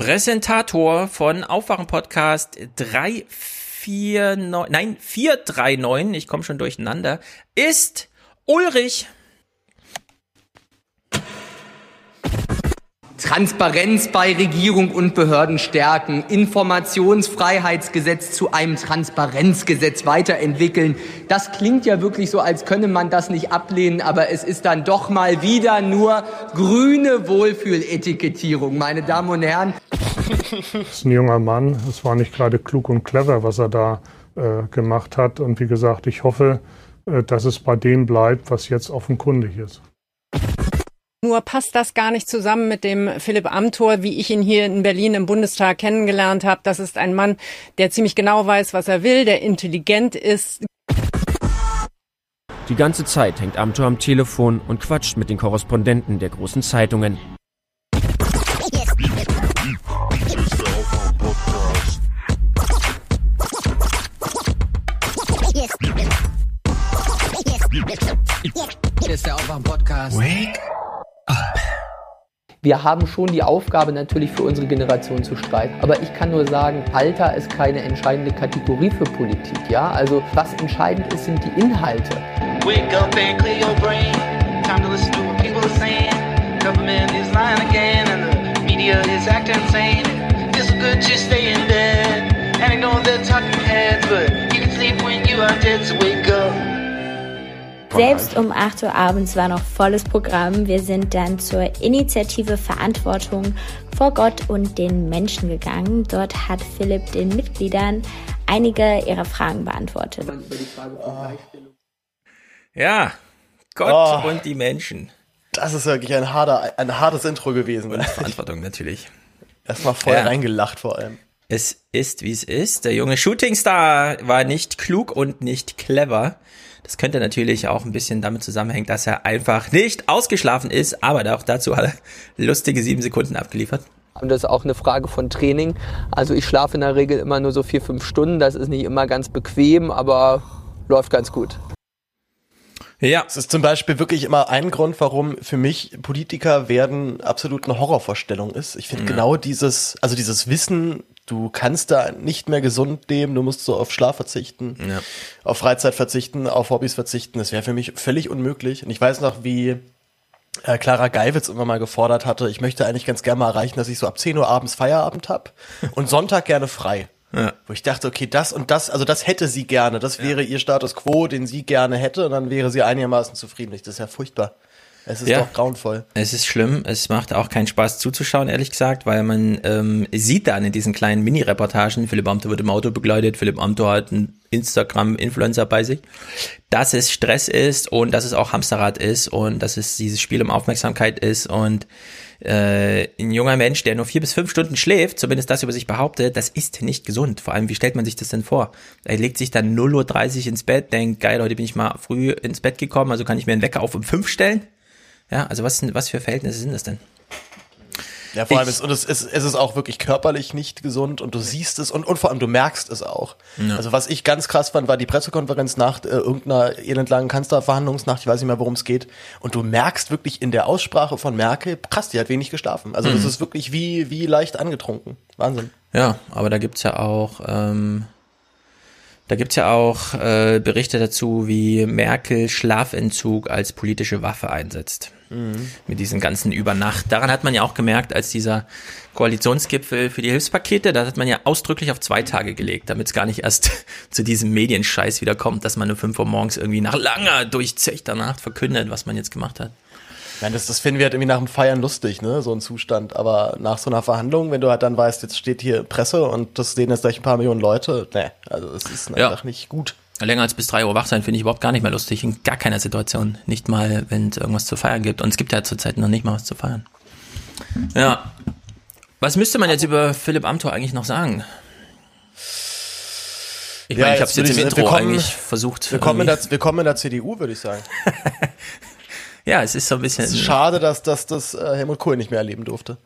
Präsentator von Aufwachen Podcast 349, nein, 439, ich komme schon durcheinander, ist Ulrich. Transparenz bei Regierung und Behörden stärken, Informationsfreiheitsgesetz zu einem Transparenzgesetz weiterentwickeln. Das klingt ja wirklich so, als könne man das nicht ablehnen, aber es ist dann doch mal wieder nur grüne Wohlfühletikettierung, meine Damen und Herren. Das ist ein junger Mann. Es war nicht gerade klug und clever, was er da äh, gemacht hat. Und wie gesagt, ich hoffe, äh, dass es bei dem bleibt, was jetzt offenkundig ist. Nur passt das gar nicht zusammen mit dem Philipp Amthor, wie ich ihn hier in Berlin im Bundestag kennengelernt habe. Das ist ein Mann, der ziemlich genau weiß, was er will, der intelligent ist. Die ganze Zeit hängt Amthor am Telefon und quatscht mit den Korrespondenten der großen Zeitungen. Hier ist der Aufwach-Podcast. Wake wir haben schon die Aufgabe natürlich für unsere Generation zu streiten. Aber ich kann nur sagen, Alter ist keine entscheidende Kategorie für Politik. Ja, also was entscheidend ist, sind die Inhalte. Ignore the talking heads, but you can sleep when you are dead. So wake up. Selbst um 8 Uhr abends war noch volles Programm. Wir sind dann zur Initiative Verantwortung vor Gott und den Menschen gegangen. Dort hat Philipp den Mitgliedern einige ihrer Fragen beantwortet. Ja, Gott oh, und die Menschen. Das ist wirklich ein, harter, ein hartes Intro gewesen. Und Verantwortung natürlich. Erstmal voll ja. reingelacht vor allem. Es ist, wie es ist. Der junge Shootingstar war nicht klug und nicht clever. Das könnte natürlich auch ein bisschen damit zusammenhängen, dass er einfach nicht ausgeschlafen ist, aber auch dazu alle lustige sieben Sekunden abgeliefert. Und das ist auch eine Frage von Training. Also ich schlafe in der Regel immer nur so vier, fünf Stunden. Das ist nicht immer ganz bequem, aber läuft ganz gut. Ja. Es ist zum Beispiel wirklich immer ein Grund, warum für mich Politiker werden absolut eine Horrorvorstellung ist. Ich finde ja. genau dieses, also dieses Wissen, du kannst da nicht mehr gesund leben, du musst so auf Schlaf verzichten, ja. auf Freizeit verzichten, auf Hobbys verzichten. Das wäre für mich völlig unmöglich. Und ich weiß noch, wie äh, Clara Geiwitz immer mal gefordert hatte, ich möchte eigentlich ganz gerne mal erreichen, dass ich so ab 10 Uhr abends Feierabend habe und Sonntag gerne frei. Ja. Wo ich dachte, okay, das und das, also das hätte sie gerne, das wäre ihr Status quo, den sie gerne hätte, und dann wäre sie einigermaßen zufrieden. Das ist ja furchtbar. Es ist ja, doch grauenvoll. Es ist schlimm. Es macht auch keinen Spaß zuzuschauen, ehrlich gesagt, weil man ähm, sieht dann in diesen kleinen Mini-Reportagen, Philipp Amthor wird im Auto begleitet, Philipp Amthor hat einen Instagram-Influencer bei sich, dass es Stress ist und dass es auch Hamsterrad ist und dass es dieses Spiel um Aufmerksamkeit ist und äh, ein junger Mensch, der nur vier bis fünf Stunden schläft, zumindest das über sich behauptet, das ist nicht gesund. Vor allem, wie stellt man sich das denn vor? Er legt sich dann 0.30 Uhr ins Bett, denkt, geil, heute bin ich mal früh ins Bett gekommen, also kann ich mir einen Wecker auf um fünf stellen? Ja, also was, was für Verhältnisse sind das denn? Ja, vor allem ist, und es ist, es ist auch wirklich körperlich nicht gesund und du siehst es und, und vor allem du merkst es auch. Ja. Also was ich ganz krass fand, war die Pressekonferenz nach äh, irgendeiner elendlangen Kanzlerverhandlungsnacht, ich weiß nicht mehr, worum es geht. Und du merkst wirklich in der Aussprache von Merkel, krass, die hat wenig geschlafen. Also mhm. das ist wirklich wie, wie leicht angetrunken. Wahnsinn. Ja, aber da gibt's ja auch, ähm, da gibt's ja auch äh, Berichte dazu, wie Merkel Schlafentzug als politische Waffe einsetzt. Mhm. Mit diesen ganzen Übernacht. Daran hat man ja auch gemerkt, als dieser Koalitionsgipfel für die Hilfspakete, da hat man ja ausdrücklich auf zwei Tage gelegt, damit es gar nicht erst zu diesem Medienscheiß wieder kommt, dass man nur fünf Uhr morgens irgendwie nach langer, durchzechter Nacht verkündet, was man jetzt gemacht hat. Nein, das, das finden wir halt irgendwie nach dem Feiern lustig, ne, so ein Zustand. Aber nach so einer Verhandlung, wenn du halt dann weißt, jetzt steht hier Presse und das sehen jetzt gleich ein paar Millionen Leute, ne, also es ist einfach ja. nicht gut. Länger als bis drei Uhr wach sein finde ich überhaupt gar nicht mehr lustig. In gar keiner Situation. Nicht mal, wenn es irgendwas zu feiern gibt. Und es gibt ja zurzeit noch nicht mal was zu feiern. Ja. Was müsste man jetzt über Philipp Amthor eigentlich noch sagen? Ich ja, meine, ich habe es jetzt, im Intro kommen, eigentlich versucht. Willkommen in, der, willkommen in der CDU, würde ich sagen. ja, es ist so ein bisschen. Es ist schade, dass, dass das äh, Helmut Kohl nicht mehr erleben durfte.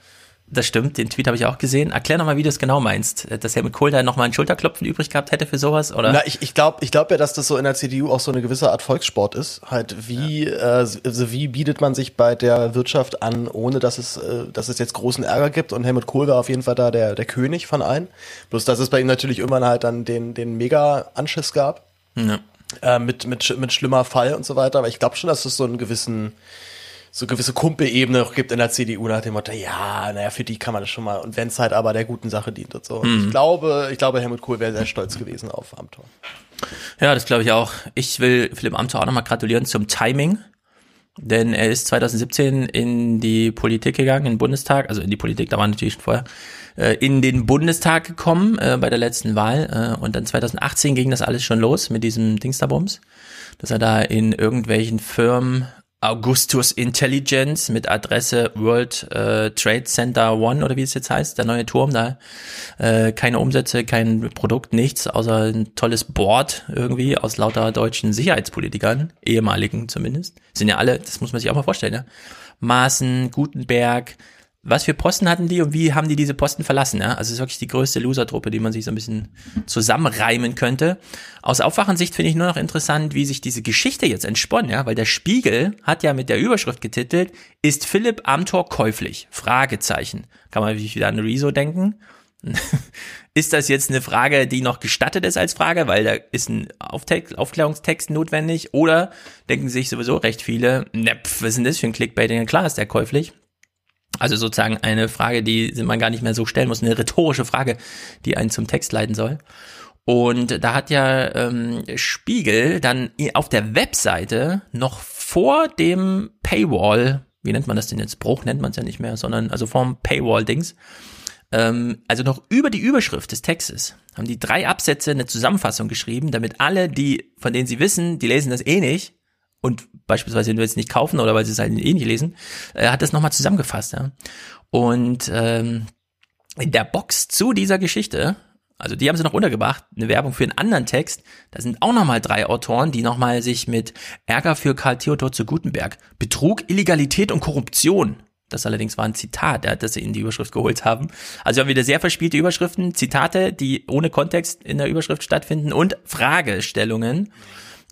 Das stimmt, den Tweet habe ich auch gesehen. Erklär nochmal, wie du es genau meinst. Dass Helmut Kohl da nochmal einen Schulterklopfen übrig gehabt hätte für sowas, oder? Na, ich, ich glaube ich glaub ja, dass das so in der CDU auch so eine gewisse Art Volkssport ist. Halt, wie, ja. äh, also wie bietet man sich bei der Wirtschaft an, ohne dass es, äh, dass es jetzt großen Ärger gibt? Und Helmut Kohl war auf jeden Fall da der, der König von allen. Bloß, dass es bei ihm natürlich irgendwann halt dann den, den Mega-Anschiss gab. Ja. Äh, mit, mit, mit schlimmer Fall und so weiter. Aber ich glaube schon, dass es so einen gewissen, so gewisse Kumpelebene noch gibt in der CDU nach dem Motto, ja, naja, für die kann man das schon mal. Und wenn es halt aber der guten Sache dient und so. Mhm. Ich glaube, ich glaube, Helmut Kohl wäre sehr stolz gewesen auf Amthor. Ja, das glaube ich auch. Ich will Philipp Amthor auch nochmal gratulieren zum Timing. Denn er ist 2017 in die Politik gegangen, in den Bundestag, also in die Politik, da war natürlich schon vorher, äh, in den Bundestag gekommen äh, bei der letzten Wahl. Äh, und dann 2018 ging das alles schon los mit diesem Dingsterbums, dass er da in irgendwelchen Firmen Augustus Intelligence mit Adresse World äh, Trade Center One oder wie es jetzt heißt, der neue Turm da. Äh, keine Umsätze, kein Produkt, nichts, außer ein tolles Board irgendwie aus lauter deutschen Sicherheitspolitikern, ehemaligen zumindest. Sind ja alle, das muss man sich auch mal vorstellen, ja. Maaßen, Gutenberg, was für Posten hatten die und wie haben die diese Posten verlassen? Ja? Also es ist wirklich die größte Loser-Truppe, die man sich so ein bisschen zusammenreimen könnte. Aus Aufwachensicht finde ich nur noch interessant, wie sich diese Geschichte jetzt entsponnen, ja, weil der Spiegel hat ja mit der Überschrift getitelt, ist Philipp Amthor käuflich? Fragezeichen. Kann man natürlich wieder an Rezo denken. ist das jetzt eine Frage, die noch gestattet ist als Frage, weil da ist ein Aufklärungstext notwendig? Oder denken sich sowieso recht viele, ne, was ist denn das für ein Clickbait? Klar ist der käuflich. Also sozusagen eine Frage, die man gar nicht mehr so stellen muss, eine rhetorische Frage, die einen zum Text leiten soll. Und da hat ja ähm, Spiegel dann auf der Webseite noch vor dem Paywall, wie nennt man das denn jetzt? Bruch nennt man es ja nicht mehr, sondern also vorm Paywall-Dings, ähm, also noch über die Überschrift des Textes, haben die drei Absätze eine Zusammenfassung geschrieben, damit alle, die, von denen sie wissen, die lesen das eh nicht, und beispielsweise nur jetzt nicht kaufen oder weil sie es halt eh nicht lesen, er hat das nochmal zusammengefasst. Ja? Und ähm, in der Box zu dieser Geschichte, also die haben sie noch untergebracht, eine Werbung für einen anderen Text, da sind auch nochmal drei Autoren, die nochmal sich mit Ärger für Karl Theodor zu Gutenberg, Betrug, Illegalität und Korruption das allerdings war ein Zitat, ja, das sie in die Überschrift geholt haben. Also wir haben wieder sehr verspielte Überschriften, Zitate, die ohne Kontext in der Überschrift stattfinden und Fragestellungen.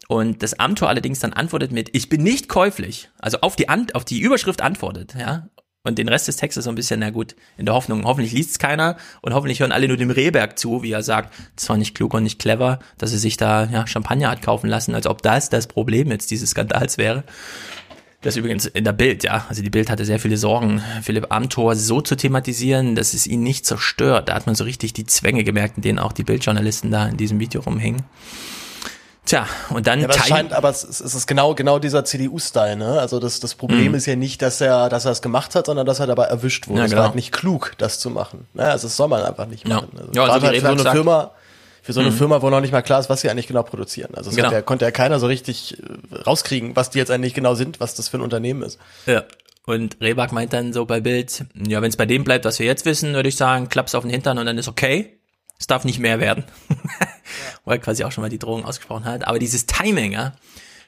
Und das Amtor allerdings dann antwortet mit, ich bin nicht käuflich. Also auf die, Ant auf die Überschrift antwortet, ja. Und den Rest des Textes so ein bisschen, na gut, in der Hoffnung, hoffentlich liest es keiner und hoffentlich hören alle nur dem Rehberg zu, wie er sagt, es war nicht klug und nicht clever, dass er sich da ja, Champagner hat kaufen lassen, als ob das das Problem jetzt dieses Skandals wäre. Das übrigens in der Bild, ja. Also die Bild hatte sehr viele Sorgen, Philipp Amthor so zu thematisieren, dass es ihn nicht zerstört. Da hat man so richtig die Zwänge gemerkt, in denen auch die Bildjournalisten da in diesem Video rumhängen. Tja, und dann. Ja, aber, es scheint, aber es, ist genau, genau dieser CDU-Style, ne? Also das, das Problem mhm. ist ja nicht, dass er, dass er es gemacht hat, sondern dass er dabei erwischt wurde. Ja, genau. Es war halt nicht klug, das zu machen. Ne? Also das soll man einfach nicht machen. Ja, also, ja also halt für so eine Firma, für so eine mhm. Firma, wo noch nicht mal klar ist, was sie eigentlich genau produzieren. Also das genau. ja, konnte ja keiner so richtig äh, rauskriegen, was die jetzt eigentlich genau sind, was das für ein Unternehmen ist. Ja. Und Rehbach meint dann so bei Bild, ja, wenn es bei dem bleibt, was wir jetzt wissen, würde ich sagen, klapp's auf den Hintern und dann ist okay. Es darf nicht mehr werden. er quasi auch schon mal die Drohung ausgesprochen hat. Aber dieses Timing, ja,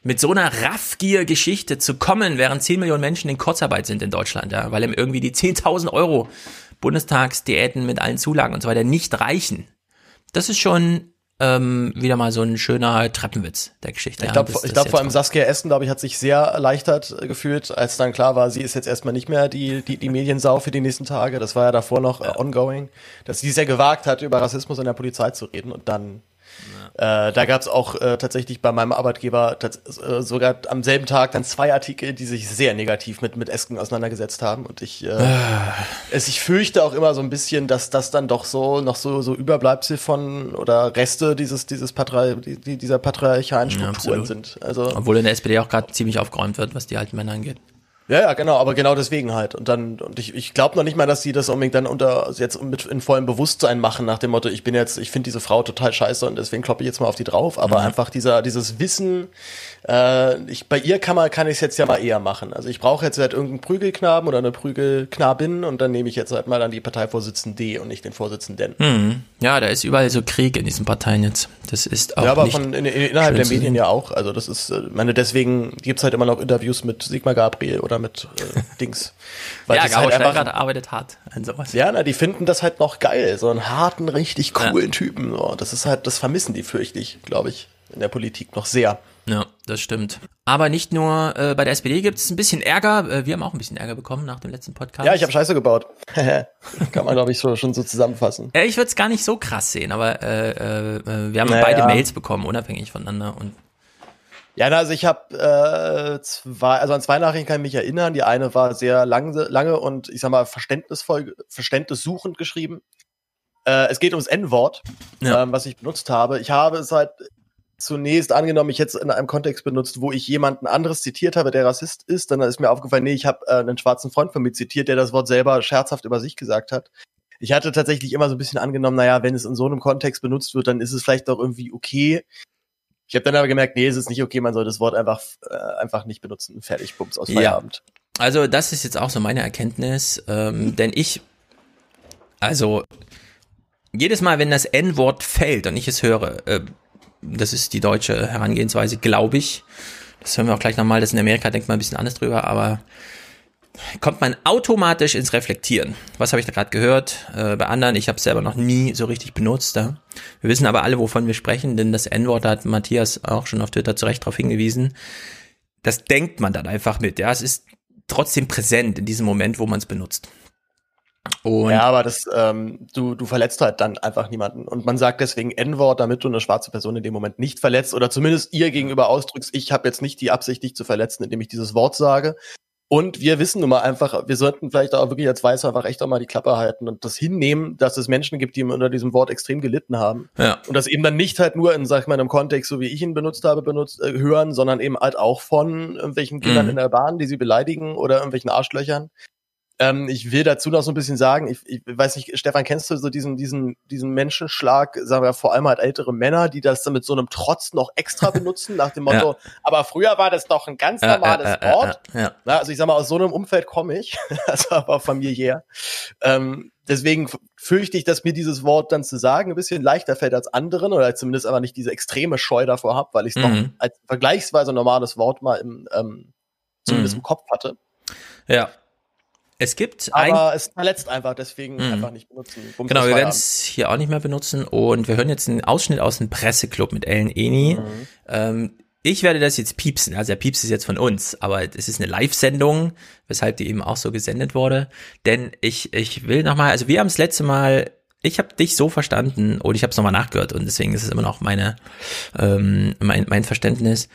mit so einer Raffgier-Geschichte zu kommen, während 10 Millionen Menschen in Kurzarbeit sind in Deutschland, ja, weil ihm irgendwie die 10.000 Euro Bundestagsdiäten mit allen Zulagen und so weiter nicht reichen. Das ist schon ähm, wieder mal so ein schöner Treppenwitz der Geschichte. Ich glaube, ja, glaub, vor allem Saskia Essen, glaube ich, hat sich sehr erleichtert gefühlt, als dann klar war, sie ist jetzt erstmal nicht mehr die, die, die Mediensau für die nächsten Tage. Das war ja davor noch ja. ongoing, dass sie sehr gewagt hat, über Rassismus in der Polizei zu reden und dann äh, da gab es auch äh, tatsächlich bei meinem Arbeitgeber äh, sogar am selben Tag dann zwei Artikel, die sich sehr negativ mit, mit Esken auseinandergesetzt haben. Und ich, äh, ah. es, ich fürchte auch immer so ein bisschen, dass das dann doch so noch so, so Überbleibsel von oder Reste dieses, dieses Patri dieser patriarchalen Strukturen ja, sind. Also, Obwohl in der SPD auch gerade ziemlich aufgeräumt wird, was die alten Männer angeht. Ja, ja, genau, aber genau deswegen halt. Und dann, und ich, ich glaube noch nicht mal, dass die das unbedingt dann unter jetzt mit in vollem Bewusstsein machen, nach dem Motto, ich bin jetzt, ich finde diese Frau total scheiße und deswegen kloppe ich jetzt mal auf die drauf. Aber mhm. einfach dieser, dieses Wissen, äh, ich, bei ihr kann man, kann ich es jetzt ja mal eher machen. Also ich brauche jetzt halt irgendeinen Prügelknaben oder eine Prügelknabin und dann nehme ich jetzt halt mal dann die Parteivorsitzende und nicht den Vorsitzenden. Mhm. Ja, da ist überall so Krieg in diesen Parteien jetzt. Das ist auch Ja, aber von, in, in, innerhalb der Medien ja auch. Also das ist, äh, meine, deswegen gibt's halt immer noch Interviews mit Sigmar Gabriel oder damit äh, Dings. Weil ja, Gabo halt Steingart arbeitet hart an sowas. Ja, na, die finden das halt noch geil, so einen harten, richtig coolen ja. Typen. So. Das ist halt, das vermissen die fürchte ich, glaube ich, in der Politik noch sehr. Ja, das stimmt. Aber nicht nur äh, bei der SPD gibt es ein bisschen Ärger. Äh, wir haben auch ein bisschen Ärger bekommen nach dem letzten Podcast. Ja, ich habe Scheiße gebaut. Kann man, glaube ich, so, schon so zusammenfassen. Äh, ich würde es gar nicht so krass sehen, aber äh, äh, wir haben naja. beide Mails bekommen, unabhängig voneinander. Und ja, also ich habe äh, zwei, also an zwei Nachrichten kann ich mich erinnern. Die eine war sehr lange, lange und ich sag mal verständnisvoll, verständnissuchend geschrieben. Äh, es geht ums N-Wort, ja. ähm, was ich benutzt habe. Ich habe es halt zunächst angenommen, ich hätte es in einem Kontext benutzt, wo ich jemanden anderes zitiert habe, der Rassist ist, dann ist mir aufgefallen, nee, ich habe äh, einen schwarzen Freund von mir zitiert, der das Wort selber scherzhaft über sich gesagt hat. Ich hatte tatsächlich immer so ein bisschen angenommen, naja, wenn es in so einem Kontext benutzt wird, dann ist es vielleicht auch irgendwie okay. Ich habe dann aber gemerkt, nee, es ist nicht okay, man soll das Wort einfach, äh, einfach nicht benutzen. Fertig, Bums aus Feierabend. Ja. Also das ist jetzt auch so meine Erkenntnis, ähm, denn ich, also jedes Mal, wenn das N-Wort fällt und ich es höre, äh, das ist die deutsche Herangehensweise, glaube ich. Das hören wir auch gleich nochmal. Das in Amerika denkt man ein bisschen anders drüber, aber kommt man automatisch ins Reflektieren. Was habe ich da gerade gehört? Äh, bei anderen, ich habe es selber noch nie so richtig benutzt. Ja? Wir wissen aber alle, wovon wir sprechen, denn das N-Wort hat Matthias auch schon auf Twitter zu Recht darauf hingewiesen. Das denkt man dann einfach mit. Ja, es ist trotzdem präsent in diesem Moment, wo man es benutzt. Und ja, aber das, ähm, du, du verletzt halt dann einfach niemanden. Und man sagt deswegen N-Wort, damit du eine schwarze Person in dem Moment nicht verletzt oder zumindest ihr gegenüber ausdrückst, ich habe jetzt nicht die Absicht, dich zu verletzen, indem ich dieses Wort sage. Und wir wissen nun mal einfach, wir sollten vielleicht auch wirklich als Weiße einfach echt auch mal die Klappe halten und das hinnehmen, dass es Menschen gibt, die unter diesem Wort extrem gelitten haben. Ja. Und das eben dann nicht halt nur in, sag ich mal, einem Kontext, so wie ich ihn benutzt habe, benutzt, äh, hören, sondern eben halt auch von irgendwelchen Kindern mhm. in der Bahn, die sie beleidigen oder irgendwelchen Arschlöchern. Ähm, ich will dazu noch so ein bisschen sagen, ich, ich weiß nicht, Stefan, kennst du so diesen, diesen, diesen Menschenschlag, sagen wir vor allem halt ältere Männer, die das dann mit so einem Trotz noch extra benutzen, nach dem Motto, ja. aber früher war das doch ein ganz normales äh, äh, Wort. Ja. Na, also ich sag mal, aus so einem Umfeld komme ich, also aber familiär. Ähm, deswegen fürchte ich, dass mir dieses Wort dann zu sagen ein bisschen leichter fällt als anderen oder zumindest aber nicht diese extreme Scheu davor habe, weil ich es mhm. noch als vergleichsweise normales Wort mal im, ähm, zumindest mhm. im Kopf hatte. Ja, es gibt Aber ein, es verletzt einfach, deswegen mh. einfach nicht benutzen. Bums genau, wir werden es hier auch nicht mehr benutzen und wir hören jetzt einen Ausschnitt aus dem Presseclub mit Ellen Eni. Mhm. Ähm, ich werde das jetzt piepsen, also der Pieps ist jetzt von uns, aber es ist eine Live-Sendung, weshalb die eben auch so gesendet wurde. Denn ich, ich will nochmal, also wir haben das letzte Mal, ich habe dich so verstanden und ich habe es nochmal nachgehört und deswegen ist es immer noch meine, ähm, mein, mein Verständnis,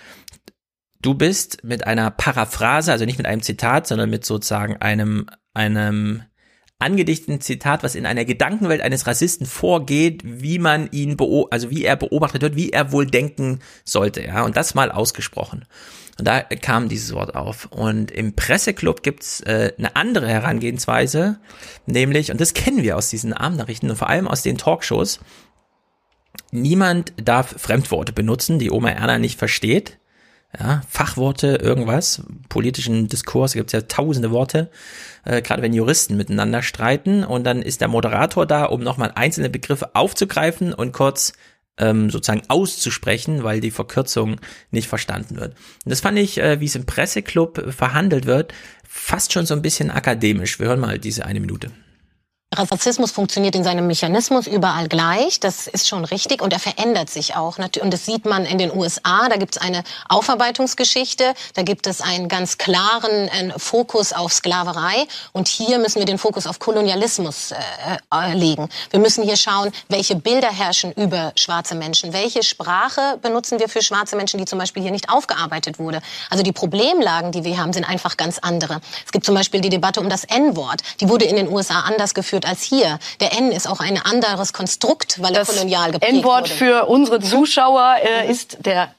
Du bist mit einer Paraphrase, also nicht mit einem Zitat, sondern mit sozusagen einem, einem angedichteten Zitat, was in einer Gedankenwelt eines Rassisten vorgeht, wie man ihn beobachtet, also wie er beobachtet wird, wie er wohl denken sollte, ja, und das mal ausgesprochen. Und da kam dieses Wort auf. Und im Presseclub gibt's äh, eine andere Herangehensweise, nämlich, und das kennen wir aus diesen Abendnachrichten und vor allem aus den Talkshows, niemand darf Fremdworte benutzen, die Oma Erna nicht versteht ja, Fachworte, irgendwas, politischen Diskurs, gibt es ja tausende Worte, äh, gerade wenn Juristen miteinander streiten und dann ist der Moderator da, um nochmal einzelne Begriffe aufzugreifen und kurz ähm, sozusagen auszusprechen, weil die Verkürzung nicht verstanden wird. Und das fand ich, äh, wie es im Presseclub verhandelt wird, fast schon so ein bisschen akademisch. Wir hören mal diese eine Minute. Rassismus funktioniert in seinem Mechanismus überall gleich, das ist schon richtig und er verändert sich auch. Und das sieht man in den USA, da gibt es eine Aufarbeitungsgeschichte, da gibt es einen ganz klaren äh, Fokus auf Sklaverei und hier müssen wir den Fokus auf Kolonialismus äh, äh, legen. Wir müssen hier schauen, welche Bilder herrschen über schwarze Menschen, welche Sprache benutzen wir für schwarze Menschen, die zum Beispiel hier nicht aufgearbeitet wurde. Also die Problemlagen, die wir haben, sind einfach ganz andere. Es gibt zum Beispiel die Debatte um das N-Wort, die wurde in den USA anders geführt wird als hier. Der N ist auch ein anderes Konstrukt, weil das er kolonial geprägt N-Wort für unsere Zuschauer äh, mhm. ist der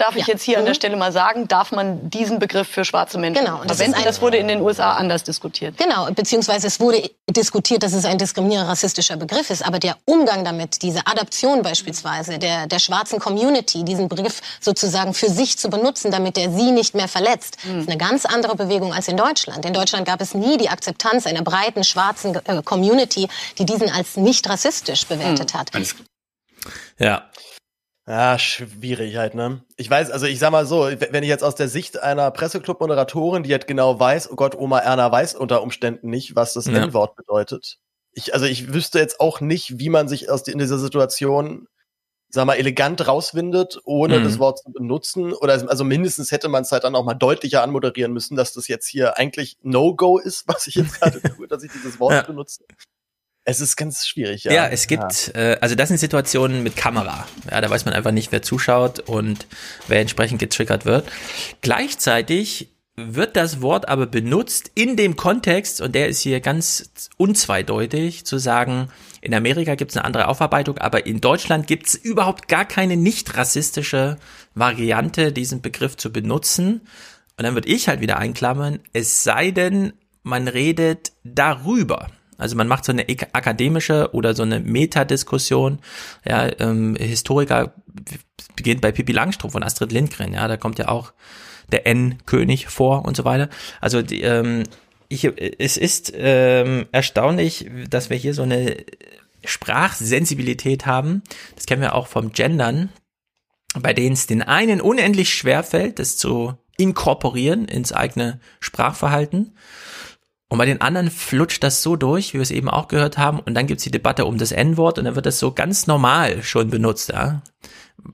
darf ich ja. jetzt hier mhm. an der mhm. Stelle mal sagen, darf man diesen Begriff für schwarze Menschen genau. das verwenden? Das wurde in den USA anders diskutiert. Genau, beziehungsweise es wurde diskutiert, dass es ein diskriminierender rassistischer Begriff ist. Aber der Umgang damit, diese Adaption beispielsweise der, der schwarzen Community, diesen Begriff sozusagen für sich zu benutzen, damit er sie nicht mehr verletzt, mhm. ist eine ganz andere Bewegung als in Deutschland. In Deutschland gab es nie die Akzeptanz einer breiten schwarzen äh, Community, die diesen als nicht rassistisch bewertet mhm. hat. Ja, Ja, schwierig halt, ne? Ich weiß, also ich sag mal so, wenn ich jetzt aus der Sicht einer Presseclub-Moderatorin, die halt genau weiß, oh Gott, Oma Erna weiß unter Umständen nicht, was das ja. N-Wort bedeutet. Ich, also ich wüsste jetzt auch nicht, wie man sich aus die, in dieser Situation, sag mal, elegant rauswindet, ohne mhm. das Wort zu benutzen. Oder also mindestens hätte man es halt dann auch mal deutlicher anmoderieren müssen, dass das jetzt hier eigentlich No-Go ist, was ich jetzt gerade tue, dass ich dieses Wort ja. benutze. Es ist ganz schwierig, ja. Ja, es gibt, ja. Äh, also das sind Situationen mit Kamera. Ja, da weiß man einfach nicht, wer zuschaut und wer entsprechend getriggert wird. Gleichzeitig wird das Wort aber benutzt in dem Kontext, und der ist hier ganz unzweideutig, zu sagen, in Amerika gibt es eine andere Aufarbeitung, aber in Deutschland gibt es überhaupt gar keine nicht rassistische Variante, diesen Begriff zu benutzen. Und dann würde ich halt wieder einklammern, es sei denn, man redet darüber. Also man macht so eine akademische oder so eine Metadiskussion. Ja, ähm, Historiker beginnt bei Pippi Langstrumpf von Astrid Lindgren. Ja, da kommt ja auch der N-König vor und so weiter. Also die, ähm, ich, es ist ähm, erstaunlich, dass wir hier so eine Sprachsensibilität haben. Das kennen wir auch vom Gendern, bei denen es den einen unendlich schwer fällt, das zu inkorporieren ins eigene Sprachverhalten. Und bei den anderen flutscht das so durch, wie wir es eben auch gehört haben. Und dann gibt's die Debatte um das N-Wort und dann wird das so ganz normal schon benutzt. Ja?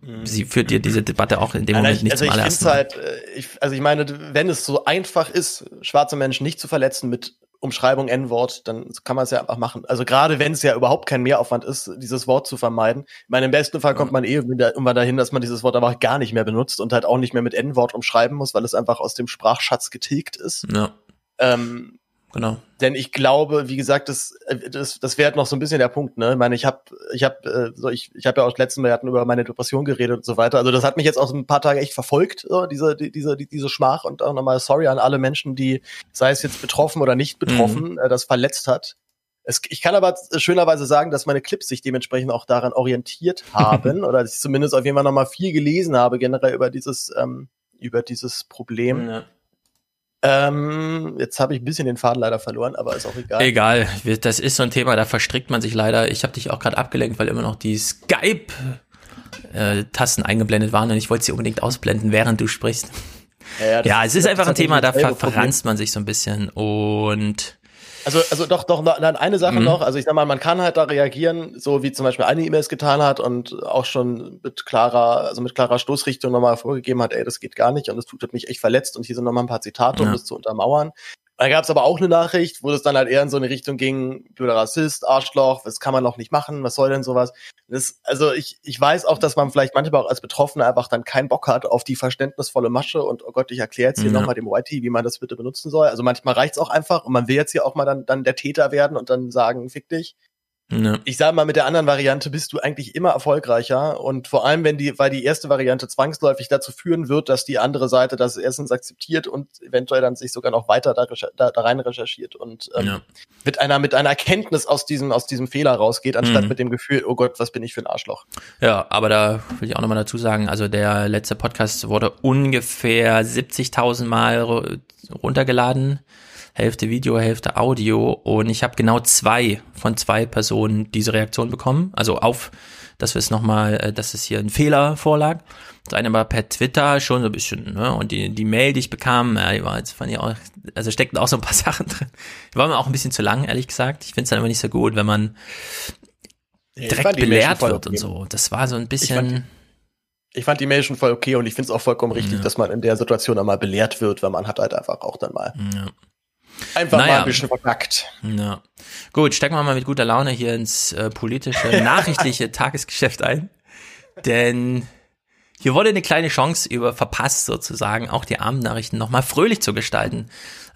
Mhm. Sie führt dir diese Debatte auch in dem Moment nicht also zum ich finde halt, äh, ich, also ich meine, wenn es so einfach ist, schwarze Menschen nicht zu verletzen mit Umschreibung N-Wort, dann kann man es ja einfach machen. Also gerade wenn es ja überhaupt kein Mehraufwand ist, dieses Wort zu vermeiden. Ich meine, im besten Fall kommt man eh irgendwann dahin, dass man dieses Wort einfach gar nicht mehr benutzt und halt auch nicht mehr mit N-Wort umschreiben muss, weil es einfach aus dem Sprachschatz getilgt ist. Ja. Ähm, genau. Denn ich glaube, wie gesagt, das, äh, das, das wäre halt noch so ein bisschen der Punkt. Ne? Ich meine, ich habe, ich habe, äh, so ich, ich habe ja auch letzten Mal hatten über meine Depression geredet und so weiter. Also das hat mich jetzt auch so ein paar Tage echt verfolgt, so, diese, die, diese, die, diese Schmach und auch nochmal sorry an alle Menschen, die, sei es jetzt betroffen oder nicht betroffen, mhm. äh, das verletzt hat. Es, ich kann aber schönerweise sagen, dass meine Clips sich dementsprechend auch daran orientiert haben oder dass ich zumindest auf jeden Fall nochmal viel gelesen habe generell über dieses ähm, über dieses Problem. Ja. Ähm, jetzt habe ich ein bisschen den Faden leider verloren, aber ist auch egal. Egal, das ist so ein Thema, da verstrickt man sich leider. Ich habe dich auch gerade abgelenkt, weil immer noch die Skype äh, eingeblendet waren und ich wollte sie unbedingt ausblenden, während du sprichst. Ja, ja, ja es ist einfach ein Thema, da ver verranzt man sich so ein bisschen und also, also doch, doch, dann eine Sache mhm. noch. Also ich sag mal, man kann halt da reagieren, so wie zum Beispiel eine E-Mail es getan hat und auch schon mit klarer, also mit klarer Stoßrichtung nochmal vorgegeben hat, ey, das geht gar nicht und das tut mich echt verletzt und hier sind nochmal ein paar Zitate, um das zu untermauern. Da gab es aber auch eine Nachricht, wo es dann halt eher in so eine Richtung ging, blöder Rassist, Arschloch, das kann man noch nicht machen, was soll denn sowas? Das, also ich, ich weiß auch, dass man vielleicht manchmal auch als Betroffener einfach dann keinen Bock hat auf die verständnisvolle Masche und oh Gott, ich erkläre jetzt hier ja. nochmal dem YT, wie man das bitte benutzen soll. Also manchmal reicht's auch einfach und man will jetzt hier auch mal dann, dann der Täter werden und dann sagen, fick dich. Ja. Ich sage mal, mit der anderen Variante bist du eigentlich immer erfolgreicher und vor allem, wenn die, weil die erste Variante zwangsläufig dazu führen wird, dass die andere Seite das erstens akzeptiert und eventuell dann sich sogar noch weiter da, da, da rein recherchiert und ähm, ja. mit einer mit einer Erkenntnis aus diesem aus diesem Fehler rausgeht, anstatt mhm. mit dem Gefühl, oh Gott, was bin ich für ein Arschloch. Ja, aber da will ich auch nochmal dazu sagen, also der letzte Podcast wurde ungefähr 70.000 Mal runtergeladen. Hälfte Video, Hälfte Audio. Und ich habe genau zwei von zwei Personen diese Reaktion bekommen. Also auf, dass wir es nochmal, äh, dass es hier ein Fehler vorlag. Das eine war per Twitter schon so ein bisschen, ne? Und die, die Mail, die ich bekam, ja, die war jetzt fand ich auch, also steckten auch so ein paar Sachen drin. Die war mir auch ein bisschen zu lang, ehrlich gesagt. Ich finde es dann immer nicht so gut, wenn man direkt belehrt wird und so. Das war so ein bisschen. Ich fand die Mail schon voll okay und ich finde es auch vollkommen richtig, ja. dass man in der Situation einmal belehrt wird, weil man hat halt einfach auch dann mal ja. Einfach naja. mal ein bisschen verpackt. Ja. Gut, stecken wir mal mit guter Laune hier ins äh, politische, nachrichtliche Tagesgeschäft ein. Denn hier wurde eine kleine Chance über verpasst, sozusagen, auch die Abendnachrichten nochmal fröhlich zu gestalten.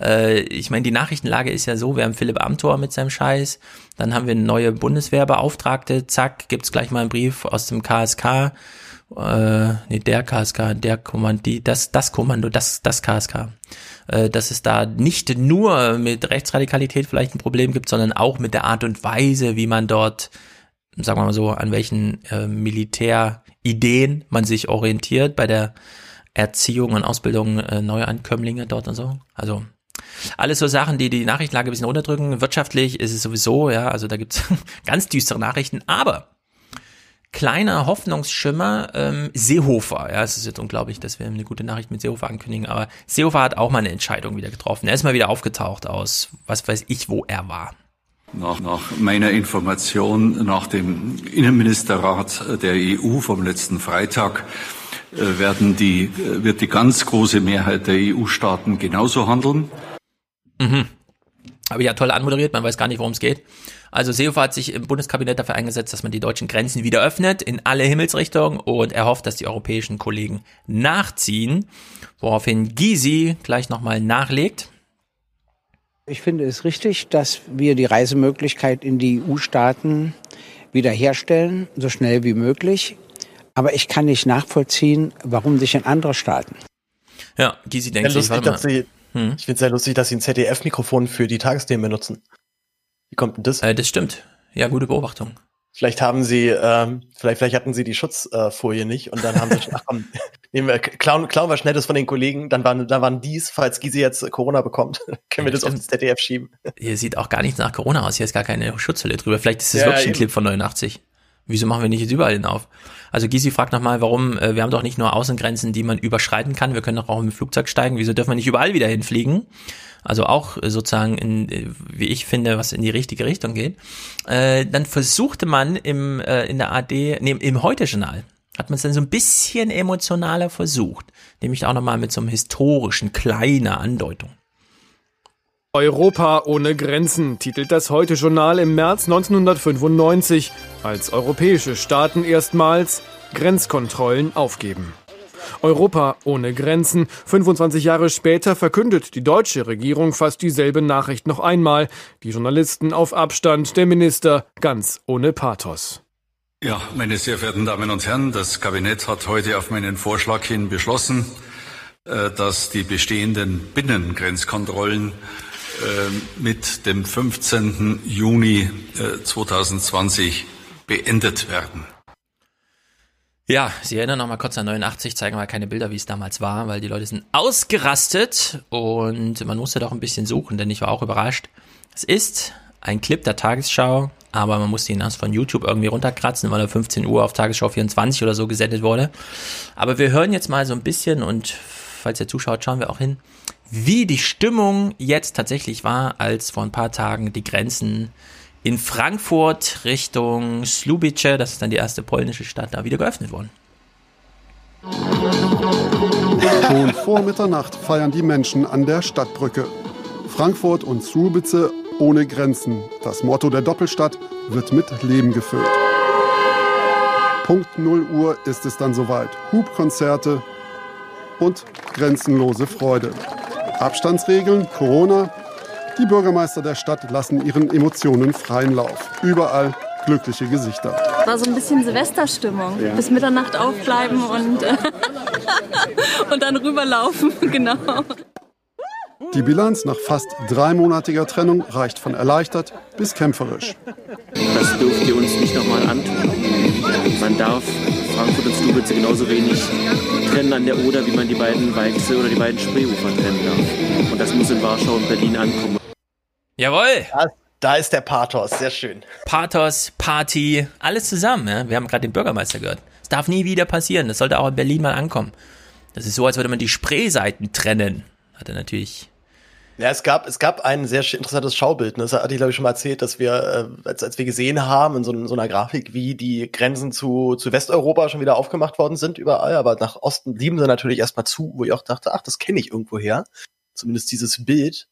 Äh, ich meine, die Nachrichtenlage ist ja so, wir haben Philipp Amthor mit seinem Scheiß, dann haben wir eine neue Bundeswehrbeauftragte, zack, gibt's gleich mal einen Brief aus dem KSK, äh, nee, der KSK, der Kommando, das, das Kommando, das, das KSK äh, dass es da nicht nur mit Rechtsradikalität vielleicht ein Problem gibt, sondern auch mit der Art und Weise, wie man dort, sagen wir mal so, an welchen äh, Militärideen man sich orientiert bei der Erziehung und Ausbildung äh, Neuankömmlinge dort und so. Also alles so Sachen, die die Nachrichtenlage ein bisschen unterdrücken. Wirtschaftlich ist es sowieso, ja, also da gibt's ganz düstere Nachrichten, aber kleiner Hoffnungsschimmer, ähm, Seehofer. Ja, es ist jetzt unglaublich, dass wir eine gute Nachricht mit Seehofer ankündigen, aber Seehofer hat auch mal eine Entscheidung wieder getroffen. Er ist mal wieder aufgetaucht aus, was weiß ich, wo er war. Nach, nach meiner Information nach dem Innenministerrat der EU vom letzten Freitag äh, werden die, äh, wird die ganz große Mehrheit der EU-Staaten genauso handeln. Mhm. Aber ja, toll anmoderiert, man weiß gar nicht, worum es geht. Also Seehofer hat sich im Bundeskabinett dafür eingesetzt, dass man die deutschen Grenzen wieder öffnet in alle Himmelsrichtungen und er hofft, dass die europäischen Kollegen nachziehen, woraufhin Gysi gleich nochmal nachlegt. Ich finde es richtig, dass wir die Reisemöglichkeit in die EU-Staaten wiederherstellen, so schnell wie möglich. Aber ich kann nicht nachvollziehen, warum sich in andere Staaten. Ja, Gysi denkt sich, dass sie, hm? Ich finde es sehr lustig, dass sie ein ZDF-Mikrofon für die Tagesthemen benutzen. Wie kommt denn das? Äh, das stimmt. Ja, gute Beobachtung. Vielleicht haben sie, ähm, vielleicht, vielleicht hatten sie die Schutzfolie nicht und dann haben sie, ach komm, nehmen wir, klauen, klauen wir schnell das von den Kollegen, dann waren, dann waren dies, falls Gysi jetzt Corona bekommt, können wir das auf das ZDF schieben. Hier sieht auch gar nichts nach Corona aus, hier ist gar keine Schutzhülle drüber. Vielleicht ist das ja, wirklich ein Clip von 89. Wieso machen wir nicht jetzt überall hinauf? Also Gysi fragt nochmal, warum, äh, wir haben doch nicht nur Außengrenzen, die man überschreiten kann, wir können doch auch im Flugzeug steigen, wieso dürfen wir nicht überall wieder hinfliegen? Also auch sozusagen, in, wie ich finde, was in die richtige Richtung geht. Äh, dann versuchte man im, äh, in der AD, nee, im Heute-Journal, hat man es dann so ein bisschen emotionaler versucht. Nämlich auch nochmal mit so einem historischen, kleiner Andeutung. Europa ohne Grenzen titelt das Heute-Journal im März 1995, als europäische Staaten erstmals Grenzkontrollen aufgeben. Europa ohne Grenzen. 25 Jahre später verkündet die deutsche Regierung fast dieselbe Nachricht noch einmal. Die Journalisten auf Abstand, der Minister ganz ohne Pathos. Ja, meine sehr verehrten Damen und Herren, das Kabinett hat heute auf meinen Vorschlag hin beschlossen, äh, dass die bestehenden Binnengrenzkontrollen äh, mit dem 15. Juni 2020 äh, beendet werden. Ja, Sie erinnern noch mal kurz an 89, zeigen mal keine Bilder, wie es damals war, weil die Leute sind ausgerastet und man musste doch ein bisschen suchen, denn ich war auch überrascht. Es ist ein Clip der Tagesschau, aber man musste ihn erst von YouTube irgendwie runterkratzen, weil er 15 Uhr auf Tagesschau 24 oder so gesendet wurde. Aber wir hören jetzt mal so ein bisschen und falls ihr zuschaut, schauen wir auch hin, wie die Stimmung jetzt tatsächlich war, als vor ein paar Tagen die Grenzen in Frankfurt Richtung Slubice, das ist dann die erste polnische Stadt, da wieder geöffnet wurden. Schon vor Mitternacht feiern die Menschen an der Stadtbrücke. Frankfurt und Slubice ohne Grenzen. Das Motto der Doppelstadt wird mit Leben gefüllt. Punkt 0 Uhr ist es dann soweit. Hubkonzerte und grenzenlose Freude. Abstandsregeln, Corona. Die Bürgermeister der Stadt lassen ihren Emotionen freien Lauf. Überall glückliche Gesichter. War so ein bisschen Silvesterstimmung. Ja. Bis Mitternacht aufbleiben und, äh, und dann rüberlaufen, genau. Die Bilanz nach fast dreimonatiger Trennung reicht von erleichtert bis kämpferisch. Das dürft ihr uns nicht nochmal antun. Man darf Frankfurt und Stubitze genauso wenig trennen an der Oder, wie man die beiden Weichsel oder die beiden Spreeufer trennen darf. Und das muss in Warschau und Berlin ankommen. Jawohl! Da, da ist der Pathos, sehr schön. Pathos, Party, alles zusammen. Ja? Wir haben gerade den Bürgermeister gehört. Es darf nie wieder passieren. Das sollte auch in Berlin mal ankommen. Das ist so, als würde man die Spreeseiten trennen. Hat er natürlich ja, es gab, es gab ein sehr interessantes Schaubild. Ne? Das hatte ich, glaube ich, schon mal erzählt, dass wir, äh, als, als wir gesehen haben in so, so, einer Grafik, wie die Grenzen zu, zu Westeuropa schon wieder aufgemacht worden sind, überall, aber nach Osten blieben sie natürlich erstmal zu, wo ich auch dachte, ach, das kenne ich irgendwo her. Zumindest dieses Bild.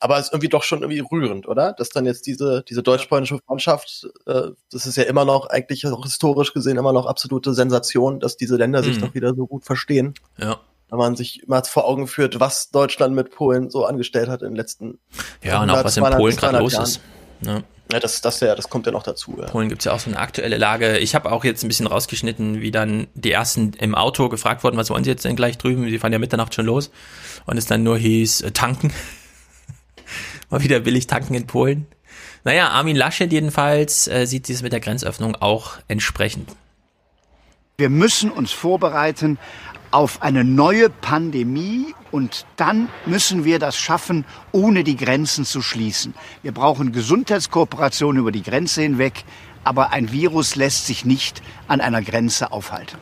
Aber es ist irgendwie doch schon irgendwie rührend, oder? Dass dann jetzt diese, diese deutsch-polnische Freundschaft, äh, das ist ja immer noch, eigentlich auch historisch gesehen, immer noch absolute Sensation, dass diese Länder sich mhm. doch wieder so gut verstehen. Ja wenn man sich mal vor Augen führt, was Deutschland mit Polen so angestellt hat in den letzten Ja, und auch was in Polen gerade los Jahren. ist. Ja. ja, das, das, ja, das kommt ja noch dazu. Ja. Polen gibt's ja auch so eine aktuelle Lage. Ich habe auch jetzt ein bisschen rausgeschnitten, wie dann die ersten im Auto gefragt wurden, was wollen sie jetzt denn gleich drüben? Sie fahren ja Mitternacht schon los. Und es dann nur hieß, äh, tanken. Mal wieder billig tanken in Polen. Naja, Armin Laschet jedenfalls äh, sieht dies mit der Grenzöffnung auch entsprechend. Wir müssen uns vorbereiten auf eine neue Pandemie und dann müssen wir das schaffen, ohne die Grenzen zu schließen. Wir brauchen Gesundheitskooperation über die Grenze hinweg, aber ein Virus lässt sich nicht an einer Grenze aufhalten.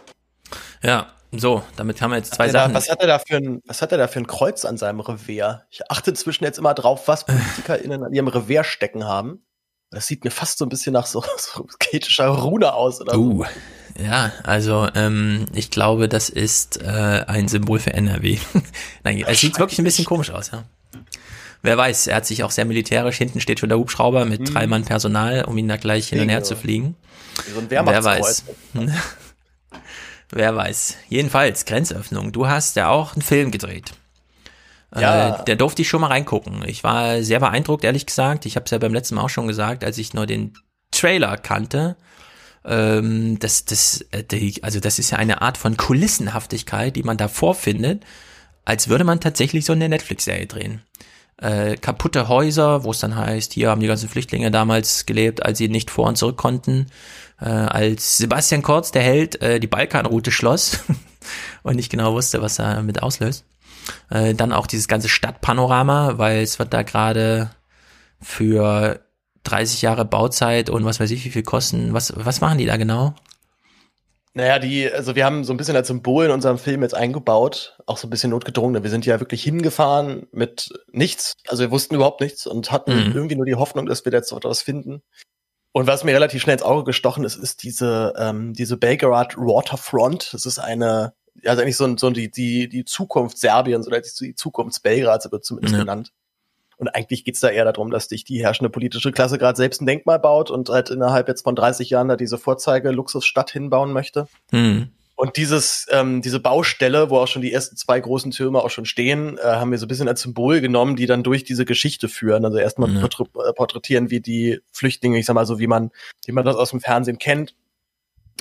Ja, so, damit haben wir jetzt zwei Sachen. Da, was, hat er da für ein, was hat er da für ein Kreuz an seinem Revier? Ich achte inzwischen jetzt immer drauf, was PolitikerInnen an ihrem Revier stecken haben. Das sieht mir fast so ein bisschen nach so, so ketischer Rune aus. Oder uh, ja, also ähm, ich glaube, das ist äh, ein Symbol für NRW. Nein, es sieht wirklich ein bisschen komisch aus, ja. Wer weiß, er hat sich auch sehr militärisch, hinten steht schon der Hubschrauber mit hm. drei Mann Personal, um ihn da gleich hin und her zu fliegen. So ein Wer weiß. Wer weiß. Jedenfalls, Grenzöffnung. Du hast ja auch einen Film gedreht. Äh, ja. Äh, der durfte ich schon mal reingucken. Ich war sehr beeindruckt, ehrlich gesagt. Ich habe es ja beim letzten Mal auch schon gesagt, als ich nur den Trailer kannte. Ähm, das, das, äh, die, also das ist ja eine Art von Kulissenhaftigkeit, die man da vorfindet, als würde man tatsächlich so eine Netflix-Serie drehen. Äh, kaputte Häuser, wo es dann heißt, hier haben die ganzen Flüchtlinge damals gelebt, als sie nicht vor und zurück konnten. Äh, als Sebastian Kurz, der Held, äh, die Balkanroute schloss und nicht genau wusste, was er mit auslöst. Äh, dann auch dieses ganze Stadtpanorama, weil es wird da gerade für 30 Jahre Bauzeit und was weiß ich, wie viel kosten. Was, was machen die da genau? Naja, die, also wir haben so ein bisschen als Symbol in unserem Film jetzt eingebaut, auch so ein bisschen notgedrungen. Wir sind ja wirklich hingefahren mit nichts. Also wir wussten überhaupt nichts und hatten mhm. irgendwie nur die Hoffnung, dass wir jetzt etwas finden. Und was mir relativ schnell ins Auge gestochen ist, ist diese, ähm, diese Belgrad Waterfront. Das ist eine also eigentlich so, so die, die, die Zukunft Serbiens oder die Zukunft Belgrads wird zumindest ja. genannt. Und eigentlich geht's da eher darum, dass sich die herrschende politische Klasse gerade selbst ein Denkmal baut und halt innerhalb jetzt von 30 Jahren da diese Vorzeige-Luxusstadt hinbauen möchte. Mhm. Und dieses, ähm, diese Baustelle, wo auch schon die ersten zwei großen Türme auch schon stehen, äh, haben wir so ein bisschen als Symbol genommen, die dann durch diese Geschichte führen. Also erstmal ja. Äh, porträtieren, wie die Flüchtlinge, ich sag mal so, wie man, wie man das aus dem Fernsehen kennt,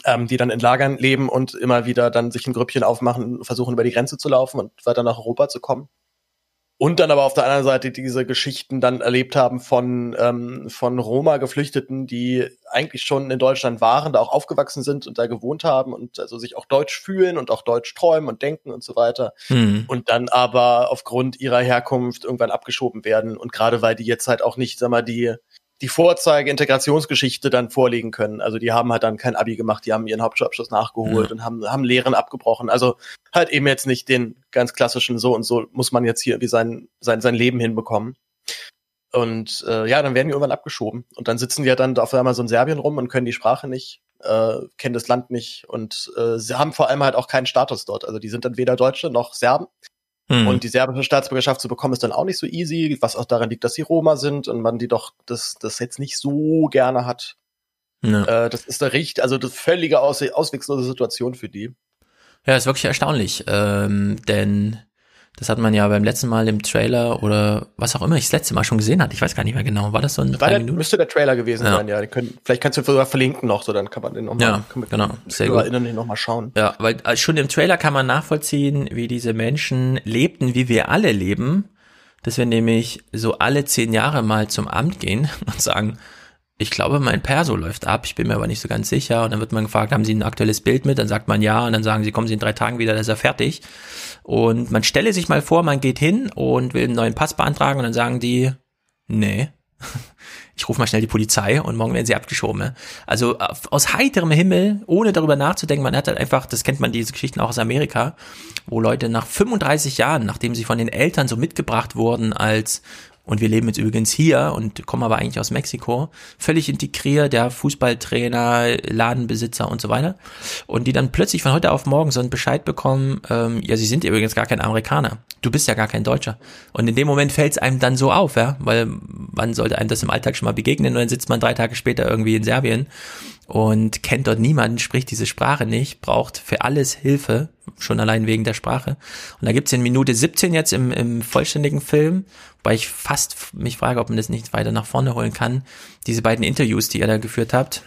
ähm, die dann in Lagern leben und immer wieder dann sich ein Grüppchen aufmachen, versuchen über die Grenze zu laufen und weiter nach Europa zu kommen. Und dann aber auf der anderen Seite diese Geschichten dann erlebt haben von, ähm, von Roma-Geflüchteten, die eigentlich schon in Deutschland waren, da auch aufgewachsen sind und da gewohnt haben und also sich auch deutsch fühlen und auch deutsch träumen und denken und so weiter. Mhm. Und dann aber aufgrund ihrer Herkunft irgendwann abgeschoben werden. Und gerade weil die jetzt halt auch nicht, sag mal, die, die Vorzeige-Integrationsgeschichte dann vorlegen können. Also die haben halt dann kein Abi gemacht, die haben ihren Hauptschulabschluss nachgeholt ja. und haben, haben Lehren abgebrochen. Also halt eben jetzt nicht den ganz klassischen so und so muss man jetzt hier wie sein, sein, sein Leben hinbekommen. Und äh, ja, dann werden die irgendwann abgeschoben. Und dann sitzen die ja dann auf einmal so in Serbien rum und können die Sprache nicht, äh, kennen das Land nicht und äh, sie haben vor allem halt auch keinen Status dort. Also die sind dann weder Deutsche noch Serben. Hm. Und die serbische Staatsbürgerschaft zu bekommen ist dann auch nicht so easy, was auch daran liegt, dass sie Roma sind und man die doch das, das jetzt nicht so gerne hat. Ja. Äh, das ist der Richt, also das völlige aus, auswegslose Situation für die. Ja, ist wirklich erstaunlich, ähm, denn das hat man ja beim letzten Mal im Trailer oder was auch immer ich das letzte Mal schon gesehen hatte. Ich weiß gar nicht mehr genau. War das so ein War der, Müsste der Trailer gewesen ja. sein, ja. Können, vielleicht kannst du sogar verlinken noch, so dann kann man den nochmal, ja, genau. Sehr gut. den nochmal schauen. Ja, weil äh, schon im Trailer kann man nachvollziehen, wie diese Menschen lebten, wie wir alle leben. Dass wir nämlich so alle zehn Jahre mal zum Amt gehen und sagen, ich glaube, mein Perso läuft ab, ich bin mir aber nicht so ganz sicher. Und dann wird man gefragt, haben Sie ein aktuelles Bild mit? Dann sagt man ja und dann sagen sie, kommen Sie in drei Tagen wieder, dann ist er fertig. Und man stelle sich mal vor, man geht hin und will einen neuen Pass beantragen und dann sagen die, nee, ich rufe mal schnell die Polizei und morgen werden sie abgeschoben. Also aus heiterem Himmel, ohne darüber nachzudenken, man hat halt einfach, das kennt man diese Geschichten auch aus Amerika, wo Leute nach 35 Jahren, nachdem sie von den Eltern so mitgebracht wurden als und wir leben jetzt übrigens hier und kommen aber eigentlich aus Mexiko, völlig integriert, der Fußballtrainer, Ladenbesitzer und so weiter. Und die dann plötzlich von heute auf morgen so einen Bescheid bekommen, ähm, ja, sie sind übrigens gar kein Amerikaner. Du bist ja gar kein Deutscher. Und in dem Moment fällt es einem dann so auf, ja, weil wann sollte einem das im Alltag schon mal begegnen und dann sitzt man drei Tage später irgendwie in Serbien und kennt dort niemanden, spricht diese Sprache nicht, braucht für alles Hilfe, schon allein wegen der Sprache. Und da gibt's in Minute 17 jetzt im, im vollständigen Film, weil ich fast mich frage, ob man das nicht weiter nach vorne holen kann, diese beiden Interviews, die ihr da geführt habt,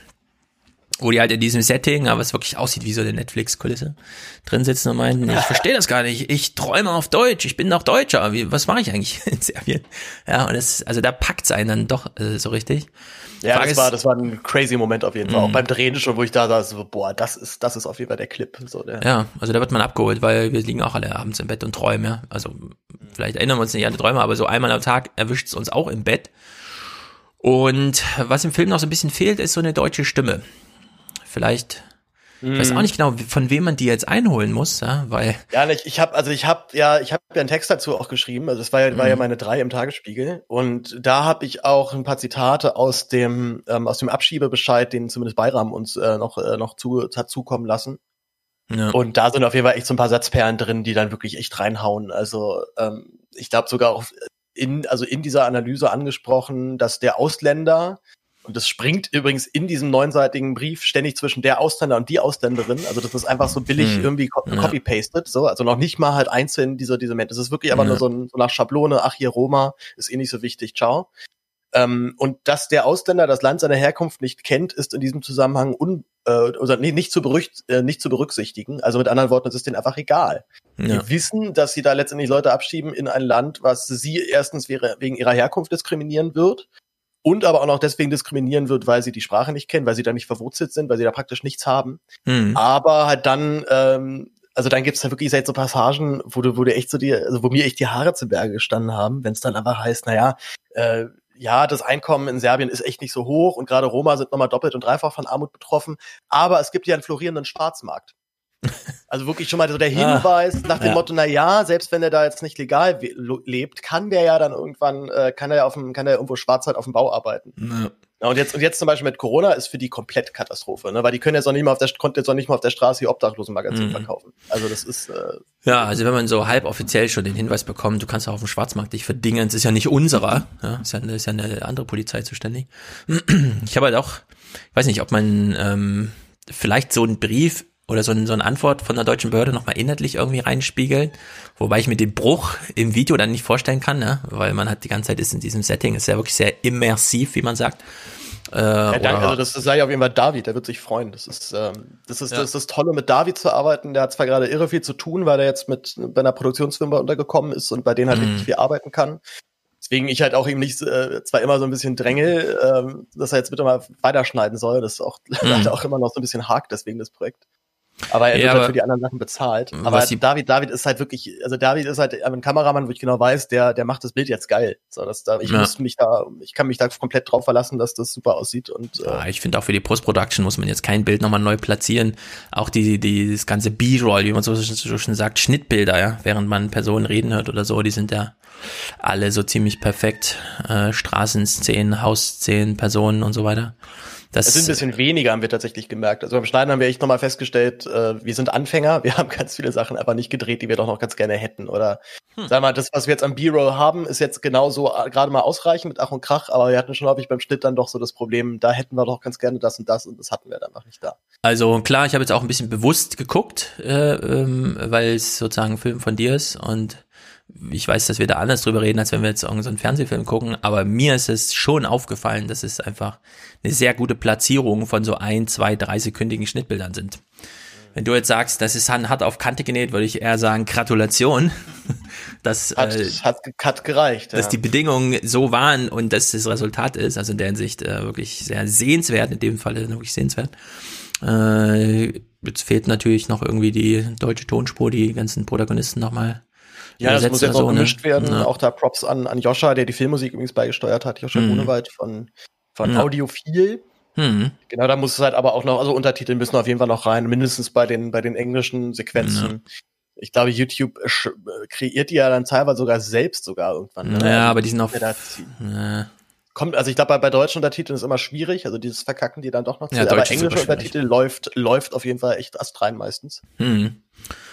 wo die halt in diesem Setting, aber es wirklich aussieht wie so eine Netflix-Kulisse, drin sitzen und meinen, ich verstehe das gar nicht, ich träume auf Deutsch, ich bin doch Deutscher, wie, was mache ich eigentlich in Serbien? Ja, und das, also da packt's einen dann doch äh, so richtig. Ja, Frage das war, das war ein crazy Moment auf jeden Fall. Auch mhm. beim Drehen schon, wo ich da saß, so, boah, das ist, das ist auf jeden Fall der Clip. So, der ja, also da wird man abgeholt, weil wir liegen auch alle abends im Bett und träumen, ja. Also vielleicht erinnern wir uns nicht an die Träume, aber so einmal am Tag erwischt es uns auch im Bett. Und was im Film noch so ein bisschen fehlt, ist so eine deutsche Stimme. Vielleicht ich weiß auch mhm. nicht genau, von wem man die jetzt einholen muss, ja, weil. Ja, ich, ich habe, also ich habe ja, ich habe ja einen Text dazu auch geschrieben. Also es war ja, war ja mhm. meine drei im Tagesspiegel und da habe ich auch ein paar Zitate aus dem ähm, aus dem Abschiebebescheid, den zumindest Bayram uns äh, noch äh, noch zu, hat zukommen lassen. Ja. Und da sind auf jeden Fall echt so ein paar Satzperlen drin, die dann wirklich echt reinhauen. Also ähm, ich glaube sogar auch in also in dieser Analyse angesprochen, dass der Ausländer und das springt übrigens in diesem neunseitigen Brief ständig zwischen der Ausländer und die Ausländerin. Also das ist einfach so billig hm. irgendwie co ja. copy-pasted. So, also noch nicht mal halt einzeln dieser, dieser Mensch. Das ist wirklich einfach ja. nur so, ein, so nach Schablone. Ach, hier Roma ist eh nicht so wichtig. Ciao. Ähm, und dass der Ausländer das Land seiner Herkunft nicht kennt, ist in diesem Zusammenhang un, äh, oder nee, nicht, zu berücht, äh, nicht zu berücksichtigen. Also mit anderen Worten, es ist denen einfach egal. Ja. Die wissen, dass sie da letztendlich Leute abschieben in ein Land, was sie erstens wegen ihrer Herkunft diskriminieren wird und aber auch noch deswegen diskriminieren wird, weil sie die Sprache nicht kennen, weil sie da nicht verwurzelt sind, weil sie da praktisch nichts haben. Mhm. Aber halt dann, ähm, also dann gibt's da wirklich so Passagen, wo du, wo du echt so die, also wo mir echt die Haare zu Berge gestanden haben, wenn es dann einfach heißt, naja, äh, ja, das Einkommen in Serbien ist echt nicht so hoch und gerade Roma sind nochmal doppelt und dreifach von Armut betroffen, aber es gibt ja einen florierenden Schwarzmarkt. Also wirklich schon mal so der ah, Hinweis ah, nach dem ja. Motto, na ja, selbst wenn er da jetzt nicht legal lebt, kann der ja dann irgendwann, äh, kann er ja auf dem, kann er irgendwo schwarz halt auf dem Bau arbeiten. Ja. Ja, und jetzt, und jetzt zum Beispiel mit Corona ist für die komplett Katastrophe, ne? weil die können jetzt auch nicht mal auf der, konnte jetzt auch nicht mal auf der Straße ihr Obdachlosenmagazin mhm. verkaufen. Also das ist, äh, Ja, also wenn man so halboffiziell schon den Hinweis bekommt, du kannst auch auf dem Schwarzmarkt dich verdingen, es ist ja nicht unserer, ja, ist ja, ist ja eine andere Polizei zuständig. Ich habe halt auch, ich weiß nicht, ob man ähm, vielleicht so einen Brief oder so, ein, so eine Antwort von der deutschen Behörde nochmal inhaltlich irgendwie reinspiegeln. Wobei ich mir den Bruch im Video dann nicht vorstellen kann, ne? weil man hat die ganze Zeit ist in diesem Setting, ist ja wirklich sehr immersiv, wie man sagt. Äh, ja, danke, also das, sei auf jeden Fall David, der wird sich freuen. Das ist, ähm, das ist, ja. das ist das Tolle, mit David zu arbeiten. Der hat zwar gerade irre viel zu tun, weil er jetzt mit bei einer Produktionsfirma untergekommen ist und bei denen halt mhm. wirklich viel arbeiten kann. Deswegen ich halt auch ihm nicht äh, zwar immer so ein bisschen dränge, ähm, dass er jetzt bitte mal weiterschneiden soll. Das ist auch, mhm. auch immer noch so ein bisschen hakt, deswegen das Projekt. Aber er wird halt für die anderen Sachen bezahlt. Aber David, David ist halt wirklich, also David ist halt ein Kameramann, wo ich genau weiß, der, der macht das Bild jetzt geil. So, dass da, ich ja. muss mich da, ich kann mich da komplett drauf verlassen, dass das super aussieht. Und, äh, ja, ich finde auch für die Post-Production muss man jetzt kein Bild nochmal neu platzieren. Auch die, die, das ganze B-Roll, wie man so, so schon sagt, Schnittbilder, ja, während man Personen reden hört oder so, die sind ja alle so ziemlich perfekt. Äh, Straßenszenen, Hausszenen, Personen und so weiter. Das es sind ein bisschen weniger, haben wir tatsächlich gemerkt. Also beim Schneiden haben wir echt nochmal festgestellt, äh, wir sind Anfänger, wir haben ganz viele Sachen einfach nicht gedreht, die wir doch noch ganz gerne hätten. Oder hm. sag mal, das, was wir jetzt am B-Roll haben, ist jetzt genauso äh, gerade mal ausreichend mit Ach und Krach, aber wir hatten schon häufig beim Schnitt dann doch so das Problem, da hätten wir doch ganz gerne das und das und das hatten wir dann noch nicht da. Also klar, ich habe jetzt auch ein bisschen bewusst geguckt, äh, ähm, weil es sozusagen ein Film von dir ist und ich weiß, dass wir da anders drüber reden, als wenn wir jetzt irgendeinen so Fernsehfilm gucken, aber mir ist es schon aufgefallen, dass es einfach eine sehr gute Platzierung von so ein, zwei, drei sekündigen Schnittbildern sind. Wenn du jetzt sagst, das ist hart auf Kante genäht, würde ich eher sagen, Gratulation. Das hat, äh, hat, hat gereicht. Dass ja. die Bedingungen so waren und dass das Resultat ist, also in der Hinsicht äh, wirklich sehr sehenswert, in dem Fall wirklich sehenswert. Äh, jetzt fehlt natürlich noch irgendwie die deutsche Tonspur, die ganzen Protagonisten nochmal ja, das muss jetzt auch so, gemischt ne? werden. Ja. Auch da Props an, an Joscha, der die Filmmusik übrigens beigesteuert hat. Joscha mhm. Grunewald von, von ja. Audiophil. Mhm. Genau, da muss es halt aber auch noch, also Untertitel müssen auf jeden Fall noch rein, mindestens bei den, bei den englischen Sequenzen. Ja. Ich glaube, YouTube kreiert die ja dann teilweise sogar selbst sogar irgendwann. Ne? Ja, also, aber die sind auch. Ja. Kommt, also ich glaube, bei, bei deutschen Untertiteln ist immer schwierig, also dieses Verkacken die dann doch noch zu. Ja, aber englische Untertitel läuft, läuft auf jeden Fall echt astrein meistens. Mhm.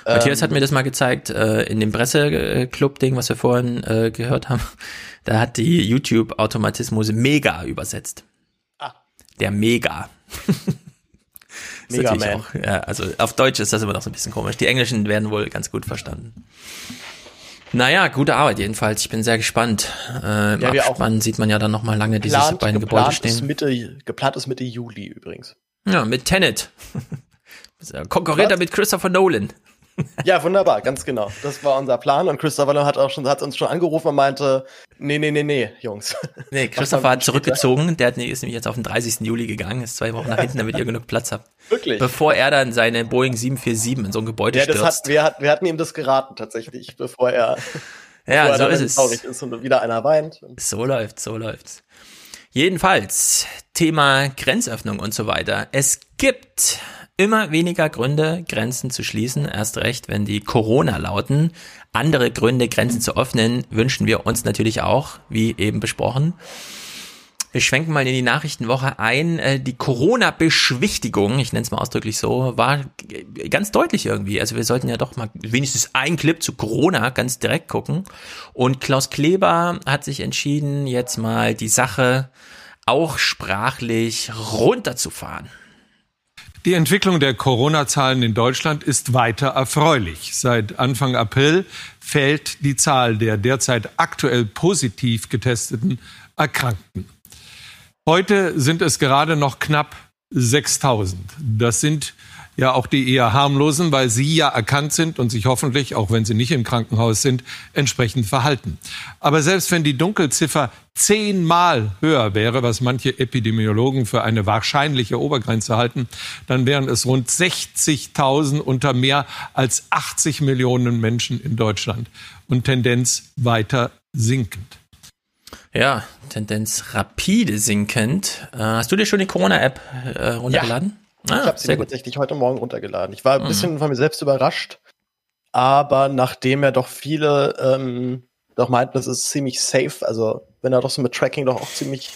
Matthias hat ähm, mir das mal gezeigt, äh, in dem Presseclub-Ding, was wir vorhin äh, gehört haben. Da hat die YouTube-Automatismus Mega übersetzt. Ah. Der Mega. Mega Man. Auch, ja, also auf Deutsch ist das immer noch so ein bisschen komisch. Die Englischen werden wohl ganz gut verstanden. Naja, gute Arbeit jedenfalls. Ich bin sehr gespannt. Äh, Im ja, Abspann sieht man ja dann noch mal lange geplant, diese beiden Gebäude stehen. Ist Mitte, geplant ist Mitte Juli übrigens. Ja, mit Tenet. Konkurrent mit Christopher Nolan. Ja, wunderbar, ganz genau. Das war unser Plan und Christopher hat auch schon, hat uns schon angerufen und meinte, nee, nee, nee, nee, Jungs. Nee, Christopher hat zurückgezogen, der hat, ist nämlich jetzt auf den 30. Juli gegangen, ist zwei Wochen nach hinten, damit ihr genug Platz habt. Wirklich? Bevor er dann seine Boeing 747 in so ein Gebäude ja, das stürzt. Hat, wir, hat, wir hatten ihm das geraten tatsächlich, bevor er, ja, bevor so er ist es. traurig ist und wieder einer weint. So läuft's, so läuft's. Jedenfalls, Thema Grenzöffnung und so weiter. Es gibt immer weniger Gründe, Grenzen zu schließen, erst recht, wenn die Corona lauten. Andere Gründe, Grenzen zu öffnen, wünschen wir uns natürlich auch, wie eben besprochen. Wir schwenken mal in die Nachrichtenwoche ein. Äh, die Corona-Beschwichtigung, ich nenne es mal ausdrücklich so, war ganz deutlich irgendwie. Also wir sollten ja doch mal wenigstens ein Clip zu Corona ganz direkt gucken. Und Klaus Kleber hat sich entschieden, jetzt mal die Sache auch sprachlich runterzufahren. Die Entwicklung der Corona-Zahlen in Deutschland ist weiter erfreulich. Seit Anfang April fällt die Zahl der derzeit aktuell positiv getesteten Erkrankten. Heute sind es gerade noch knapp 6000. Das sind ja auch die eher harmlosen, weil sie ja erkannt sind und sich hoffentlich, auch wenn sie nicht im Krankenhaus sind, entsprechend verhalten. Aber selbst wenn die Dunkelziffer zehnmal höher wäre, was manche Epidemiologen für eine wahrscheinliche Obergrenze halten, dann wären es rund 60.000 unter mehr als 80 Millionen Menschen in Deutschland und Tendenz weiter sinkend. Ja, Tendenz rapide sinkend. Äh, hast du dir schon die Corona-App äh, runtergeladen? Ja, ah, ich habe sie mir tatsächlich heute Morgen runtergeladen. Ich war ein mhm. bisschen von mir selbst überrascht, aber nachdem ja doch viele ähm, doch meinten, das ist ziemlich safe, also wenn er doch so mit Tracking doch auch ziemlich,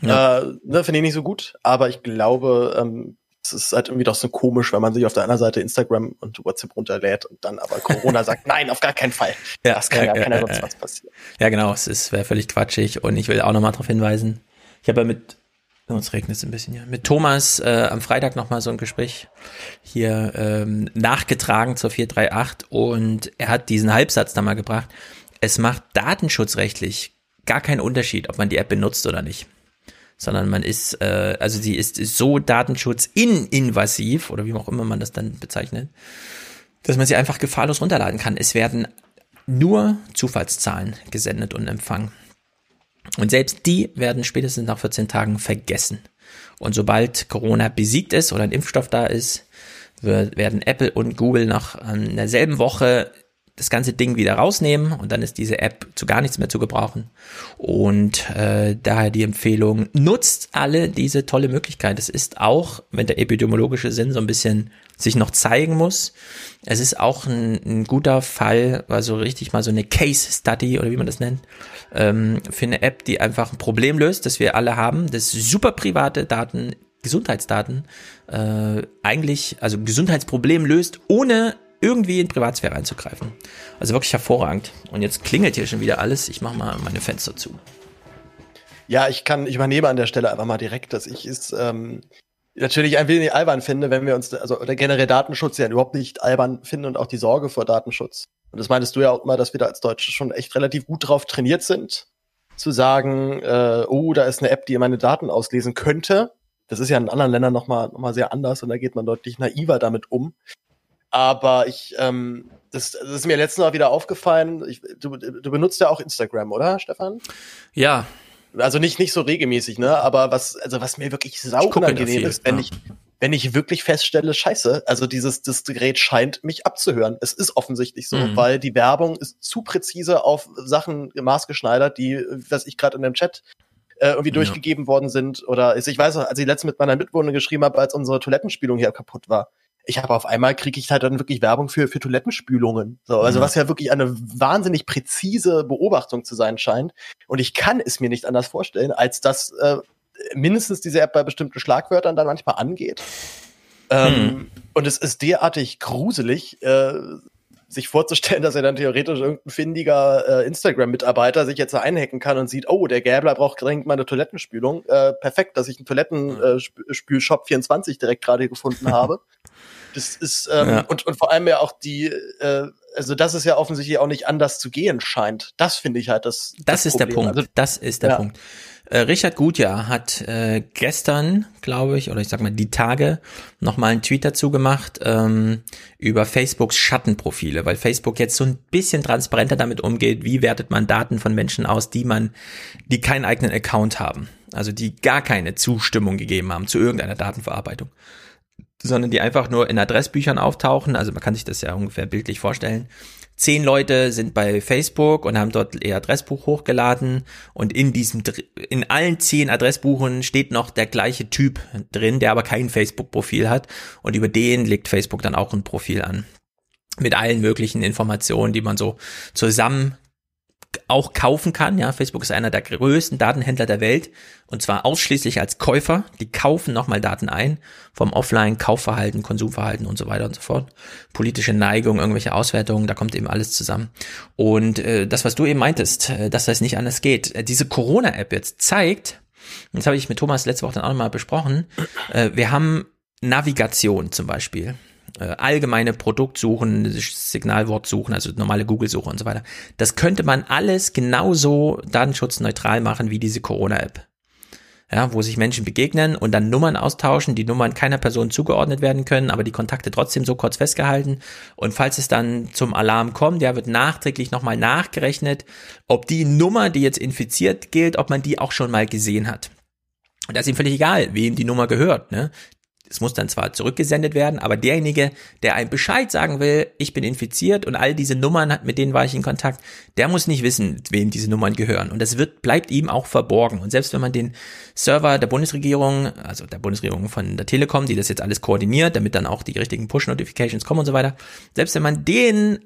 ja. äh, ne, finde ich nicht so gut, aber ich glaube, ähm, es ist halt irgendwie doch so komisch, wenn man sich auf der anderen Seite Instagram und WhatsApp runterlädt und dann aber Corona sagt, nein, auf gar keinen Fall. Ja, das kann ja, ja keiner sonst was passieren. Ja, genau, es wäre völlig quatschig und ich will auch nochmal darauf hinweisen. Ich habe ja mit, uns regnet es ein bisschen hier, mit Thomas äh, am Freitag nochmal so ein Gespräch hier ähm, nachgetragen zur 438 und er hat diesen Halbsatz da mal gebracht. Es macht datenschutzrechtlich gar keinen Unterschied, ob man die App benutzt oder nicht sondern man ist, äh, also sie ist so datenschutzinvasiv oder wie auch immer man das dann bezeichnet, dass man sie einfach gefahrlos runterladen kann. Es werden nur Zufallszahlen gesendet und empfangen. Und selbst die werden spätestens nach 14 Tagen vergessen. Und sobald Corona besiegt ist oder ein Impfstoff da ist, werden Apple und Google nach ähm, derselben Woche das ganze Ding wieder rausnehmen und dann ist diese App zu gar nichts mehr zu gebrauchen. Und äh, daher die Empfehlung, nutzt alle diese tolle Möglichkeit. Es ist auch, wenn der epidemiologische Sinn so ein bisschen sich noch zeigen muss, es ist auch ein, ein guter Fall, also richtig mal so eine Case Study oder wie man das nennt, ähm, für eine App, die einfach ein Problem löst, das wir alle haben, das super private Daten Gesundheitsdaten äh, eigentlich, also Gesundheitsproblem löst, ohne irgendwie in Privatsphäre einzugreifen. Also wirklich hervorragend. Und jetzt klingelt hier schon wieder alles. Ich mache mal meine Fenster zu. Ja, ich kann, ich übernehme an der Stelle einfach mal direkt, dass ich es ähm, natürlich ein wenig albern finde, wenn wir uns, also der generelle Datenschutz ja überhaupt nicht albern finden und auch die Sorge vor Datenschutz. Und das meintest du ja auch immer, dass wir da als Deutsche schon echt relativ gut drauf trainiert sind, zu sagen, äh, oh, da ist eine App, die meine Daten auslesen könnte. Das ist ja in anderen Ländern nochmal noch mal sehr anders und da geht man deutlich naiver damit um. Aber ich, ähm, das, das ist mir letztens Mal wieder aufgefallen. Ich, du, du benutzt ja auch Instagram, oder, Stefan? Ja. Also nicht, nicht so regelmäßig, ne? Aber was, also was mir wirklich sau unangenehm ist, wenn ja. ich, wenn ich wirklich feststelle, scheiße, also dieses das Gerät scheint mich abzuhören. Es ist offensichtlich so, mhm. weil die Werbung ist zu präzise auf Sachen maßgeschneidert, die, was ich gerade in dem Chat äh, irgendwie ja. durchgegeben worden sind. Oder ich weiß noch, als ich letztens mit meiner Mitwohnerin geschrieben habe, als unsere Toilettenspielung hier kaputt war ich habe auf einmal kriege ich halt dann wirklich Werbung für für Toilettenspülungen. So, also mhm. was ja wirklich eine wahnsinnig präzise Beobachtung zu sein scheint. Und ich kann es mir nicht anders vorstellen, als dass äh, mindestens diese App bei bestimmten Schlagwörtern dann manchmal angeht. Ähm, mhm. Und es ist derartig gruselig, äh, sich vorzustellen, dass er dann theoretisch irgendein findiger äh, Instagram-Mitarbeiter sich jetzt einhacken kann und sieht, oh, der Gäbler braucht dringend mal eine Toilettenspülung. Äh, perfekt, dass ich einen Toilettenspülshop äh, 24 direkt gerade gefunden habe. Das ist, ähm, ja. und, und vor allem ja auch die, äh, also das ist ja offensichtlich auch nicht anders zu gehen scheint. Das finde ich halt das. Das, das ist Problem. der Punkt. Also, das ist der ja. Punkt. Äh, Richard Gutjahr hat äh, gestern, glaube ich, oder ich sag mal die Tage, nochmal einen Tweet dazu gemacht ähm, über Facebooks Schattenprofile, weil Facebook jetzt so ein bisschen transparenter damit umgeht, wie wertet man Daten von Menschen aus, die man, die keinen eigenen Account haben, also die gar keine Zustimmung gegeben haben zu irgendeiner Datenverarbeitung. Sondern die einfach nur in Adressbüchern auftauchen. Also man kann sich das ja ungefähr bildlich vorstellen. Zehn Leute sind bei Facebook und haben dort ihr Adressbuch hochgeladen und in diesem, in allen zehn Adressbuchen steht noch der gleiche Typ drin, der aber kein Facebook-Profil hat und über den legt Facebook dann auch ein Profil an. Mit allen möglichen Informationen, die man so zusammen auch kaufen kann. Ja, Facebook ist einer der größten Datenhändler der Welt und zwar ausschließlich als Käufer. Die kaufen nochmal Daten ein vom Offline-Kaufverhalten, Konsumverhalten und so weiter und so fort. Politische Neigung, irgendwelche Auswertungen, da kommt eben alles zusammen. Und äh, das, was du eben meintest, äh, dass das nicht anders geht. Äh, diese Corona-App jetzt zeigt, das habe ich mit Thomas letzte Woche dann auch nochmal besprochen, äh, wir haben Navigation zum Beispiel allgemeine Produktsuchen, Signalwortsuchen, also normale Google-Suche und so weiter. Das könnte man alles genauso datenschutzneutral machen wie diese Corona-App. Ja, wo sich Menschen begegnen und dann Nummern austauschen, die Nummern keiner Person zugeordnet werden können, aber die Kontakte trotzdem so kurz festgehalten. Und falls es dann zum Alarm kommt, ja, wird nachträglich nochmal nachgerechnet, ob die Nummer, die jetzt infiziert gilt, ob man die auch schon mal gesehen hat. Und da ist ihm völlig egal, wem die Nummer gehört. Ne? Es muss dann zwar zurückgesendet werden, aber derjenige, der einem Bescheid sagen will, ich bin infiziert und all diese Nummern, mit denen war ich in Kontakt, der muss nicht wissen, wem diese Nummern gehören. Und das wird, bleibt ihm auch verborgen. Und selbst wenn man den Server der Bundesregierung, also der Bundesregierung von der Telekom, die das jetzt alles koordiniert, damit dann auch die richtigen Push-Notifications kommen und so weiter, selbst wenn man den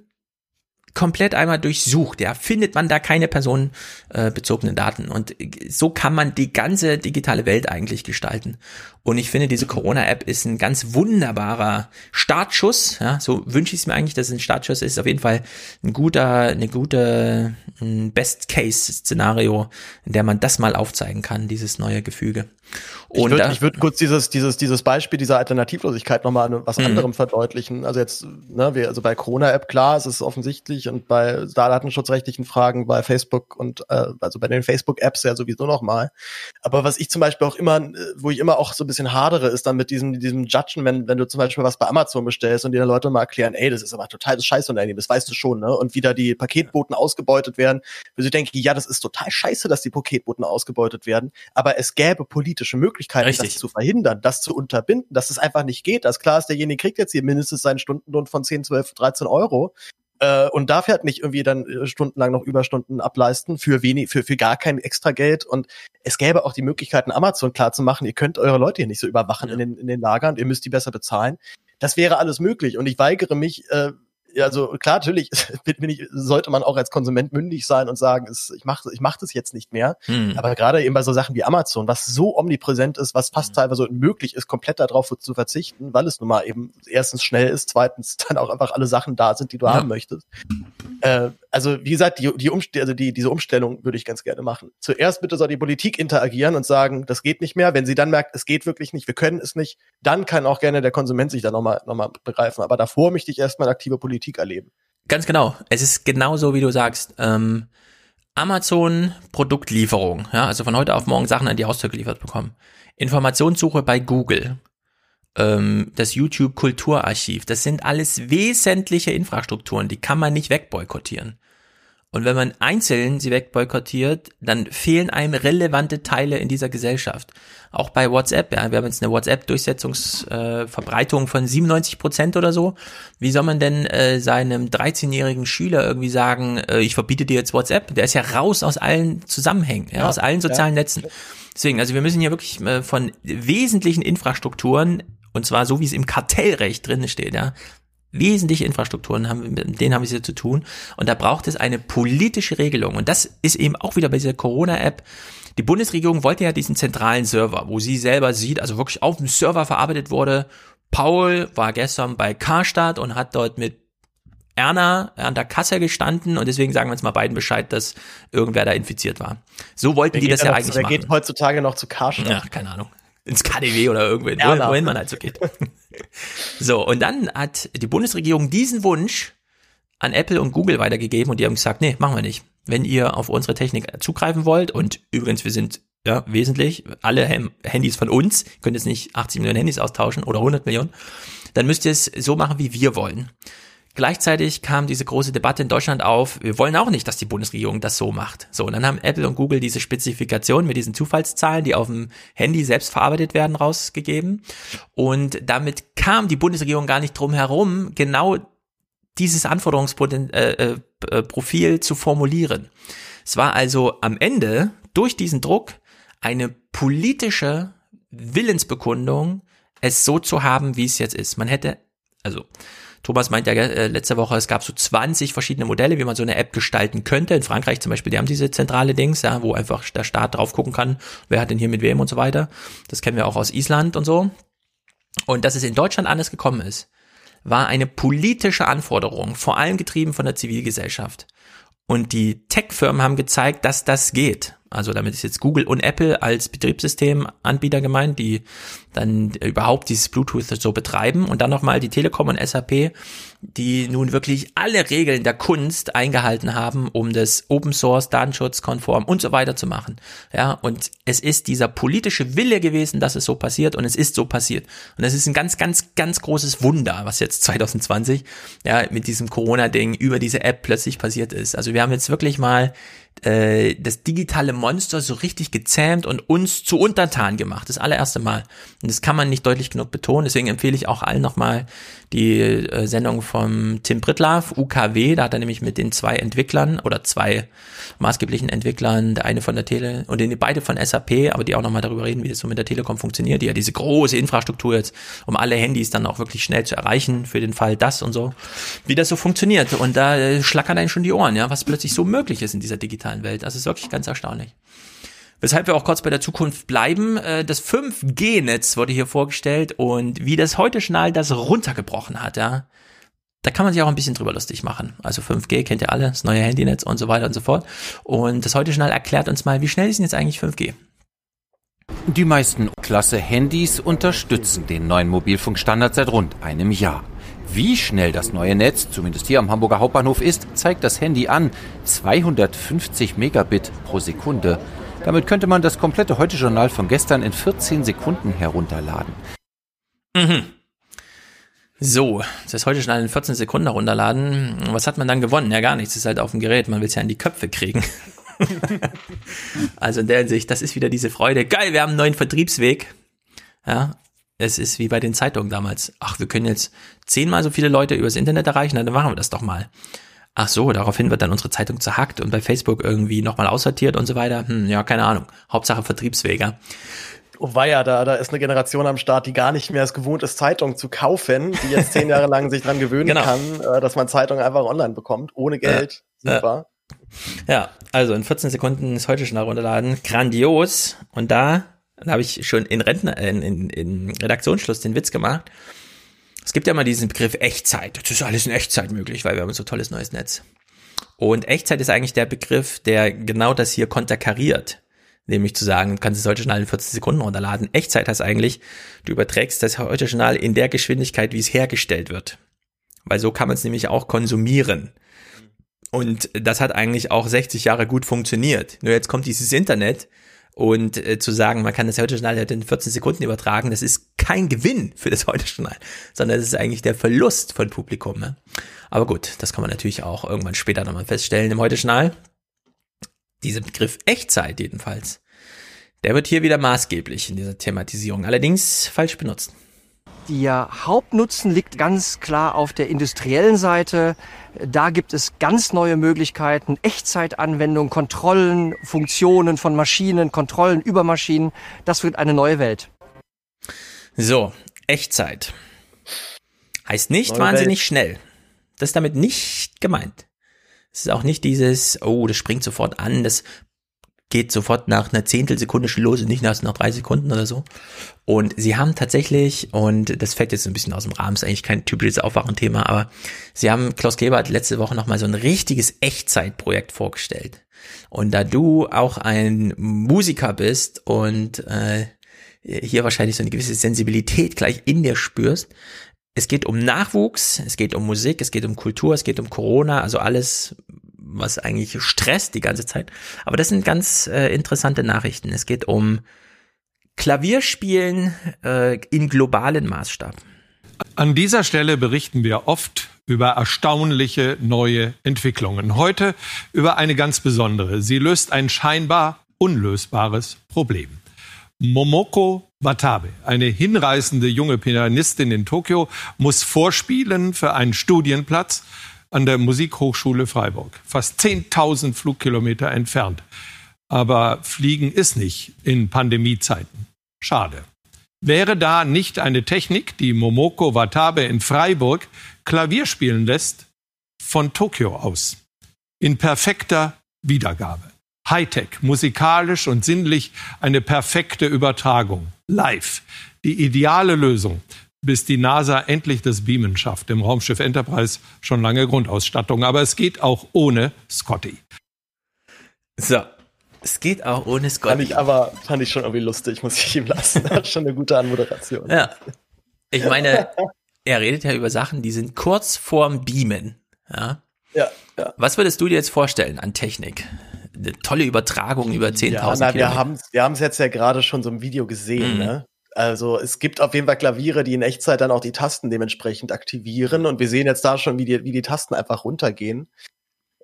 komplett einmal durchsucht, ja, findet man da keine personenbezogenen Daten. Und so kann man die ganze digitale Welt eigentlich gestalten. Und ich finde, diese Corona-App ist ein ganz wunderbarer Startschuss. Ja, so wünsche ich es mir eigentlich, dass es ein Startschuss ist. Auf jeden Fall ein guter, eine gute Best-Case-Szenario, in der man das mal aufzeigen kann, dieses neue Gefüge. Und ich würde würd kurz dieses, dieses, dieses Beispiel dieser Alternativlosigkeit nochmal an was mhm. anderem verdeutlichen. Also jetzt, ne, wir, also bei Corona-App, klar, es ist offensichtlich und bei datenschutzrechtlichen Fragen bei Facebook und äh, also bei den Facebook-Apps ja sowieso nochmal. Aber was ich zum Beispiel auch immer, wo ich immer auch so ein bisschen hadere, ist dann mit diesem, diesem Judgen, wenn, wenn du zum Beispiel was bei Amazon bestellst und dir Leute mal erklären, ey, das ist aber total das Scheißunternehmen, das weißt du schon, ne? Und wieder die Paketboten ausgebeutet werden. Also ich denke, ja, das ist total scheiße, dass die Paketboten ausgebeutet werden, aber es gäbe politische Möglichkeiten, Möglichkeiten, Richtig. das zu verhindern, das zu unterbinden, dass es einfach nicht geht. Das klar ist, derjenige kriegt jetzt hier mindestens seinen Stundenlohn von 10, 12, 13 Euro äh, und darf halt nicht irgendwie dann äh, stundenlang noch Überstunden ableisten für wenig, für, für gar kein extra Geld. Und es gäbe auch die Möglichkeiten, Amazon klar zu machen, ihr könnt eure Leute hier nicht so überwachen ja. in, den, in den Lagern, ihr müsst die besser bezahlen. Das wäre alles möglich. Und ich weigere mich, äh, also klar, natürlich bin ich, sollte man auch als Konsument mündig sein und sagen, es, ich mache ich mach das jetzt nicht mehr. Hm. Aber gerade eben bei so Sachen wie Amazon, was so omnipräsent ist, was fast hm. teilweise unmöglich ist, komplett darauf zu verzichten, weil es nun mal eben erstens schnell ist, zweitens dann auch einfach alle Sachen da sind, die du ja. haben möchtest. Äh, also wie gesagt, die, die, Umst also die, diese Umstellung würde ich ganz gerne machen. Zuerst bitte soll die Politik interagieren und sagen, das geht nicht mehr. Wenn sie dann merkt, es geht wirklich nicht, wir können es nicht, dann kann auch gerne der Konsument sich da nochmal noch mal begreifen. Aber davor möchte ich erstmal aktive Politik erleben. Ganz genau. Es ist genauso, wie du sagst. Ähm, Amazon Produktlieferung, ja, also von heute auf morgen Sachen an die Haustür geliefert bekommen. Informationssuche bei Google ähm, das YouTube Kulturarchiv, das sind alles wesentliche Infrastrukturen, die kann man nicht wegboykottieren. Und wenn man einzeln sie wegboykottiert, dann fehlen einem relevante Teile in dieser Gesellschaft. Auch bei WhatsApp, ja, wir haben jetzt eine WhatsApp-Durchsetzungsverbreitung äh, von 97 Prozent oder so. Wie soll man denn äh, seinem 13-jährigen Schüler irgendwie sagen, äh, ich verbiete dir jetzt WhatsApp? Der ist ja raus aus allen Zusammenhängen, ja, ja aus allen sozialen ja. Netzen. Deswegen, also wir müssen hier wirklich äh, von wesentlichen Infrastrukturen und zwar so, wie es im Kartellrecht drin steht, ja. Wesentliche Infrastrukturen haben, mit denen haben wir es hier zu tun. Und da braucht es eine politische Regelung. Und das ist eben auch wieder bei dieser Corona-App. Die Bundesregierung wollte ja diesen zentralen Server, wo sie selber sieht, also wirklich auf dem Server verarbeitet wurde. Paul war gestern bei Karstadt und hat dort mit Erna an der Kasse gestanden und deswegen sagen wir uns mal beiden Bescheid, dass irgendwer da infiziert war. So wollten wer die das ja eigentlich wer machen. Wer geht heutzutage noch zu Karstadt? Ja, keine Ahnung ins KDW oder irgendwo, ja, wohin man halt so geht. so, und dann hat die Bundesregierung diesen Wunsch an Apple und Google weitergegeben und die haben gesagt, nee, machen wir nicht. Wenn ihr auf unsere Technik zugreifen wollt, und übrigens, wir sind ja wesentlich, alle Handys von uns, ihr könnt jetzt nicht 80 Millionen Handys austauschen oder 100 Millionen, dann müsst ihr es so machen, wie wir wollen. Gleichzeitig kam diese große Debatte in Deutschland auf, wir wollen auch nicht, dass die Bundesregierung das so macht. So, und dann haben Apple und Google diese Spezifikation mit diesen Zufallszahlen, die auf dem Handy selbst verarbeitet werden, rausgegeben. Und damit kam die Bundesregierung gar nicht drum herum, genau dieses Anforderungsprofil äh, äh, zu formulieren. Es war also am Ende durch diesen Druck eine politische Willensbekundung, es so zu haben, wie es jetzt ist. Man hätte, also Thomas meint ja äh, letzte Woche, es gab so 20 verschiedene Modelle, wie man so eine App gestalten könnte. In Frankreich zum Beispiel, die haben diese zentrale Dings, ja, wo einfach der Staat drauf gucken kann, wer hat denn hier mit wem und so weiter. Das kennen wir auch aus Island und so. Und dass es in Deutschland anders gekommen ist, war eine politische Anforderung, vor allem getrieben von der Zivilgesellschaft. Und die Tech-Firmen haben gezeigt, dass das geht. Also damit ist jetzt Google und Apple als Betriebssystemanbieter gemeint, die dann überhaupt dieses Bluetooth so betreiben. Und dann nochmal die Telekom und SAP, die nun wirklich alle Regeln der Kunst eingehalten haben, um das Open Source, Datenschutzkonform und so weiter zu machen. Ja, und es ist dieser politische Wille gewesen, dass es so passiert und es ist so passiert. Und es ist ein ganz, ganz, ganz großes Wunder, was jetzt 2020 ja mit diesem Corona-Ding über diese App plötzlich passiert ist. Also wir haben jetzt wirklich mal äh, das digitale Monster so richtig gezähmt und uns zu untertan gemacht. Das allererste Mal. Und das kann man nicht deutlich genug betonen. Deswegen empfehle ich auch allen nochmal die äh, Sendung vom Tim Brittlaff, UKW. Da hat er nämlich mit den zwei Entwicklern oder zwei maßgeblichen Entwicklern, der eine von der Tele und den beide von SAP, aber die auch nochmal darüber reden, wie das so mit der Telekom funktioniert, die ja diese große Infrastruktur jetzt, um alle Handys dann auch wirklich schnell zu erreichen, für den Fall das und so, wie das so funktioniert. Und da äh, schlackern einen schon die Ohren, ja, was plötzlich so möglich ist in dieser digitalen Welt. Das ist wirklich ganz erstaunlich. Weshalb wir auch kurz bei der Zukunft bleiben. Äh, das 5G-Netz wurde hier vorgestellt und wie das heute Schnall das runtergebrochen hat, ja. Da kann man sich auch ein bisschen drüber lustig machen. Also 5G kennt ihr alle, das neue Handynetz und so weiter und so fort. Und das heute Schnall erklärt uns mal, wie schnell ist denn jetzt eigentlich 5G? Die meisten Klasse-Handys unterstützen den neuen Mobilfunkstandard seit rund einem Jahr. Wie schnell das neue Netz, zumindest hier am Hamburger Hauptbahnhof ist, zeigt das Handy an. 250 Megabit pro Sekunde. Damit könnte man das komplette Heute-Journal von gestern in 14 Sekunden herunterladen. Mhm. So, das heute schnell in 14 Sekunden herunterladen. Was hat man dann gewonnen? Ja, gar nichts. Das ist halt auf dem Gerät. Man will es ja in die Köpfe kriegen. also in der Hinsicht, das ist wieder diese Freude. Geil, wir haben einen neuen Vertriebsweg. Ja, es ist wie bei den Zeitungen damals. Ach, wir können jetzt zehnmal so viele Leute übers Internet erreichen, dann machen wir das doch mal. Ach so, daraufhin wird dann unsere Zeitung zerhackt und bei Facebook irgendwie nochmal aussortiert und so weiter. Hm, ja, keine Ahnung. Hauptsache Vertriebswege. Oh weia, da, da ist eine Generation am Start, die gar nicht mehr es gewohnt ist, Zeitungen zu kaufen, die jetzt zehn Jahre lang sich dran gewöhnen genau. kann, äh, dass man Zeitungen einfach online bekommt, ohne Geld. Ja, Super. Ja, also in 14 Sekunden ist heute schnell runterladen. Grandios. Und da, da habe ich schon in Rentner, in, in, in Redaktionsschluss den Witz gemacht. Es gibt ja mal diesen Begriff Echtzeit. Das ist alles in Echtzeit möglich, weil wir haben so tolles neues Netz. Und Echtzeit ist eigentlich der Begriff, der genau das hier konterkariert. Nämlich zu sagen, du kannst das heute Journal in 40 Sekunden runterladen. Echtzeit heißt eigentlich, du überträgst das heute Journal in der Geschwindigkeit, wie es hergestellt wird. Weil so kann man es nämlich auch konsumieren. Und das hat eigentlich auch 60 Jahre gut funktioniert. Nur jetzt kommt dieses Internet und äh, zu sagen, man kann das Heute-Journal in 14 Sekunden übertragen, das ist kein Gewinn für das Heute-Journal, sondern das ist eigentlich der Verlust von Publikum. Ne? Aber gut, das kann man natürlich auch irgendwann später nochmal feststellen im Heute-Journal. Dieser Begriff Echtzeit jedenfalls, der wird hier wieder maßgeblich in dieser Thematisierung, allerdings falsch benutzt. Der Hauptnutzen liegt ganz klar auf der industriellen Seite. Da gibt es ganz neue Möglichkeiten, Echtzeitanwendungen, Kontrollen, Funktionen von Maschinen, Kontrollen über Maschinen. Das wird eine neue Welt. So, Echtzeit. Heißt nicht neue wahnsinnig Welt. schnell. Das ist damit nicht gemeint. Es ist auch nicht dieses, oh, das springt sofort an, das geht sofort nach einer Zehntelsekunde schon los und nicht erst nach drei Sekunden oder so. Und sie haben tatsächlich, und das fällt jetzt ein bisschen aus dem Rahmen, ist eigentlich kein typisches Aufwachenthema, aber sie haben, Klaus Kleber hat letzte Woche nochmal so ein richtiges Echtzeitprojekt vorgestellt. Und da du auch ein Musiker bist und äh, hier wahrscheinlich so eine gewisse Sensibilität gleich in dir spürst, es geht um Nachwuchs, es geht um Musik, es geht um Kultur, es geht um Corona, also alles, was eigentlich stresst die ganze Zeit. Aber das sind ganz äh, interessante Nachrichten. Es geht um Klavierspielen äh, in globalen Maßstab. An dieser Stelle berichten wir oft über erstaunliche neue Entwicklungen. Heute über eine ganz besondere. Sie löst ein scheinbar unlösbares Problem. Momoko Watabe, eine hinreißende junge Pianistin in Tokio, muss vorspielen für einen Studienplatz an der Musikhochschule Freiburg, fast 10.000 Flugkilometer entfernt. Aber Fliegen ist nicht in Pandemiezeiten. Schade. Wäre da nicht eine Technik, die Momoko Watabe in Freiburg Klavier spielen lässt, von Tokio aus, in perfekter Wiedergabe? Hightech, musikalisch und sinnlich eine perfekte Übertragung. Live. Die ideale Lösung, bis die NASA endlich das Beamen schafft. Im Raumschiff Enterprise schon lange Grundausstattung. Aber es geht auch ohne Scotty. So. Es geht auch ohne Scotty. Fand ich aber, fand ich schon irgendwie lustig, muss ich ihm lassen. Ist schon eine gute Anmoderation. Ja. Ich meine, er redet ja über Sachen, die sind kurz vorm Beamen. Ja. Ja, ja. Was würdest du dir jetzt vorstellen an Technik? eine tolle Übertragung über 10.000 ja, na, Kilometer. Wir haben wir es jetzt ja gerade schon so im Video gesehen. Mhm. Ne? Also es gibt auf jeden Fall Klaviere, die in Echtzeit dann auch die Tasten dementsprechend aktivieren. Und wir sehen jetzt da schon, wie die, wie die Tasten einfach runtergehen.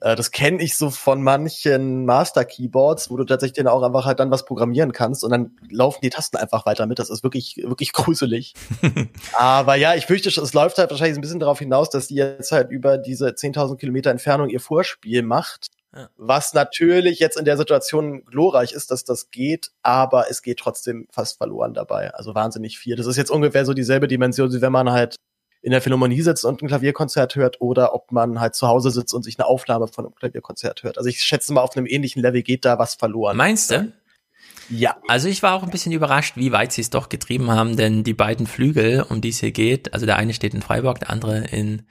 Äh, das kenne ich so von manchen Master-Keyboards, wo du tatsächlich dann auch einfach halt dann was programmieren kannst und dann laufen die Tasten einfach weiter mit. Das ist wirklich, wirklich gruselig. Aber ja, ich fürchte, es läuft halt wahrscheinlich ein bisschen darauf hinaus, dass die jetzt halt über diese 10.000 Kilometer Entfernung ihr Vorspiel macht was natürlich jetzt in der Situation glorreich ist, dass das geht, aber es geht trotzdem fast verloren dabei. Also wahnsinnig viel. Das ist jetzt ungefähr so dieselbe Dimension, wie wenn man halt in der Philharmonie sitzt und ein Klavierkonzert hört oder ob man halt zu Hause sitzt und sich eine Aufnahme von einem Klavierkonzert hört. Also ich schätze mal, auf einem ähnlichen Level geht da was verloren. Meinst du? Ja. Also ich war auch ein bisschen überrascht, wie weit sie es doch getrieben haben, denn die beiden Flügel, um die es hier geht, also der eine steht in Freiburg, der andere in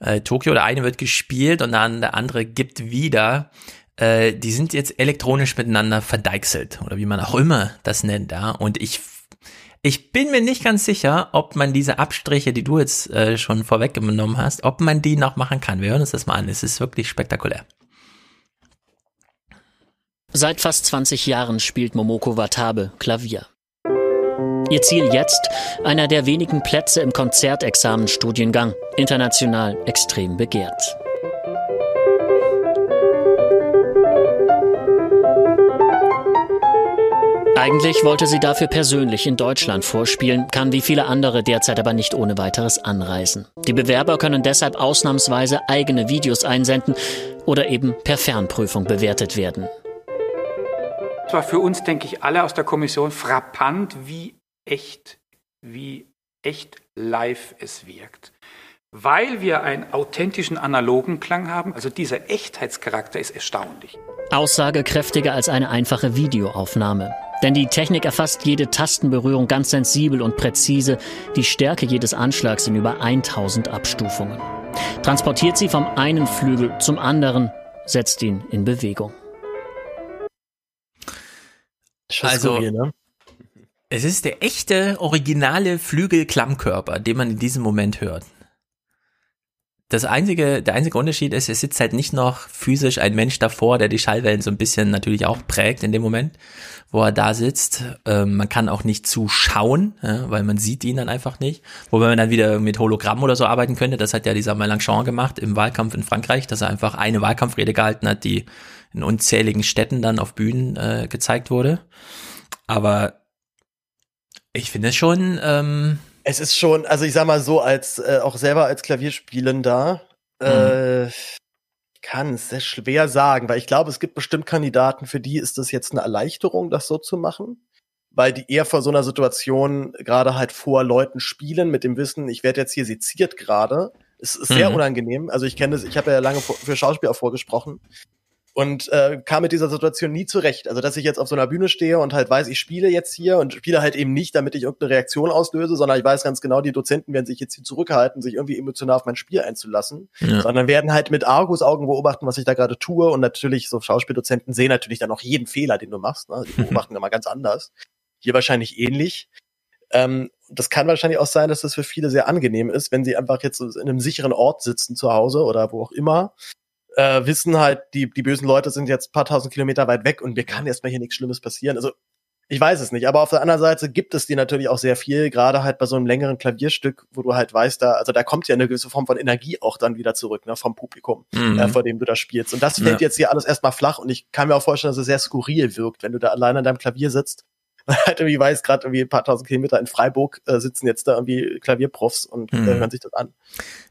äh, Tokio. Der eine wird gespielt und dann der andere gibt wieder. Äh, die sind jetzt elektronisch miteinander verdeichselt oder wie man auch immer das nennt. Ja? Und ich ich bin mir nicht ganz sicher, ob man diese Abstriche, die du jetzt äh, schon vorweggenommen hast, ob man die noch machen kann. Wir hören uns das mal an. Es ist wirklich spektakulär. Seit fast 20 Jahren spielt Momoko Watabe Klavier. Ihr Ziel jetzt? Einer der wenigen Plätze im Konzertexamenstudiengang, international extrem begehrt. Eigentlich wollte sie dafür persönlich in Deutschland vorspielen, kann wie viele andere derzeit aber nicht ohne weiteres anreisen. Die Bewerber können deshalb ausnahmsweise eigene Videos einsenden oder eben per Fernprüfung bewertet werden. Es war für uns, denke ich, alle aus der Kommission frappant, wie echt, wie echt live es wirkt. Weil wir einen authentischen analogen Klang haben, also dieser Echtheitscharakter ist erstaunlich. Aussagekräftiger als eine einfache Videoaufnahme. Denn die Technik erfasst jede Tastenberührung ganz sensibel und präzise. Die Stärke jedes Anschlags sind über 1000 Abstufungen. Transportiert sie vom einen Flügel zum anderen, setzt ihn in Bewegung. Also, skurril, ne? Es ist der echte, originale Flügelklammkörper, den man in diesem Moment hört. Das einzige, der einzige Unterschied ist, es sitzt halt nicht noch physisch ein Mensch davor, der die Schallwellen so ein bisschen natürlich auch prägt in dem Moment, wo er da sitzt. Ähm, man kann auch nicht zuschauen, ja, weil man sieht ihn dann einfach nicht. Wobei man dann wieder mit Hologramm oder so arbeiten könnte. Das hat ja dieser Mélenchon gemacht im Wahlkampf in Frankreich, dass er einfach eine Wahlkampfrede gehalten hat, die in unzähligen Städten dann auf Bühnen äh, gezeigt wurde. Aber ich finde es schon. Ähm es ist schon, also ich sag mal so, als äh, auch selber als Klavierspielender mhm. äh, kann es sehr schwer sagen, weil ich glaube, es gibt bestimmt Kandidaten, für die ist das jetzt eine Erleichterung, das so zu machen, weil die eher vor so einer Situation gerade halt vor Leuten spielen mit dem Wissen, ich werde jetzt hier seziert gerade. Es ist sehr mhm. unangenehm. Also ich kenne das, ich habe ja lange für Schauspiel auch vorgesprochen und äh, kam mit dieser Situation nie zurecht. Also, dass ich jetzt auf so einer Bühne stehe und halt weiß, ich spiele jetzt hier und spiele halt eben nicht, damit ich irgendeine Reaktion auslöse, sondern ich weiß ganz genau, die Dozenten werden sich jetzt hier zurückhalten, sich irgendwie emotional auf mein Spiel einzulassen, ja. sondern werden halt mit Argusaugen beobachten, was ich da gerade tue und natürlich so Schauspieldozenten sehen natürlich dann auch jeden Fehler, den du machst. Ne? Die beobachten immer ganz anders. Hier wahrscheinlich ähnlich. Ähm, das kann wahrscheinlich auch sein, dass das für viele sehr angenehm ist, wenn sie einfach jetzt in einem sicheren Ort sitzen zu Hause oder wo auch immer äh, wissen halt, die, die bösen Leute sind jetzt paar tausend Kilometer weit weg und mir kann erstmal hier nichts Schlimmes passieren. Also Ich weiß es nicht, aber auf der anderen Seite gibt es die natürlich auch sehr viel, gerade halt bei so einem längeren Klavierstück, wo du halt weißt, da, also da kommt ja eine gewisse Form von Energie auch dann wieder zurück, ne, vom Publikum, mhm. äh, vor dem du da spielst. Und das fällt ja. jetzt hier alles erstmal flach und ich kann mir auch vorstellen, dass es sehr skurril wirkt, wenn du da allein an deinem Klavier sitzt. halt irgendwie weiß, gerade irgendwie ein paar tausend Kilometer in Freiburg äh, sitzen jetzt da irgendwie Klavierprofs und äh, mhm. äh, hören sich das an.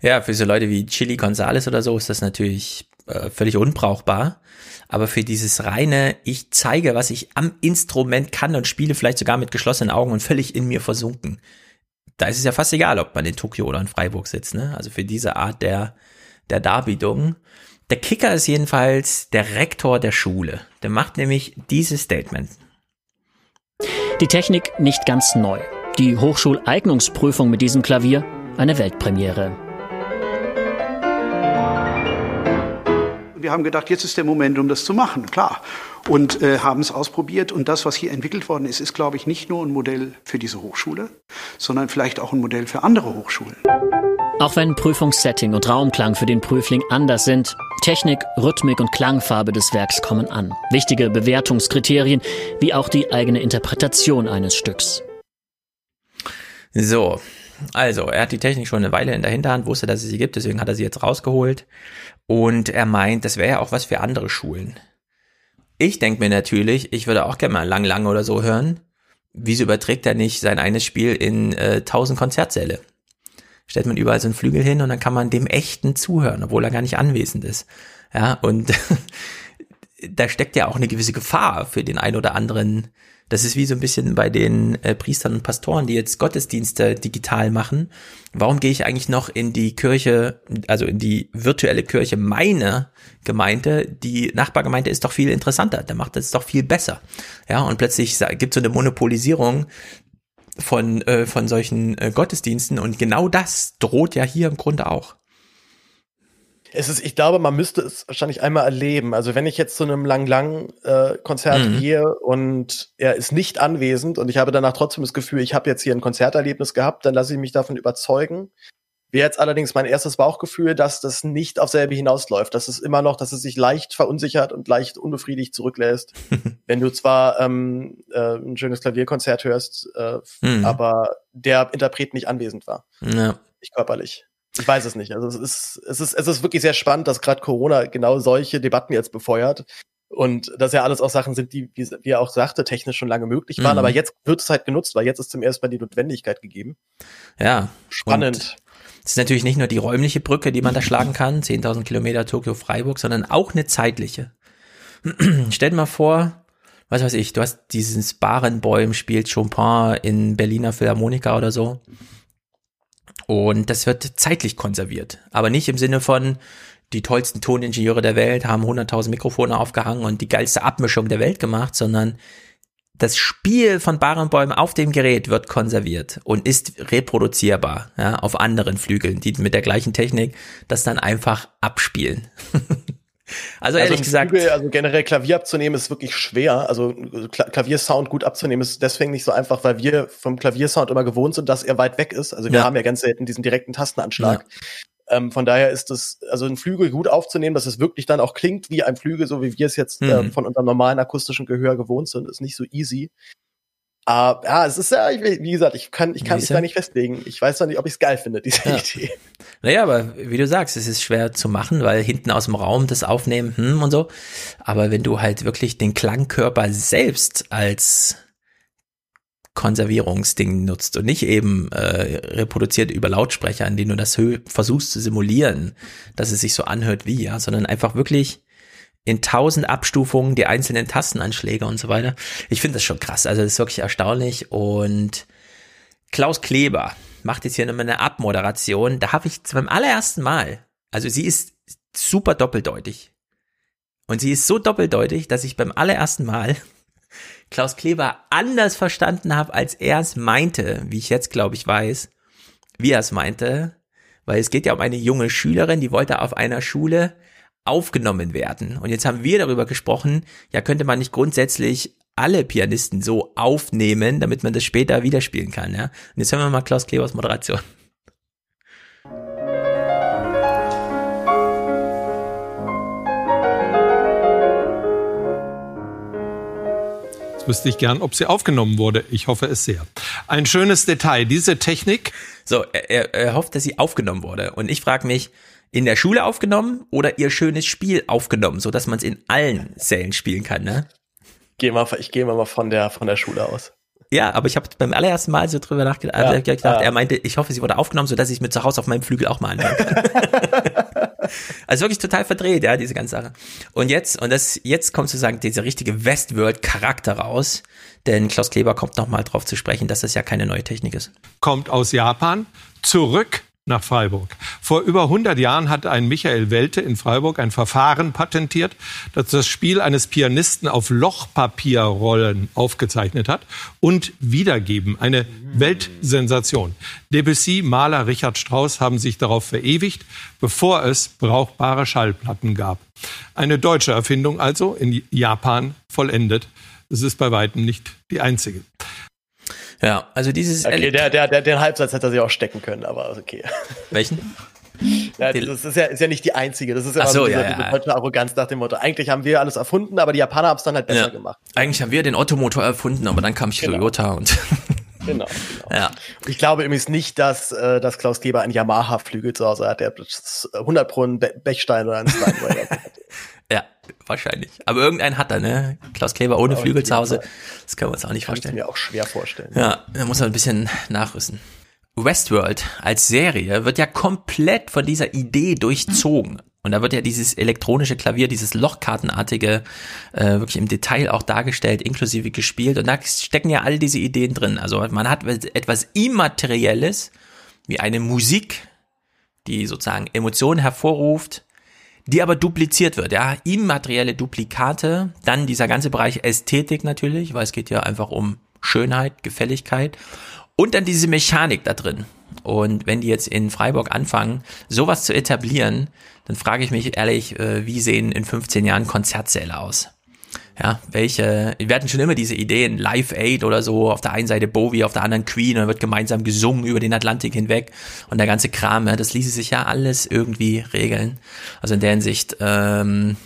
Ja, für so Leute wie Chili Gonzales oder so ist das natürlich äh, völlig unbrauchbar. Aber für dieses reine, ich zeige, was ich am Instrument kann und spiele vielleicht sogar mit geschlossenen Augen und völlig in mir versunken. Da ist es ja fast egal, ob man in Tokio oder in Freiburg sitzt, ne? Also für diese Art der, der Darbietung. Der Kicker ist jedenfalls der Rektor der Schule. Der macht nämlich dieses Statement. Die Technik nicht ganz neu. Die Hochschuleignungsprüfung mit diesem Klavier eine Weltpremiere. Wir haben gedacht, jetzt ist der Moment, um das zu machen, klar. Und äh, haben es ausprobiert. Und das, was hier entwickelt worden ist, ist, glaube ich, nicht nur ein Modell für diese Hochschule, sondern vielleicht auch ein Modell für andere Hochschulen. Auch wenn Prüfungssetting und Raumklang für den Prüfling anders sind, Technik, Rhythmik und Klangfarbe des Werks kommen an. Wichtige Bewertungskriterien, wie auch die eigene Interpretation eines Stücks. So, also, er hat die Technik schon eine Weile in der Hinterhand, wusste, dass es sie gibt, deswegen hat er sie jetzt rausgeholt. Und er meint, das wäre ja auch was für andere Schulen. Ich denke mir natürlich, ich würde auch gerne mal lang, lang oder so hören. Wieso überträgt er nicht sein eines Spiel in äh, 1000 Konzertsäle? Stellt man überall so einen Flügel hin und dann kann man dem echten zuhören, obwohl er gar nicht anwesend ist. Ja, und da steckt ja auch eine gewisse Gefahr für den ein oder anderen das ist wie so ein bisschen bei den äh, Priestern und Pastoren, die jetzt Gottesdienste digital machen. Warum gehe ich eigentlich noch in die Kirche, also in die virtuelle Kirche meiner Gemeinde? Die Nachbargemeinde ist doch viel interessanter, der macht das doch viel besser. Ja, und plötzlich gibt es so eine Monopolisierung von, äh, von solchen äh, Gottesdiensten und genau das droht ja hier im Grunde auch es ist, ich glaube, man müsste es wahrscheinlich einmal erleben. Also wenn ich jetzt zu einem lang lang äh, Konzert mhm. gehe und er ist nicht anwesend und ich habe danach trotzdem das Gefühl, ich habe jetzt hier ein Konzerterlebnis gehabt, dann lasse ich mich davon überzeugen. Wäre jetzt allerdings mein erstes Bauchgefühl, dass das nicht auf selbe hinausläuft, dass es immer noch, dass es sich leicht verunsichert und leicht unbefriedigt zurücklässt. wenn du zwar ähm, äh, ein schönes Klavierkonzert hörst, äh, mhm. aber der Interpret nicht anwesend war. Ja. Nicht körperlich. Ich weiß es nicht. Also es ist, es ist, es ist wirklich sehr spannend, dass gerade Corona genau solche Debatten jetzt befeuert. Und dass ja alles auch Sachen sind, die, wie, wie er auch sagte, technisch schon lange möglich waren. Mhm. Aber jetzt wird es halt genutzt, weil jetzt ist zum ersten Mal die Notwendigkeit gegeben. Ja. Spannend. Es ist natürlich nicht nur die räumliche Brücke, die man da schlagen kann, 10.000 Kilometer Tokio-Freiburg, sondern auch eine zeitliche. Stell dir mal vor, was weiß ich, du hast dieses Barenbäum spielt Chopin in Berliner Philharmoniker oder so. Und das wird zeitlich konserviert. Aber nicht im Sinne von, die tollsten Toningenieure der Welt haben 100.000 Mikrofone aufgehangen und die geilste Abmischung der Welt gemacht, sondern das Spiel von Barenbäumen auf dem Gerät wird konserviert und ist reproduzierbar ja, auf anderen Flügeln, die mit der gleichen Technik das dann einfach abspielen. Also, also ehrlich gesagt. Flügel, also generell Klavier abzunehmen ist wirklich schwer. Also Klaviersound gut abzunehmen ist deswegen nicht so einfach, weil wir vom Klaviersound immer gewohnt sind, dass er weit weg ist. Also wir ja. haben ja ganz selten diesen direkten Tastenanschlag. Ja. Ähm, von daher ist es, also ein Flügel gut aufzunehmen, dass es wirklich dann auch klingt wie ein Flügel, so wie wir es jetzt mhm. äh, von unserem normalen akustischen Gehör gewohnt sind, ist nicht so easy. Aber uh, ja, es ist ja, wie gesagt, ich kann, ich kann mich da nicht festlegen. Ich weiß noch nicht, ob ich es geil finde, diese ja. Idee. Naja, aber wie du sagst, es ist schwer zu machen, weil hinten aus dem Raum das Aufnehmen hm, und so. Aber wenn du halt wirklich den Klangkörper selbst als Konservierungsding nutzt und nicht eben äh, reproduziert über Lautsprecher, in denen du das versuchst zu simulieren, dass es sich so anhört wie, ja, sondern einfach wirklich in tausend Abstufungen die einzelnen Tastenanschläge und so weiter. Ich finde das schon krass. Also das ist wirklich erstaunlich. Und Klaus Kleber macht jetzt hier nochmal eine Abmoderation. Da habe ich beim allerersten Mal, also sie ist super doppeldeutig. Und sie ist so doppeldeutig, dass ich beim allerersten Mal Klaus Kleber anders verstanden habe, als er es meinte, wie ich jetzt glaube ich weiß, wie er es meinte. Weil es geht ja um eine junge Schülerin, die wollte auf einer Schule aufgenommen werden. Und jetzt haben wir darüber gesprochen, ja, könnte man nicht grundsätzlich alle Pianisten so aufnehmen, damit man das später wieder spielen kann, ja. Und jetzt hören wir mal Klaus Klebers Moderation. wüsste ich gern, ob sie aufgenommen wurde. Ich hoffe es sehr. Ein schönes Detail. Diese Technik. So, er, er hofft, dass sie aufgenommen wurde. Und ich frage mich, in der Schule aufgenommen oder ihr schönes Spiel aufgenommen, so dass man es in allen Sälen spielen kann, ne? Geh mal, ich gehe mal von der, von der Schule aus. Ja, aber ich habe beim allerersten Mal so drüber nachgedacht. Ja, gedacht, ja. Er meinte, ich hoffe, sie wurde aufgenommen, so dass ich mir zu Hause auf meinem Flügel auch mal anhören kann. also wirklich total verdreht, ja, diese ganze Sache. Und jetzt, und das, jetzt kommt sozusagen dieser richtige Westworld-Charakter raus, denn Klaus Kleber kommt nochmal drauf zu sprechen, dass das ja keine neue Technik ist. Kommt aus Japan, zurück nach Freiburg. Vor über 100 Jahren hat ein Michael Welte in Freiburg ein Verfahren patentiert, das das Spiel eines Pianisten auf Lochpapierrollen aufgezeichnet hat und wiedergeben. Eine Weltsensation. Debussy, Maler, Richard Strauss haben sich darauf verewigt, bevor es brauchbare Schallplatten gab. Eine deutsche Erfindung also in Japan vollendet. Es ist bei weitem nicht die einzige. Ja, also dieses. Okay, der, der, der, den Halbsatz hätte er sich auch stecken können, aber okay. Welchen? Ja, das ist ja, ist ja nicht die einzige. Das ist ja, so, diese, ja, ja. diese Arroganz nach dem Motto. Eigentlich haben wir alles erfunden, aber die Japaner haben es dann halt besser ja. gemacht. Eigentlich haben wir den Ottomotor erfunden, aber dann kam Toyota genau. und. Genau, genau. Ja. Ich glaube übrigens nicht, dass, äh, dass Klaus Kleber ein Yamaha-Flügel zu Hause hat. Der hat 100 Pro einen Bechstein oder einen Steinway. wahrscheinlich. Aber irgendeinen hat er, ne? Klaus Kleber ohne Flügel zu Hause. Das können wir uns auch nicht Kann vorstellen. Kann ich mir auch schwer vorstellen. Ja, da muss er ein bisschen nachrüsten. Westworld als Serie wird ja komplett von dieser Idee durchzogen. Und da wird ja dieses elektronische Klavier, dieses Lochkartenartige, äh, wirklich im Detail auch dargestellt, inklusive gespielt. Und da stecken ja all diese Ideen drin. Also man hat etwas Immaterielles, wie eine Musik, die sozusagen Emotionen hervorruft, die aber dupliziert wird, ja, immaterielle Duplikate, dann dieser ganze Bereich Ästhetik natürlich, weil es geht ja einfach um Schönheit, Gefälligkeit und dann diese Mechanik da drin. Und wenn die jetzt in Freiburg anfangen, sowas zu etablieren, dann frage ich mich ehrlich, äh, wie sehen in 15 Jahren Konzertsäle aus? Ja, welche, wir hatten schon immer diese Ideen, Live Aid oder so, auf der einen Seite Bowie, auf der anderen Queen, und dann wird gemeinsam gesungen über den Atlantik hinweg und der ganze Kram, ja, das ließe sich ja alles irgendwie regeln. Also in der Hinsicht, ähm,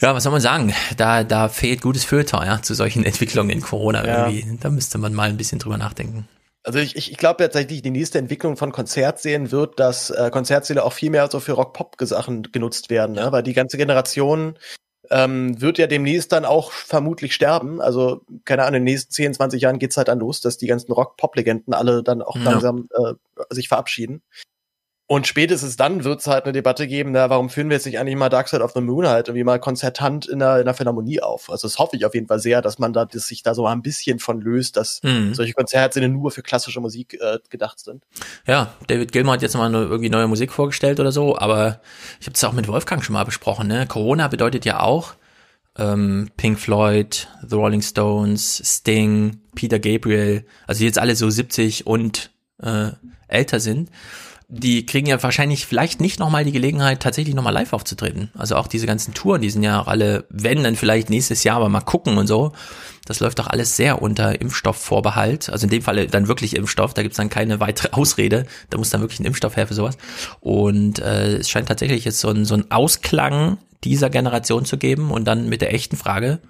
ja, was soll man sagen? Da, da fehlt gutes Filter, ja, zu solchen Entwicklungen in Corona ja. irgendwie. Da müsste man mal ein bisschen drüber nachdenken. Also ich, ich, ich glaube tatsächlich, die nächste Entwicklung von Konzertsälen wird, dass äh, Konzertsäle auch viel mehr so für Rock-Pop-Sachen genutzt werden, ne? weil die ganze Generation ähm, wird ja demnächst dann auch vermutlich sterben. Also, keine Ahnung, in den nächsten 10, 20 Jahren geht's halt dann los, dass die ganzen Rock-Pop-Legenden alle dann auch ja. langsam äh, sich verabschieden. Und spätestens dann wird es halt eine Debatte geben, na, warum führen wir jetzt nicht eigentlich mal Dark Side of the Moon halt irgendwie mal konzertant in der, in der Philharmonie auf? Also das hoffe ich auf jeden Fall sehr, dass man da dass sich da so mal ein bisschen von löst, dass mhm. solche Konzertsäle nur für klassische Musik äh, gedacht sind. Ja, David Gilmour hat jetzt mal irgendwie neue Musik vorgestellt oder so, aber ich habe es auch mit Wolfgang schon mal besprochen. Ne? Corona bedeutet ja auch ähm, Pink Floyd, The Rolling Stones, Sting, Peter Gabriel, also die jetzt alle so 70 und äh, älter sind die kriegen ja wahrscheinlich vielleicht nicht nochmal die Gelegenheit, tatsächlich nochmal live aufzutreten. Also auch diese ganzen Touren, die sind ja auch alle, wenn dann vielleicht nächstes Jahr, aber mal gucken und so. Das läuft doch alles sehr unter Impfstoffvorbehalt. Also in dem Falle dann wirklich Impfstoff, da gibt's dann keine weitere Ausrede. Da muss dann wirklich ein Impfstoff her für sowas. Und äh, es scheint tatsächlich jetzt so ein, so ein Ausklang dieser Generation zu geben und dann mit der echten Frage,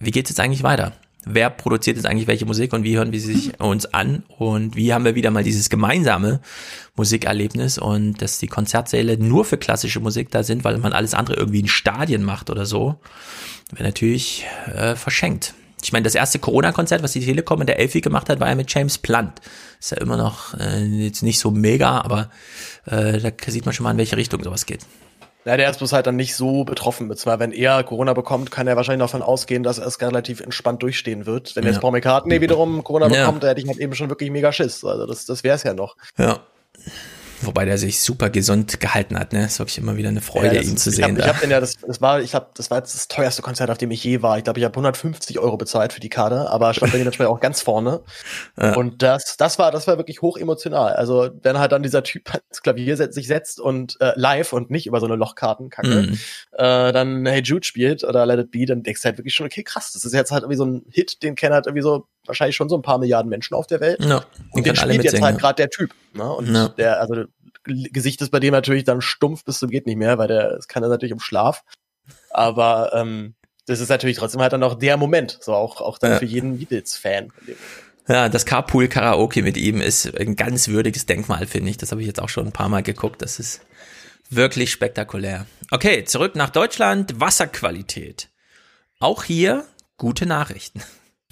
wie geht's jetzt eigentlich weiter? Wer produziert jetzt eigentlich welche Musik und wie hören wir sie sich uns an und wie haben wir wieder mal dieses gemeinsame Musikerlebnis und dass die Konzertsäle nur für klassische Musik da sind, weil man alles andere irgendwie in Stadien macht oder so, wäre natürlich äh, verschenkt. Ich meine, das erste Corona-Konzert, was die Telekom in der Elfi gemacht hat, war ja mit James Blunt. Ist ja immer noch äh, jetzt nicht so mega, aber äh, da sieht man schon mal, in welche Richtung sowas geht. Ja, der ist bloß halt dann nicht so betroffen mit. Zwar, wenn er Corona bekommt, kann er wahrscheinlich davon ausgehen, dass er es relativ entspannt durchstehen wird. Wenn ja. jetzt Paul McCartney wiederum Corona ja. bekommt, da hätte ich halt eben schon wirklich mega Schiss. Also das, das wäre es ja noch. Ja. Wobei der sich super gesund gehalten hat, ne? ist wirklich immer wieder eine Freude, ja, ihn ist, zu sehen. Ich habe hab den ja, das, das war, ich habe, das war jetzt das teuerste Konzert, auf dem ich je war. Ich glaube, ich habe 150 Euro bezahlt für die Karte, aber stand bei dem auch ganz vorne. Ja. Und das, das war, das war wirklich hoch emotional. Also wenn halt dann dieser Typ ins Klavier setzt, sich setzt und äh, live und nicht über so eine Lochkartenkacke, mhm. äh, dann Hey Jude spielt oder Let It Be, dann denkst du halt wirklich schon, okay, krass, das ist jetzt halt irgendwie so ein Hit, den kennen halt irgendwie so wahrscheinlich schon so ein paar Milliarden Menschen auf der Welt. Ja, und den spielt jetzt halt gerade der Typ. Ne? Und ja. der, also Gesicht ist bei dem natürlich dann stumpf bis zum geht nicht mehr, weil der, es kann er natürlich um Schlaf. Aber ähm, das ist natürlich trotzdem halt dann auch der Moment, so auch, auch dann ja. für jeden Beatles-Fan. Ja, das Carpool Karaoke mit ihm ist ein ganz würdiges Denkmal, finde ich. Das habe ich jetzt auch schon ein paar Mal geguckt. Das ist wirklich spektakulär. Okay, zurück nach Deutschland. Wasserqualität. Auch hier gute Nachrichten.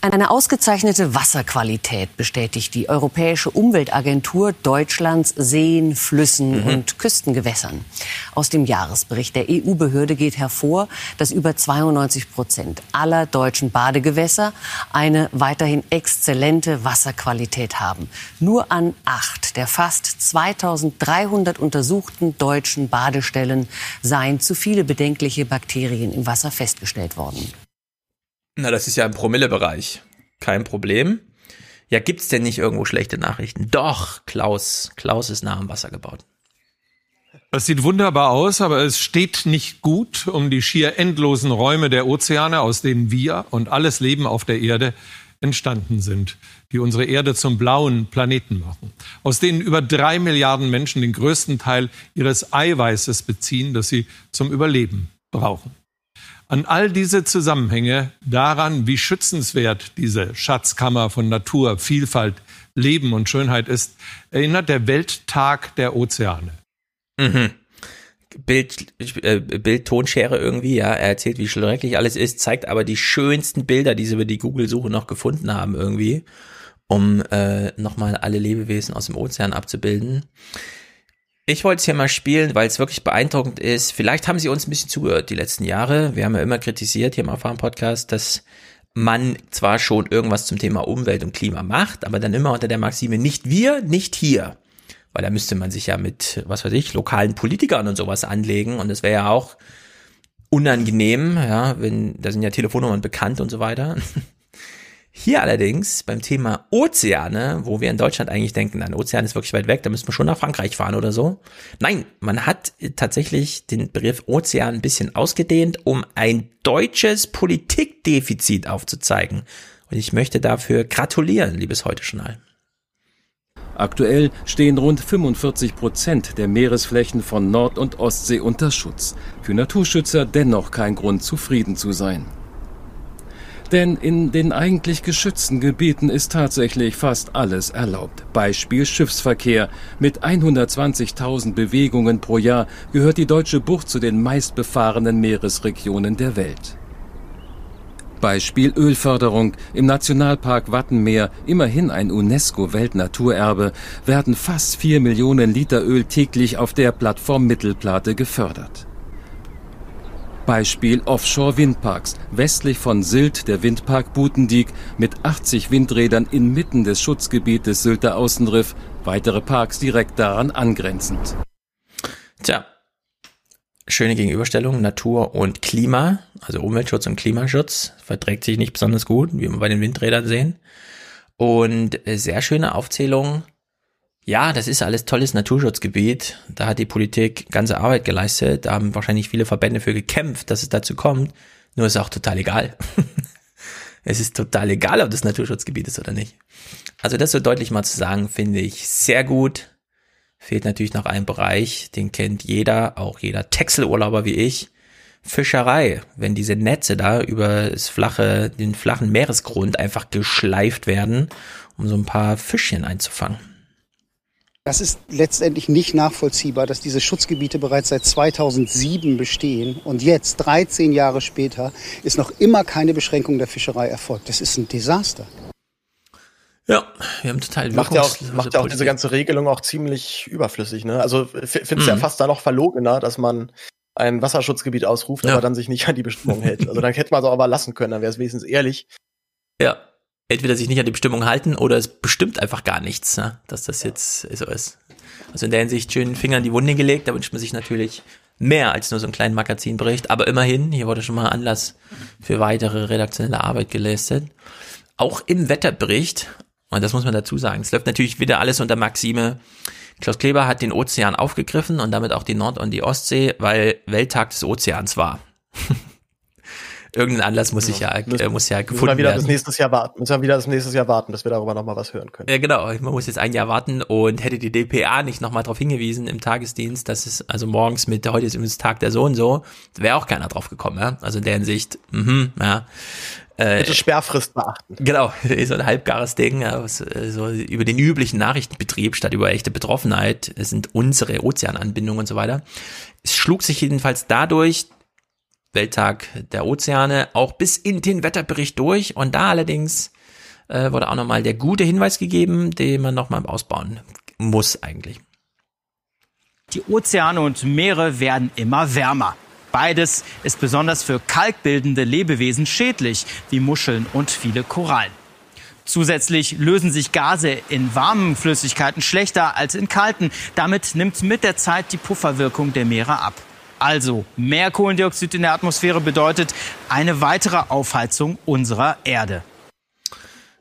Eine ausgezeichnete Wasserqualität bestätigt die Europäische Umweltagentur Deutschlands Seen, Flüssen mhm. und Küstengewässern. Aus dem Jahresbericht der EU-Behörde geht hervor, dass über 92 Prozent aller deutschen Badegewässer eine weiterhin exzellente Wasserqualität haben. Nur an acht der fast 2300 untersuchten deutschen Badestellen seien zu viele bedenkliche Bakterien im Wasser festgestellt worden. Na, das ist ja im Promillebereich. Kein Problem. Ja, gibt's denn nicht irgendwo schlechte Nachrichten? Doch, Klaus. Klaus ist nah am Wasser gebaut. Es sieht wunderbar aus, aber es steht nicht gut um die schier endlosen Räume der Ozeane, aus denen wir und alles Leben auf der Erde entstanden sind, die unsere Erde zum blauen Planeten machen, aus denen über drei Milliarden Menschen den größten Teil ihres Eiweißes beziehen, das sie zum Überleben brauchen. An all diese Zusammenhänge, daran, wie schützenswert diese Schatzkammer von Natur, Vielfalt, Leben und Schönheit ist, erinnert der Welttag der Ozeane. Mhm. Bild, äh, Bild-Tonschere irgendwie, ja. Er erzählt, wie schrecklich alles ist, zeigt aber die schönsten Bilder, die sie über die Google-Suche noch gefunden haben irgendwie, um äh, nochmal alle Lebewesen aus dem Ozean abzubilden. Ich wollte es hier mal spielen, weil es wirklich beeindruckend ist. Vielleicht haben Sie uns ein bisschen zugehört die letzten Jahre. Wir haben ja immer kritisiert hier im Erfahren-Podcast, dass man zwar schon irgendwas zum Thema Umwelt und Klima macht, aber dann immer unter der Maxime nicht wir, nicht hier. Weil da müsste man sich ja mit, was weiß ich, lokalen Politikern und sowas anlegen und das wäre ja auch unangenehm, ja, wenn, da sind ja Telefonnummern bekannt und so weiter. Hier allerdings beim Thema Ozeane, wo wir in Deutschland eigentlich denken, ein Ozean ist wirklich weit weg, da müssen wir schon nach Frankreich fahren oder so. Nein, man hat tatsächlich den Begriff Ozean ein bisschen ausgedehnt, um ein deutsches Politikdefizit aufzuzeigen. Und ich möchte dafür gratulieren, liebes Heute-Journal. Aktuell stehen rund 45 Prozent der Meeresflächen von Nord- und Ostsee unter Schutz. Für Naturschützer dennoch kein Grund, zufrieden zu sein. Denn in den eigentlich geschützten Gebieten ist tatsächlich fast alles erlaubt. Beispiel Schiffsverkehr. Mit 120.000 Bewegungen pro Jahr gehört die deutsche Bucht zu den meistbefahrenen Meeresregionen der Welt. Beispiel Ölförderung. Im Nationalpark Wattenmeer, immerhin ein UNESCO-Weltnaturerbe, werden fast 4 Millionen Liter Öl täglich auf der Plattform Mittelplate gefördert. Beispiel Offshore-Windparks. Westlich von Sylt der Windpark Butendiek mit 80 Windrädern inmitten des Schutzgebietes Sylter Außenriff. Weitere Parks direkt daran angrenzend. Tja, schöne Gegenüberstellung, Natur und Klima, also Umweltschutz und Klimaschutz, verträgt sich nicht besonders gut, wie wir bei den Windrädern sehen. Und sehr schöne Aufzählung ja, das ist alles tolles Naturschutzgebiet. Da hat die Politik ganze Arbeit geleistet. Da haben wahrscheinlich viele Verbände für gekämpft, dass es dazu kommt. Nur ist auch total egal. es ist total egal, ob das Naturschutzgebiet ist oder nicht. Also das so deutlich mal zu sagen, finde ich sehr gut. Fehlt natürlich noch ein Bereich, den kennt jeder, auch jeder Texelurlauber wie ich. Fischerei, wenn diese Netze da über das flache, den flachen Meeresgrund einfach geschleift werden, um so ein paar Fischchen einzufangen. Das ist letztendlich nicht nachvollziehbar, dass diese Schutzgebiete bereits seit 2007 bestehen und jetzt, 13 Jahre später, ist noch immer keine Beschränkung der Fischerei erfolgt. Das ist ein Desaster. Ja, wir haben total macht ja auch, macht ja auch diese ganze Regelung auch ziemlich überflüssig. Ne? Also findest mhm. ja fast da noch verlogener, dass man ein Wasserschutzgebiet ausruft, ja. aber dann sich nicht an die Bestimmung hält. Also dann hätte man es auch aber lassen können, dann wäre es wenigstens ehrlich. Ja, entweder sich nicht an die Bestimmung halten oder es bestimmt einfach gar nichts, ne? dass das jetzt so ist. Also in der Hinsicht schön Finger in die Wunde gelegt, da wünscht man sich natürlich mehr als nur so einen kleinen Magazinbericht, aber immerhin, hier wurde schon mal Anlass für weitere redaktionelle Arbeit geleistet. Auch im Wetterbericht, und das muss man dazu sagen, es läuft natürlich wieder alles unter Maxime, Klaus Kleber hat den Ozean aufgegriffen und damit auch die Nord- und die Ostsee, weil Welttag des Ozeans war. irgendein Anlass muss sich ja, äh, muss ja gefunden müssen wir wieder werden. Das nächstes Jahr warten. Müssen wir wieder das nächstes Jahr warten, dass wir darüber nochmal was hören können. Ja, genau. Man muss jetzt ein Jahr warten und hätte die DPA nicht nochmal darauf hingewiesen im Tagesdienst, dass es also morgens mit, heute ist übrigens Tag der so und so, wäre auch keiner drauf gekommen, ja. Also in der Hinsicht, mhm, ja. Äh, Bitte Sperrfrist beachten. Genau, so ein halbgares Ding, so über den üblichen Nachrichtenbetrieb statt über echte Betroffenheit es sind unsere Ozeananbindungen und so weiter. Es schlug sich jedenfalls dadurch, Welttag der Ozeane, auch bis in den Wetterbericht durch und da allerdings äh, wurde auch nochmal der gute Hinweis gegeben, den man nochmal ausbauen muss eigentlich. Die Ozeane und Meere werden immer wärmer. Beides ist besonders für kalkbildende Lebewesen schädlich, wie Muscheln und viele Korallen. Zusätzlich lösen sich Gase in warmen Flüssigkeiten schlechter als in kalten. Damit nimmt mit der Zeit die Pufferwirkung der Meere ab. Also mehr Kohlendioxid in der Atmosphäre bedeutet eine weitere Aufheizung unserer Erde.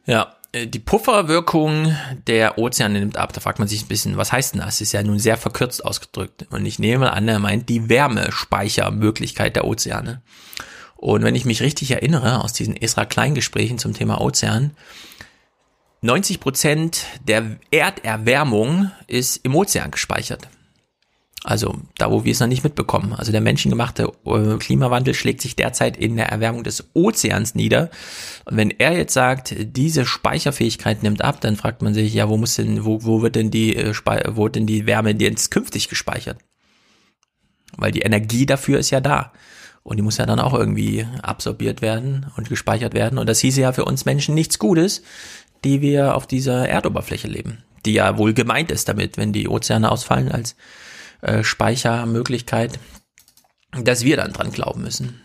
Ja, äh, die Pufferwirkung der Ozeane nimmt ab. Da fragt man sich ein bisschen, was heißt denn das? Ist ja nun sehr verkürzt ausgedrückt. Und ich nehme an, er meint die Wärmespeichermöglichkeit der Ozeane. Und wenn ich mich richtig erinnere aus diesen Esra Klein Gesprächen zum Thema Ozean, 90 Prozent der Erderwärmung ist im Ozean gespeichert. Also da, wo wir es noch nicht mitbekommen. Also der menschengemachte äh, Klimawandel schlägt sich derzeit in der Erwärmung des Ozeans nieder. Und wenn er jetzt sagt, diese Speicherfähigkeit nimmt ab, dann fragt man sich, ja, wo muss denn, wo, wo wird denn die, äh, wo wird denn die Wärme jetzt künftig gespeichert? Weil die Energie dafür ist ja da. Und die muss ja dann auch irgendwie absorbiert werden und gespeichert werden. Und das hieße ja für uns Menschen nichts Gutes, die wir auf dieser Erdoberfläche leben. Die ja wohl gemeint ist damit, wenn die Ozeane ausfallen als äh, Speichermöglichkeit, dass wir dann dran glauben müssen.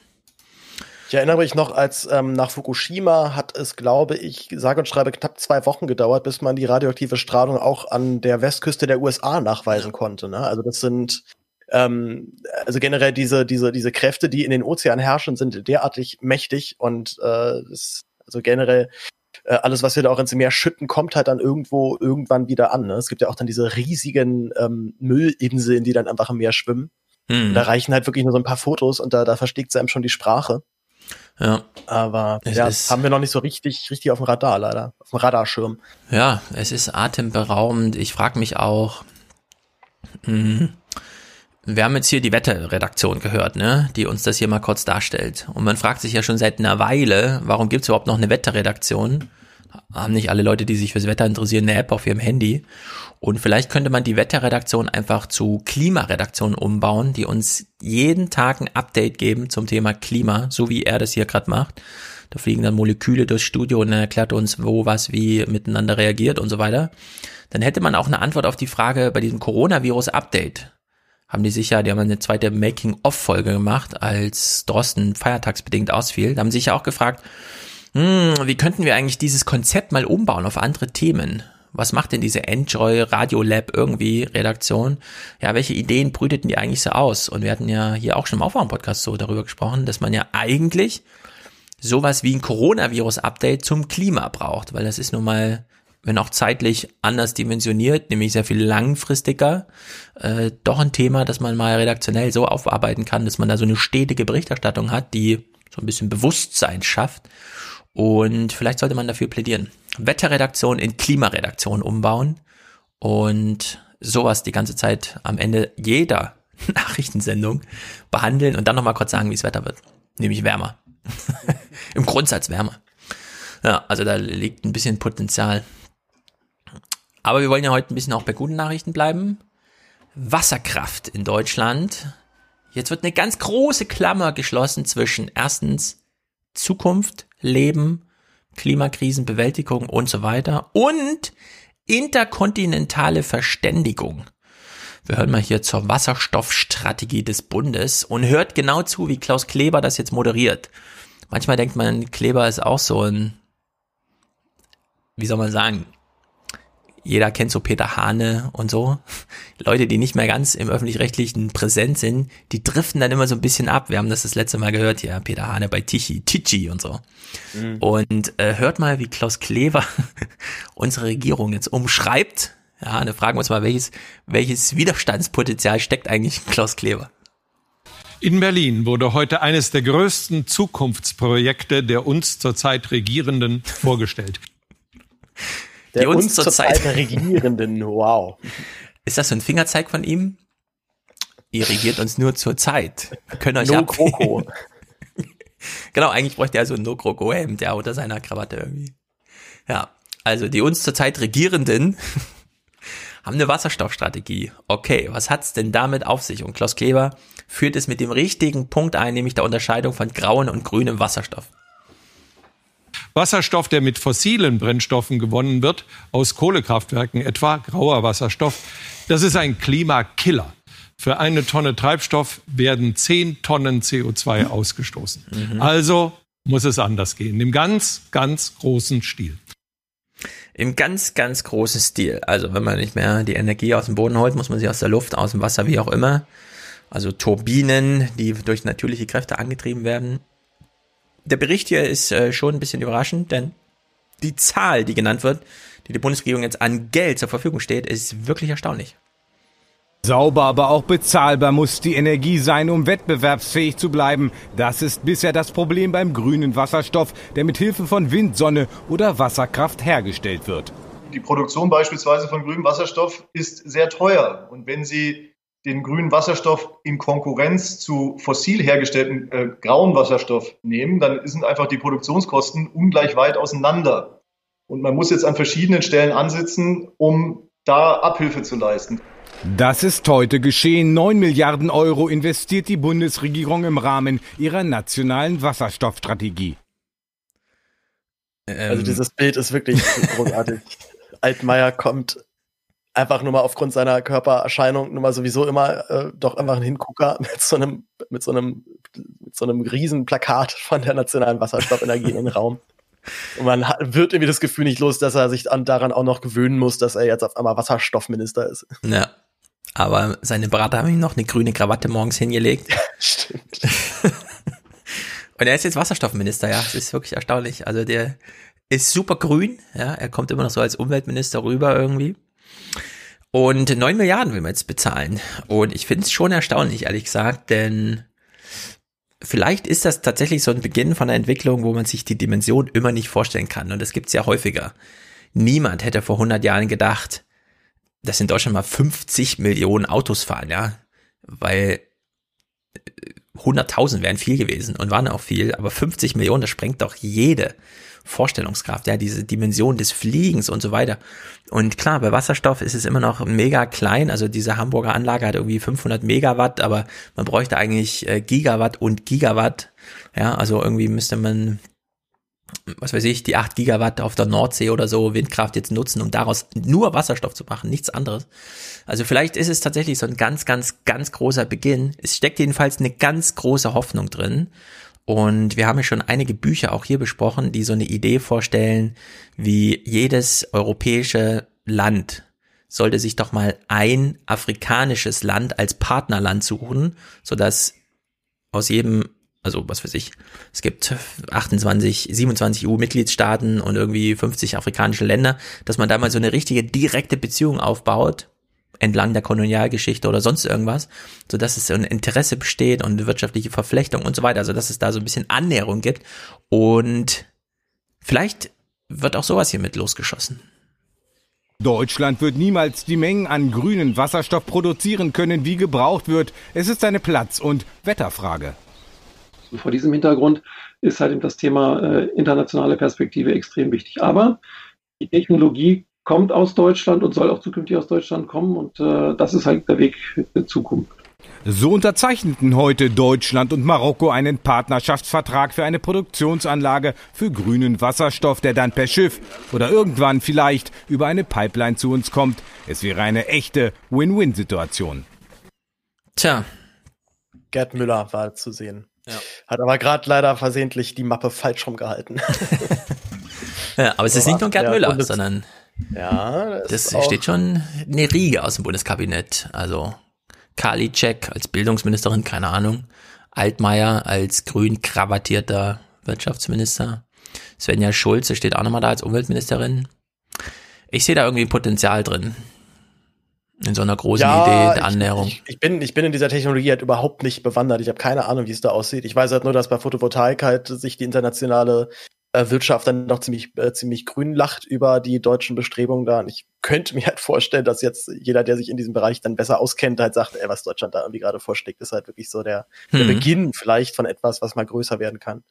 Ich erinnere mich noch, als ähm, nach Fukushima hat es, glaube ich, sage und schreibe knapp zwei Wochen gedauert, bis man die radioaktive Strahlung auch an der Westküste der USA nachweisen konnte. Ne? Also das sind ähm, also generell diese diese diese Kräfte, die in den Ozeanen herrschen, sind derartig mächtig und äh, das, also generell äh, alles, was wir da auch ins Meer schütten, kommt halt dann irgendwo irgendwann wieder an. Ne? Es gibt ja auch dann diese riesigen ähm, Müllinseln, die dann einfach im Meer schwimmen. Mhm. Da reichen halt wirklich nur so ein paar Fotos und da, da versteckt sie einem schon die Sprache. Ja. Aber es ja, das haben wir noch nicht so richtig, richtig auf dem Radar, leider. Auf dem Radarschirm. Ja, es ist atemberaubend. Ich frage mich auch, mh, wir haben jetzt hier die Wetterredaktion gehört, ne, die uns das hier mal kurz darstellt. Und man fragt sich ja schon seit einer Weile, warum gibt's überhaupt noch eine Wetterredaktion? Haben nicht alle Leute, die sich fürs Wetter interessieren, eine App auf ihrem Handy? Und vielleicht könnte man die Wetterredaktion einfach zu Klimaredaktion umbauen, die uns jeden Tag ein Update geben zum Thema Klima, so wie er das hier gerade macht. Da fliegen dann Moleküle durchs Studio und er erklärt uns, wo was wie miteinander reagiert und so weiter. Dann hätte man auch eine Antwort auf die Frage bei diesem Coronavirus-Update haben die sicher, die haben eine zweite Making-of-Folge gemacht, als Drosten feiertagsbedingt ausfiel. Da haben sie sich ja auch gefragt, hm, wie könnten wir eigentlich dieses Konzept mal umbauen auf andere Themen? Was macht denn diese Enjoy Radio Lab irgendwie Redaktion? Ja, welche Ideen brüteten die eigentlich so aus? Und wir hatten ja hier auch schon im Aufwachen-Podcast so darüber gesprochen, dass man ja eigentlich sowas wie ein Coronavirus-Update zum Klima braucht, weil das ist nun mal wenn auch zeitlich anders dimensioniert, nämlich sehr viel langfristiger, äh, doch ein Thema, das man mal redaktionell so aufarbeiten kann, dass man da so eine stetige Berichterstattung hat, die so ein bisschen Bewusstsein schafft. Und vielleicht sollte man dafür plädieren. Wetterredaktion in Klimaredaktion umbauen und sowas die ganze Zeit am Ende jeder Nachrichtensendung behandeln und dann nochmal kurz sagen, wie es Wetter wird. Nämlich wärmer. Im Grundsatz wärmer. Ja, also da liegt ein bisschen Potenzial. Aber wir wollen ja heute ein bisschen auch bei guten Nachrichten bleiben. Wasserkraft in Deutschland. Jetzt wird eine ganz große Klammer geschlossen zwischen erstens Zukunft, Leben, Klimakrisenbewältigung und so weiter und interkontinentale Verständigung. Wir hören mal hier zur Wasserstoffstrategie des Bundes und hört genau zu, wie Klaus Kleber das jetzt moderiert. Manchmal denkt man, Kleber ist auch so ein, wie soll man sagen, jeder kennt so Peter Hane und so. Leute, die nicht mehr ganz im öffentlich-rechtlichen präsent sind, die driften dann immer so ein bisschen ab. Wir haben das das letzte Mal gehört, ja, Peter Hane bei Tichy, Tichy und so. Mhm. Und äh, hört mal, wie Klaus Kleber unsere Regierung jetzt umschreibt. Ja, dann fragen wir uns mal, welches, welches Widerstandspotenzial steckt eigentlich in Klaus Kleber? In Berlin wurde heute eines der größten Zukunftsprojekte der uns zurzeit Regierenden vorgestellt. Der uns, uns zurzeit zur Regierenden, wow. Ist das so ein Fingerzeig von ihm? Ihr regiert uns nur zur Zeit. Wir können euch no Kroko. genau, eigentlich bräuchte er so ein No-Kroko-Hemd, ja, unter seiner Krawatte irgendwie. Ja, also die uns zurzeit Regierenden haben eine Wasserstoffstrategie. Okay, was hat's denn damit auf sich? Und Klaus Kleber führt es mit dem richtigen Punkt ein, nämlich der Unterscheidung von grauen und grünem Wasserstoff. Wasserstoff, der mit fossilen Brennstoffen gewonnen wird, aus Kohlekraftwerken etwa, grauer Wasserstoff, das ist ein Klimakiller. Für eine Tonne Treibstoff werden 10 Tonnen CO2 ausgestoßen. Mhm. Also muss es anders gehen, im ganz, ganz großen Stil. Im ganz, ganz großen Stil. Also wenn man nicht mehr die Energie aus dem Boden holt, muss man sie aus der Luft, aus dem Wasser, wie auch immer. Also Turbinen, die durch natürliche Kräfte angetrieben werden. Der Bericht hier ist äh, schon ein bisschen überraschend, denn die Zahl, die genannt wird, die die Bundesregierung jetzt an Geld zur Verfügung steht, ist wirklich erstaunlich. Sauber, aber auch bezahlbar muss die Energie sein, um wettbewerbsfähig zu bleiben. Das ist bisher das Problem beim grünen Wasserstoff, der mit Hilfe von Wind, Sonne oder Wasserkraft hergestellt wird. Die Produktion beispielsweise von grünem Wasserstoff ist sehr teuer. Und wenn Sie den grünen Wasserstoff in Konkurrenz zu fossil hergestellten äh, grauen Wasserstoff nehmen, dann sind einfach die Produktionskosten ungleich weit auseinander. Und man muss jetzt an verschiedenen Stellen ansetzen, um da Abhilfe zu leisten. Das ist heute geschehen. 9 Milliarden Euro investiert die Bundesregierung im Rahmen ihrer nationalen Wasserstoffstrategie. Also dieses Bild ist wirklich großartig. Altmaier kommt einfach nur mal aufgrund seiner Körpererscheinung nur mal sowieso immer äh, doch einfach ein Hingucker mit so einem mit so einem mit so einem riesen Plakat von der nationalen Wasserstoffenergie in den Raum. Und man hat, wird irgendwie das Gefühl nicht los, dass er sich an, daran auch noch gewöhnen muss, dass er jetzt auf einmal Wasserstoffminister ist. Ja. Aber seine Berater haben ihm noch eine grüne Krawatte morgens hingelegt. Stimmt. Und er ist jetzt Wasserstoffminister, ja. Das ist wirklich erstaunlich. Also der ist super grün, ja. Er kommt immer noch so als Umweltminister rüber irgendwie. Und neun Milliarden will man jetzt bezahlen. Und ich finde es schon erstaunlich, ehrlich gesagt, denn vielleicht ist das tatsächlich so ein Beginn von einer Entwicklung, wo man sich die Dimension immer nicht vorstellen kann. Und das gibt es ja häufiger. Niemand hätte vor 100 Jahren gedacht, dass in Deutschland mal 50 Millionen Autos fahren, ja, weil 100.000 äh, wären viel gewesen und waren auch viel, aber 50 Millionen, das sprengt doch jede Vorstellungskraft, ja, diese Dimension des Fliegens und so weiter. Und klar, bei Wasserstoff ist es immer noch mega klein, also diese Hamburger Anlage hat irgendwie 500 Megawatt, aber man bräuchte eigentlich äh, Gigawatt und Gigawatt, ja, also irgendwie müsste man was weiß ich, die 8 Gigawatt auf der Nordsee oder so Windkraft jetzt nutzen, um daraus nur Wasserstoff zu machen, nichts anderes. Also vielleicht ist es tatsächlich so ein ganz, ganz, ganz großer Beginn. Es steckt jedenfalls eine ganz große Hoffnung drin. Und wir haben ja schon einige Bücher auch hier besprochen, die so eine Idee vorstellen, wie jedes europäische Land sollte sich doch mal ein afrikanisches Land als Partnerland suchen, sodass aus jedem also was weiß ich, es gibt 28, 27 EU-Mitgliedstaaten und irgendwie 50 afrikanische Länder, dass man da mal so eine richtige direkte Beziehung aufbaut, entlang der Kolonialgeschichte oder sonst irgendwas, so dass es ein Interesse besteht und eine wirtschaftliche Verflechtung und so weiter, also dass es da so ein bisschen Annäherung gibt und vielleicht wird auch sowas hier mit losgeschossen. Deutschland wird niemals die Mengen an grünen Wasserstoff produzieren können, wie gebraucht wird. Es ist eine Platz- und Wetterfrage. Und vor diesem Hintergrund ist halt eben das Thema äh, internationale Perspektive extrem wichtig. Aber die Technologie kommt aus Deutschland und soll auch zukünftig aus Deutschland kommen. Und äh, das ist halt der Weg der Zukunft. So unterzeichneten heute Deutschland und Marokko einen Partnerschaftsvertrag für eine Produktionsanlage für grünen Wasserstoff, der dann per Schiff oder irgendwann vielleicht über eine Pipeline zu uns kommt. Es wäre eine echte Win-Win-Situation. Tja. Gerd Müller war zu sehen. Ja. Hat aber gerade leider versehentlich die Mappe falsch rumgehalten. ja, aber es ist nicht nur Gerd Müller, Bundes sondern ja, das, das steht schon eine Riege aus dem Bundeskabinett. Also Karliczek als Bildungsministerin, keine Ahnung. Altmaier als grün krawattierter Wirtschaftsminister. Svenja Schulze steht auch nochmal da als Umweltministerin. Ich sehe da irgendwie Potenzial drin. in so einer großen ja, Idee der Annäherung. Ich, ich, bin, ich bin in dieser Technologie halt überhaupt nicht bewandert. Ich habe keine Ahnung, wie es da aussieht. Ich weiß halt nur, dass bei Photovoltaik halt sich die internationale Wirtschaft dann noch ziemlich, äh, ziemlich grün lacht über die deutschen Bestrebungen da. Und ich könnte mir halt vorstellen, dass jetzt jeder, der sich in diesem Bereich dann besser auskennt, halt sagt, ey, was Deutschland da irgendwie gerade vorschlägt, ist halt wirklich so der, hm. der Beginn vielleicht von etwas, was mal größer werden kann.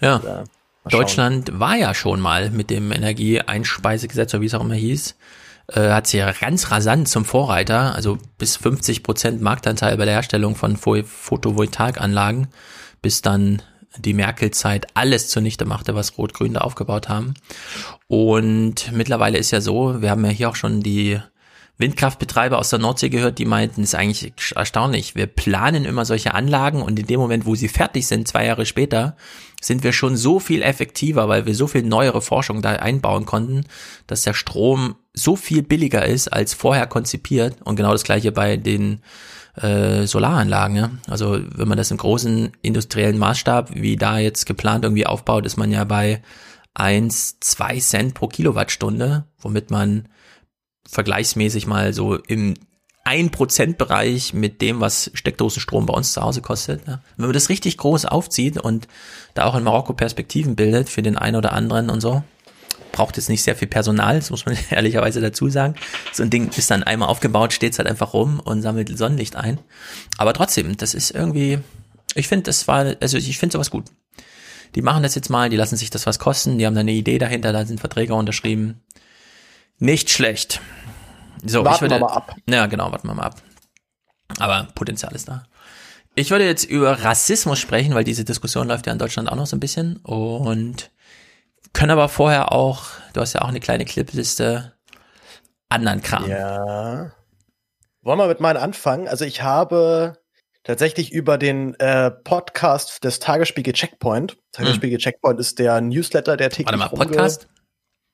Ja. Und, äh, Deutschland war ja schon mal mit dem Energieeinspeisegesetz, oder wie es auch immer hieß, äh, hat sich ja ganz rasant zum Vorreiter, also bis 50 Prozent Marktanteil bei der Herstellung von Photovoltaikanlagen, bis dann die Merkel-Zeit alles zunichte machte, was Rot-Grün da aufgebaut haben. Und mittlerweile ist ja so, wir haben ja hier auch schon die Windkraftbetreiber aus der Nordsee gehört, die meinten, ist eigentlich erstaunlich. Wir planen immer solche Anlagen und in dem Moment, wo sie fertig sind, zwei Jahre später, sind wir schon so viel effektiver, weil wir so viel neuere Forschung da einbauen konnten, dass der Strom so viel billiger ist als vorher konzipiert. Und genau das gleiche bei den äh, Solaranlagen. Ja? Also wenn man das im großen industriellen Maßstab, wie da jetzt geplant irgendwie aufbaut, ist man ja bei eins zwei Cent pro Kilowattstunde, womit man vergleichsmäßig mal so im 1% Bereich mit dem, was Steckdosenstrom bei uns zu Hause kostet. Ja. Wenn man das richtig groß aufzieht und da auch in Marokko Perspektiven bildet für den einen oder anderen und so, braucht jetzt nicht sehr viel Personal, das muss man ehrlicherweise dazu sagen. So ein Ding ist dann einmal aufgebaut, steht halt einfach rum und sammelt Sonnenlicht ein. Aber trotzdem, das ist irgendwie, ich finde, das war, also ich finde sowas gut. Die machen das jetzt mal, die lassen sich das was kosten, die haben da eine Idee dahinter, da sind Verträge unterschrieben. Nicht schlecht. So, warten ich würde, wir mal ab. Ja, genau, warten wir mal ab. Aber Potenzial ist da. Ich würde jetzt über Rassismus sprechen, weil diese Diskussion läuft ja in Deutschland auch noch so ein bisschen und können aber vorher auch, du hast ja auch eine kleine Clipliste, anderen Kram. Ja. Wollen wir mit meinen anfangen? Also ich habe tatsächlich über den äh, Podcast des Tagesspiegel Checkpoint. Tagesspiegel hm. Checkpoint ist der Newsletter, der täglich Warte mal, Podcast?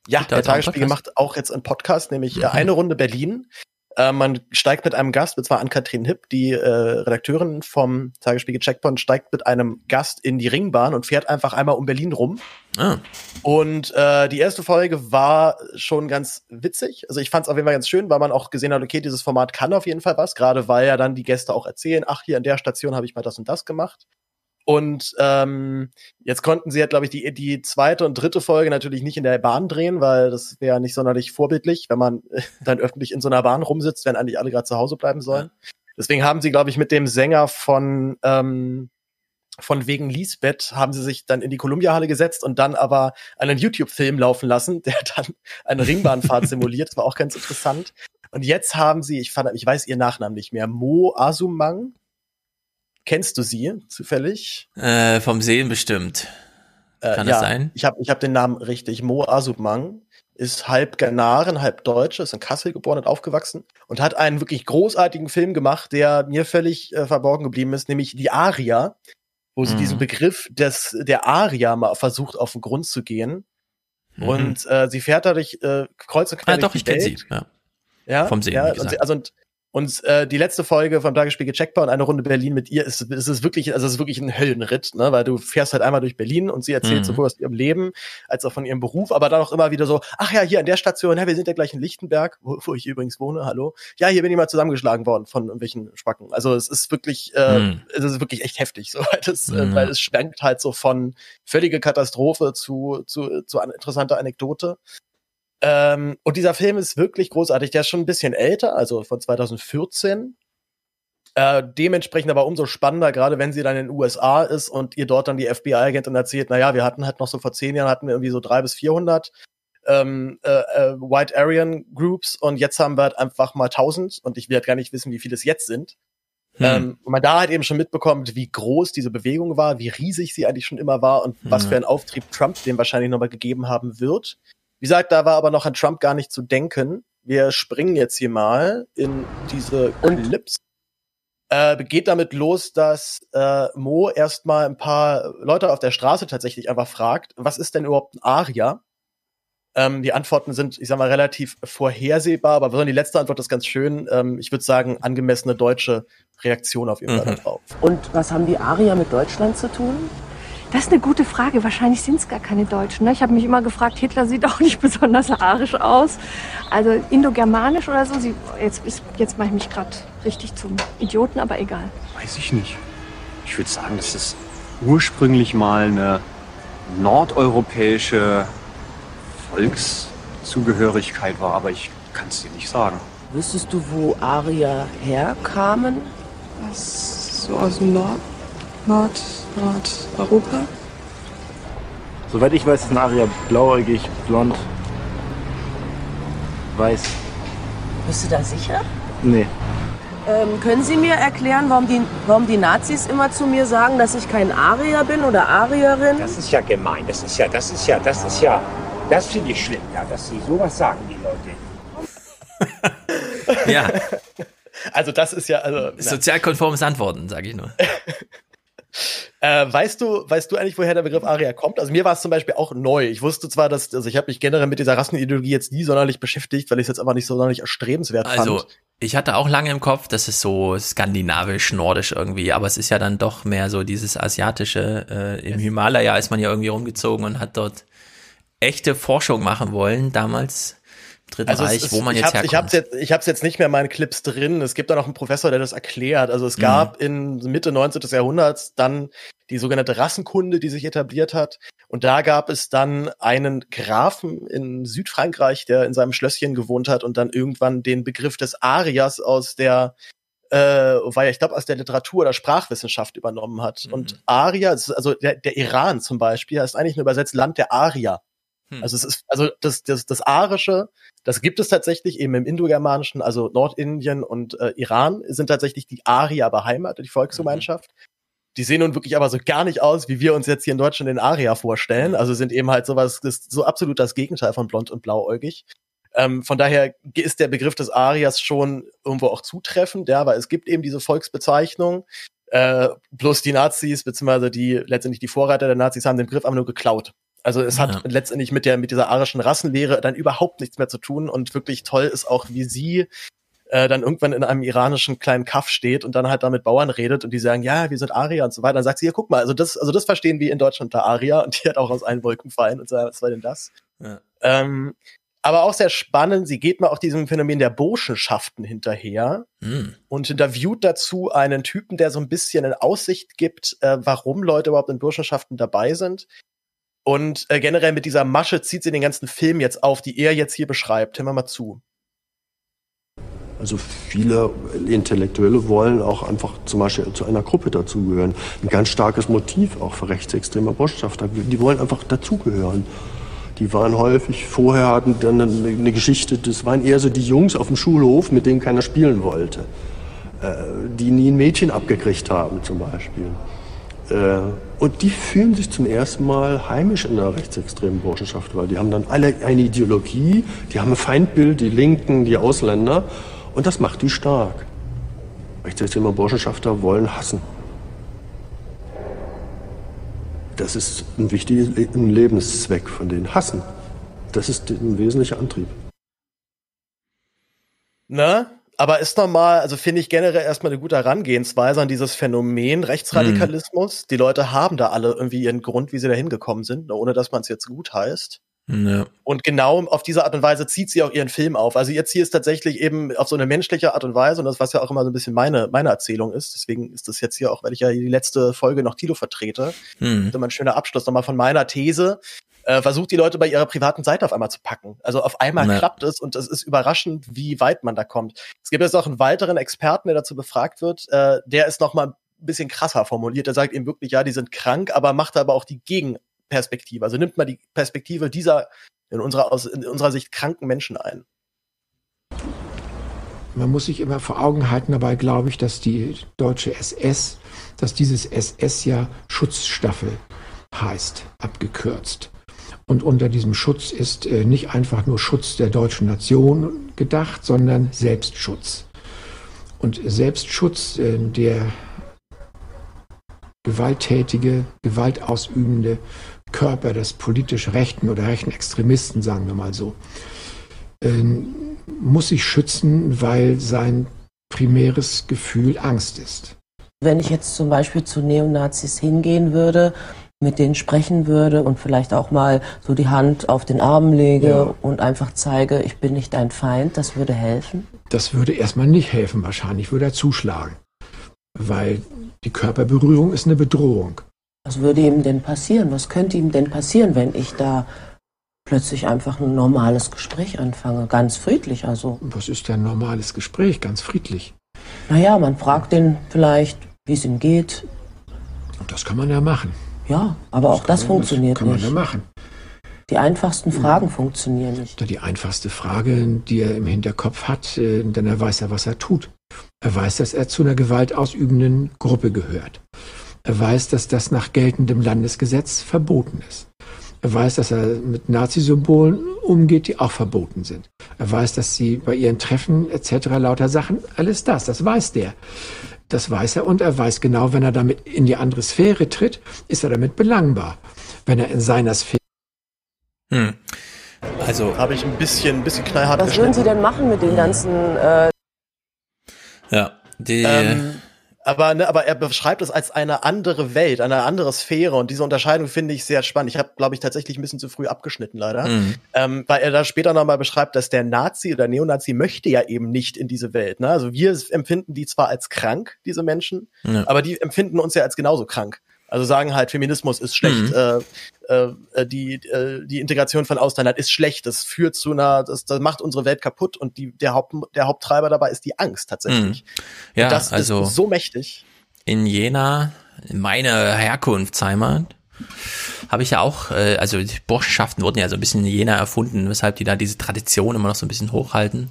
Ja, der Tagesspiegel macht auch jetzt einen Podcast, nämlich äh, mhm. eine Runde Berlin. Äh, man steigt mit einem Gast, und zwar Ann-Kathrin Hipp, die äh, Redakteurin vom Tagesspiegel Checkpoint, steigt mit einem Gast in die Ringbahn und fährt einfach einmal um Berlin rum. Ah. Und äh, die erste Folge war schon ganz witzig. Also ich fand es auf jeden Fall ganz schön, weil man auch gesehen hat, okay, dieses Format kann auf jeden Fall was, gerade weil ja dann die Gäste auch erzählen, ach, hier an der Station habe ich mal das und das gemacht. Und ähm, jetzt konnten sie ja, glaube ich, die, die zweite und dritte Folge natürlich nicht in der Bahn drehen, weil das wäre nicht sonderlich vorbildlich, wenn man dann öffentlich in so einer Bahn rumsitzt, wenn eigentlich alle gerade zu Hause bleiben sollen. Deswegen haben sie, glaube ich, mit dem Sänger von ähm, von wegen Lisbeth haben sie sich dann in die Columbia-Halle gesetzt und dann aber einen YouTube-Film laufen lassen, der dann eine Ringbahnfahrt simuliert. Das war auch ganz interessant. Und jetzt haben sie, ich fand, ich weiß ihr Nachnamen nicht mehr, Mo Asumang, Kennst du sie zufällig? Äh, vom Sehen bestimmt. Äh, Kann ja, sein? Ich habe ich hab den Namen richtig. Mo Asubmang ist halb Ghanarin, halb Deutsche, ist in Kassel geboren und aufgewachsen und hat einen wirklich großartigen Film gemacht, der mir völlig äh, verborgen geblieben ist, nämlich die Aria, wo sie mhm. diesen Begriff des der Aria mal versucht auf den Grund zu gehen. Mhm. Und äh, sie fährt dadurch äh, kreuz und quer ah, doch, ich kenne sie. Ja. Ja, vom Sehen. Ja, und, also und und äh, die letzte Folge vom Tagesspiegel Checkpoint, eine Runde Berlin mit ihr, ist, ist es wirklich, also es ist wirklich ein Höllenritt, ne? Weil du fährst halt einmal durch Berlin und sie erzählt mhm. sowohl aus ihrem Leben als auch von ihrem Beruf, aber dann auch immer wieder so, ach ja, hier an der Station, ja, wir sind ja gleich in Lichtenberg, wo, wo ich übrigens wohne, hallo. Ja, hier bin ich mal zusammengeschlagen worden von irgendwelchen Spacken. Also es ist wirklich, äh, mhm. es ist wirklich echt heftig, so weil das, äh, mhm. äh, weil es schwenkt halt so von völlige Katastrophe zu, zu, zu eine interessante Anekdote. Ähm, und dieser Film ist wirklich großartig. Der ist schon ein bisschen älter, also von 2014. Äh, dementsprechend aber umso spannender, gerade wenn sie dann in den USA ist und ihr dort dann die FBI-Agentin erzählt, naja, wir hatten halt noch so vor zehn Jahren hatten wir irgendwie so drei bis vierhundert ähm, äh, äh, White Aryan Groups und jetzt haben wir halt einfach mal tausend und ich will halt gar nicht wissen, wie viele es jetzt sind. Hm. Ähm, und man da halt eben schon mitbekommt, wie groß diese Bewegung war, wie riesig sie eigentlich schon immer war und hm. was für einen Auftrieb Trump dem wahrscheinlich nochmal gegeben haben wird. Wie gesagt, da war aber noch an Trump gar nicht zu denken. Wir springen jetzt hier mal in diese Clips. Äh, geht damit los, dass äh, Mo erstmal ein paar Leute auf der Straße tatsächlich einfach fragt, was ist denn überhaupt ein Aria? Ähm, die Antworten sind, ich sag mal, relativ vorhersehbar, aber die letzte Antwort ist ganz schön. Ähm, ich würde sagen, angemessene deutsche Reaktion auf jeden Fall mhm. darauf. Und was haben die Arier mit Deutschland zu tun? Das ist eine gute Frage. Wahrscheinlich sind es gar keine Deutschen. Ne? Ich habe mich immer gefragt, Hitler sieht auch nicht besonders arisch aus. Also indogermanisch oder so. Sie, jetzt jetzt mache ich mich gerade richtig zum Idioten, aber egal. Weiß ich nicht. Ich würde sagen, dass es ursprünglich mal eine nordeuropäische Volkszugehörigkeit war, aber ich kann es dir nicht sagen. Wüsstest du, wo Arier herkamen? Was, so aus dem Nord, Nord, Nordeuropa? Soweit ich weiß, ist ein Arier blauäugig, blond, weiß. Bist du da sicher? Nee. Ähm, können Sie mir erklären, warum die, warum die Nazis immer zu mir sagen, dass ich kein Arier bin oder Arierin? Das ist ja gemein. Das ist ja, das ist ja, das ist ja, das finde ich schlimm, ja, dass Sie sowas sagen, die Leute. Ja. Also das ist ja also sozialkonformes Antworten, sage ich nur. Äh, weißt du, weißt du eigentlich, woher der Begriff Aria kommt? Also mir war es zum Beispiel auch neu. Ich wusste zwar, dass, also ich habe mich generell mit dieser Rassenideologie jetzt nie sonderlich beschäftigt, weil ich es jetzt einfach nicht so sonderlich erstrebenswert Also fand. ich hatte auch lange im Kopf, das ist so skandinavisch, nordisch irgendwie, aber es ist ja dann doch mehr so dieses asiatische. Äh, Im Himalaya ist man ja irgendwie rumgezogen und hat dort echte Forschung machen wollen damals. Dritten Also es Reich, ist- wo man ich jetzt hab, ich herkommt. hab's jetzt, ich hab's jetzt nicht mehr in meinen Clips drin. Es gibt da noch einen Professor, der das erklärt. Also es gab in Mitte 19. Jahrhunderts dann die sogenannte Rassenkunde, die sich etabliert hat. Und da gab es dann einen Grafen in Südfrankreich, der in seinem Schlösschen gewohnt hat und dann irgendwann den Begriff des Arias aus der äh, weil ich glaube aus der Literatur oder Sprachwissenschaft übernommen hat. Und Aria, also der, der Iran zum Beispiel, ist eigentlich nur übersetzt Land der Arier. Hm. Also es ist, also das, das, das Arische, das gibt es tatsächlich eben im Indogermanischen, also Nordindien und äh, Iran sind tatsächlich die Arier beheimatet, die Volksgemeinschaft. Die sehen nun wirklich aber so gar nicht aus, wie wir uns jetzt hier in Deutschland den Arier vorstellen. Also sind eben halt sowas, das so absolut das Gegenteil von blond und blauäugig. Ähm, von daher ist der Begriff des Arias schon irgendwo auch zutreffend, ja, weil es gibt eben diese Volksbezeichnung. Äh, bloß die Nazis, beziehungsweise die letztendlich die Vorreiter der Nazis haben den Begriff aber nur geklaut. Also es hat Ja. letztendlich mit der mit dieser arischen Rassenlehre dann überhaupt nichts mehr zu tun und wirklich toll ist auch, wie sie äh, dann irgendwann in einem iranischen kleinen Kaff steht und dann halt da mit Bauern redet und die sagen, ja, wir sind Arier und so weiter. Dann sagt sie, ja, guck mal, also das, also das verstehen wir in Deutschland unter Arier und die hat auch aus allen Wolken fallen und so, was war denn das? Ja. Ähm, aber auch sehr spannend, sie geht mal auch diesem Phänomen der Burschenschaften hinterher Hm. und interviewt dazu einen Typen, der so ein bisschen in Aussicht gibt, äh, warum Leute überhaupt in Burschenschaften dabei sind. Und äh, generell mit dieser Masche zieht sie den ganzen Film jetzt auf, die er jetzt hier beschreibt. Hören wir mal zu. Also viele Intellektuelle wollen auch einfach zum Beispiel zu einer Gruppe dazugehören. Ein ganz starkes Motiv auch für rechtsextreme Botschafter. Die wollen einfach dazugehören. Die waren häufig, vorher hatten dann eine, Geschichte, das waren eher so die Jungs auf dem Schulhof, mit denen keiner spielen wollte. Äh, die nie ein Mädchen abgekriegt haben zum Beispiel. Und die fühlen sich zum ersten Mal heimisch in der rechtsextremen Burschenschaft, weil die haben dann alle eine Ideologie, die haben ein Feindbild, die Linken, die Ausländer, und das macht die stark. Rechtsextreme Burschenschafter wollen hassen. Das ist ein wichtiger Lebenszweck von denen. Hassen. Das ist ein wesentlicher Antrieb. Ne? Aber ist normal, also finde ich generell erstmal eine gute Herangehensweise an dieses Phänomen Rechtsradikalismus. Die Leute haben da alle irgendwie ihren Grund, wie sie da hingekommen sind, ne, ohne dass man es jetzt gut heißt. Ja. Und genau auf diese Art und Weise zieht sie auch ihren Film auf. Also jetzt hier ist tatsächlich eben auf so eine menschliche Art und Weise, und das was ja auch immer so ein bisschen meine, meine Erzählung ist. Deswegen ist das jetzt hier auch, weil ich ja die letzte Folge noch Tilo vertrete. Hm. Ist immer ein schöner Abschluss nochmal von meiner These. Äh, versucht die Leute bei ihrer privaten Seite auf einmal zu packen. Also auf einmal Ja. klappt es und es ist überraschend, wie weit man da kommt. Es gibt jetzt auch einen weiteren Experten, der dazu befragt wird. Äh, der ist noch mal ein bisschen krasser formuliert. Er sagt eben wirklich, ja, die sind krank, aber macht aber auch die Gegenperspektive. Also nimmt mal die Perspektive dieser in unserer, aus, in unserer Sicht kranken Menschen ein. Man muss sich immer vor Augen halten, dabei glaube ich, dass die deutsche SS, dass dieses SS ja Schutzstaffel heißt, abgekürzt. Und unter diesem Schutz ist äh, nicht einfach nur Schutz der deutschen Nation gedacht, sondern Selbstschutz. Und Selbstschutz, äh, der gewalttätige, gewaltausübende Körper des politisch Rechten oder rechten Extremisten, sagen wir mal so, ähm, muss sich schützen, weil sein primäres Gefühl Angst ist. Wenn ich jetzt zum Beispiel zu Neonazis hingehen würde, mit denen sprechen würde und vielleicht auch mal so die Hand auf den Arm lege ja. und einfach zeige, ich bin nicht dein Feind, das würde helfen? Das würde erstmal nicht helfen wahrscheinlich, würde er zuschlagen. Weil die Körperberührung ist eine Bedrohung. Was würde ihm denn passieren? Was könnte ihm denn passieren, wenn ich da plötzlich einfach ein normales Gespräch anfange? Ganz friedlich also. Was ist denn ein normales Gespräch? Ganz friedlich. Naja, man fragt den vielleicht, wie es ihm geht. Und das kann man ja machen. Ja, aber das auch das funktioniert das kann nicht. man ja machen. Die einfachsten Fragen ja. funktionieren nicht. Die einfachste Frage, die er im Hinterkopf hat, äh, denn er weiß ja, was er tut. Er weiß, dass er zu einer gewaltausübenden Gruppe gehört. Er weiß, dass das nach geltendem Landesgesetz verboten ist. Er weiß, dass er mit Nazi-Symbolen umgeht, die auch verboten sind. Er weiß, dass sie bei ihren Treffen etc. lauter Sachen, alles das, das weiß der. Das weiß er und er weiß genau, wenn er damit in die andere Sphäre tritt, ist er damit belangbar. Wenn er in seiner Sphäre. Hm. Also habe ich ein bisschen, ein bisschen knallhart Was würden Sie denn machen mit den ganzen? Äh ja, die. Ähm, aber, ne, aber er beschreibt es als eine andere Welt, eine andere Sphäre und diese Unterscheidung finde ich sehr spannend. Ich habe, glaube ich, tatsächlich ein bisschen zu früh abgeschnitten, leider. Mhm. Ähm, weil er da später nochmal beschreibt, dass der Nazi oder Neonazi möchte ja eben nicht in diese Welt. Ne? Also wir empfinden die zwar als krank, diese Menschen, ja. aber die empfinden uns ja als genauso krank. Also sagen halt, Feminismus ist schlecht, mhm. äh, äh, die, äh, die Integration von Ausländern ist schlecht, das führt zu einer, das, das macht unsere Welt kaputt und die, der, Haupt, der Haupttreiber dabei ist die Angst tatsächlich. Mhm. Ja, und das also ist so mächtig. In Jena, meine Herkunftsheimat, habe ich ja auch, äh, also die Burschenschaften wurden ja so ein bisschen in Jena erfunden, weshalb die da diese Tradition immer noch so ein bisschen hochhalten.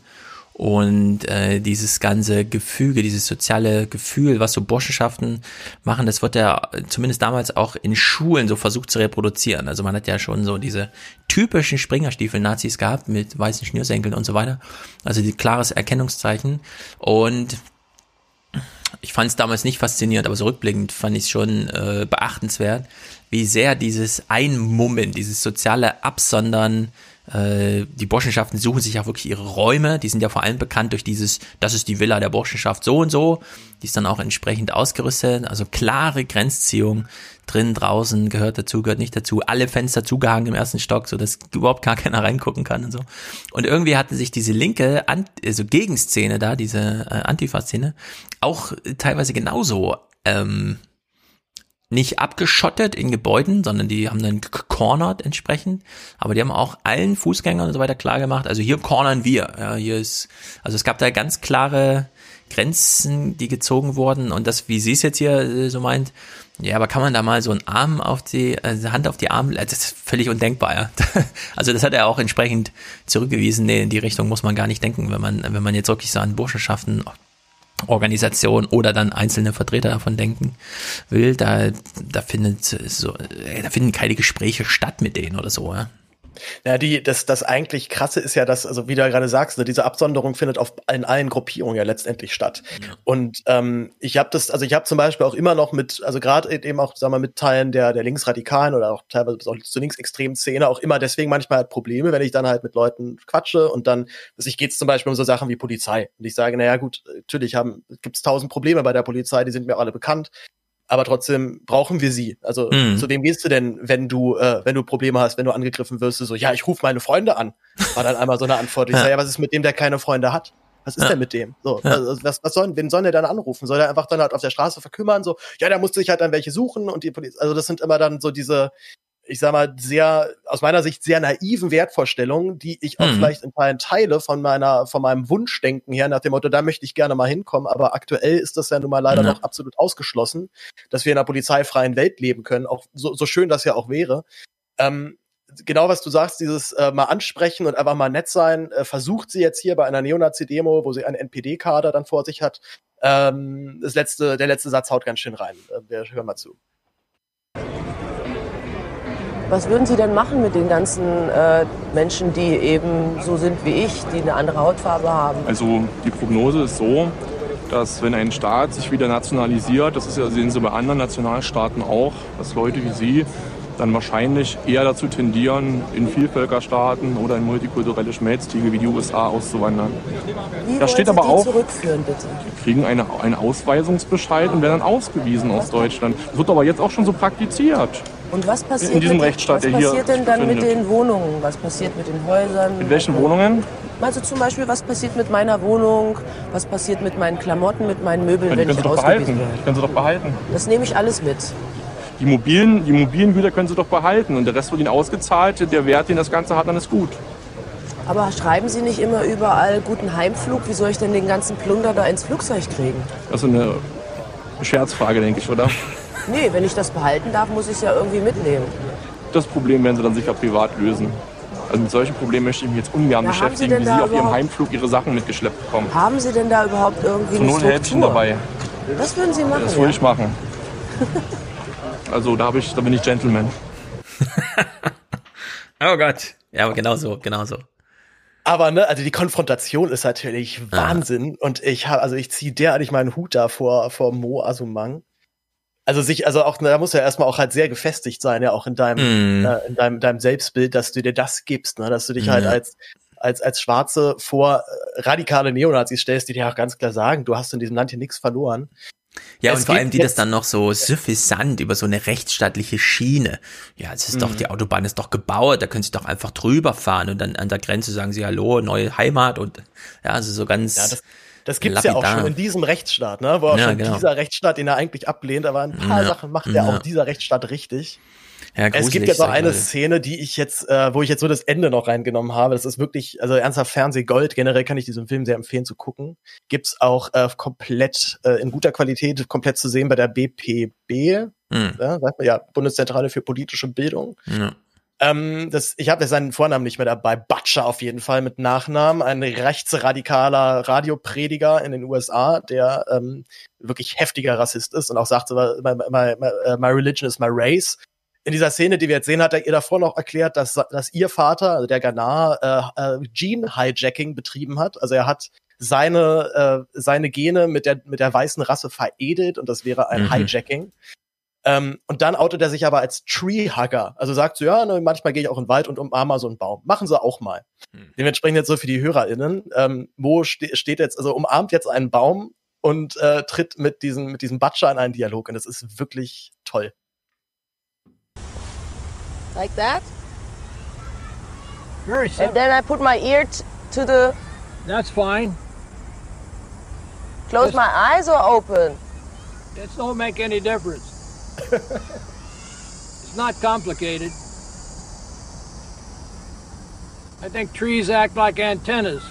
Und äh, dieses ganze Gefüge, dieses soziale Gefühl, was so Burschenschaften machen, das wird ja zumindest damals auch in Schulen so versucht zu reproduzieren. Also man hat ja schon so diese typischen Springerstiefel-Nazis gehabt mit weißen Schnürsenkeln und so weiter. Also die klares Erkennungszeichen. Und ich fand es damals nicht faszinierend, aber so rückblickend fand ich es schon äh, beachtenswert, wie sehr dieses Einmummen, dieses soziale Absondern äh, die Burschenschaften suchen sich auch wirklich ihre Räume. Die sind ja vor allem bekannt durch dieses, das ist die Villa der Burschenschaft so und so. Die ist dann auch entsprechend ausgerüstet. Also klare Grenzziehung drin, draußen, gehört dazu, gehört nicht dazu. Alle Fenster zugehangen im ersten Stock, so dass überhaupt gar keiner reingucken kann und so. Und irgendwie hatte sich diese linke, also Gegenszene da, diese äh, Antifa-Szene, auch teilweise genauso ähm, nicht abgeschottet in Gebäuden, sondern die haben dann gecornert entsprechend. Aber die haben auch allen Fußgängern und so weiter klar gemacht, also hier cornern wir. Ja, hier ist, also es gab da ganz klare Grenzen, die gezogen wurden. Und das, wie sie es jetzt hier äh, so meint, ja, aber kann man da mal so einen Arm auf die, also Hand auf die Arme, das ist völlig undenkbar, ja. Also das hat er auch entsprechend zurückgewiesen. Nee, in die Richtung muss man gar nicht denken, wenn man, wenn man jetzt wirklich so an Burschenschaften Organisation oder dann einzelne Vertreter davon denken will, da, da findet so, da finden keine Gespräche statt mit denen oder so, ja. Ja, die, das, das eigentlich krasse ist ja, dass, also wie du ja gerade sagst, ne, diese Absonderung findet auf in allen Gruppierungen ja letztendlich statt. Ja. Und ähm, ich habe das, also ich habe zum Beispiel auch immer noch mit, also gerade eben auch, sagen wir, mit Teilen der, der Linksradikalen oder auch teilweise auch zur linksextremen Szene auch immer deswegen manchmal halt Probleme, wenn ich dann halt mit Leuten quatsche und dann, ich geht es zum Beispiel um so Sachen wie Polizei. Und ich sage, naja gut, natürlich haben, gibt es tausend Probleme bei der Polizei, die sind mir alle bekannt aber trotzdem brauchen wir sie. Also mhm. zu wem gehst du denn, wenn du, äh, wenn du Probleme hast, wenn du angegriffen wirst, so, ja, ich rufe meine Freunde an. War dann einmal so eine Antwort. Ich ja. sage, ja, was ist mit dem, der keine Freunde hat? Was ist ja. denn mit dem? So, ja. also, was, was soll, wen soll der dann anrufen? Soll er einfach dann halt auf der Straße verkümmern? So, ja, der musste sich halt dann welche suchen und die Polizei, also das sind immer dann so diese, ich sag mal, sehr, aus meiner Sicht sehr naiven Wertvorstellungen, die ich auch mhm. vielleicht in Teilen teile von meiner, von meinem Wunschdenken her, nach dem Motto, da möchte ich gerne mal hinkommen, aber aktuell ist das ja nun mal leider ja. noch absolut ausgeschlossen, dass wir in einer polizeifreien Welt leben können, auch so, so schön das ja auch wäre. Ähm, genau was du sagst, dieses äh, mal ansprechen und einfach mal nett sein, äh, versucht sie jetzt hier bei einer Neonazi-Demo, wo sie einen NPD-Kader dann vor sich hat. Ähm, das letzte, der letzte Satz haut ganz schön rein. Äh, wir hören mal zu. Was würden Sie denn machen mit den ganzen äh, Menschen, die eben so sind wie ich, die eine andere Hautfarbe haben? Also die Prognose ist so, dass wenn ein Staat sich wieder nationalisiert, das ist ja, sehen Sie bei anderen Nationalstaaten auch, dass Leute wie Sie dann wahrscheinlich eher dazu tendieren, in Vielvölkerstaaten oder in multikulturelle Schmelztiegel wie die USA auszuwandern. Wie da steht aber auch? Sie kriegen eine, einen Ausweisungsbescheid und werden dann ausgewiesen aus Deutschland. Das wird aber jetzt auch schon so praktiziert. Und was passiert, in diesem Rechtsstaat, was passiert denn dann mit den Wohnungen? Was passiert mit den Häusern? Mit welchen Wohnungen? Also zum Beispiel, was passiert mit meiner Wohnung? Was passiert mit meinen Klamotten, mit meinen Möbeln, Ja, wenn ich ausgewiesen werde? Die können Sie doch behalten. Das nehme ich alles mit. Die mobilen, die mobilen Güter können Sie doch behalten und der Rest wird Ihnen ausgezahlt. Der Wert, den das Ganze hat, dann ist gut. Aber schreiben Sie nicht immer überall guten Heimflug? Wie soll ich denn den ganzen Plunder da ins Flugzeug kriegen? Das ist eine Scherzfrage, denke ich, oder? Nee, wenn ich das behalten darf, muss ich es ja irgendwie mitnehmen. Das Problem werden Sie dann sicher privat lösen. Also mit solchen Problemen möchte ich mich jetzt ungern Na, haben Sie beschäftigen, denn wie da Sie auf Ihrem Heimflug Ihre Sachen mitgeschleppt bekommen. Haben Sie denn da überhaupt irgendwie Zur eine Not Struktur? dabei. Das würden Sie machen, Das würde ja? ich machen. Also da, ich, da bin ich Gentleman. Oh Gott. Ja, aber genau so, genau so. Aber ne, also die Konfrontation ist natürlich Wahnsinn und ich habe also ich ziehe derartig meinen Hut da vor vor Mo Asumang. Also sich also auch da muss ja erstmal auch halt sehr gefestigt sein ja auch in deinem Mm. äh, in deinem deinem Selbstbild, dass du dir das gibst, ne, dass du dich halt Ja. als als als Schwarze vor äh, radikale Neonazis stellst, die dir auch ganz klar sagen, du hast in diesem Land hier nichts verloren. Ja, Es und vor allem die das dann noch so suffisant über so eine rechtsstaatliche Schiene. Ja, es ist doch, Mhm. die Autobahn ist doch gebaut, da können sie doch einfach drüber fahren und dann an der Grenze sagen sie Hallo, neue Heimat und ja, also so ganz. Ja, das, Das gibt's ja auch lapidar. schon in diesem Rechtsstaat, ne? Wo auch Ja, schon genau. dieser Rechtsstaat, den er eigentlich ablehnt, aber ein paar Ja. Sachen macht ja auch dieser Rechtsstaat richtig. Ja, es gibt gruselig, jetzt ich eine. Szene, die ich jetzt, äh, wo ich jetzt so das Ende noch reingenommen habe. Das ist wirklich, also ernsthaft Fernsehgold. Generell kann ich diesen Film sehr empfehlen zu gucken. Gibt's auch äh, komplett äh, in guter Qualität, komplett zu sehen bei der BPB, Hm. ja, sagt man ja, Bundeszentrale für politische Bildung. Ja. Ähm, das, ich habe seinen Vornamen nicht mehr dabei. Butcher auf jeden Fall mit Nachnamen. Ein rechtsradikaler Radioprediger in den USA, der ähm, wirklich heftiger Rassist ist und auch sagt, my, my, my, uh, my religion is my race. In dieser Szene, die wir jetzt sehen, hat er ihr davor noch erklärt, dass, dass ihr Vater, also der Ghana, äh, äh, Gene-Hijacking betrieben hat. Also er hat seine, äh, seine Gene mit der, mit der weißen Rasse veredelt und das wäre ein Mhm. Hijacking. Ähm, und dann outet er sich aber als Tree-Hugger. Also sagt so, ja, ne, manchmal gehe ich auch in den Wald und umarme mal so einen Baum. Machen sie auch mal. Dementsprechend jetzt so für die HörerInnen. Ähm, Mo ste steht jetzt, also umarmt jetzt einen Baum und äh, tritt mit diesem, mit diesem Butcher in einen Dialog. Und das ist wirklich toll. Like that? Very And then I put my ear to the. That's fine. Close my eyes or open? It don't make any difference. It's not complicated. I think trees act like antennas.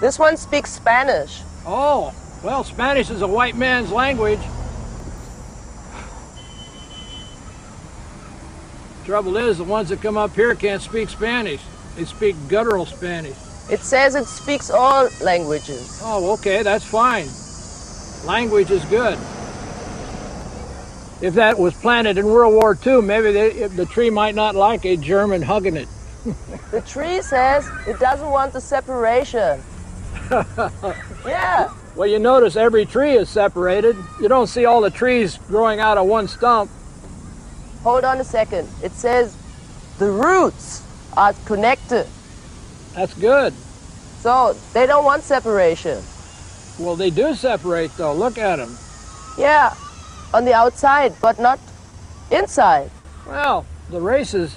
This one speaks Spanish. Oh, well, Spanish is a white man's language. Trouble is, the ones that come up here can't speak Spanish. They speak guttural Spanish. It says it speaks all languages. Oh, okay, that's fine. Language is good. If that was planted in World War II, maybe they, the tree might not like a German hugging it. The tree says it doesn't want the separation. Yeah. Well, you notice every tree is separated. You don't see all the trees growing out of one stump. Hold on a second. It says the roots are connected. That's good. So they don't want separation. Well, they do separate, though. Look at them. Yeah, on the outside, but not inside. Well, the races,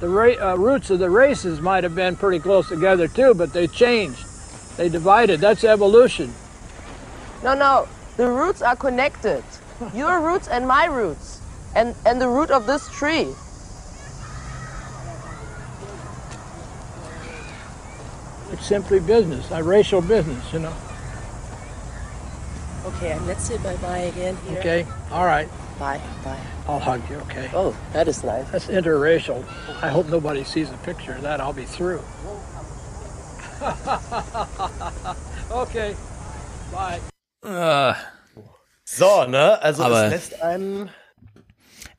the ra- uh, roots of the races might have been pretty close together, too, but they changed. They divided. That's evolution. No, no, the roots are connected. Your roots and my roots, and and the root of this tree. It's simply business, a racial business, you know. Okay, and let's say bye bye again here. Okay, all right. Bye, bye. I'll hug you, okay? Oh, that is nice. That's interracial. I hope nobody sees a picture of that. I'll be through. okay, bye. Ah. So, ne? Also Aber es lässt einen.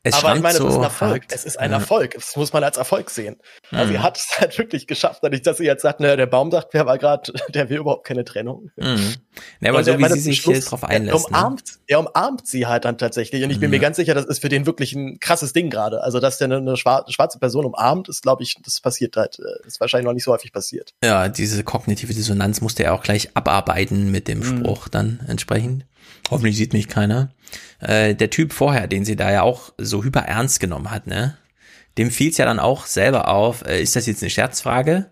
Es aber ich meine, das ist so ein Erfolg. hart. Es ist ein Ja. Erfolg. Das muss man als Erfolg sehen. Also Mhm. sie hat es halt wirklich geschafft, dadurch, dass sie jetzt sagt, ne, der Baumdachquer war gerade, der will überhaupt keine Trennung. Mhm. Ja, aber Und so er- wie meine, sie sich Schluss, drauf Er einlässt. Ne? umarmt, er umarmt sie halt dann tatsächlich. Und ich bin mir Ja. ganz sicher, das ist für den wirklich ein krasses Ding gerade. Also, dass der eine, eine schwarze, schwarze Person umarmt, ist, glaube ich, das passiert halt, äh, ist wahrscheinlich noch nicht so häufig passiert. Ja, diese kognitive Dissonanz musste er auch gleich abarbeiten mit dem Mhm. Spruch dann entsprechend. Hoffentlich sieht mich keiner. Äh, der Typ vorher, den sie da ja auch so hyper ernst genommen hat, ne? Dem fiel es ja dann auch selber auf, äh, ist das jetzt eine Scherzfrage?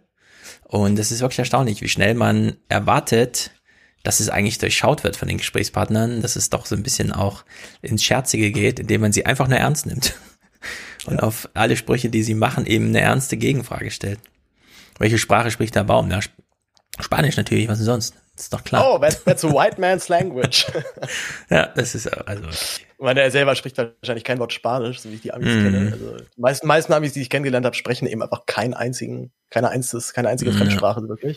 Und das ist wirklich erstaunlich, wie schnell man erwartet, dass es eigentlich durchschaut wird von den Gesprächspartnern, dass es doch so ein bisschen auch ins Scherzige geht, indem man sie einfach nur ernst nimmt. Und ja. auf alle Sprüche, die sie machen, eben eine ernste Gegenfrage stellt. Welche Sprache spricht der Baum? Ja, Spanisch natürlich, was denn sonst? Ist doch klar. Oh, that's, that's a white man's language. ja, das ist also. Ich meine, er selber spricht wahrscheinlich kein Wort Spanisch, so wie ich die Amis mm. kenne. Also die meisten, meisten Amis, die ich kennengelernt habe, sprechen eben einfach keinen einzigen, keine einziges, keine einzige mm. Fremdsprache wirklich.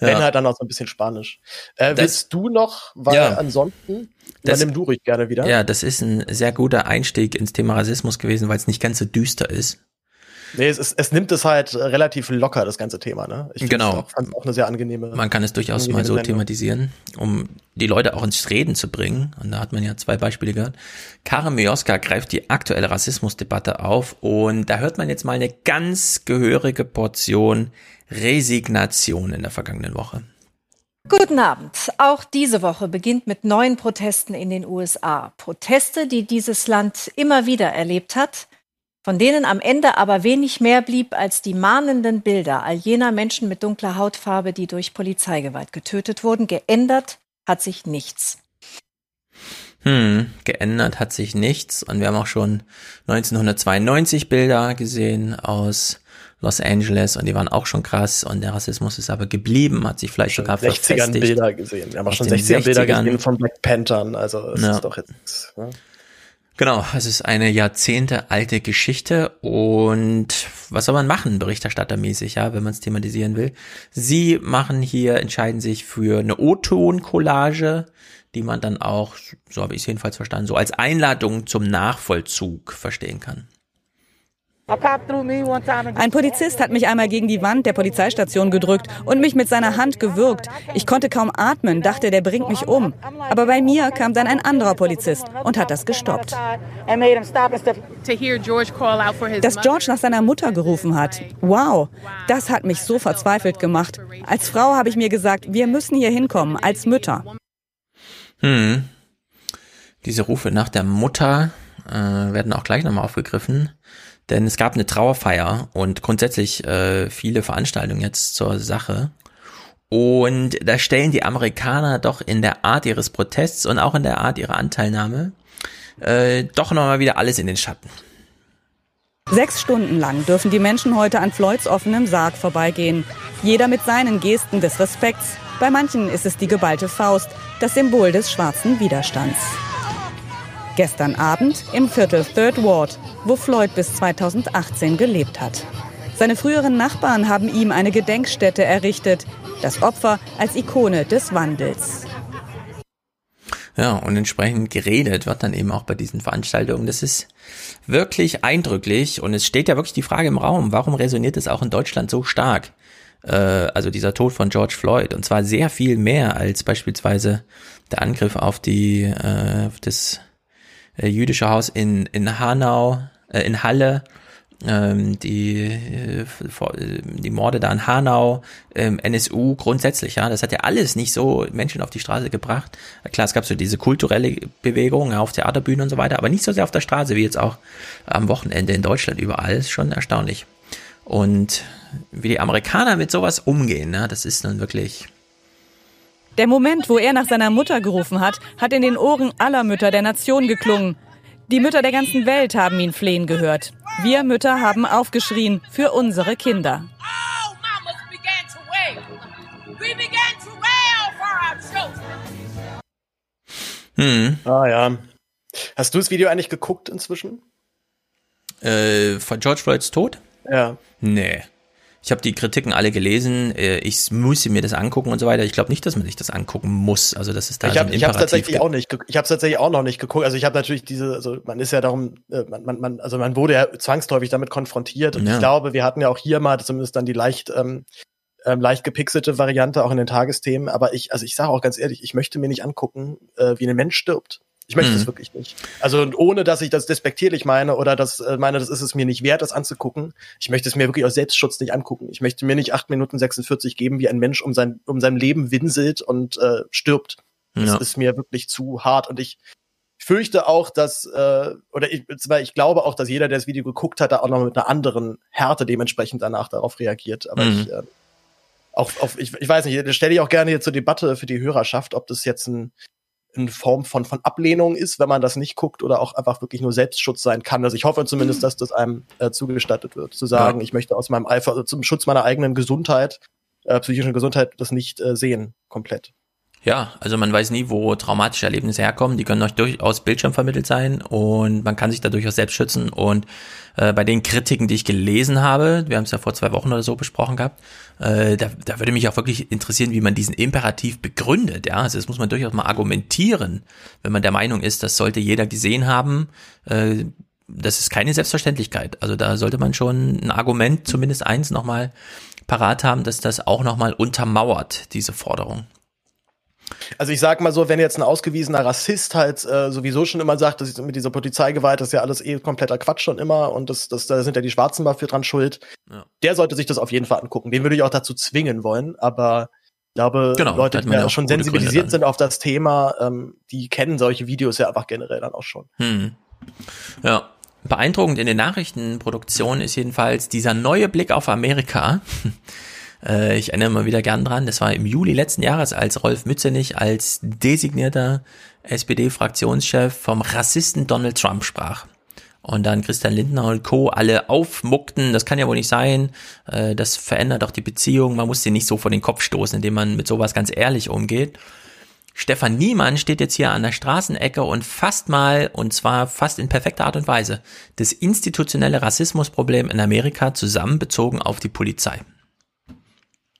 Ja. Wenn halt dann auch so ein bisschen Spanisch. Äh, das, willst du noch, weil ja. ansonsten, das, dann nimm du ruhig gerne wieder. Ja, das ist ein sehr guter Einstieg ins Thema Rassismus gewesen, weil es nicht ganz so düster ist. Nee, es, ist, es nimmt es halt relativ locker, das ganze Thema. Ne? Ich genau. Auch, fand auch eine sehr angenehme. Man kann es durchaus mal so Sendung. thematisieren, um die Leute auch ins Reden zu bringen. Und da hat man ja zwei Beispiele gehört. Karin Mioska greift die aktuelle Rassismusdebatte auf und da hört man jetzt mal eine ganz gehörige Portion Resignation in der vergangenen Woche. Guten Abend. Auch diese Woche beginnt mit neuen Protesten in den USA. Proteste, die dieses Land immer wieder erlebt hat von denen am Ende aber wenig mehr blieb als die mahnenden Bilder all jener Menschen mit dunkler Hautfarbe, die durch Polizeigewalt getötet wurden. Geändert hat sich nichts. Hm, geändert hat sich nichts. Und wir haben auch schon 1992 Bilder gesehen aus Los Angeles und die waren auch schon krass und der Rassismus ist aber geblieben, hat sich vielleicht schon sogar 60 verfestigt. Bilder gesehen. Wir haben auch schon 60er Bilder gesehen von Black Panthern, also es ja. ist doch jetzt. Ja. Genau, es ist eine jahrzehntealte Geschichte und was soll man machen, berichterstattermäßig, ja, wenn man es thematisieren will. Sie machen hier, entscheiden sich für eine O-Ton-Collage, die man dann auch, so habe ich es jedenfalls verstanden, so als Einladung zum Nachvollzug verstehen kann. Ein Polizist hat mich einmal gegen die Wand der Polizeistation gedrückt und mich mit seiner Hand gewürgt. Ich konnte kaum atmen, dachte, der bringt mich um. Aber bei mir kam dann ein anderer Polizist und hat das gestoppt. Dass George nach seiner Mutter gerufen hat. Wow, das hat mich so verzweifelt gemacht. Als Frau habe ich mir gesagt, wir müssen hier hinkommen, als Mütter. Hm. Diese Rufe nach der Mutter äh, werden auch gleich nochmal aufgegriffen. Denn es gab eine Trauerfeier und grundsätzlich äh, viele Veranstaltungen jetzt zur Sache. Und da stellen die Amerikaner doch in der Art ihres Protests und auch in der Art ihrer Anteilnahme äh, doch nochmal wieder alles in den Schatten. Sechs Stunden lang dürfen die Menschen heute an Floyds offenem Sarg vorbeigehen. Jeder mit seinen Gesten des Respekts. Bei manchen ist es die geballte Faust, das Symbol des schwarzen Widerstands. Gestern Abend im Viertel Third Ward, wo Floyd bis 2018 gelebt hat. Seine früheren Nachbarn haben ihm eine Gedenkstätte errichtet, das Opfer als Ikone des Wandels. Ja, und entsprechend geredet wird dann eben auch bei diesen Veranstaltungen. Das ist wirklich eindrücklich und es steht ja wirklich die Frage im Raum, warum resoniert es auch in Deutschland so stark? Äh, also dieser Tod von George Floyd und zwar sehr viel mehr als beispielsweise der Angriff auf die äh, das äh, jüdische Haus in, in Hanau, äh, in Halle, ähm, die, äh, die Morde da in Hanau, ähm, NSU grundsätzlich, ja, das hat ja alles nicht so Menschen auf die Straße gebracht. Klar, es gab so diese kulturelle Bewegung ja, auf Theaterbühnen und so weiter, aber nicht so sehr auf der Straße wie jetzt auch am Wochenende in Deutschland überall, ist schon erstaunlich. Und wie die Amerikaner mit sowas umgehen, ne, das ist nun wirklich der Moment, wo er nach seiner Mutter gerufen hat, hat in den Ohren aller Mütter der Nation geklungen. Die Mütter der ganzen Welt haben ihn flehen gehört. Wir Mütter haben aufgeschrien für unsere Kinder. Hm. Ah ja. Hast du das Video eigentlich geguckt inzwischen? Äh, von George Floyds Tod? Ja. Nee. Ich habe die Kritiken alle gelesen. Äh, ich muss mir das angucken und so weiter. Ich glaube nicht, dass man sich das angucken muss. Also das ist da ich habe so ich habe tatsächlich auch nicht. Ich habe tatsächlich auch noch nicht geguckt. Also ich habe natürlich diese. Also man ist ja darum. Äh, man, man, man also man wurde ja zwangsläufig damit konfrontiert. Und ja. ich glaube, wir hatten ja auch hier mal zumindest dann die leicht ähm, ähm, leicht gepixelte Variante auch in den Tagesthemen. Aber ich, also ich sage auch ganz ehrlich, ich möchte mir nicht angucken, äh, wie ein Mensch stirbt. Ich möchte es mhm. wirklich nicht. Also ohne, dass ich das despektierlich meine oder dass äh, meine, das ist es mir nicht wert, das anzugucken. Ich möchte es mir wirklich aus Selbstschutz nicht angucken. Ich möchte mir nicht acht Minuten 46 geben, wie ein Mensch um sein, um sein Leben winselt und äh, stirbt. Das ja. ist mir wirklich zu hart und ich fürchte auch, dass, äh, oder ich, ich glaube auch, dass jeder, der das Video geguckt hat, da auch noch mit einer anderen Härte dementsprechend danach darauf reagiert. Aber mhm. ich, äh, auch auf, ich, ich weiß nicht, das stelle ich auch gerne hier zur Debatte für die Hörerschaft, ob das jetzt ein, eine Form von, von Ablehnung ist, wenn man das nicht guckt oder auch einfach wirklich nur Selbstschutz sein kann. Also ich hoffe zumindest, dass das einem äh, zugestattet wird, zu sagen, ja. ich möchte aus meinem Eifer, also zum Schutz meiner eigenen Gesundheit, äh, psychischen Gesundheit, das nicht äh, sehen, komplett. Ja, also man weiß nie, wo traumatische Erlebnisse herkommen. Die können euch durchaus bildschirmvermittelt sein und man kann sich da durchaus selbst schützen. Und äh, bei den Kritiken, die ich gelesen habe, wir haben es ja vor zwei Wochen oder so besprochen gehabt, äh, da, da würde mich auch wirklich interessieren, wie man diesen Imperativ begründet. Ja, also das muss man durchaus mal argumentieren, wenn man der Meinung ist, das sollte jeder gesehen haben. Äh, das ist keine Selbstverständlichkeit. Also da sollte man schon ein Argument, zumindest eins nochmal parat haben, dass das auch nochmal untermauert, diese Forderung. Also ich sag mal so, wenn jetzt ein ausgewiesener Rassist halt äh, sowieso schon immer sagt, dass mit dieser Polizeigewalt das ist ja alles eh kompletter Quatsch schon immer und das, das, da sind ja die Schwarzen mal für dran schuld, ja. der sollte sich das auf jeden Fall angucken. Den würde ich auch dazu zwingen wollen, aber ich glaube, genau, Leute, die ja schon sensibilisiert sind auf das Thema, ähm, die kennen solche Videos ja einfach generell dann auch schon. Hm. Ja, beeindruckend in den Nachrichtenproduktionen ist jedenfalls dieser neue Blick auf Amerika. Äh, ich erinnere mal wieder gern dran, das war im Juli letzten Jahres, als Rolf Mützenich als designierter SPD-Fraktionschef vom Rassisten Donald Trump sprach. Und dann Christian Lindner und Co. alle aufmuckten, das kann ja wohl nicht sein, äh, das verändert doch die Beziehung, man muss sie nicht so vor den Kopf stoßen, indem man mit sowas ganz ehrlich umgeht. Stefan Niemann steht jetzt hier an der Straßenecke und fasst mal, und zwar fast in perfekter Art und Weise, das institutionelle Rassismusproblem in Amerika zusammenbezogen auf die Polizei.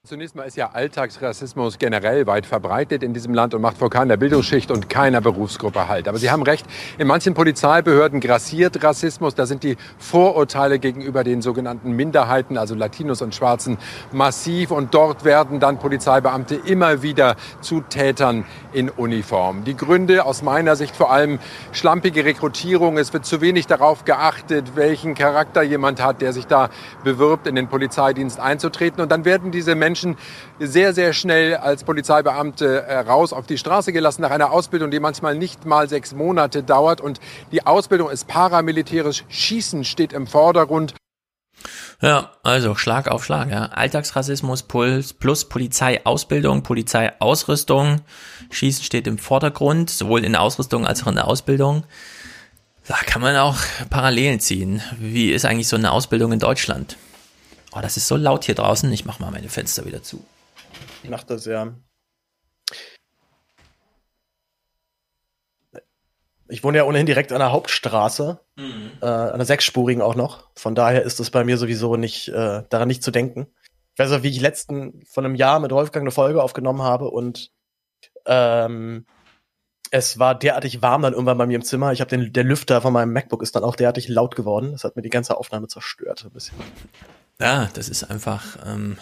Zunächst mal ist ja Alltagsrassismus generell weit verbreitet in diesem Land und macht vor keiner Bildungsschicht und keiner Berufsgruppe Halt. Aber Sie haben recht, in manchen Polizeibehörden grassiert Rassismus. Da sind die Vorurteile gegenüber den sogenannten Minderheiten, also Latinos und Schwarzen, massiv. Und dort werden dann Polizeibeamte immer wieder zu Tätern in Uniform. Die Gründe aus meiner Sicht vor allem schlampige Rekrutierung. Es wird zu wenig darauf geachtet, welchen Charakter jemand hat, der sich da bewirbt, in den Polizeidienst einzutreten. Und dann werden diese Menschen Menschen sehr, sehr schnell als Polizeibeamte äh, raus auf die Straße gelassen nach einer Ausbildung, die manchmal nicht mal sechs Monate dauert. Und die Ausbildung ist paramilitärisch. Schießen steht im Vordergrund. Ja, also Schlag auf Schlag, ja. Alltagsrassismus plus, plus Polizeiausbildung, Polizeiausrüstung. Schießen steht im Vordergrund, sowohl in der Ausrüstung als auch in der Ausbildung. Da kann man auch Parallelen ziehen. Wie ist eigentlich so eine Ausbildung in Deutschland? Oh, das ist so laut hier draußen. Ich mache mal meine Fenster wieder zu. Ich mach das ja. Ich wohne ja ohnehin direkt an der Hauptstraße, mhm. äh, an der sechsspurigen auch noch. Von daher ist es bei mir sowieso nicht äh, daran nicht zu denken. Ich weiß auch, wie ich letzten von einem Jahr mit Wolfgang eine Folge aufgenommen habe und ähm, es war derartig warm dann irgendwann bei mir im Zimmer. Ich habe den der Lüfter von meinem MacBook ist dann auch derartig laut geworden. Das hat mir die ganze Aufnahme zerstört ein bisschen. Ja, das ist einfach. Ähm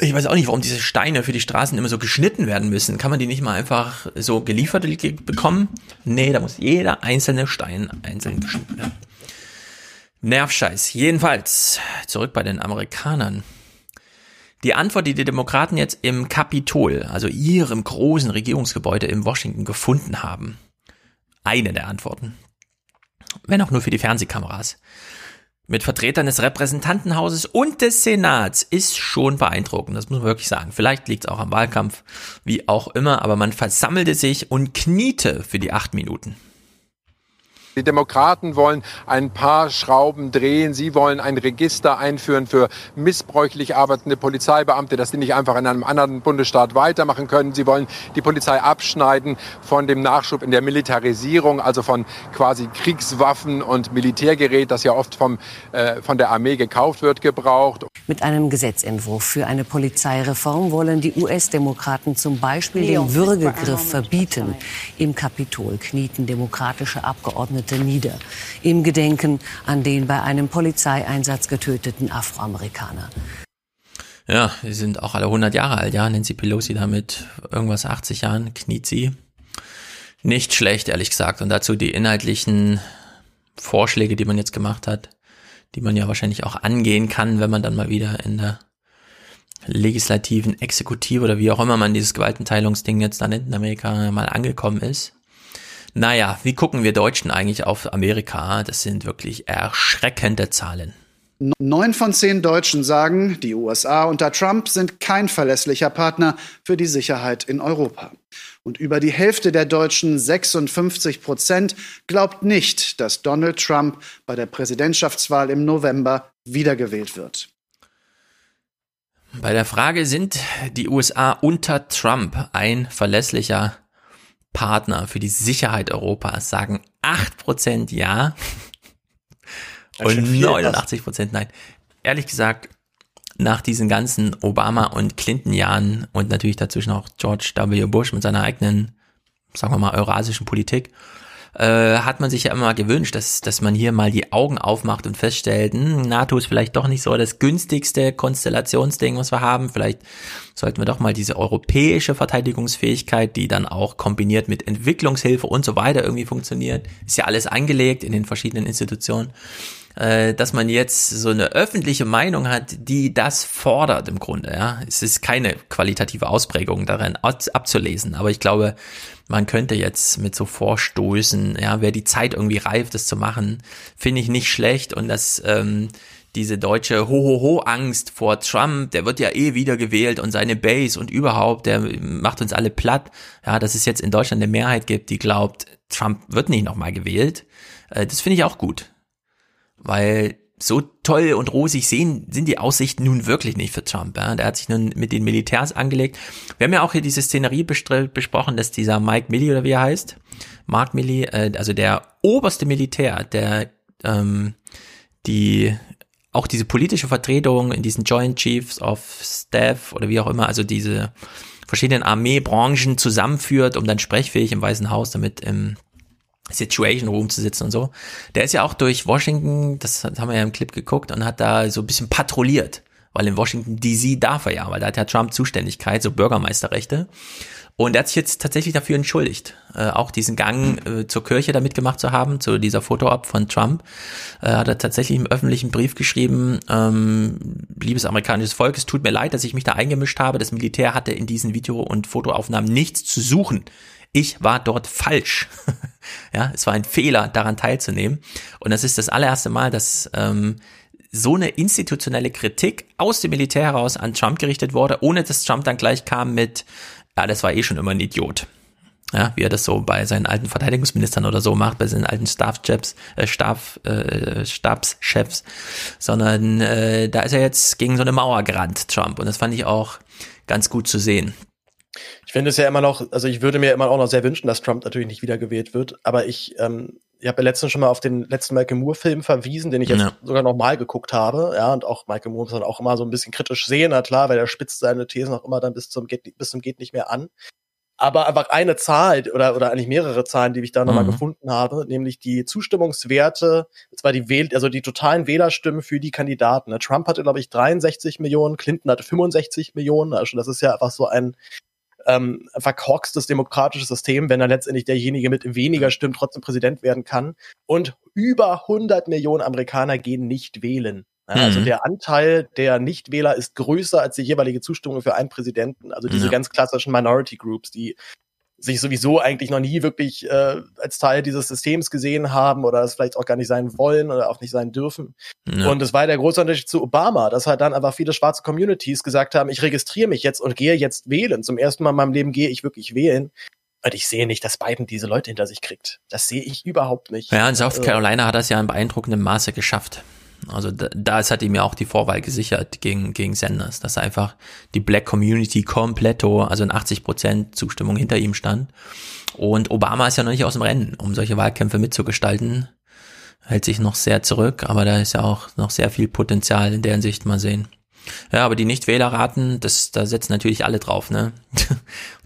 ich weiß auch nicht, warum diese Steine für die Straßen immer so geschnitten werden müssen. Kann man die nicht mal einfach so geliefert bekommen? Nee, da muss jeder einzelne Stein einzeln geschnitten werden. Nervscheiß. Jedenfalls, zurück bei den Amerikanern. Die Antwort, die die Demokraten jetzt im Kapitol, also ihrem großen Regierungsgebäude in Washington gefunden haben. Eine der Antworten. Wenn auch nur für die Fernsehkameras mit Vertretern des Repräsentantenhauses und des Senats ist schon beeindruckend, das muss man wirklich sagen. Vielleicht liegt es auch am Wahlkampf, wie auch immer, aber man versammelte sich und kniete für die acht Minuten. Die Demokraten wollen ein paar Schrauben drehen. Sie wollen ein Register einführen für missbräuchlich arbeitende Polizeibeamte, dass die nicht einfach in einem anderen Bundesstaat weitermachen können. Sie wollen die Polizei abschneiden von dem Nachschub in der Militarisierung, also von quasi Kriegswaffen und Militärgerät, das ja oft vom, äh, von der Armee gekauft wird, gebraucht. Mit einem Gesetzentwurf für eine Polizeireform wollen die US-Demokraten zum Beispiel den Würgegriff verbieten. Im Kapitol knieten demokratische Abgeordnete Abgeordnete nieder. Im Gedenken an den bei einem Polizeieinsatz getöteten Afroamerikaner. Ja, sie sind auch alle 100 Jahre alt, ja. Nancy Pelosi damit irgendwas 80 Jahren kniet sie. Nicht schlecht, ehrlich gesagt. Und dazu die inhaltlichen Vorschläge, die man jetzt gemacht hat, die man ja wahrscheinlich auch angehen kann, wenn man dann mal wieder in der legislativen Exekutive oder wie auch immer man dieses Gewaltenteilungsding jetzt dann in Amerika mal angekommen ist. Naja, wie gucken wir Deutschen eigentlich auf Amerika? Das sind wirklich erschreckende Zahlen. Neun von zehn Deutschen sagen, die USA unter Trump sind kein verlässlicher Partner für die Sicherheit in Europa. Und über die Hälfte der Deutschen, 56 Prozent, glaubt nicht, dass Donald Trump bei der Präsidentschaftswahl im November wiedergewählt wird. Bei der Frage, sind die USA unter Trump ein verlässlicher Partner für die Sicherheit Europas, sagen 8% ja und 89% nein. Ehrlich gesagt, nach diesen ganzen Obama- und Clinton-Jahren und natürlich dazwischen auch George W. Bush mit seiner eigenen, sagen wir mal, eurasischen Politik, äh, hat man sich ja immer gewünscht, dass, dass man hier mal die Augen aufmacht und feststellt, hm, NATO ist vielleicht doch nicht so das günstigste Konstellationsding, was wir haben. Vielleicht sollten wir doch mal diese europäische Verteidigungsfähigkeit, die dann auch kombiniert mit Entwicklungshilfe und so weiter irgendwie funktioniert, ist ja alles angelegt in den verschiedenen Institutionen äh, dass man jetzt so eine öffentliche Meinung hat, die das fordert im Grunde. Ja, es ist keine qualitative Ausprägung darin abzulesen, aber ich glaube, man könnte jetzt mit so Vorstoßen, ja, wer die Zeit irgendwie reif, das zu machen, finde ich nicht schlecht und das ähm, diese deutsche Ho-Ho-Ho-Angst vor Trump, der wird ja eh wieder gewählt und seine Base und überhaupt, der macht uns alle platt. Ja, dass es jetzt in Deutschland eine Mehrheit gibt, die glaubt, Trump wird nicht nochmal gewählt. Äh, das finde ich auch gut weil so toll und rosig sehen sind die Aussichten nun wirklich nicht für Trump. Ja? Der hat sich nun mit den Militärs angelegt. Wir haben ja auch hier diese Szenerie besprochen, dass dieser Mike Milley oder wie er heißt, Mark Milley, äh, also der oberste Militär, der ähm, die auch diese politische Vertretung in diesen Joint Chiefs of Staff oder wie auch immer, also diese verschiedenen Armeebranchen zusammenführt, um dann sprechfähig im Weißen Haus damit im Situation Room zu sitzen und so. Der ist ja auch durch Washington, das haben wir ja im Clip geguckt, und hat da so ein bisschen patrouilliert. Weil in Washington DC darf er ja, weil da hat ja Trump Zuständigkeit, so Bürgermeisterrechte. Und er hat sich jetzt tatsächlich dafür entschuldigt, äh, auch diesen Gang äh, zur Kirche da mitgemacht zu haben, zu dieser Foto-Op von Trump. Äh, hat er tatsächlich im öffentlichen Brief geschrieben, ähm, liebes amerikanisches Volk, es tut mir leid, dass ich mich da eingemischt habe. Das Militär hatte in diesen Video- und Fotoaufnahmen nichts zu suchen. Ich war dort falsch. ja, es war ein Fehler, daran teilzunehmen. Und das ist das allererste Mal, dass ähm, so eine institutionelle Kritik aus dem Militär heraus an Trump gerichtet wurde, ohne dass Trump dann gleich kam mit, ja, das war eh schon immer ein Idiot. Ja, wie er das so bei seinen alten Verteidigungsministern oder so macht, bei seinen alten Stabschefs, äh, Stab, äh, Stabschefs, sondern äh, da ist er jetzt gegen so eine Mauer gerannt, Trump. Und das fand ich auch ganz gut zu sehen. Ich finde es ja immer noch, also ich würde mir immer auch noch sehr wünschen, dass Trump natürlich nicht wiedergewählt wird, aber ich, ähm, ich habe ja letztens schon mal auf den letzten Michael Moore-Film verwiesen, den ich jetzt ja. sogar noch mal geguckt habe, ja, und auch Michael Moore muss dann auch immer so ein bisschen kritisch sehen, na klar, weil er spitzt seine Thesen auch immer dann bis zum geht, bis zum geht nicht mehr an. Aber einfach eine Zahl oder, oder eigentlich mehrere Zahlen, die ich da nochmal mhm. gefunden habe, nämlich die Zustimmungswerte, zwar die Wähl also die totalen Wählerstimmen für die Kandidaten. Ne, Trump hatte, glaube ich, 63 Millionen, Clinton hatte 65 Millionen. Also das ist ja einfach so ein ähm, verkorkstes demokratisches System, wenn dann letztendlich derjenige mit weniger Stimmen trotzdem Präsident werden kann. Und über 100 Millionen Amerikaner gehen nicht wählen. Ja, also mhm. der Anteil der Nichtwähler ist größer als die jeweilige Zustimmung für einen Präsidenten. Also diese ja. ganz klassischen Minority Groups, die sich sowieso eigentlich noch nie wirklich äh, als Teil dieses Systems gesehen haben oder es vielleicht auch gar nicht sein wollen oder auch nicht sein dürfen. Ja. Und es war der große Unterschied zu Obama, dass halt dann einfach viele schwarze Communities gesagt haben, ich registriere mich jetzt und gehe jetzt wählen. Zum ersten Mal in meinem Leben gehe ich wirklich wählen. Und ich sehe nicht, dass Biden diese Leute hinter sich kriegt. Das sehe ich überhaupt nicht. Ja, in South also Carolina hat das ja in beeindruckendem Maße geschafft. Also da, da ist, hat ihm ja auch die Vorwahl gesichert gegen, gegen Sanders, dass einfach die Black Community kompletto, also in 80 Prozent Zustimmung hinter ihm stand. Und Obama ist ja noch nicht aus dem Rennen, um solche Wahlkämpfe mitzugestalten. Hält sich noch sehr zurück, aber da ist ja auch noch sehr viel Potenzial in der Hinsicht mal sehen. Ja, aber die Nichtwählerraten, das, da setzen natürlich alle drauf, ne?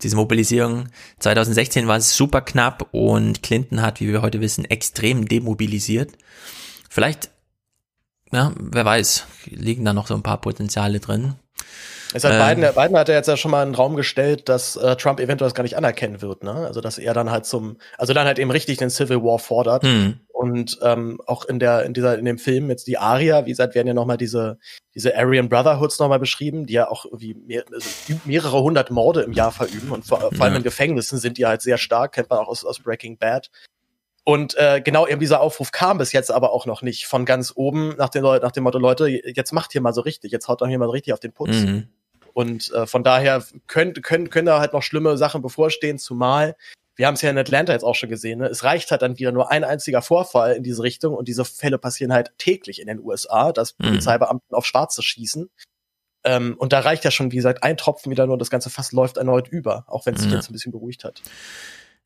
Diese Mobilisierung. 2016 war es super knapp und Clinton hat, wie wir heute wissen, extrem demobilisiert. Vielleicht ja, wer weiß, liegen da noch so ein paar Potenziale drin. Es hat ähm, Biden, Biden hat ja jetzt ja schon mal einen Raum gestellt, dass äh, Trump eventuell das gar nicht anerkennen wird, ne? Also dass er dann halt zum, also dann halt eben richtig den Civil War fordert. Hm. Und ähm, auch in der, in dieser, in dem Film jetzt die Aria, wie gesagt, werden ja nochmal diese, diese Aryan Brotherhoods nochmal beschrieben, die ja auch wie mehr, also mehrere hundert Morde im Jahr verüben und vor, vor allem in Gefängnissen sind die halt sehr stark, kennt man auch aus, aus Breaking Bad. Und äh, genau eben dieser Aufruf kam bis jetzt aber auch noch nicht von ganz oben nach dem, nach dem Motto, Leute, jetzt macht hier mal so richtig, jetzt haut doch hier mal so richtig auf den Putz. Mhm. Und äh, von daher können, können, können da halt noch schlimme Sachen bevorstehen, zumal wir haben es ja in Atlanta jetzt auch schon gesehen, ne? es reicht halt dann wieder nur ein einziger Vorfall in diese Richtung und diese Fälle passieren halt täglich in den USA, dass Mhm. Polizeibeamten auf Schwarze schießen. Ähm, und da reicht ja schon, wie gesagt, ein Tropfen wieder nur, das ganze Fass läuft erneut über, auch wenn es sich Ja. jetzt ein bisschen beruhigt hat.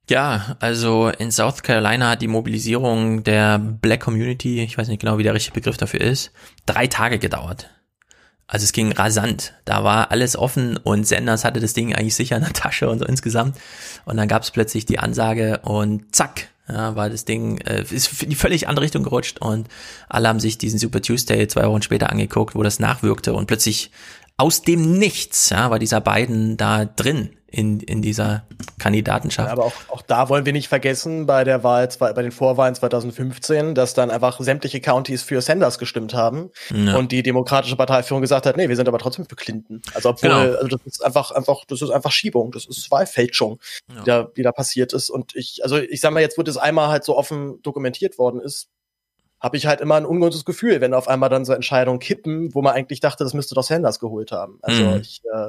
Ja, also in South Carolina hat die Mobilisierung der Black Community, ich weiß nicht genau, wie der richtige Begriff dafür ist, drei Tage gedauert. Also es ging rasant. Da war alles offen und Sanders hatte das Ding eigentlich sicher in der Tasche und so insgesamt. Und dann gab es plötzlich die Ansage und zack, ja, war das Ding, äh, ist in die völlig andere Richtung gerutscht und alle haben sich diesen Super Tuesday zwei Wochen später angeguckt, wo das nachwirkte und plötzlich aus dem Nichts, ja, war dieser Biden da drin in, in dieser Kandidatenschaft. Aber auch, auch da wollen wir nicht vergessen, bei der Wahl, zwei- bei den Vorwahlen 2015, dass dann einfach sämtliche Counties für Sanders gestimmt haben Ja. und die demokratische Parteiführung gesagt hat, nee, wir sind aber trotzdem für Clinton. Also obwohl, Genau. also das ist einfach, einfach, das ist einfach Schiebung, das ist Wahlfälschung, die, da, die da passiert ist. Und ich, also ich sag mal, jetzt, wo das einmal halt so offen dokumentiert worden ist, habe ich halt immer ein ungutes Gefühl, wenn auf einmal dann so Entscheidungen kippen, wo man eigentlich dachte, das müsste doch Sanders geholt haben. Also Mhm. ich, äh,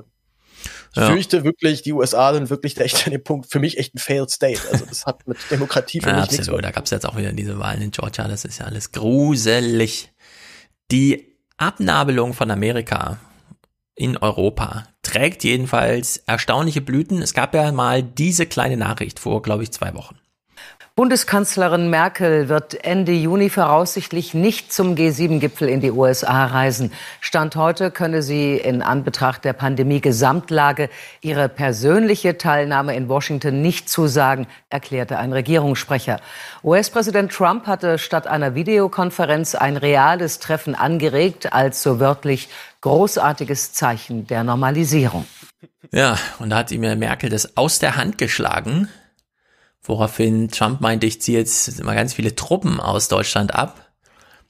ich Ja. fürchte wirklich, die USA sind wirklich echt an dem Punkt, für mich echt ein Failed State. Also das hat mit Demokratie für Ja, mich nichts absolut. Da gab es jetzt auch wieder diese Wahlen in Georgia. Das ist ja alles gruselig. Die Abnabelung von Amerika in Europa trägt jedenfalls erstaunliche Blüten. Es gab ja mal diese kleine Nachricht vor, glaube ich, zwei Wochen. Bundeskanzlerin Merkel wird Ende Juni voraussichtlich nicht zum G7-Gipfel in die USA reisen. Stand heute könne sie in Anbetracht der Pandemie-Gesamtlage ihre persönliche Teilnahme in Washington nicht zusagen, erklärte ein Regierungssprecher. US-Präsident Trump hatte statt einer Videokonferenz ein reales Treffen angeregt, als so wörtlich großartiges Zeichen der Normalisierung. Ja, und da hat ihm Merkel das aus der Hand geschlagen, woraufhin Trump meinte, ich ziehe jetzt mal ganz viele Truppen aus Deutschland ab.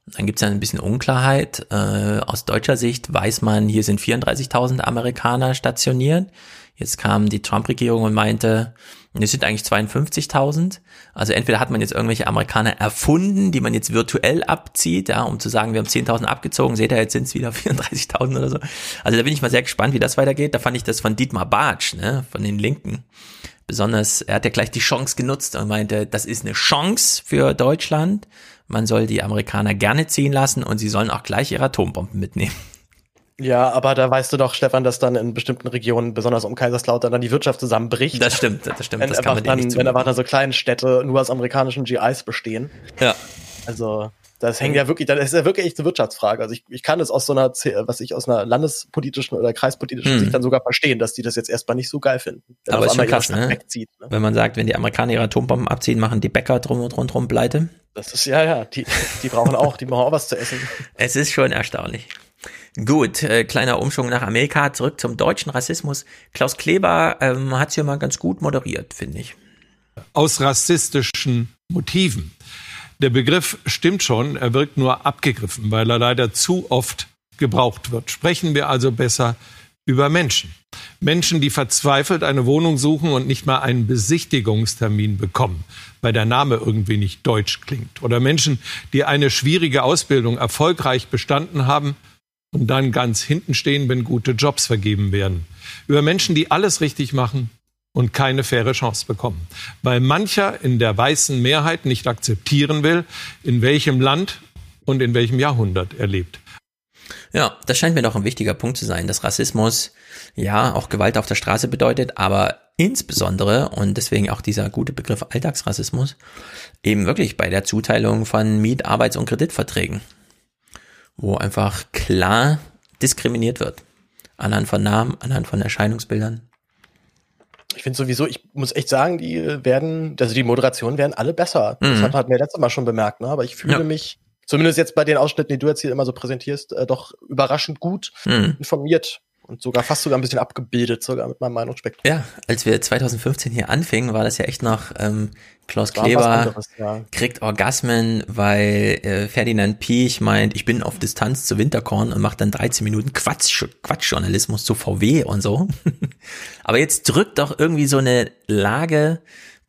Dann gibt's ja ein bisschen Unklarheit. Äh, aus deutscher Sicht weiß man, hier sind 34.000 Amerikaner stationiert. Jetzt kam die Trump-Regierung und meinte, es sind eigentlich 52.000. Also entweder hat man jetzt irgendwelche Amerikaner erfunden, die man jetzt virtuell abzieht, ja, um zu sagen, wir haben 10.000 abgezogen, seht ihr, jetzt sind es wieder 34.000 oder so. Also da bin ich mal sehr gespannt, wie das weitergeht. Da fand ich das von Dietmar Bartsch, ne, von den Linken. Besonders, er hat ja gleich die Chance genutzt und meinte, das ist eine Chance für Deutschland. Man soll die Amerikaner gerne ziehen lassen und sie sollen auch gleich ihre Atombomben mitnehmen. Ja, aber da weißt du doch, Stefan, dass dann in bestimmten Regionen, besonders um Kaiserslautern, dann die Wirtschaft zusammenbricht. Das stimmt, das stimmt, Wenn das kann man denen nicht dann, wenn einfach dann so kleine Städte nur aus amerikanischen GIs bestehen. Ja. Also, das hängt ja wirklich, das ist ja wirklich echt eine Wirtschaftsfrage. Also ich, ich kann es aus so einer, was ich aus einer landespolitischen oder kreispolitischen Hm. Sicht dann sogar verstehen, dass die das jetzt erstmal nicht so geil finden. Aber ist schon krass, ne? wegzieht, ne? Wenn man sagt, wenn die Amerikaner ihre Atombomben abziehen, machen die Bäcker drum und rundherum pleite. Das ist, ja, ja, die, die brauchen auch, die brauchen auch was zu essen. Es ist schon erstaunlich. Gut, äh, kleiner Umschwung nach Amerika, zurück zum deutschen Rassismus. Klaus Kleber ähm, hat hier mal ganz gut moderiert, finde ich. aus rassistischen Motiven. Der Begriff stimmt schon, er wirkt nur abgegriffen, weil er leider zu oft gebraucht wird. Sprechen wir also besser über Menschen. Menschen, die verzweifelt eine Wohnung suchen und nicht mal einen Besichtigungstermin bekommen, weil der Name irgendwie nicht deutsch klingt. Oder Menschen, die eine schwierige Ausbildung erfolgreich bestanden haben und dann ganz hinten stehen, wenn gute Jobs vergeben werden. Über Menschen, die alles richtig machen und keine faire Chance bekommen. Weil mancher in der weißen Mehrheit nicht akzeptieren will, in welchem Land und in welchem Jahrhundert er lebt. Ja, das scheint mir doch ein wichtiger Punkt zu sein, dass Rassismus ja auch Gewalt auf der Straße bedeutet, aber insbesondere, und deswegen auch dieser gute Begriff Alltagsrassismus, eben wirklich bei der Zuteilung von Miet-, Arbeits- und Kreditverträgen, wo einfach klar diskriminiert wird. Anhand von Namen, anhand von Erscheinungsbildern. Ich finde sowieso, ich muss echt sagen, die werden, also die Moderationen werden alle besser. Das Mhm. hat, hat mir letztes Mal schon bemerkt, ne? aber ich fühle Ja. mich, zumindest jetzt bei den Ausschnitten, die du jetzt hier immer so präsentierst, äh, doch überraschend gut Mhm. informiert und sogar fast sogar ein bisschen abgebildet, sogar mit meinem Meinungsspektrum. Ja, als wir 2015 hier anfingen, war das ja echt noch ähm, Klaus Kleber anderes, ja. kriegt Orgasmen, weil äh, Ferdinand Piech meint, ich bin auf Distanz zu Winterkorn und macht dann 13 Minuten Quatsch, Quatschjournalismus zu VW und so. Aber jetzt drückt doch irgendwie so eine Lage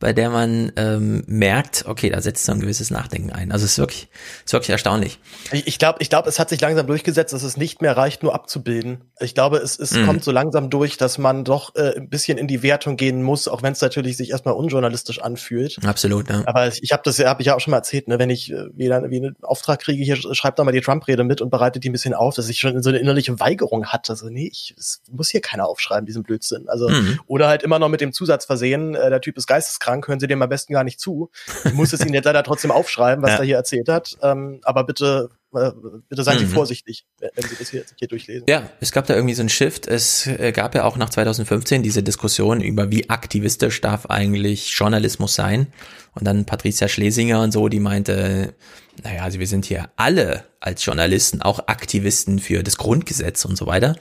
bei der man ähm, merkt, okay, da setzt so ein gewisses Nachdenken ein. Also es ist wirklich, es ist wirklich erstaunlich. Ich, glaube, ich glaube, es hat sich langsam durchgesetzt, dass es nicht mehr reicht, nur abzubilden. Ich glaube, es, es mhm. kommt so langsam durch, dass man doch äh, ein bisschen in die Wertung gehen muss, auch wenn es natürlich sich erstmal unjournalistisch anfühlt. Absolut, ja. Aber ich habe das, habe ich ja auch schon mal erzählt, ne, wenn ich äh, wieder wie einen Auftrag kriege, hier schreibt doch mal die Trump-Rede mit und bereitet die ein bisschen auf, dass ich schon so eine innerliche Weigerung hatte. Also nee, ich, muss hier keiner aufschreiben, diesen Blödsinn. Also mhm. oder halt immer noch mit dem Zusatz versehen, äh, der Typ ist geisteskrank krank, hören Sie dem am besten gar nicht zu. Ich muss es Ihnen jetzt leider trotzdem aufschreiben, was ja. er hier erzählt hat. Ähm, aber bitte, äh, bitte seien Sie mhm. vorsichtig, wenn Sie das hier, hier durchlesen. Ja, es gab da irgendwie so einen Shift. Es äh, gab ja auch nach 2015 diese Diskussion über, wie aktivistisch darf eigentlich Journalismus sein. Und dann Patricia Schlesinger und so, die meinte, naja, also wir sind hier alle als Journalisten auch Aktivisten für das Grundgesetz und so weiter.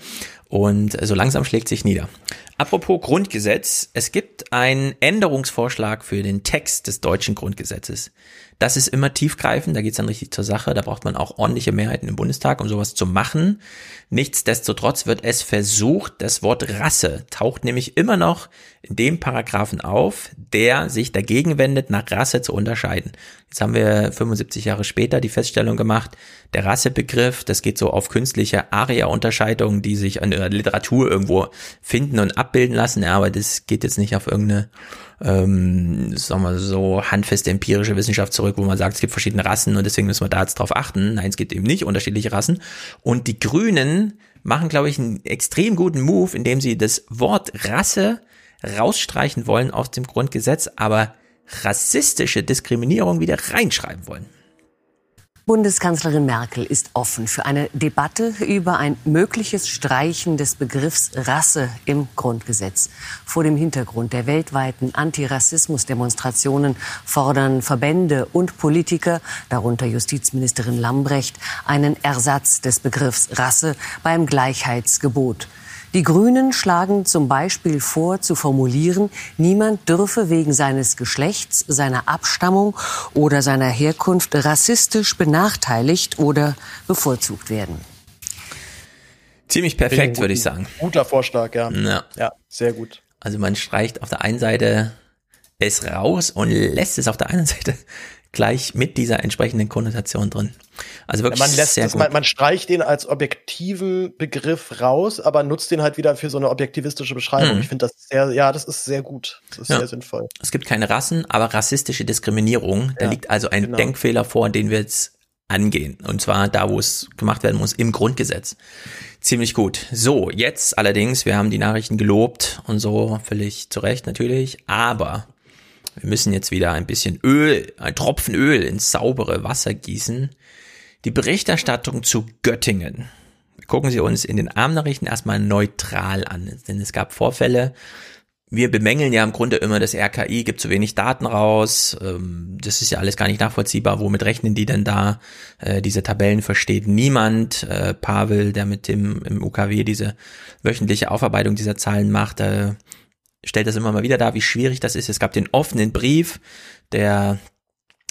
Und so langsam schlägt sich nieder. Apropos Grundgesetz, es gibt einen Änderungsvorschlag für den Text des deutschen Grundgesetzes. Das ist immer tiefgreifend, da geht's dann richtig zur Sache, da braucht man auch ordentliche Mehrheiten im Bundestag, um sowas zu machen. Nichtsdestotrotz wird es versucht, das Wort Rasse taucht nämlich immer noch in dem Paragraphen auf, der sich dagegen wendet, nach Rasse zu unterscheiden. Jetzt haben wir 75 Jahre später die Feststellung gemacht, der Rassebegriff, das geht so auf künstliche Aria-Unterscheidungen, die sich in der Literatur irgendwo finden und abbilden lassen, aber das geht jetzt nicht auf irgendeine ähm, sagen wir so, handfeste empirische Wissenschaft zurück, wo man sagt, es gibt verschiedene Rassen und deswegen müssen wir da jetzt drauf achten. Nein, es gibt eben nicht unterschiedliche Rassen. Und die Grünen machen, glaube ich, einen extrem guten Move, indem sie das Wort Rasse rausstreichen wollen aus dem Grundgesetz, aber rassistische Diskriminierung wieder reinschreiben wollen. Bundeskanzlerin Merkel ist offen für eine Debatte über ein mögliches Streichen des Begriffs Rasse im Grundgesetz. Vor dem Hintergrund der weltweiten Antirassismusdemonstrationen fordern Verbände und Politiker, darunter Justizministerin Lambrecht, einen Ersatz des Begriffs Rasse beim Gleichheitsgebot. Die Grünen schlagen zum Beispiel vor, zu formulieren, niemand dürfe wegen seines Geschlechts, seiner Abstammung oder seiner Herkunft rassistisch benachteiligt oder bevorzugt werden. Ziemlich perfekt, würde ich sagen. Guter Vorschlag, ja. ja. Ja, sehr gut. Also man streicht auf der einen Seite es raus und lässt es auf der anderen Seite gleich mit dieser entsprechenden Konnotation drin. Also wirklich man lässt sehr das, gut. Man, man streicht den als objektiven Begriff raus, aber nutzt den halt wieder für so eine objektivistische Beschreibung. Mhm. Ich finde das sehr, ja, das ist sehr gut. Das ist Ja. sehr sinnvoll. Es gibt keine Rassen, aber rassistische Diskriminierung. Da Ja, liegt also ein genau. Denkfehler vor, den wir jetzt angehen. Und zwar da, wo es gemacht werden muss, im Grundgesetz. Ziemlich gut. So, jetzt allerdings, wir haben die Nachrichten gelobt und so, völlig zu Recht natürlich, aber wir müssen jetzt wieder ein bisschen Öl, ein Tropfen Öl ins saubere Wasser gießen. Die Berichterstattung zu Göttingen. Gucken Sie uns in den Abendnachrichten erstmal neutral an, denn es gab Vorfälle, wir bemängeln ja im Grunde immer, das RKI gibt zu wenig Daten raus. Ähm, Das ist ja alles gar nicht nachvollziehbar. Womit rechnen die denn da? Äh, Diese Tabellen versteht niemand. Äh, Pavel, der mit dem im UKW diese wöchentliche Aufarbeitung dieser Zahlen macht, äh, stellt das immer mal wieder dar, wie schwierig das ist. Es gab den offenen Brief der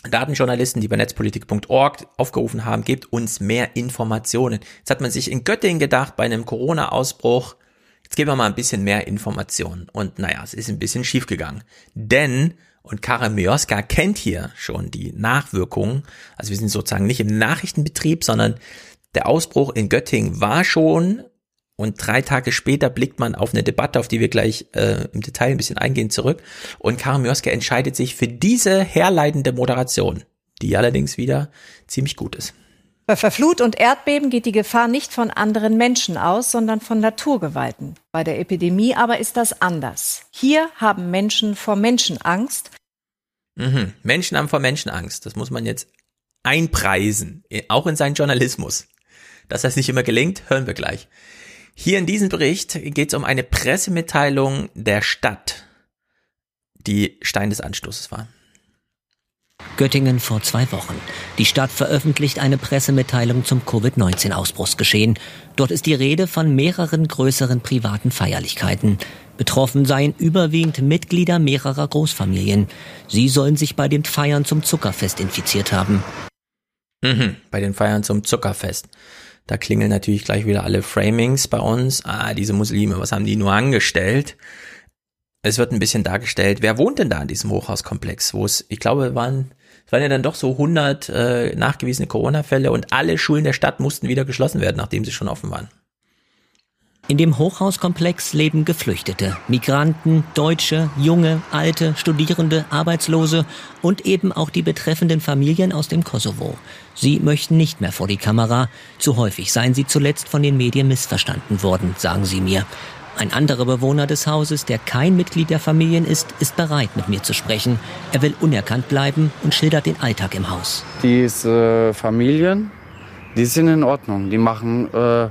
Datenjournalisten, die bei netzpolitik.org aufgerufen haben, gebt uns mehr Informationen. Jetzt hat man sich in Göttingen gedacht, bei einem Corona-Ausbruch, jetzt geben wir mal ein bisschen mehr Informationen. Und naja, es ist ein bisschen schief gegangen. Denn, und Karin Mioska kennt hier schon die Nachwirkungen, also wir sind sozusagen nicht im Nachrichtenbetrieb, sondern der Ausbruch in Göttingen war schon und drei Tage später blickt man auf eine Debatte, auf die wir gleich äh, im Detail ein bisschen eingehen, zurück. Und Karin Mioska entscheidet sich für diese herleitende Moderation, die allerdings wieder ziemlich gut ist. Bei Flut und Erdbeben geht die Gefahr nicht von anderen Menschen aus, sondern von Naturgewalten. Bei der Epidemie aber ist das anders. Hier haben Menschen vor Menschen Angst. Mhm. Menschen haben vor Menschen Angst. Das muss man jetzt einpreisen, auch in seinen Journalismus. Dass das nicht immer gelingt, hören wir gleich. Hier in diesem Bericht geht es um eine Pressemitteilung der Stadt, die Stein des Anstoßes war. Göttingen vor zwei Wochen. Die Stadt veröffentlicht eine Pressemitteilung zum Covid-19-Ausbruchsgeschehen. Dort ist die Rede von mehreren größeren privaten Feierlichkeiten. Betroffen seien überwiegend Mitglieder mehrerer Großfamilien. Sie sollen sich bei den Feiern zum Zuckerfest infiziert haben. Mhm, bei den Feiern zum Zuckerfest. Da klingeln natürlich gleich wieder alle Framings bei uns. Ah, diese Muslime, was haben die nur angestellt? Es wird ein bisschen dargestellt, wer wohnt denn da in diesem Hochhauskomplex, wo es, ich glaube, waren, es waren ja dann doch so 100 äh, nachgewiesene Corona-Fälle und alle Schulen der Stadt mussten wieder geschlossen werden, nachdem sie schon offen waren. In dem Hochhauskomplex leben Geflüchtete, Migranten, Deutsche, junge, alte, Studierende, Arbeitslose und eben auch die betreffenden Familien aus dem Kosovo. Sie möchten nicht mehr vor die Kamera. Zu häufig seien sie zuletzt von den Medien missverstanden worden, sagen sie mir. Ein anderer Bewohner des Hauses, der kein Mitglied der Familien ist, ist bereit, mit mir zu sprechen. Er will unerkannt bleiben und schildert den Alltag im Haus. Diese Familien, die sind in Ordnung. Die machen äh,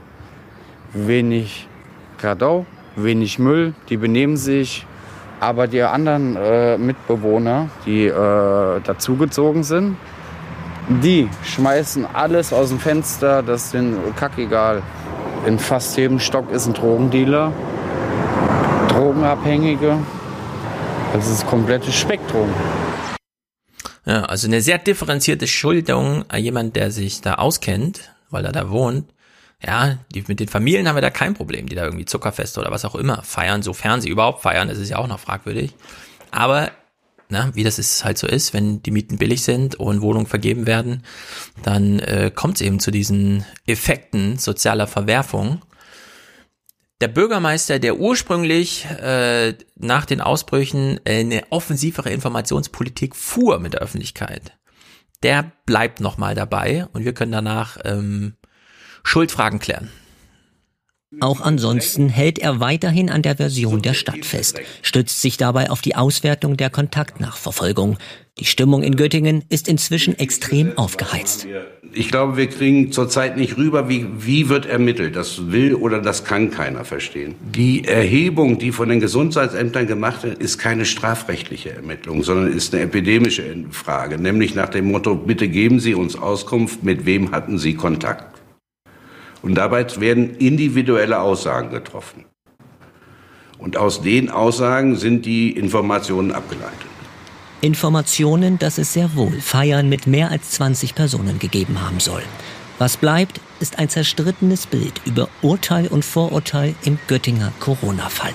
wenig Radau, wenig Müll, die benehmen sich. Aber die anderen äh, Mitbewohner, die äh, dazugezogen sind, die schmeißen alles aus dem Fenster, das ist denen kackegal. In fast jedem Stock ist ein Drogendealer, Drogenabhängige. Das ist das komplette Spektrum. Ja, also eine sehr differenzierte Schuldung an jemand, der sich da auskennt, weil er da wohnt. Ja, die, mit den Familien haben wir da kein Problem, die da irgendwie Zuckerfeste oder was auch immer feiern, sofern sie überhaupt feiern, das ist ja auch noch fragwürdig. Aber na, wie das ist halt so ist, wenn die Mieten billig sind und Wohnungen vergeben werden, dann äh, kommt es eben zu diesen Effekten sozialer Verwerfung. Der Bürgermeister, der ursprünglich äh, nach den Ausbrüchen eine offensivere Informationspolitik fuhr mit der Öffentlichkeit, der bleibt nochmal dabei und wir können danach ähm, Schuldfragen klären. Auch ansonsten hält er weiterhin an der Version der Stadt fest, stützt sich dabei auf die Auswertung der Kontaktnachverfolgung. Die Stimmung in Göttingen ist inzwischen extrem aufgeheizt. Ich glaube, wir kriegen zurzeit nicht rüber, wie, wie wird ermittelt. Das will oder das kann keiner verstehen. Die Erhebung, die von den Gesundheitsämtern gemacht wird, ist keine strafrechtliche Ermittlung, sondern ist eine epidemische Frage. Nämlich nach dem Motto, bitte geben Sie uns Auskunft, mit wem hatten Sie Kontakt. Und dabei werden individuelle Aussagen getroffen. Und aus den Aussagen sind die Informationen abgeleitet. Informationen, dass es sehr wohl Feiern mit mehr als 20 Personen gegeben haben soll. Was bleibt, ist ein zerstrittenes Bild über Urteil und Vorurteil im Göttinger Corona-Fall.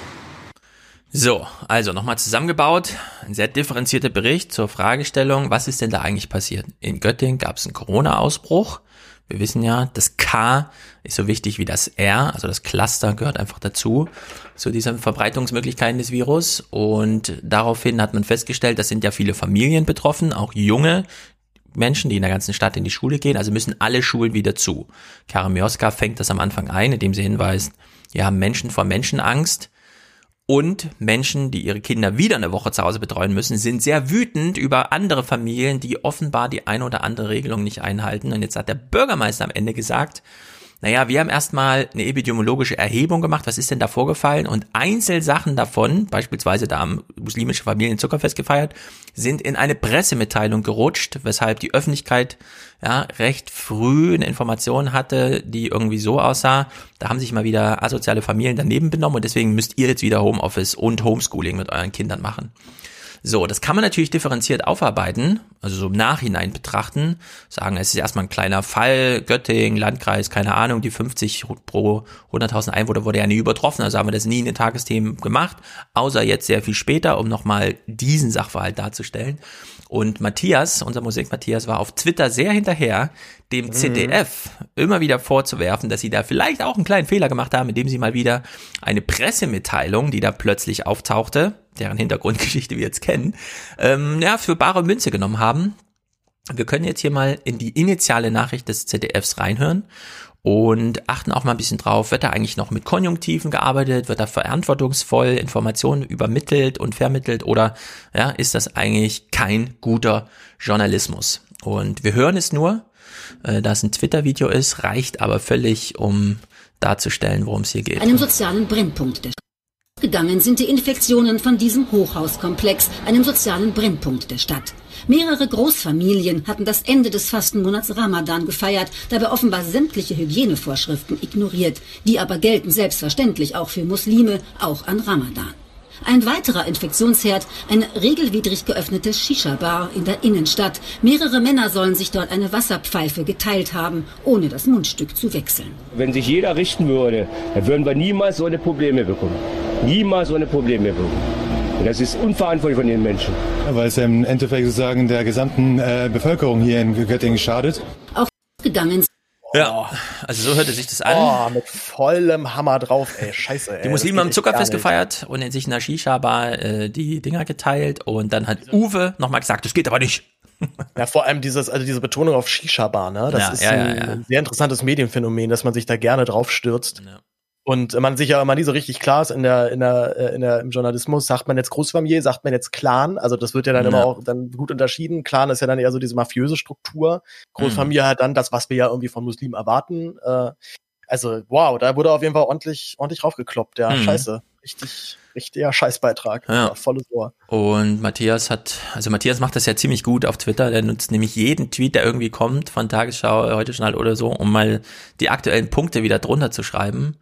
So, also nochmal zusammengebaut, ein sehr differenzierter Bericht zur Fragestellung, was ist denn da eigentlich passiert? In Göttingen gab es einen Corona-Ausbruch. Wir wissen ja, das K ist so wichtig wie das R, also das Cluster gehört einfach dazu, zu diesen Verbreitungsmöglichkeiten des Virus. Und daraufhin hat man festgestellt, das sind ja viele Familien betroffen, auch junge Menschen, die in der ganzen Stadt in die Schule gehen, also müssen alle Schulen wieder zu. Karamioska fängt das am Anfang ein, indem sie hinweist, ja, Menschen vor Menschenangst und Menschen, die ihre Kinder wieder eine Woche zu Hause betreuen müssen, sind sehr wütend über andere Familien, die offenbar die eine oder andere Regelung nicht einhalten. Und jetzt hat der Bürgermeister am Ende gesagt, naja, wir haben erstmal eine epidemiologische Erhebung gemacht, was ist denn da vorgefallen? Und Einzelsachen davon, beispielsweise da haben muslimische Familien Zuckerfest gefeiert, sind in eine Pressemitteilung gerutscht, weshalb die Öffentlichkeit ja recht früh eine Information hatte, die irgendwie so aussah, da haben sich mal wieder asoziale Familien daneben benommen und deswegen müsst ihr jetzt wieder Homeoffice und Homeschooling mit euren Kindern machen. So, das kann man natürlich differenziert aufarbeiten, also so im Nachhinein betrachten, sagen, es ist erstmal ein kleiner Fall, Göttingen, Landkreis, keine Ahnung, die 50 pro 100.000 Einwohner wurde ja nie übertroffen, also haben wir das nie in den Tagesthemen gemacht, außer jetzt sehr viel später, um nochmal diesen Sachverhalt darzustellen. Und Matthias, unser Musik Matthias, war auf Twitter sehr hinterher, dem mhm. ZDF immer wieder vorzuwerfen, dass sie da vielleicht auch einen kleinen Fehler gemacht haben, indem sie mal wieder eine Pressemitteilung, die da plötzlich auftauchte, deren Hintergrundgeschichte wir jetzt kennen, ähm, ja, für bare Münze genommen haben. Wir können jetzt hier mal in die initiale Nachricht des ZDFs reinhören und achten auch mal ein bisschen drauf, wird da eigentlich noch mit Konjunktiven gearbeitet, wird da verantwortungsvoll Informationen übermittelt und vermittelt oder ja, ist das eigentlich kein guter Journalismus? Und wir hören es nur, äh, da es ein Twitter-Video ist, reicht aber völlig, um darzustellen, worum es hier geht. Einem sozialen Brennpunkt der Gegangen sind die Infektionen von diesem Hochhauskomplex, einem sozialen Brennpunkt der Stadt. Mehrere Großfamilien hatten das Ende des Fastenmonats Ramadan gefeiert, dabei offenbar sämtliche Hygienevorschriften ignoriert. Die aber gelten selbstverständlich auch für Muslime, auch an Ramadan. Ein weiterer Infektionsherd, eine regelwidrig geöffnete Shisha-Bar in der Innenstadt. Mehrere Männer sollen sich dort eine Wasserpfeife geteilt haben, ohne das Mundstück zu wechseln. Wenn sich jeder richten würde, dann würden wir niemals so eine Probleme bekommen. Niemals so eine Probleme bekommen. Und das ist unverantwortlich von den Menschen. Weil es im Endeffekt sozusagen der gesamten äh, Bevölkerung hier in Göttingen schadet. Auch gegangen ja, also so hörte sich das an. Oh, mit vollem Hammer drauf, ey, scheiße, ey. Die Muslime haben Zuckerfest gefeiert und in sich in der Shisha-Bar äh, die Dinger geteilt und dann hat Uwe nochmal gesagt, das geht aber nicht. Ja, vor allem dieses, also diese Betonung auf Shisha-Bar, ne? Das Ja, ist ja, ein ja, ja. sehr interessantes Medienphänomen, dass man sich da gerne drauf stürzt. Und man sich ja immer nie so richtig klar ist in der, in der, äh, in der, im Journalismus, sagt man jetzt Großfamilie, sagt man jetzt Clan, also das wird ja dann Ja. immer auch dann gut unterschieden. Clan ist ja dann eher so diese mafiöse Struktur. Großfamilie Mhm. hat dann das, was wir ja irgendwie von Muslimen erwarten. Äh, also, wow, da wurde auf jeden Fall ordentlich, ordentlich raufgekloppt, ja, Mhm. scheiße. Richtig, richtiger Scheißbeitrag. Ja. Volles Ohr. Und Matthias hat, also Matthias macht das ja ziemlich gut auf Twitter. Der nutzt nämlich jeden Tweet, der irgendwie kommt, von Tagesschau, heute Journal oder so, um mal die aktuellen Punkte wieder drunter zu schreiben.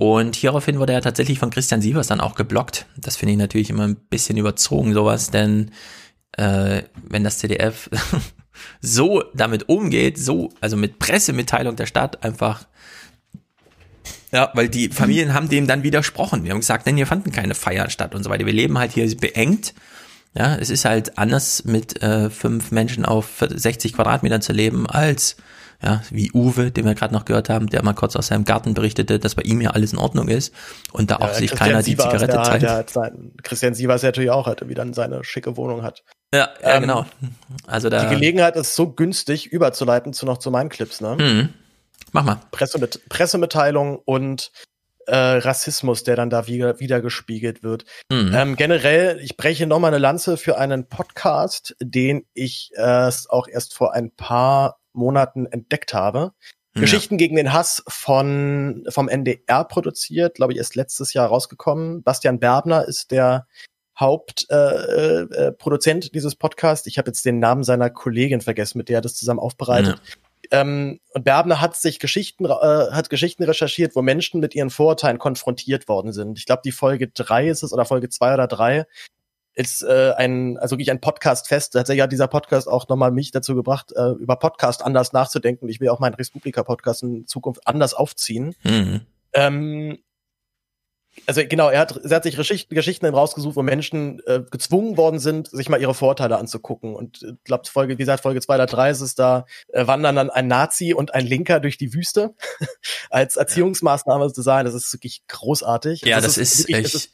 Und hieraufhin wurde er tatsächlich von Christian Sievers dann auch geblockt. Das finde ich natürlich immer ein bisschen überzogen, sowas, denn äh, wenn das CDF so damit umgeht, so, also mit Pressemitteilung der Stadt einfach ja, weil die Familien haben dem dann widersprochen. Wir haben gesagt, denn hier fanden keine Feiern statt und so weiter. Wir leben halt hier beengt. Ja, es ist halt anders mit äh, fünf Menschen auf 60 Quadratmetern zu leben als ja, wie Uwe, den wir gerade noch gehört haben, der mal kurz aus seinem Garten berichtete, dass bei ihm hier alles in Ordnung ist und da auch Ja, sich Christian keiner die Sievers, Zigarette der, zeigt. Der hat sein, Christian Sievers natürlich auch hatte, wie dann seine schicke Wohnung hat. Ja, ja Ähm, genau. Also da Die Gelegenheit ist so günstig, überzuleiten zu noch zu meinen Clips, ne? Mhm. Mach mal. Pressemit Pressemitteilung und äh, Rassismus, der dann da wieder, wieder gespiegelt wird. Mhm. Ähm, generell, ich breche noch mal eine Lanze für einen Podcast, den ich erst auch erst vor ein paar Monaten entdeckt habe. Ja. Geschichten gegen den Hass von vom NDR produziert, glaube ich, erst letztes Jahr rausgekommen. Bastian Berbner ist der Hauptproduzent äh, äh, Produzent dieses Podcasts. Ich habe jetzt den Namen seiner Kollegin vergessen, mit der er das zusammen aufbereitet. Ähm, und Berbner hat sich Geschichten, äh, hat Geschichten recherchiert, wo Menschen mit ihren Vorurteilen konfrontiert worden sind. Ich glaube, die Folge drei ist es oder Folge zwei oder drei ist äh, ein, also wirklich ein Podcast fest. Tatsächlich hat dieser Podcast auch nochmal mich dazu gebracht, äh, über Podcast anders nachzudenken. Ich will auch meinen Respublika-Podcast in Zukunft anders aufziehen. Mhm. Ähm, also genau, er hat, er hat sich Geschichten, Geschichten rausgesucht, wo Menschen äh, gezwungen worden sind, sich mal ihre Vorteile anzugucken. Und ich glaube, Folge, wie gesagt, Folge zwei oder drei ist es da, äh, wandern dann ein Nazi und ein Linker durch die Wüste als Erziehungsmaßnahme zu sein. Das ist wirklich großartig. Ja, Also das es ist wirklich- echt- es ist,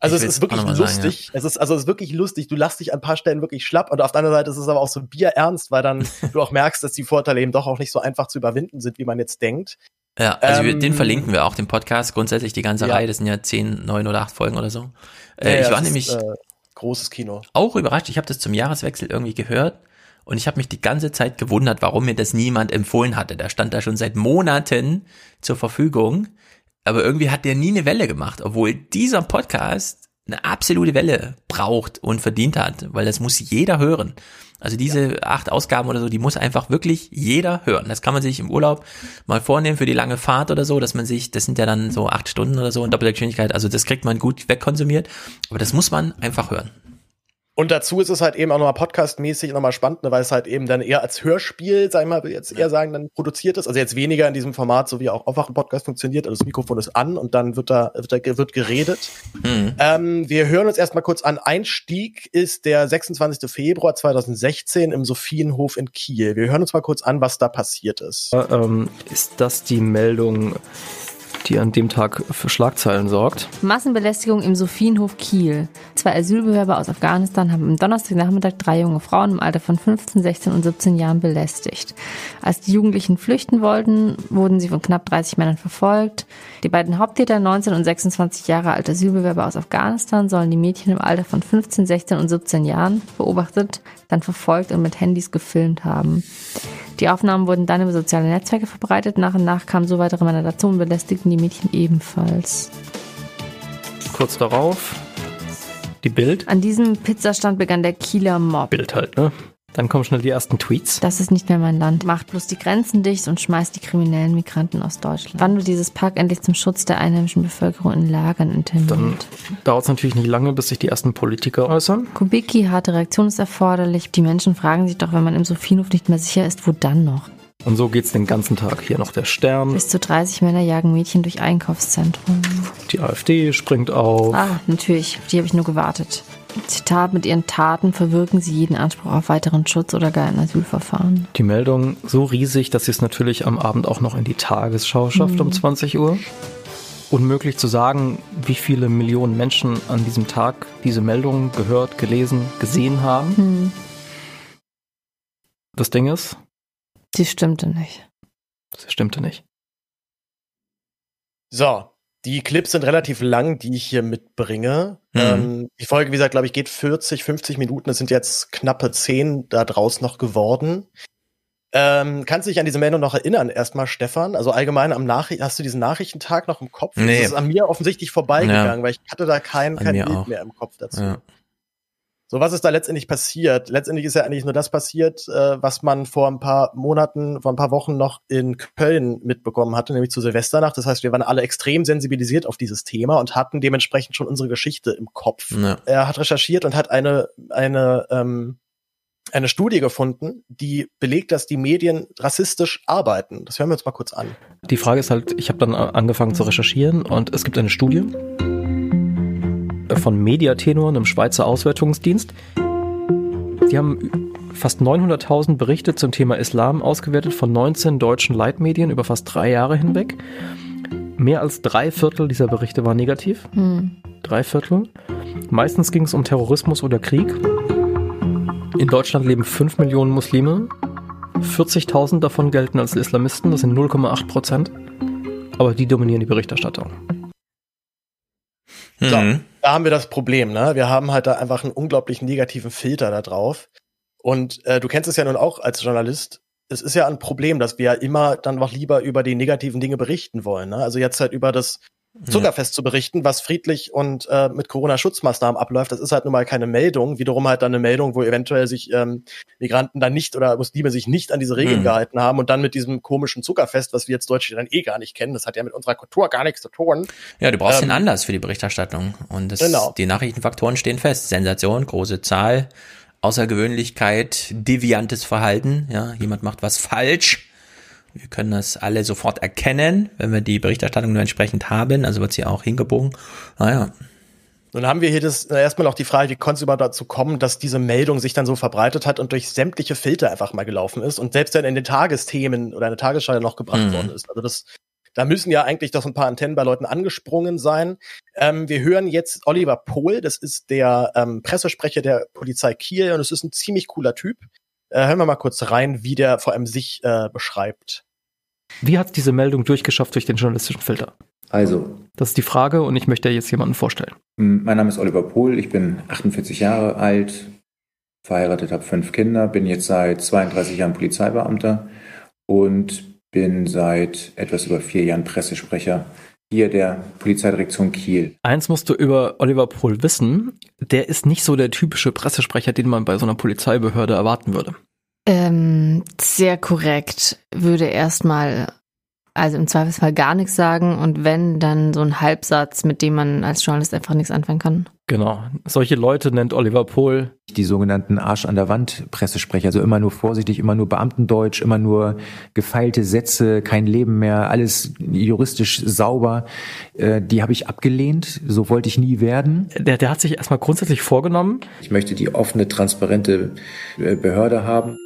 also ich es ist wirklich mal sagen, lustig. Es ist also es ist wirklich lustig. Du lachst dich an ein paar Stellen wirklich schlapp und auf der anderen Seite ist es aber auch so bierernst, weil dann du auch merkst, dass die Vorteile eben doch auch nicht so einfach zu überwinden sind, wie man jetzt denkt. Ja, also wir, den Ähm, verlinken wir auch, den Podcast, grundsätzlich die ganze Ja. Reihe, das sind ja zehn, neun oder acht Folgen oder so. Äh, Ja, ich ja, war nämlich ist, äh, großes Kino. auch überrascht, ich habe das zum Jahreswechsel irgendwie gehört und ich habe mich die ganze Zeit gewundert, warum mir das niemand empfohlen hatte. Der stand da schon seit Monaten zur Verfügung, aber irgendwie hat der nie eine Welle gemacht, obwohl dieser Podcast eine absolute Welle braucht und verdient hat, weil das muss jeder hören. Also diese acht Ausgaben oder so, die muss einfach wirklich jeder hören. Das kann man sich im Urlaub mal vornehmen für die lange Fahrt oder so, dass man sich, das sind ja dann so acht Stunden oder so in doppelter Geschwindigkeit, also das kriegt man gut wegkonsumiert, aber das muss man einfach hören. Und dazu ist es halt eben auch nochmal podcastmäßig nochmal spannend, ne, weil es halt eben dann eher als Hörspiel, sag ich mal, will jetzt eher sagen, dann produziert ist. Also jetzt weniger in diesem Format, so wie auch Aufwachen-Podcast funktioniert. Also das Mikrofon ist an und dann wird da, wird, da, wird geredet. Mhm. Ähm, wir hören uns erstmal kurz an. Einstieg ist der 26. Februar 2016 im Sophienhof in Kiel. Wir hören uns mal kurz an, was da passiert ist. ähm, ist das die Meldung, die an dem Tag für Schlagzeilen sorgt. Massenbelästigung im Sophienhof Kiel. Zwei Asylbewerber aus Afghanistan haben am Donnerstagnachmittag drei junge Frauen im Alter von 15, 16 und 17 Jahren belästigt. Als die Jugendlichen flüchten wollten, wurden sie von knapp 30 Männern verfolgt. Die beiden Haupttäter, 19 und 26 Jahre alte Asylbewerber aus Afghanistan, sollen die Mädchen im Alter von 15, 16 und 17 Jahren beobachtet, dann verfolgt und mit Handys gefilmt haben. Die Aufnahmen wurden dann über soziale Netzwerke verbreitet. Nach und nach kamen so weitere Männer dazu und belästigten die Mädchen ebenfalls. Kurz darauf, Die Bild? An diesem Pizzastand begann der Kieler Mob. Bild halt, ne? Dann kommen schnell die ersten Tweets. Das ist nicht mehr mein Land. Macht bloß die Grenzen dicht und schmeißt die kriminellen Migranten aus Deutschland. Wann wird dieses Park endlich zum Schutz der einheimischen Bevölkerung in Lagern interniert? Dann dauert es natürlich nicht lange, bis sich die ersten Politiker äußern. Kubicki, harte Reaktion ist erforderlich. Die Menschen fragen sich doch, wenn man im Sophienhof nicht mehr sicher ist, wo dann noch? Und so geht's den ganzen Tag. Hier noch der Stern. Bis zu 30 Männer jagen Mädchen durch Einkaufszentren. Die AfD springt auf. Ah, natürlich. Auf die habe ich nur gewartet. Zitat, mit ihren Taten verwirken sie jeden Anspruch auf weiteren Schutz oder gar ein Asylverfahren. Die Meldung so riesig, dass sie es natürlich am Abend auch noch in die Tagesschau schafft Mhm. um 20 Uhr. Unmöglich zu sagen, wie viele Millionen Menschen an diesem Tag diese Meldung gehört, gelesen, gesehen haben. Hm, Das Ding ist, die stimmte nicht. das stimmte nicht. So, die Clips sind relativ lang, die ich hier mitbringe. Mhm. Ähm, die Folge, wie gesagt, glaube ich, geht 40, 50 Minuten. Es sind jetzt knappe 10 da draus noch geworden. Ähm, kannst du dich an diese Meldung noch erinnern, erstmal, Stefan? Also allgemein am Nachricht hast du diesen Nachrichtentag noch im Kopf? Nee. Das ist an mir offensichtlich vorbeigegangen, Ja. weil ich hatte da kein, kein Bild auch. mehr im Kopf dazu. Ja. So, was ist da letztendlich passiert? Letztendlich ist ja eigentlich nur das passiert, äh, was man vor ein paar Monaten, vor ein paar Wochen noch in Köln mitbekommen hatte, nämlich zur Silvesternacht. Das heißt, wir waren alle extrem sensibilisiert auf dieses Thema und hatten dementsprechend schon unsere Geschichte im Kopf. Ja. Er hat recherchiert und hat eine, eine, ähm, eine Studie gefunden, die belegt, dass die Medien rassistisch arbeiten. Das hören wir uns mal kurz an. Die Frage ist halt, ich habe dann angefangen zu recherchieren und es gibt eine Studie von Mediatenor, einem Schweizer Auswertungsdienst. Die haben fast 900.000 Berichte zum Thema Islam ausgewertet von 19 deutschen Leitmedien über fast drei Jahre hinweg. Mehr als drei Viertel dieser Berichte waren negativ. Hm. Drei Viertel. Meistens ging es um Terrorismus oder Krieg. In Deutschland leben 5 Millionen Muslime. 40.000 davon gelten als Islamisten, das sind 0,8 Prozent. Aber die dominieren die Berichterstattung. So, Mhm. Da haben wir das Problem, ne? Wir haben halt da einfach einen unglaublich negativen Filter da drauf. Und äh, du kennst es ja nun auch als Journalist. Es ist ja ein Problem, dass wir ja immer dann noch lieber über die negativen Dinge berichten wollen. Ne? Also jetzt halt über das Zuckerfest zu berichten, was friedlich und äh, mit Corona-Schutzmaßnahmen abläuft, das ist halt nun mal keine Meldung. Wiederum halt dann eine Meldung, wo eventuell sich ähm, Migranten dann nicht oder Muslime sich nicht an diese Regeln Mhm. gehalten haben und dann mit diesem komischen Zuckerfest, was wir jetzt Deutsche dann eh gar nicht kennen, das hat ja mit unserer Kultur gar nichts zu tun. Ja, du brauchst Ähm, den Anlass für die Berichterstattung. Und das, Genau. die Nachrichtenfaktoren stehen fest. Sensation, große Zahl, Außergewöhnlichkeit, deviantes Verhalten. Ja, jemand macht was falsch. Wir können das alle sofort erkennen, wenn wir die Berichterstattung nur entsprechend haben. Also wird sie auch hingebogen. Naja, Nun haben wir hier das äh, erstmal noch die Frage, wie konnte es überhaupt dazu kommen, dass diese Meldung sich dann so verbreitet hat und durch sämtliche Filter einfach mal gelaufen ist und selbst dann in den Tagesthemen oder in der Tagesschau noch gebracht Mhm. worden ist. Also das, da müssen ja eigentlich doch ein paar Antennen bei Leuten angesprungen sein. Ähm, wir hören jetzt Oliver Pohl, das ist der ähm, Pressesprecher der Polizei Kiel und es ist ein ziemlich cooler Typ. Äh, hören wir mal kurz rein, wie der vor allem sich äh, beschreibt. Wie hat diese Meldung durchgeschafft durch den journalistischen Filter? Also, Das ist die Frage und ich möchte jetzt jemanden vorstellen. mein Name ist Oliver Pohl, ich bin 48 Jahre alt, verheiratet, habe fünf Kinder, bin jetzt seit 32 Jahren Polizeibeamter und bin seit etwas über vier Jahren Pressesprecher hier der Polizeidirektion Kiel. Eins musst du über Oliver Pohl wissen, der ist nicht so der typische Pressesprecher, den man bei so einer Polizeibehörde erwarten würde. Ähm, sehr korrekt. Würde erstmal, also im Zweifelsfall gar nichts sagen und wenn, dann so ein Halbsatz, mit dem man als Journalist einfach nichts anfangen kann. Genau. Solche Leute nennt Oliver Pohl. Die sogenannten Arsch an der Wand Pressesprecher, also immer nur vorsichtig, immer nur Beamtendeutsch, immer nur gefeilte Sätze, kein Leben mehr, alles juristisch sauber. Äh, die habe ich abgelehnt, so wollte ich nie werden. Der, der hat sich erstmal grundsätzlich vorgenommen. Ich möchte die offene, transparente äh, Behörde haben.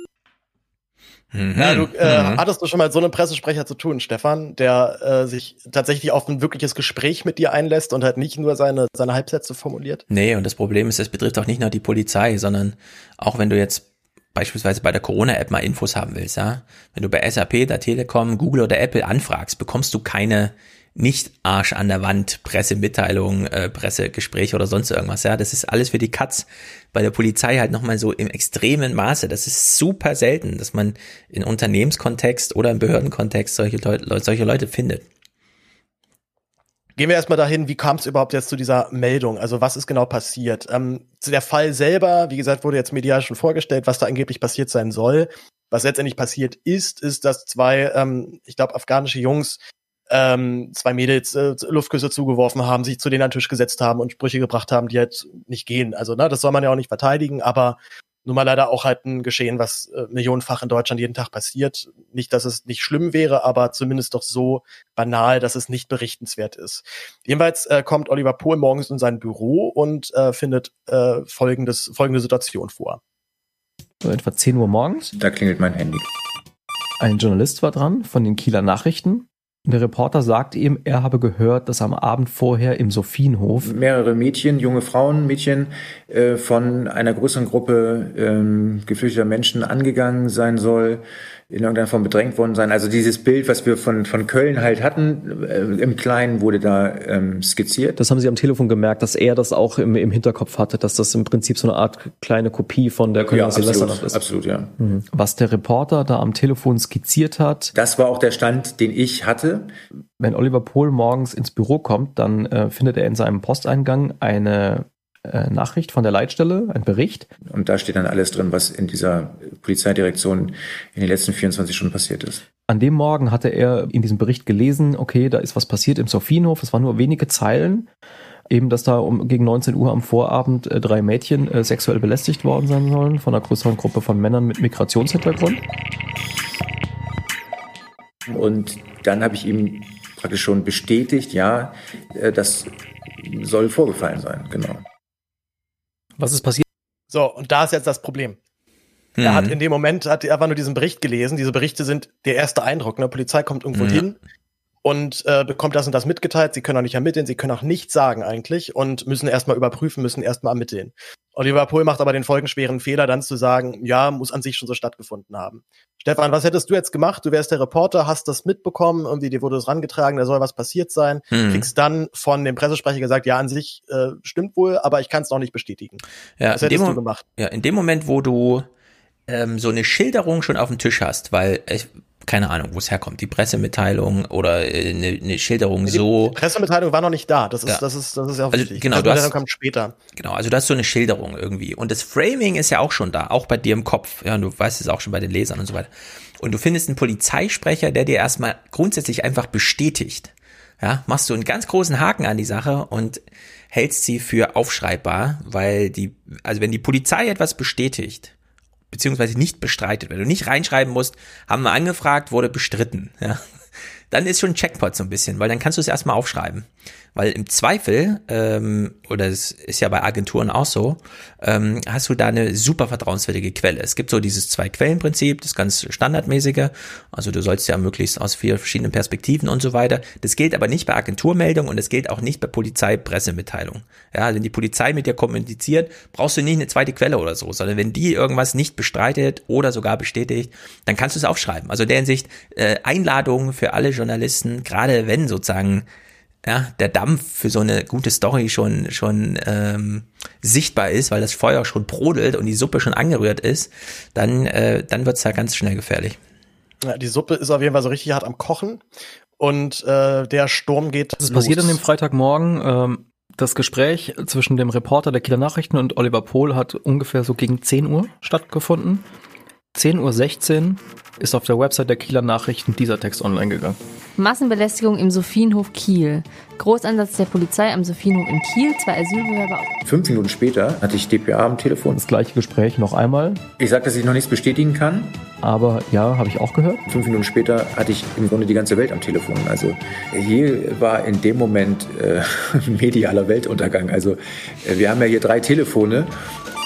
Ja, du äh, Mhm. hattest du schon mal so einem Pressesprecher zu tun, Stefan, der äh, sich tatsächlich auf ein wirkliches Gespräch mit dir einlässt und halt nicht nur seine, seine Halbsätze formuliert? Nee, und das Problem ist, es betrifft auch nicht nur die Polizei, sondern auch wenn du jetzt beispielsweise bei der Corona-App mal Infos haben willst, ja. Wenn du bei SAP, der Telekom, Google oder Apple anfragst, bekommst du keine nicht Arsch an der Wand, Pressemitteilung, äh, Pressegespräch oder sonst irgendwas, ja. Das ist alles für die Katz. Bei der Polizei halt nochmal so im extremen Maße. Das ist super selten, dass man in Unternehmenskontext oder im Behördenkontext solche Leute, solche Leute findet. Gehen wir erstmal dahin, wie kam es überhaupt jetzt zu dieser Meldung? Also was ist genau passiert? Ähm, der Fall selber, wie gesagt, wurde jetzt medial schon vorgestellt, was da angeblich passiert sein soll. Was letztendlich passiert ist, ist, dass zwei, ähm, ich glaube, afghanische Jungs ähm, zwei Mädels äh, Luftküsse zugeworfen haben, sich zu denen an den Tisch gesetzt haben und Sprüche gebracht haben, die halt nicht gehen. Also, ne, das soll man ja auch nicht verteidigen, aber nun mal leider auch halt ein Geschehen, was äh, millionenfach in Deutschland jeden Tag passiert. Nicht, dass es nicht schlimm wäre, aber zumindest doch so banal, dass es nicht berichtenswert ist. Jedenfalls äh, kommt Oliver Pohl morgens in sein Büro und äh, findet äh, folgendes, folgende Situation vor. So etwa 10 Uhr morgens. Da klingelt mein Handy. Ein Journalist war dran von den Kieler Nachrichten der Reporter sagt ihm, er habe gehört, dass am Abend vorher im Sophienhof mehrere Mädchen, junge Frauen, Mädchen äh, von einer größeren Gruppe ähm, geflüchteter Menschen angegangen sein soll in irgendeiner Form bedrängt worden sein. Also dieses Bild, was wir von, von Köln halt hatten, äh, im Kleinen wurde da ähm, skizziert. Das haben Sie am Telefon gemerkt, dass er das auch im, im Hinterkopf hatte, dass das im Prinzip so eine Art kleine Kopie von der Kölner ja, absolut, ist. Absolut, ja. Mhm. Was der Reporter da am Telefon skizziert hat. Das war auch der Stand, den ich hatte. Wenn Oliver Pohl morgens ins Büro kommt, dann äh, findet er in seinem Posteingang eine Nachricht von der Leitstelle, ein Bericht. Und da steht dann alles drin, was in dieser Polizeidirektion in den letzten 24 Stunden passiert ist. An dem Morgen hatte er in diesem Bericht gelesen, okay, da ist was passiert im Sophienhof, es waren nur wenige Zeilen. Eben, dass da um gegen 19 Uhr am Vorabend äh, drei Mädchen äh, sexuell belästigt worden sein sollen von einer größeren Gruppe von Männern mit Migrationshintergrund. Und dann habe ich ihm praktisch schon bestätigt, ja, äh, das soll vorgefallen sein, genau. Was ist passiert? So, und da ist jetzt das Problem. Mhm. Er hat in dem Moment, hat er einfach nur diesen Bericht gelesen. Diese Berichte sind der erste Eindruck. Ne? Polizei kommt irgendwo mhm. hin und äh, bekommt das und das mitgeteilt. Sie können auch nicht ermitteln, sie können auch nichts sagen eigentlich und müssen erstmal überprüfen, müssen erstmal ermitteln. Oliver Pohl macht aber den folgenschweren Fehler, dann zu sagen, ja, muss an sich schon so stattgefunden haben. Stefan, was hättest du jetzt gemacht? Du wärst der Reporter, hast das mitbekommen, irgendwie dir wurde es rangetragen, da soll was passiert sein, hm. kriegst dann von dem Pressesprecher gesagt, ja, an sich äh, stimmt wohl, aber ich kann es noch nicht bestätigen. Ja, was hättest du gemacht? Ja, in dem Moment, wo du ähm, so eine Schilderung schon auf dem Tisch hast, weil ich, keine Ahnung, wo es herkommt, die Pressemitteilung oder äh, eine, eine Schilderung die so. Pressemitteilung war noch nicht da, das ist, ja. das ist, das ist ja auch also, wichtig. Genau, du hast, kommt später. Genau, also das ist so eine Schilderung irgendwie. Und das Framing ist ja auch schon da, auch bei dir im Kopf. Ja, und du weißt es auch schon bei den Lesern und so weiter. Und du findest einen Polizeisprecher, der dir erstmal grundsätzlich einfach bestätigt. Ja, machst du einen ganz großen Haken an die Sache und hältst sie für aufschreibbar, weil die, also wenn die Polizei etwas bestätigt, beziehungsweise nicht bestreitet. Wenn du nicht reinschreiben musst, haben wir angefragt, wurde bestritten. Ja. Dann ist schon ein Checkpot so ein bisschen, weil dann kannst du es erstmal aufschreiben. Weil im Zweifel, ähm, oder es ist ja bei Agenturen auch so, ähm, hast du da eine super vertrauenswürdige Quelle. Es gibt so dieses Zwei-Quellen-Prinzip, das ganz standardmäßige. Also du sollst ja möglichst aus vier verschiedenen Perspektiven und so weiter. Das gilt aber nicht bei Agenturmeldungen und das gilt auch nicht bei Polizeipressemitteilungen. Ja, wenn die Polizei mit dir kommuniziert, brauchst du nicht eine zweite Quelle oder so, sondern wenn die irgendwas nicht bestreitet oder sogar bestätigt, dann kannst du es aufschreiben. Also der Hinsicht äh, Einladungen für alle Journalisten, gerade wenn sozusagen ja, der Dampf für so eine gute Story schon, schon ähm, sichtbar ist, weil das Feuer schon brodelt und die Suppe schon angerührt ist, dann, äh, dann wird's da ganz schnell gefährlich. Ja, die Suppe ist auf jeden Fall so richtig hart am Kochen und äh, der Sturm geht. Das los. passiert an dem Freitagmorgen. Ähm, das Gespräch zwischen dem Reporter der Kieler Nachrichten und Oliver Pohl hat ungefähr so gegen 10 Uhr stattgefunden. 10.16 Uhr ist auf der Website der Kieler Nachrichten dieser Text online gegangen. Massenbelästigung im Sophienhof Kiel. Großansatz der Polizei am Sophienhof in Kiel, zwei Asylbewerber. Fünf Minuten später hatte ich DPA am Telefon. Das gleiche Gespräch noch einmal. Ich sage, dass ich noch nichts bestätigen kann. Aber ja, habe ich auch gehört. Fünf Minuten später hatte ich im Grunde die ganze Welt am Telefon. Also hier war in dem Moment äh, medialer Weltuntergang. Also äh, wir haben ja hier drei Telefone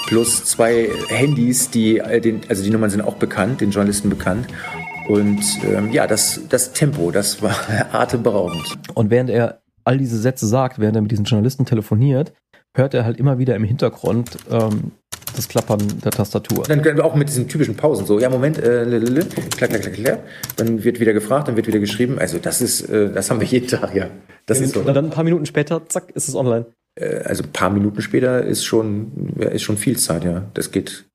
plus zwei Handys, die, äh, den, also die Nummern sind auch bekannt, den Journalisten bekannt. Und ähm, ja, das, das Tempo, das war atemberaubend. Und während er all diese Sätze sagt, während er mit diesen Journalisten telefoniert, hört er halt immer wieder im Hintergrund ähm, das Klappern der Tastatur. Dann können wir auch mit diesen typischen Pausen so, ja Moment, äh, lelele, klack, klack, klack, klack, dann wird wieder gefragt, dann wird wieder geschrieben. Also das ist, äh, das haben wir jeden Tag, ja. Das ja, ist so. Und dann ein paar Minuten später, zack, ist es online. Äh, also ein paar Minuten später ist schon, ist schon viel Zeit, ja. Das geht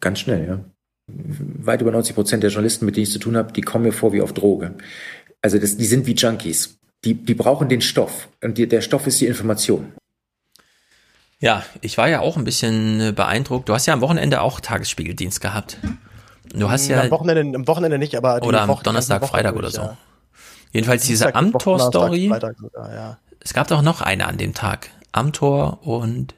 ganz schnell, ja. Weit über 90 Prozent der Journalisten, mit denen ich zu tun habe, die kommen mir vor wie auf Droge. Also das, die sind wie Junkies. die, die brauchen den Stoff. Und die, der Stoff ist die Information. Ja, ich war ja auch ein bisschen beeindruckt. Du hast ja am Wochenende auch Tagesspiegeldienst gehabt. Du hast ja. Am Wochenende, am Wochenende nicht, aber. Oder am Donnerstag, Freitag oder so. Ja. Jedenfalls diese Amtor-Story. Ja. Es gab doch noch eine an dem Tag. Amtor und.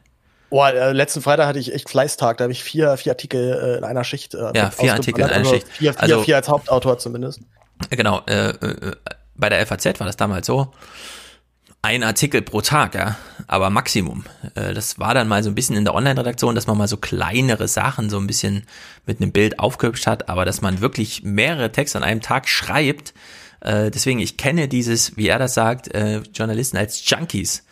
Boah, äh, letzten Freitag hatte ich echt Fleißtag. Da habe ich vier, vier Artikel äh, in einer Schicht. Äh, ja, vier Artikel in einer also Schicht. Vier, vier, also, vier als Hauptautor zumindest. Genau. Äh, äh, bei der FAZ war das damals so ein Artikel pro Tag, ja, aber Maximum. Äh, das war dann mal so ein bisschen in der Online-Redaktion, dass man mal so kleinere Sachen so ein bisschen mit einem Bild aufgehübscht hat, aber dass man wirklich mehrere Texte an einem Tag schreibt. Äh, deswegen, ich kenne dieses, wie er das sagt, äh, Journalisten als Junkies.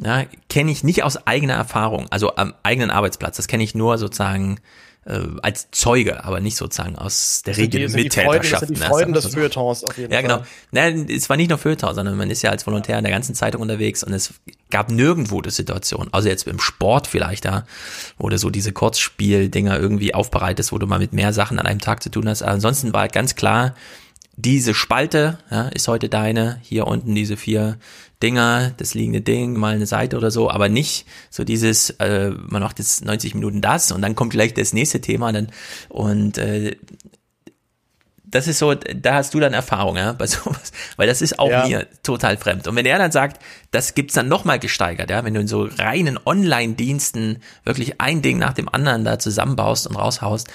Ja, kenne ich nicht aus eigener Erfahrung, also am eigenen Arbeitsplatz. Das kenne ich nur sozusagen äh, als Zeuge, aber nicht sozusagen aus der Regel Mittäterschaft. Die Freuden, die Freuden des Feuilletons auf jeden ja, Fall. Ja, genau. Naja, es war nicht nur Feuilleton, sondern man ist ja als Volontär in der ganzen Zeitung unterwegs und es gab nirgendwo die Situation, also jetzt im Sport vielleicht da, wo du so diese Kurzspieldinger irgendwie aufbereitest, wo du mal mit mehr Sachen an einem Tag zu tun hast. Aber ansonsten war ganz klar, diese Spalte ja, ist heute deine, hier unten diese vier Dinger, das liegende Ding, mal eine Seite oder so, aber nicht so dieses, äh, man macht jetzt 90 Minuten das und dann kommt gleich das nächste Thema dann und äh, das ist so, da hast du dann Erfahrung, ja, bei sowas, weil das ist auch ja. mir total fremd. Und wenn er dann sagt, das gibt's dann nochmal gesteigert, ja, wenn du in so reinen Online-Diensten wirklich ein Ding nach dem anderen da zusammenbaust und raushaust,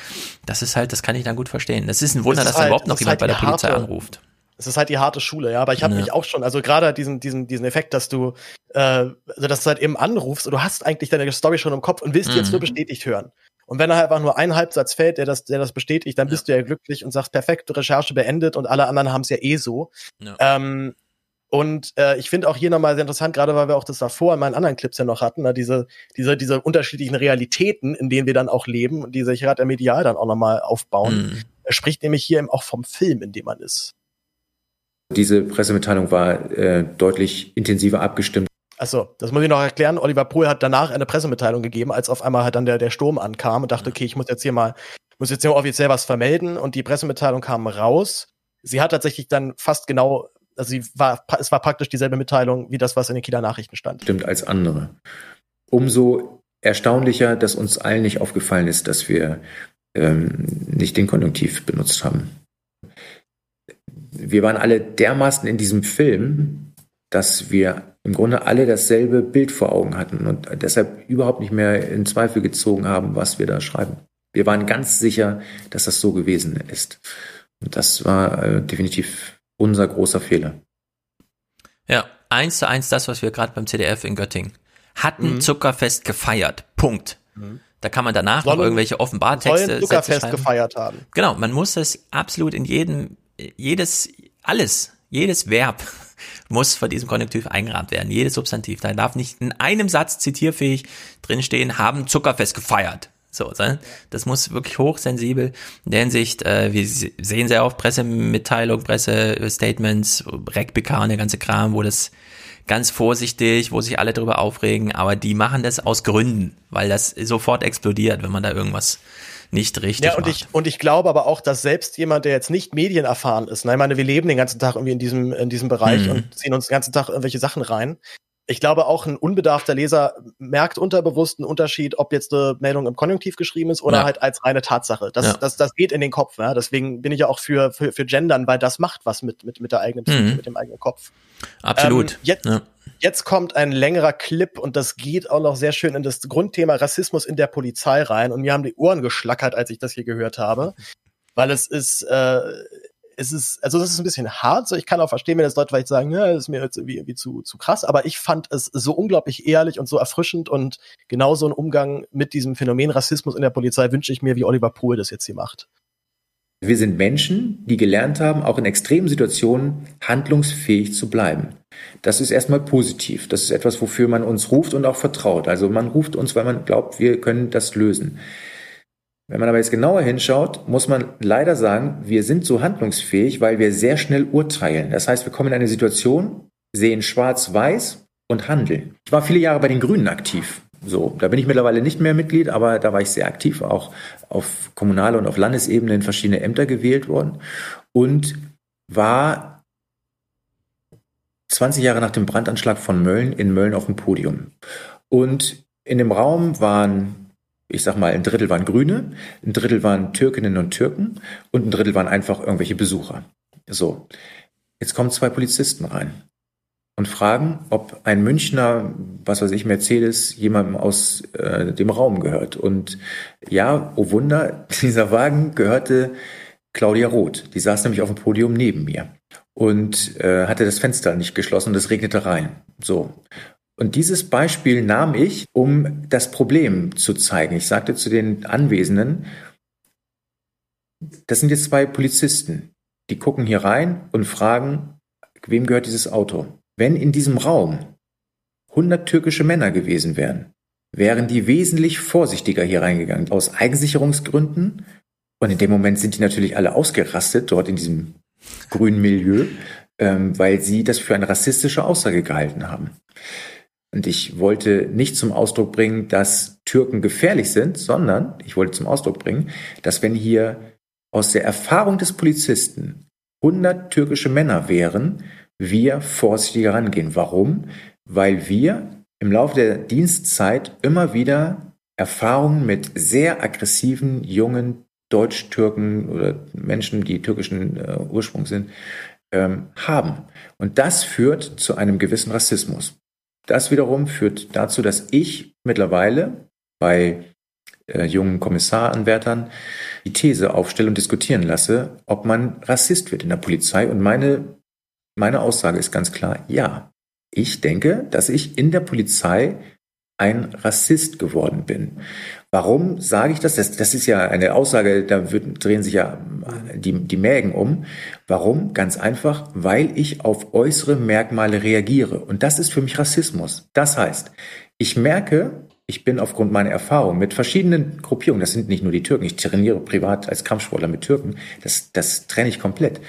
das ist halt, das kann ich dann gut verstehen. Das ist ein Wunder, das dass halt, überhaupt noch jemand halt bei der Polizei harte, anruft. Es ist halt die harte Schule, ja. Aber ich habe ja. mich auch schon, also gerade diesen, diesen, diesen Effekt, dass du, äh, also dass du halt eben anrufst und du hast eigentlich deine Story schon im Kopf und willst mhm. jetzt nur bestätigt hören. Und wenn er einfach nur ein Halbsatz fällt, der das, der das bestätigt, dann bist du ja glücklich und sagst, perfekt, Recherche beendet und alle anderen haben es ja eh so. Ja. Ähm, und äh, ich finde auch hier nochmal sehr interessant, gerade weil wir auch das davor in meinen anderen Clips ja noch hatten, ne, diese, diese, diese unterschiedlichen Realitäten, in denen wir dann auch leben und die sich gerade medial dann auch nochmal aufbauen. Mhm. Er spricht nämlich hier eben auch vom Film, in dem man ist. Diese Pressemitteilung war äh, deutlich intensiver abgestimmt Achso, das muss ich noch erklären. Oliver Pohl hat danach eine Pressemitteilung gegeben, als auf einmal halt dann der, der Sturm ankam und dachte, okay, ich muss jetzt hier mal, muss jetzt hier offiziell was vermelden und die Pressemitteilung kam raus. Sie hat tatsächlich dann fast genau, also sie war, es war praktisch dieselbe Mitteilung wie das, was in den Kieler Nachrichten stand. Stimmt als andere. Umso erstaunlicher, dass uns allen nicht aufgefallen ist, dass wir ähm, nicht den Konjunktiv benutzt haben. Wir waren alle dermaßen in diesem Film, dass wir im Grunde alle dasselbe Bild vor Augen hatten und deshalb überhaupt nicht mehr in Zweifel gezogen haben, was wir da schreiben. Wir waren ganz sicher, dass das so gewesen ist. Und das war äh, definitiv unser großer Fehler. Ja, eins zu eins das, was wir gerade beim CDF in Göttingen hatten mhm. Zuckerfest gefeiert. Punkt. Mhm. Da kann man danach sollen, noch irgendwelche Offenbartexte Zuckerfest gefeiert haben. Genau, man muss das absolut in jedem, jedes, alles, jedes Verb muss vor diesem Konjunktiv eingerahmt werden. Jedes Substantiv. Da darf nicht in einem Satz zitierfähig drinstehen, haben Zuckerfest gefeiert. So, das muss wirklich hochsensibel in der Hinsicht, äh, wir sehen sehr oft Pressemitteilungen, Pressestatements, RecPK und der ganze Kram, wo das ganz vorsichtig, wo sich alle drüber aufregen, aber die machen das aus Gründen, weil das sofort explodiert, wenn man da irgendwas nicht richtig Ja, und macht. ich, und ich glaube aber auch, dass selbst jemand, der jetzt nicht medienerfahren ist, ne, ich meine, wir leben den ganzen Tag irgendwie in diesem, in diesem Bereich mhm. und ziehen uns den ganzen Tag irgendwelche Sachen rein. Ich glaube, auch ein unbedarfter Leser merkt unterbewusst einen Unterschied, ob jetzt eine Meldung im Konjunktiv geschrieben ist oder ja. halt als reine Tatsache. Das, ja. das, das geht in den Kopf. Ja? Deswegen bin ich ja auch für, für, für Gendern, weil das macht was mit, mit, mit der eigenen mhm. mit dem eigenen Kopf. Absolut. Ähm, jetzt, ja. Jetzt kommt ein längerer Clip und das geht auch noch sehr schön in das Grundthema Rassismus in der Polizei rein. Und mir haben die Ohren geschlackert, als ich das hier gehört habe. Weil es ist, äh, es ist, also das ist ein bisschen hart. So, ich kann auch verstehen, wenn das Leute vielleicht sagen, ja, das ist mir jetzt irgendwie, irgendwie zu, zu krass. Aber ich fand es so unglaublich ehrlich und so erfrischend und genauso ein Umgang mit diesem Phänomen Rassismus in der Polizei wünsche ich mir, wie Oliver Pohl das jetzt hier macht. Wir sind Menschen, die gelernt haben, auch in extremen Situationen handlungsfähig zu bleiben. Das ist erstmal positiv. Das ist etwas, wofür man uns ruft und auch vertraut. Also man ruft uns, weil man glaubt, wir können das lösen. Wenn man aber jetzt genauer hinschaut, muss man leider sagen, wir sind so handlungsfähig, weil wir sehr schnell urteilen. Das heißt, wir kommen in eine Situation, sehen schwarz-weiß und handeln. Ich war viele Jahre bei den Grünen aktiv. So, da bin ich mittlerweile nicht mehr Mitglied, aber da war ich sehr aktiv, auch auf kommunaler und auf Landesebene in verschiedene Ämter gewählt worden und war 20 Jahre nach dem Brandanschlag von Mölln in Mölln auf dem Podium. Und in dem Raum waren, ich sag mal, ein Drittel waren Grüne, ein Drittel waren Türkinnen und Türken und ein Drittel waren einfach irgendwelche Besucher. So. Jetzt kommen zwei Polizisten rein und fragen, ob ein Münchner, was weiß ich, Mercedes jemandem aus äh, dem Raum gehört. Und ja, oh Wunder, dieser Wagen gehörte Claudia Roth. Die saß nämlich auf dem Podium neben mir und äh, hatte das Fenster nicht geschlossen und es regnete rein. So. Und dieses Beispiel nahm ich, um das Problem zu zeigen. Ich sagte zu den Anwesenden, das sind jetzt zwei Polizisten, die gucken hier rein und fragen, wem gehört dieses Auto? Wenn in diesem Raum 100 türkische Männer gewesen wären, wären die wesentlich vorsichtiger hier reingegangen, aus Eigensicherungsgründen. Und in dem Moment sind die natürlich alle ausgerastet, dort in diesem grünen Milieu, ähm, weil sie das für eine rassistische Aussage gehalten haben. Und ich wollte nicht zum Ausdruck bringen, dass Türken gefährlich sind, sondern ich wollte zum Ausdruck bringen, dass wenn hier aus der Erfahrung des Polizisten 100 türkische Männer wären, wir vorsichtiger rangehen. Warum? Weil wir im Laufe der Dienstzeit immer wieder Erfahrungen mit sehr aggressiven jungen Deutsch-Türken oder Menschen, die türkischen äh, Ursprung sind, ähm, haben. Und das führt zu einem gewissen Rassismus. Das wiederum führt dazu, dass ich mittlerweile bei äh, jungen Kommissaranwärtern die These aufstelle und diskutieren lasse, ob man Rassist wird in der Polizei. Und meine meine Aussage ist ganz klar, ja. Ich denke, dass ich in der Polizei ein Rassist geworden bin. Warum sage ich das? das? Das ist ja eine Aussage, da wird, drehen sich ja die, die Mägen um. Warum? Ganz einfach, weil ich auf äußere Merkmale reagiere. Und das ist für mich Rassismus. Das heißt, ich merke, ich bin aufgrund meiner Erfahrung mit verschiedenen Gruppierungen, das sind nicht nur die Türken, ich trainiere privat als Kampfsportler mit Türken, das, das trenne ich komplett.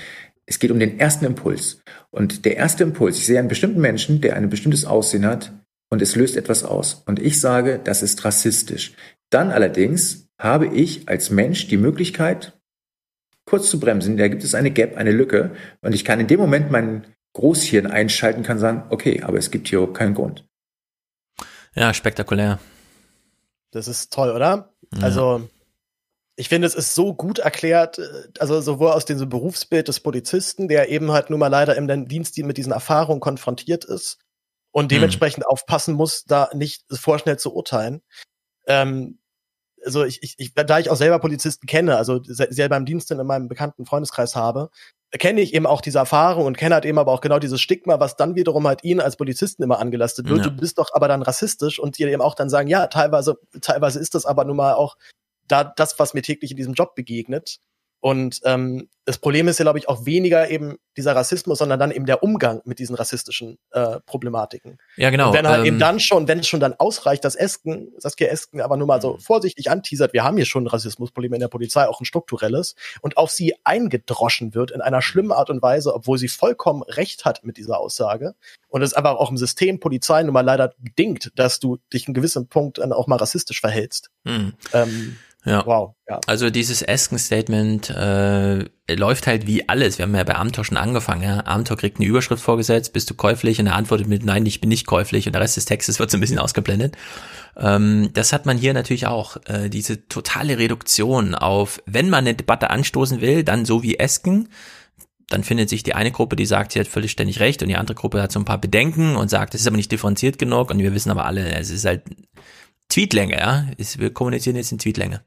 Es geht um den ersten Impuls. Und der erste Impuls, ich sehe einen bestimmten Menschen, der ein bestimmtes Aussehen hat und es löst etwas aus. Und ich sage, das ist rassistisch. Dann allerdings habe ich als Mensch die Möglichkeit, kurz zu bremsen. Da gibt es eine Gap, eine Lücke. Und ich kann in dem Moment mein Großhirn einschalten, kann sagen, okay, aber es gibt hier keinen Grund. Ja, spektakulär. Das ist toll, oder? Ja. Also, ich finde, es ist so gut erklärt, äh, also sowohl aus dem Berufsbild des Polizisten, der eben halt nun mal leider im Dienst mit diesen Erfahrungen konfrontiert ist und hm. dementsprechend mhm. aufpassen muss, da nicht vorschnell zu urteilen. Ähm, also ich, ich, ich, da ich auch selber Polizisten kenne, also selber im Dienst in meinem bekannten Freundeskreis habe, kenne ich eben auch diese Erfahrung und kenne halt eben aber auch genau dieses Stigma, was dann wiederum halt ihn als Polizisten immer angelastet wird. Ja. Du bist doch aber dann rassistisch und dir eben auch dann sagen, ja, teilweise, teilweise ist das aber nun mal auch da das, was mir täglich in diesem Job begegnet. Und ähm, das Problem ist ja, glaube ich, auch weniger eben dieser Rassismus, sondern dann eben der Umgang mit diesen rassistischen äh, Problematiken. Ja, genau. Und wenn halt ähm, eben dann schon, wenn es schon dann ausreicht, dass Esken, Saskia Esken aber nur mal so mhm. vorsichtig anteasert, wir haben hier schon ein Rassismusproblem in der Polizei, auch ein strukturelles, und auf sie eingedroschen wird in einer schlimmen Art und Weise, obwohl sie vollkommen recht hat mit dieser Aussage. Und es aber auch im System Polizei nun mal leider bedingt, dass du dich in gewissem Punkt dann auch mal rassistisch verhältst. Mhm. Ähm, ja. Wow. Ja. Also dieses Esken-Statement äh, läuft halt wie alles. Wir haben ja bei Amtor schon angefangen. Ja? Amtor kriegt eine Überschrift vorgesetzt, bist du käuflich? Und er antwortet mit Nein, ich bin nicht käuflich. Und der Rest des Textes wird so ein bisschen ausgeblendet. Ähm, das hat man hier natürlich auch. Äh, diese totale Reduktion auf, wenn man eine Debatte anstoßen will, dann so wie Esken. Dann findet sich die eine Gruppe, die sagt, sie hat völlig ständig recht und die andere Gruppe hat so ein paar Bedenken und sagt, es ist aber nicht differenziert genug und wir wissen aber alle, es ist halt Tweetlänge, ja. Wir kommunizieren jetzt in Tweetlänge.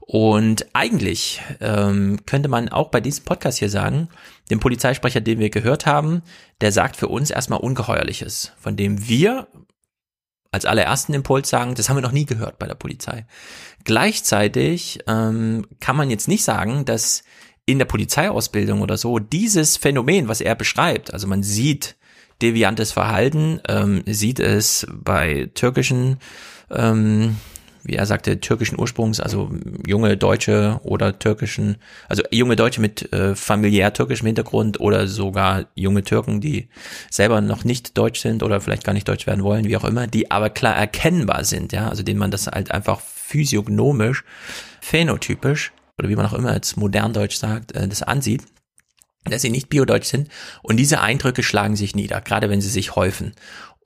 Und eigentlich ähm, könnte man auch bei diesem Podcast hier sagen, dem Polizeisprecher, den wir gehört haben, der sagt für uns erstmal Ungeheuerliches, von dem wir als allerersten Impuls sagen, das haben wir noch nie gehört bei der Polizei. Gleichzeitig ähm, kann man jetzt nicht sagen, dass in der Polizeiausbildung oder so dieses Phänomen, was er beschreibt, also man sieht deviantes Verhalten, ähm, sieht es bei türkischen ähm, wie er sagte, türkischen Ursprungs, also junge Deutsche oder türkischen, also junge Deutsche mit äh, familiär türkischem Hintergrund oder sogar junge Türken, die selber noch nicht deutsch sind oder vielleicht gar nicht deutsch werden wollen, wie auch immer, die aber klar erkennbar sind, ja, also denen man das halt einfach physiognomisch, phänotypisch oder wie man auch immer jetzt modern Deutsch sagt, äh, das ansieht. dass sie nicht biodeutsch sind. Und diese Eindrücke schlagen sich nieder, gerade wenn sie sich häufen.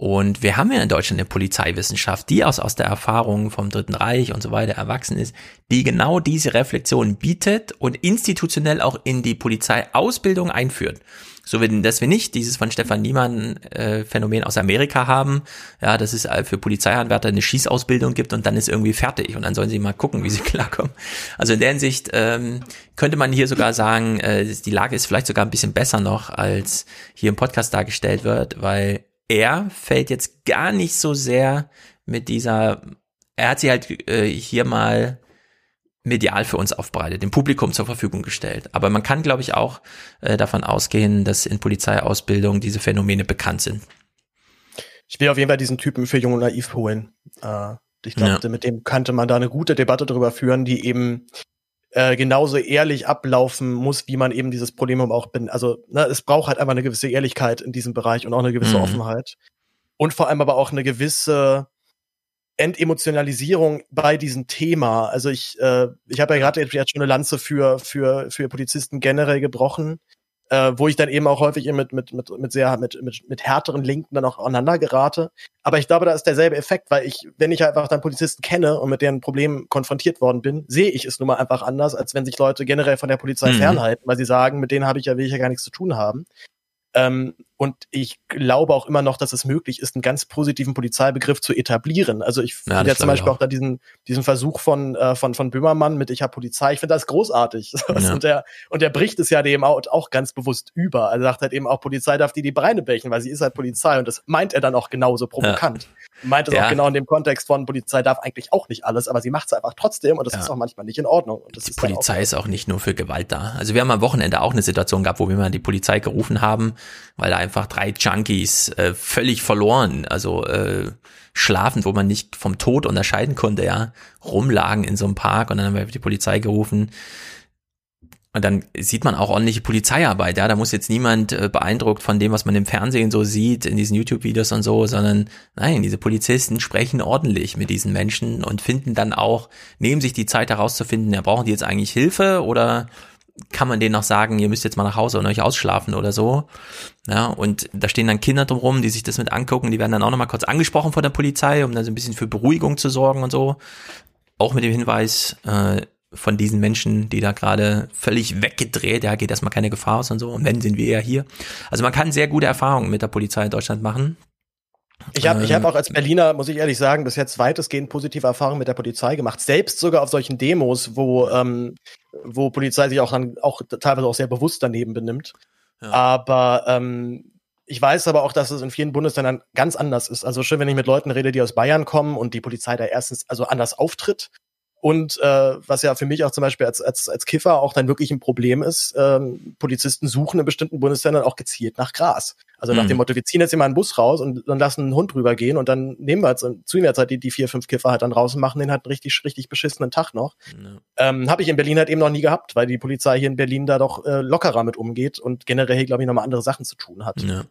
Und wir haben ja in Deutschland eine Polizeiwissenschaft, die aus, aus der Erfahrung vom Dritten Reich und so weiter erwachsen ist, die genau diese Reflexion bietet und institutionell auch in die Polizeiausbildung einführt. So dass wir nicht dieses von Stefan Niemann äh, Phänomen aus Amerika haben, ja, dass es für Polizeianwärter eine Schießausbildung gibt und dann ist irgendwie fertig und dann sollen sie mal gucken, wie sie klarkommen. Also in der Hinsicht ähm, könnte man hier sogar sagen, äh, die Lage ist vielleicht sogar ein bisschen besser noch, als hier im Podcast dargestellt wird, weil er fällt jetzt gar nicht so sehr mit dieser, er hat sie halt äh, hier mal medial für uns aufbereitet, dem Publikum zur Verfügung gestellt. Aber man kann, glaube ich, auch äh, davon ausgehen, dass in Polizeiausbildung diese Phänomene bekannt sind. Ich will auf jeden Fall diesen Typen für Jung und Naiv holen. Äh, ich dachte, ja. mit dem könnte man da eine gute Debatte darüber führen, die eben äh, genauso ehrlich ablaufen muss, wie man eben dieses Problem auch bin. Also ne, es braucht halt einfach eine gewisse Ehrlichkeit in diesem Bereich und auch eine gewisse mhm. Offenheit. Und vor allem aber auch eine gewisse Entemotionalisierung bei diesem Thema. Also ich, äh, ich habe ja gerade jetzt schon eine Lanze für, für, für Polizisten generell gebrochen äh, wo ich dann eben auch häufig mit, mit, mit, mit sehr, mit, mit, mit härteren Linken dann auch aneinander gerate. Aber ich glaube, da ist derselbe Effekt, weil ich, wenn ich einfach dann Polizisten kenne und mit deren Problemen konfrontiert worden bin, sehe ich es nun mal einfach anders, als wenn sich Leute generell von der Polizei mhm. fernhalten, weil sie sagen, mit denen habe ich ja, will ich ja gar nichts zu tun haben. Ähm, und ich glaube auch immer noch, dass es möglich ist, einen ganz positiven Polizeibegriff zu etablieren. Also ich ja, finde ja zum Beispiel auch. auch da diesen, diesen Versuch von, äh, von, von Böhmermann mit Ich habe Polizei, ich finde das großartig. Ja. Und, der, und der bricht es ja dem auch, auch ganz bewusst über. Also sagt halt eben auch, Polizei darf die die Beine brechen, weil sie ist halt Polizei und das meint er dann auch genauso provokant. Ja. Meint es auch genau in dem Kontext von Polizei darf eigentlich auch nicht alles, aber sie macht es einfach trotzdem und das ist auch manchmal nicht in Ordnung. Und das die Polizei auch ist auch nicht nur für Gewalt da. Also wir haben am Wochenende auch eine Situation gehabt, wo wir mal die Polizei gerufen haben, weil da einfach drei Junkies äh, völlig verloren, also äh, schlafend, wo man nicht vom Tod unterscheiden konnte, ja, rumlagen in so einem Park und dann haben wir die Polizei gerufen. Und dann sieht man auch ordentliche Polizeiarbeit, ja. Da muss jetzt niemand äh, beeindruckt von dem, was man im Fernsehen so sieht, in diesen YouTube-Videos und so, sondern nein, diese Polizisten sprechen ordentlich mit diesen Menschen und finden dann auch, nehmen sich die Zeit herauszufinden, ja, brauchen die jetzt eigentlich Hilfe oder kann man denen noch sagen, ihr müsst jetzt mal nach Hause und euch ausschlafen oder so. Ja, und da stehen dann Kinder drumrum, die sich das mit angucken, die werden dann auch nochmal kurz angesprochen von der Polizei, um dann so ein bisschen für Beruhigung zu sorgen und so. Auch mit dem Hinweis äh, von diesen Menschen, die da gerade völlig weggedreht, ja, geht erstmal keine Gefahr aus und so. Und wenn, sind wir ja hier. Also man kann sehr gute Erfahrungen mit der Polizei in Deutschland machen. Ich habe ich hab auch als Berliner, muss ich ehrlich sagen, bis jetzt weitestgehend positive Erfahrungen mit der Polizei gemacht. Selbst sogar auf solchen Demos, wo, ähm, wo Polizei sich auch, dann, auch teilweise auch sehr bewusst daneben benimmt. Ja. Aber ähm, ich weiß aber auch, dass es in vielen Bundesländern ganz anders ist. Also schön, wenn ich mit Leuten rede, die aus Bayern kommen und die Polizei da erstens also anders auftritt und äh, was ja für mich auch zum Beispiel als, als, als Kiffer auch dann wirklich ein Problem ist, ähm, Polizisten suchen in bestimmten Bundesländern auch gezielt nach Gras. Also nach mhm. dem Motto, wir ziehen jetzt immer einen Bus raus und dann lassen einen Hund drüber gehen und dann nehmen wir jetzt, ziehen wir jetzt halt die, die vier, fünf Kiffer halt dann raus und machen den halt einen richtig, richtig beschissenen Tag noch. Mhm. Ähm, Habe ich in Berlin halt eben noch nie gehabt, weil die Polizei hier in Berlin da doch äh, lockerer mit umgeht und generell hier, glaube ich, nochmal andere Sachen zu tun hat. Ja.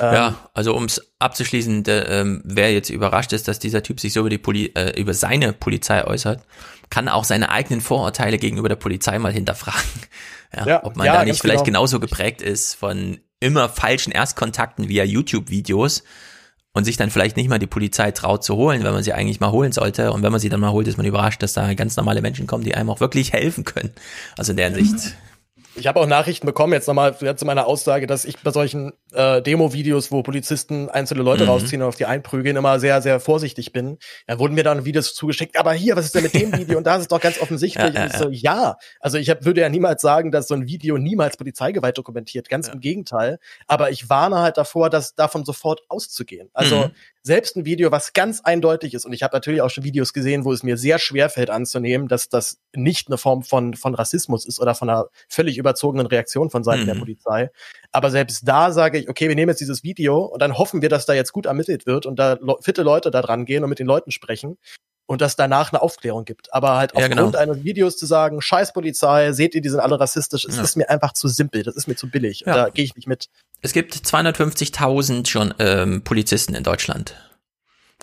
Ähm, ja, also um es abzuschließen, der, ähm, wer jetzt überrascht ist, dass dieser Typ sich so über die Poli äh, über seine Polizei äußert, kann auch seine eigenen Vorurteile gegenüber der Polizei mal hinterfragen. Ja, ja ob man ja, da nicht vielleicht genau. genauso geprägt ist von immer falschen Erstkontakten via YouTube-Videos und sich dann vielleicht nicht mal die Polizei traut zu holen, wenn man sie eigentlich mal holen sollte. Und wenn man sie dann mal holt, ist man überrascht, dass da ganz normale Menschen kommen, die einem auch wirklich helfen können. Also in der Hinsicht. Ich habe auch Nachrichten bekommen, jetzt nochmal zu meiner Aussage, dass ich bei solchen äh, Demo-Videos, wo Polizisten einzelne Leute mhm. rausziehen und auf die einprügeln, immer sehr, sehr vorsichtig bin. Da wurden mir dann Videos zugeschickt, aber hier, was ist denn mit dem Video? Und da ist es doch ganz offensichtlich. ja, ja, ja. so, ja. Also ich hab, würde ja niemals sagen, dass so ein Video niemals Polizeigewalt dokumentiert. Ganz im Gegenteil. Aber ich warne halt davor, dass davon sofort auszugehen. Also mhm selbst ein Video, was ganz eindeutig ist, und ich habe natürlich auch schon Videos gesehen, wo es mir sehr schwer fällt anzunehmen, dass das nicht eine Form von, von Rassismus ist oder von einer völlig überzogenen Reaktion von Seiten mhm. der Polizei. Aber selbst da sage ich, okay, wir nehmen jetzt dieses Video und dann hoffen wir, dass da jetzt gut ermittelt wird und da fitte Leute da dran gehen und mit den Leuten sprechen und dass danach eine Aufklärung gibt. Aber halt aufgrund ja, genau. eines Videos zu sagen, scheiß Polizei, seht ihr, die sind alle rassistisch, es ja. ist mir einfach zu simpel, das ist mir zu billig. Ja. Da gehe ich nicht mit. Es gibt 250.000 schon ähm, Polizisten in Deutschland.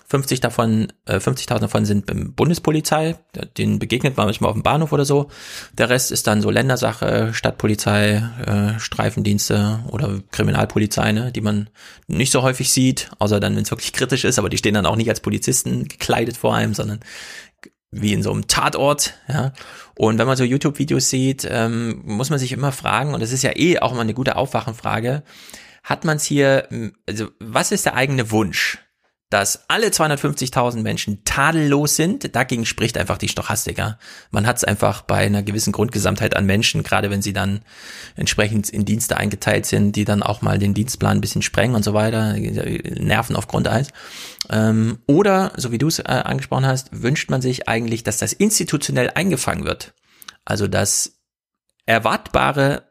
50 davon, äh, 50.000 davon sind Bundespolizei, den begegnet man manchmal auf dem Bahnhof oder so. Der Rest ist dann so Ländersache, Stadtpolizei, äh, Streifendienste oder Kriminalpolizei, ne, die man nicht so häufig sieht, außer dann, wenn es wirklich kritisch ist, aber die stehen dann auch nicht als Polizisten gekleidet vor einem, sondern wie in so einem Tatort, ja. Und wenn man so YouTube-Videos sieht, ähm, muss man sich immer fragen, und das ist ja eh auch immer eine gute Aufwachenfrage, hat man es hier, also was ist der eigene Wunsch? Dass alle 250.000 Menschen tadellos sind, dagegen spricht einfach die Stochastik. Ja? Man hat es einfach bei einer gewissen Grundgesamtheit an Menschen, gerade wenn sie dann entsprechend in Dienste eingeteilt sind, die dann auch mal den Dienstplan ein bisschen sprengen und so weiter, Nerven auf Grundeis. Ähm, oder, so wie du es äh, angesprochen hast, wünscht man sich eigentlich, dass das institutionell eingefangen wird. Also dass erwartbare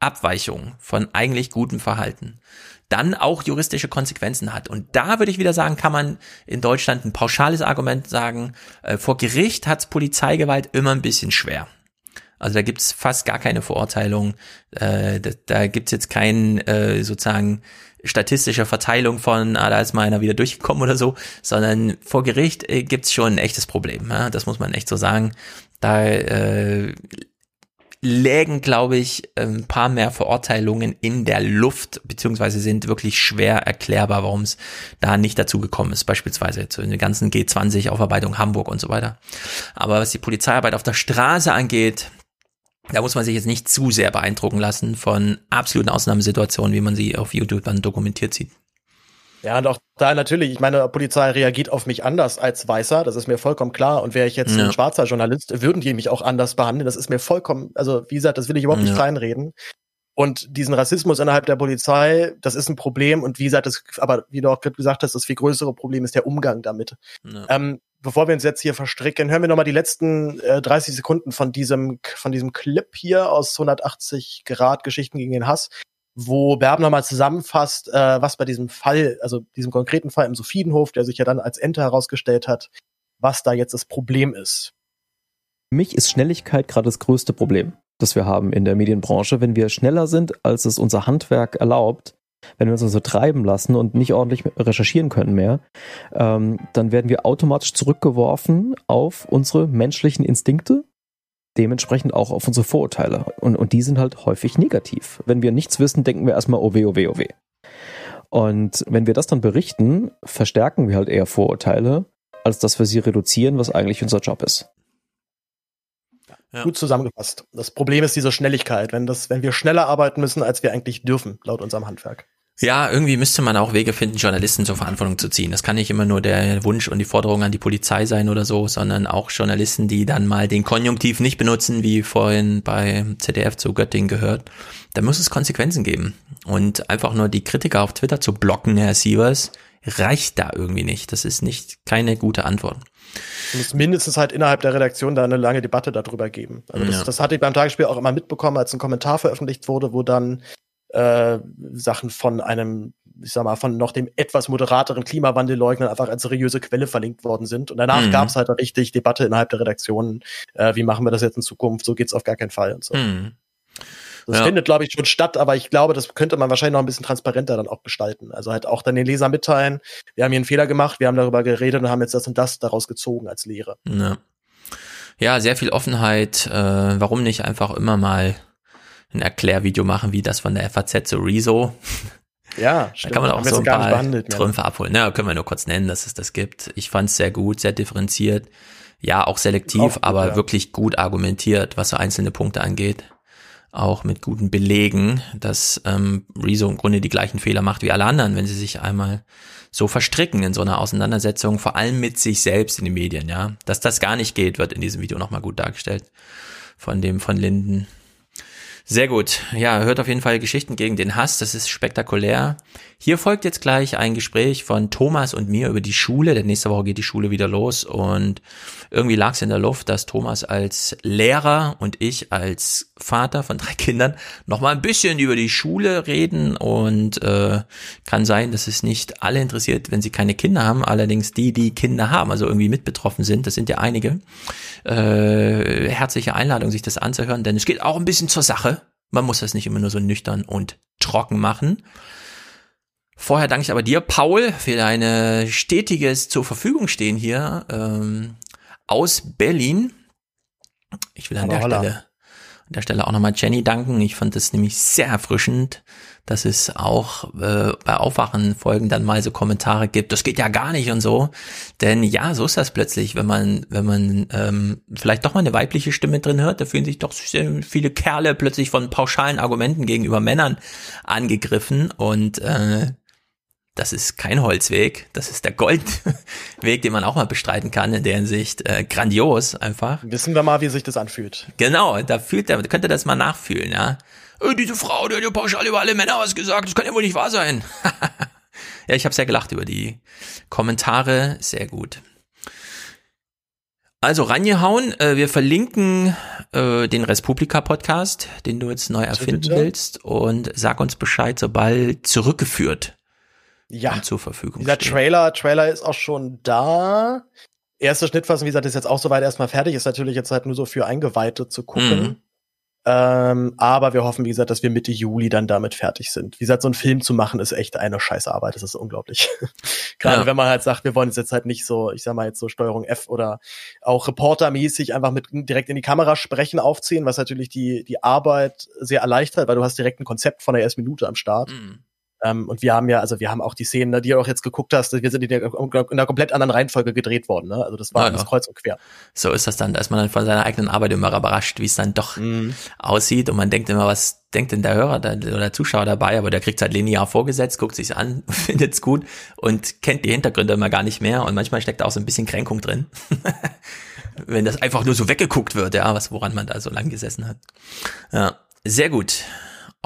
Abweichung von eigentlich gutem Verhalten dann auch juristische Konsequenzen hat. Und da würde ich wieder sagen, kann man in Deutschland ein pauschales Argument sagen, äh, vor Gericht hat's Polizeigewalt immer ein bisschen schwer. Also da gibt's fast gar keine Verurteilung. Äh, da, da gibt's jetzt kein äh, sozusagen statistische Verteilung von, ah, da ist mal einer wieder durchgekommen oder so, sondern vor Gericht äh, gibt's schon ein echtes Problem. Ja? Das muss man echt so sagen. Da äh, lägen, glaube ich, ein paar mehr Verurteilungen in der Luft, beziehungsweise sind wirklich schwer erklärbar, warum es da nicht dazu gekommen ist, beispielsweise zu den ganzen G20-Aufarbeitung Hamburg und so weiter. Aber was die Polizeiarbeit auf der Straße angeht, da muss man sich jetzt nicht zu sehr beeindrucken lassen von absoluten Ausnahmesituationen, wie man sie auf YouTube dann dokumentiert sieht. Ja, und auch da natürlich, ich meine, Polizei reagiert auf mich anders als Weißer, das ist mir vollkommen klar. Und wäre ich jetzt ja. ein schwarzer Journalist, würden die mich auch anders behandeln. Das ist mir vollkommen, also wie gesagt, das will ich überhaupt ja. nicht reinreden. Und diesen Rassismus innerhalb der Polizei, das ist ein Problem. Und wie gesagt, das, aber wie du auch gerade gesagt hast, das viel größere Problem ist der Umgang damit. Ja. Ähm, bevor wir uns jetzt hier verstricken, hören wir nochmal die letzten äh, 30 Sekunden von diesem, von diesem Clip hier aus 180 Grad Geschichten gegen den Hass wo Berben nochmal zusammenfasst, äh, was bei diesem Fall, also diesem konkreten Fall im Sophienhof, der sich ja dann als Ente herausgestellt hat, was da jetzt das Problem ist. Für mich ist Schnelligkeit gerade das größte Problem, das wir haben in der Medienbranche. Wenn wir schneller sind, als es unser Handwerk erlaubt, wenn wir uns so also treiben lassen und nicht ordentlich recherchieren können mehr, ähm, dann werden wir automatisch zurückgeworfen auf unsere menschlichen Instinkte dementsprechend auch auf unsere Vorurteile. Und, und die sind halt häufig negativ. Wenn wir nichts wissen, denken wir erstmal, oh weh, oh weh, oh weh. Und wenn wir das dann berichten, verstärken wir halt eher Vorurteile, als dass wir sie reduzieren, was eigentlich unser Job ist. Ja. Gut zusammengefasst. Das Problem ist diese Schnelligkeit, wenn, das, wenn wir schneller arbeiten müssen, als wir eigentlich dürfen, laut unserem Handwerk. Ja, irgendwie müsste man auch Wege finden, Journalisten zur Verantwortung zu ziehen. Das kann nicht immer nur der Wunsch und die Forderung an die Polizei sein oder so, sondern auch Journalisten, die dann mal den Konjunktiv nicht benutzen, wie vorhin bei ZDF zu Göttingen gehört. Da muss es Konsequenzen geben. Und einfach nur die Kritiker auf Twitter zu blocken, Herr Sievers, reicht da irgendwie nicht. Das ist nicht keine gute Antwort. Es muss mindestens halt innerhalb der Redaktion da eine lange Debatte darüber geben. Also das, ja. das hatte ich beim Tagesspiel auch immer mitbekommen, als ein Kommentar veröffentlicht wurde, wo dann äh, Sachen von einem, ich sag mal, von noch dem etwas moderateren Klimawandelleugner einfach als seriöse Quelle verlinkt worden sind. Und danach mhm. gab es halt richtig Debatte innerhalb der Redaktion, äh, wie machen wir das jetzt in Zukunft, so geht's auf gar keinen Fall und so. Mhm. Das ja. findet, glaube ich, schon statt, aber ich glaube, das könnte man wahrscheinlich noch ein bisschen transparenter dann auch gestalten. Also halt auch dann den Leser mitteilen, wir haben hier einen Fehler gemacht, wir haben darüber geredet und haben jetzt das und das daraus gezogen als Lehre. Ja, ja sehr viel Offenheit. Äh, warum nicht einfach immer mal ein Erklärvideo machen, wie das von der FAZ zu Rezo. Ja, stimmt. Da kann man auch so ein paar Trümpfe abholen. Ja, können wir nur kurz nennen, dass es das gibt. Ich fand es sehr gut, sehr differenziert. Ja, auch selektiv, auch gut, aber ja. wirklich gut argumentiert, was so einzelne Punkte angeht. Auch mit guten Belegen, dass ähm, Rezo im Grunde die gleichen Fehler macht wie alle anderen, wenn sie sich einmal so verstricken in so einer Auseinandersetzung, vor allem mit sich selbst in den Medien, ja. Dass das gar nicht geht, wird in diesem Video nochmal gut dargestellt von dem von Linden. Sehr gut. Ja, hört auf jeden Fall Geschichten gegen den Hass. Das ist spektakulär. Hier folgt jetzt gleich ein Gespräch von Thomas und mir über die Schule. Denn nächste Woche geht die Schule wieder los und irgendwie lag es in der Luft, dass Thomas als Lehrer und ich als Vater von drei Kindern noch mal ein bisschen über die Schule reden und äh, kann sein, dass es nicht alle interessiert, wenn sie keine Kinder haben. Allerdings die, die Kinder haben, also irgendwie mit betroffen sind, das sind ja einige. Äh, herzliche Einladung, sich das anzuhören, denn es geht auch ein bisschen zur Sache. Man muss das nicht immer nur so nüchtern und trocken machen. Vorher danke ich aber dir, Paul, für deine stetiges zur Verfügung stehen hier ähm, aus Berlin. Ich will an der Holla. Stelle an der Stelle auch nochmal Jenny danken. Ich fand das nämlich sehr erfrischend, dass es auch äh, bei Aufwachen-Folgen dann mal so Kommentare gibt. Das geht ja gar nicht und so. Denn ja, so ist das plötzlich, wenn man, wenn man ähm, vielleicht doch mal eine weibliche Stimme drin hört, da fühlen sich doch sehr viele Kerle plötzlich von pauschalen Argumenten gegenüber Männern angegriffen und äh, das ist kein Holzweg, das ist der Goldweg, den man auch mal bestreiten kann in der Hinsicht. Äh, grandios einfach. Wissen wir mal, wie sich das anfühlt. Genau, da fühlt er, könnt ihr das mal nachfühlen, ja. Äh, diese Frau, die hat ja pauschal über alle Männer was gesagt, das kann ja wohl nicht wahr sein. ja, ich habe sehr gelacht über die Kommentare, sehr gut. Also rangehauen, äh, wir verlinken äh, den Respublika-Podcast, den du jetzt neu erfinden willst und sag uns Bescheid, sobald zurückgeführt Ja. zur Verfügung Dieser steht. Trailer, Trailer ist auch schon da. Erste Schnittfassung, wie gesagt, ist jetzt auch soweit erstmal fertig. Ist natürlich jetzt halt nur so für Eingeweihte zu gucken. Mhm. Ähm, aber wir hoffen, wie gesagt, dass wir Mitte Juli dann damit fertig sind. Wie gesagt, so einen Film zu machen ist echt eine scheiß Arbeit. Das ist unglaublich. Gerade Ja. wenn man halt sagt, wir wollen es jetzt halt nicht so, ich sag mal jetzt so Steuerung F oder auch reportermäßig einfach mit direkt in die Kamera sprechen aufziehen, was natürlich die, die Arbeit sehr erleichtert, weil du hast direkt ein Konzept von der ersten Minute am Start. Mhm. Ähm, und wir haben ja, also wir haben auch die Szenen, ne, die ihr auch jetzt geguckt hast, wir sind in, der, in einer komplett anderen Reihenfolge gedreht worden. Ne? Also das war Ja, alles kreuz und quer. So ist das dann, da ist man dann von seiner eigenen Arbeit immer überrascht, wie es dann doch Mhm. aussieht und man denkt immer, was denkt denn der Hörer oder der Zuschauer dabei, aber der kriegt halt linear vorgesetzt, guckt sich's an, findet's gut und kennt die Hintergründe immer gar nicht mehr und manchmal steckt da auch so ein bisschen Kränkung drin. Wenn das einfach nur so weggeguckt wird, ja, was woran man da so lang gesessen hat. Ja, sehr gut.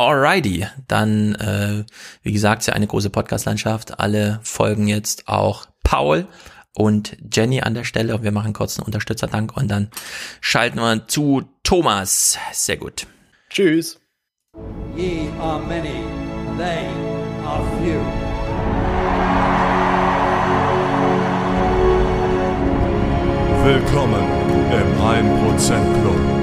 Alrighty, dann, äh, wie gesagt, ist ja eine große Podcast-Landschaft. Alle folgen jetzt auch Paul und Jenny an der Stelle und wir machen kurz einen Unterstützerdank und dann schalten wir zu Thomas. Sehr gut. Tschüss. Ye are many, they are few. Willkommen im 1% Club.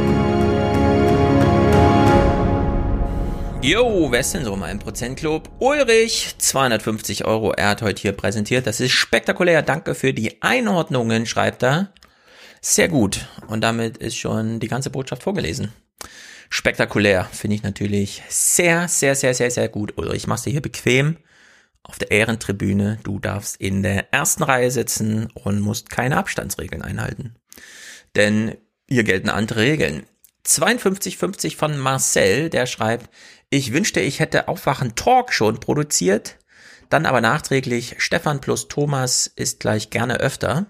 Jo, wer ist denn so im 1% Club? Ulrich, 250 Euro. Er hat heute hier präsentiert. Das ist spektakulär. Danke für die Einordnungen, schreibt er. Sehr gut. Und damit ist schon die ganze Botschaft vorgelesen. Spektakulär finde ich natürlich sehr, sehr, sehr, sehr, sehr gut. Ulrich, machst du hier bequem auf der Ehrentribüne. Du darfst in der ersten Reihe sitzen und musst keine Abstandsregeln einhalten. Denn hier gelten andere Regeln. 5250 von Marcel, der schreibt, ich wünschte, ich hätte Aufwachen Talk schon produziert, dann aber nachträglich Stefan plus Thomas ist gleich gerne öfter.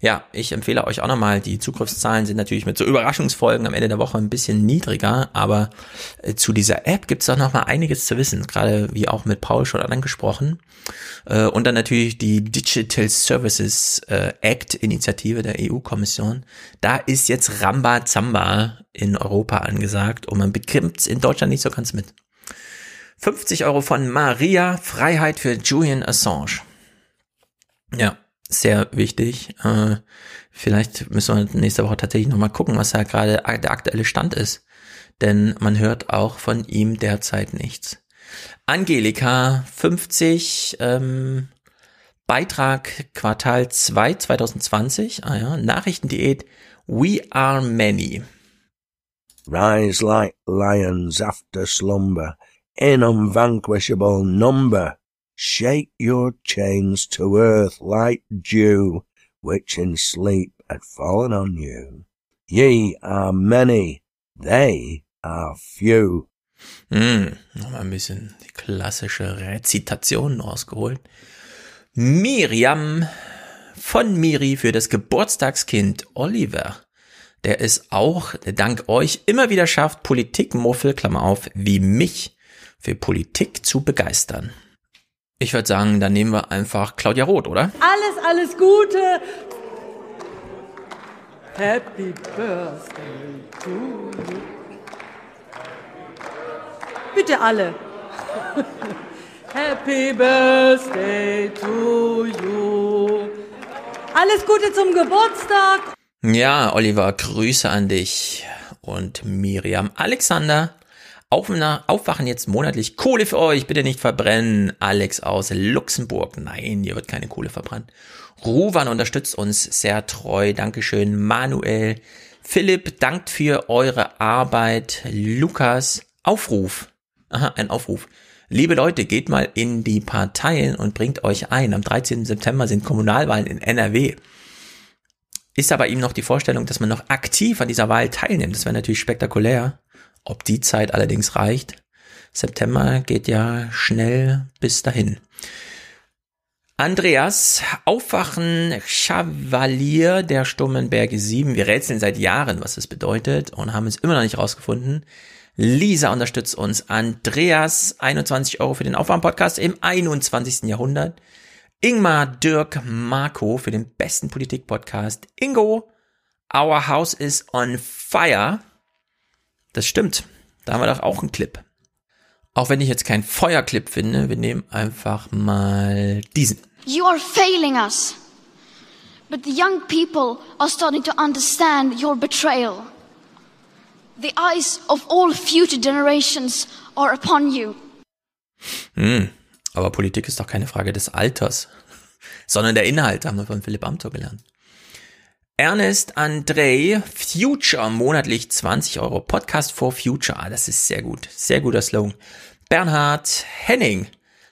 Ja, ich empfehle euch auch nochmal, die Zugriffszahlen sind natürlich mit so Überraschungsfolgen am Ende der Woche ein bisschen niedriger, aber äh, zu dieser App gibt's doch nochmal einiges zu wissen, gerade wie auch mit Paul schon angesprochen. Äh, und dann natürlich die Digital Services äh, Act Initiative der EU-Kommission. Da ist jetzt Ramba Zamba in Europa angesagt und man bekämpft's in Deutschland nicht so ganz mit. 50 Euro von Maria, Freiheit für Julian Assange. Ja, sehr wichtig. Äh, vielleicht müssen wir nächste Woche tatsächlich nochmal gucken, was da gerade der aktuelle Stand ist. Denn man hört auch von ihm derzeit nichts. Angelika, 50, ähm, Beitrag Quartal 2 2020, ah ja, Nachrichtendiät We Are Many. Rise like lions after slumber, in unvanquishable number. Shake your chains to earth like dew, which in sleep had fallen on you. Ye are many, they are few. Hm, nochmal ein bisschen die klassische Rezitation rausgeholt. Miriam von Miri für das Geburtstagskind Oliver. Der es auch dank euch immer wieder schafft, Politikmuffel, Klammer auf, wie mich für Politik zu begeistern. Ich würde sagen, dann nehmen wir einfach Claudia Roth, oder? Alles, alles Gute. Happy Birthday to you. Bitte alle. Happy Birthday to you. Alles Gute zum Geburtstag. Ja, Oliver, Grüße an dich und Miriam. Alexander, Aufwachen jetzt monatlich. Kohle für euch, bitte nicht verbrennen. Alex aus Luxemburg. Nein, hier wird keine Kohle verbrannt. Ruwan unterstützt uns sehr treu. Dankeschön. Manuel. Philipp dankt für eure Arbeit. Lukas. Aufruf. Aha, ein Aufruf. Liebe Leute, geht mal in die Parteien und bringt euch ein. Am 13. September sind Kommunalwahlen in NRW. Ist aber ihm noch die Vorstellung, dass man noch aktiv an dieser Wahl teilnimmt. Das wäre natürlich spektakulär. Ob die Zeit allerdings reicht. September geht ja schnell bis dahin. Andreas, Aufwachen, Chevalier der Stummenberge 7. Wir rätseln seit Jahren, was das bedeutet und haben es immer noch nicht rausgefunden. Lisa unterstützt uns. Andreas, 21 Euro für den Aufwärm-Podcast im 21. Jahrhundert. Ingmar, Dirk, Marco für den besten Politik-Podcast. Ingo, Our House is on Fire. Das stimmt. Da haben wir doch auch einen Clip. Auch wenn ich jetzt keinen Feuerclip finde, wir nehmen einfach mal diesen. You are failing us. But the young people are starting to understand your betrayal. The eyes of all future generations are upon you. Hm, aber Politik ist doch keine Frage des Alters, sondern der Inhalt, haben wir von Philipp Amthor gelernt. Ernest André, Future, monatlich 20 Euro. Podcast for Future. Ah, das ist sehr gut. Sehr guter Slogan. Bernhard Henning,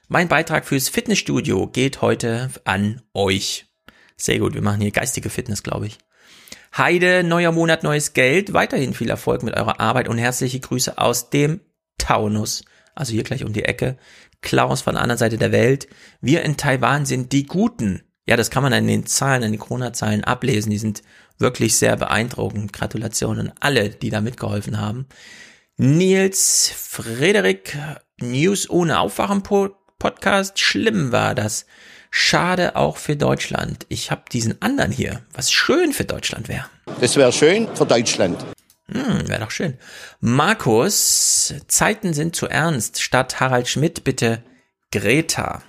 mein Beitrag fürs Fitnessstudio geht heute an euch. Sehr gut. Wir machen hier geistige Fitness, glaube ich. Heide, neuer Monat, neues Geld. Weiterhin viel Erfolg mit eurer Arbeit und herzliche Grüße aus dem Taunus. Also hier gleich um die Ecke. Klaus von der anderen Seite der Welt. Wir in Taiwan sind die Guten. Ja, das kann man an den Zahlen, an den Corona-Zahlen ablesen. Die sind wirklich sehr beeindruckend. Gratulationen an alle, die da mitgeholfen haben. Nils, Frederik, News ohne Aufwachen-Podcast. Schlimm war das. Schade auch für Deutschland. Ich habe diesen anderen hier, was schön für Deutschland wäre. Das wäre schön für Deutschland. Hm, wäre doch schön. Markus, Zeiten sind zu ernst. Statt Harald Schmidt bitte Greta.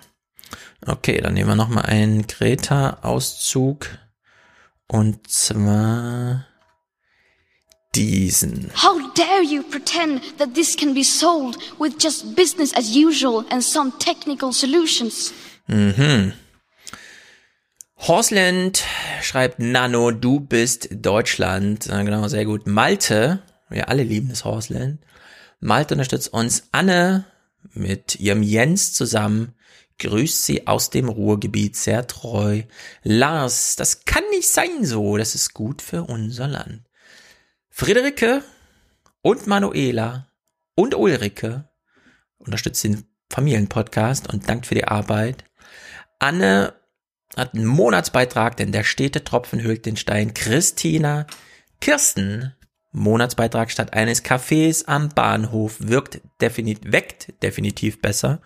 Okay, dann nehmen wir nochmal einen Greta-Auszug. Und zwar diesen. How dare you pretend that this can be solved with just business as usual and some technical solutions? Mhm. Horsland schreibt Nano, du bist Deutschland. Genau, sehr gut. Malte, wir alle lieben das Horsland. Malte unterstützt uns. Anne mit ihrem Jens zusammen grüßt sie aus dem Ruhrgebiet sehr treu. Lars, das kann nicht sein so, das ist gut für unser Land. Friederike und Manuela und Ulrike unterstützt den Familienpodcast und dankt für die Arbeit. Anne hat einen Monatsbeitrag, denn der stete Tropfen hüllt den Stein. Christina, Kirsten, Monatsbeitrag statt eines Cafés am Bahnhof wirkt definitiv, weckt definitiv besser.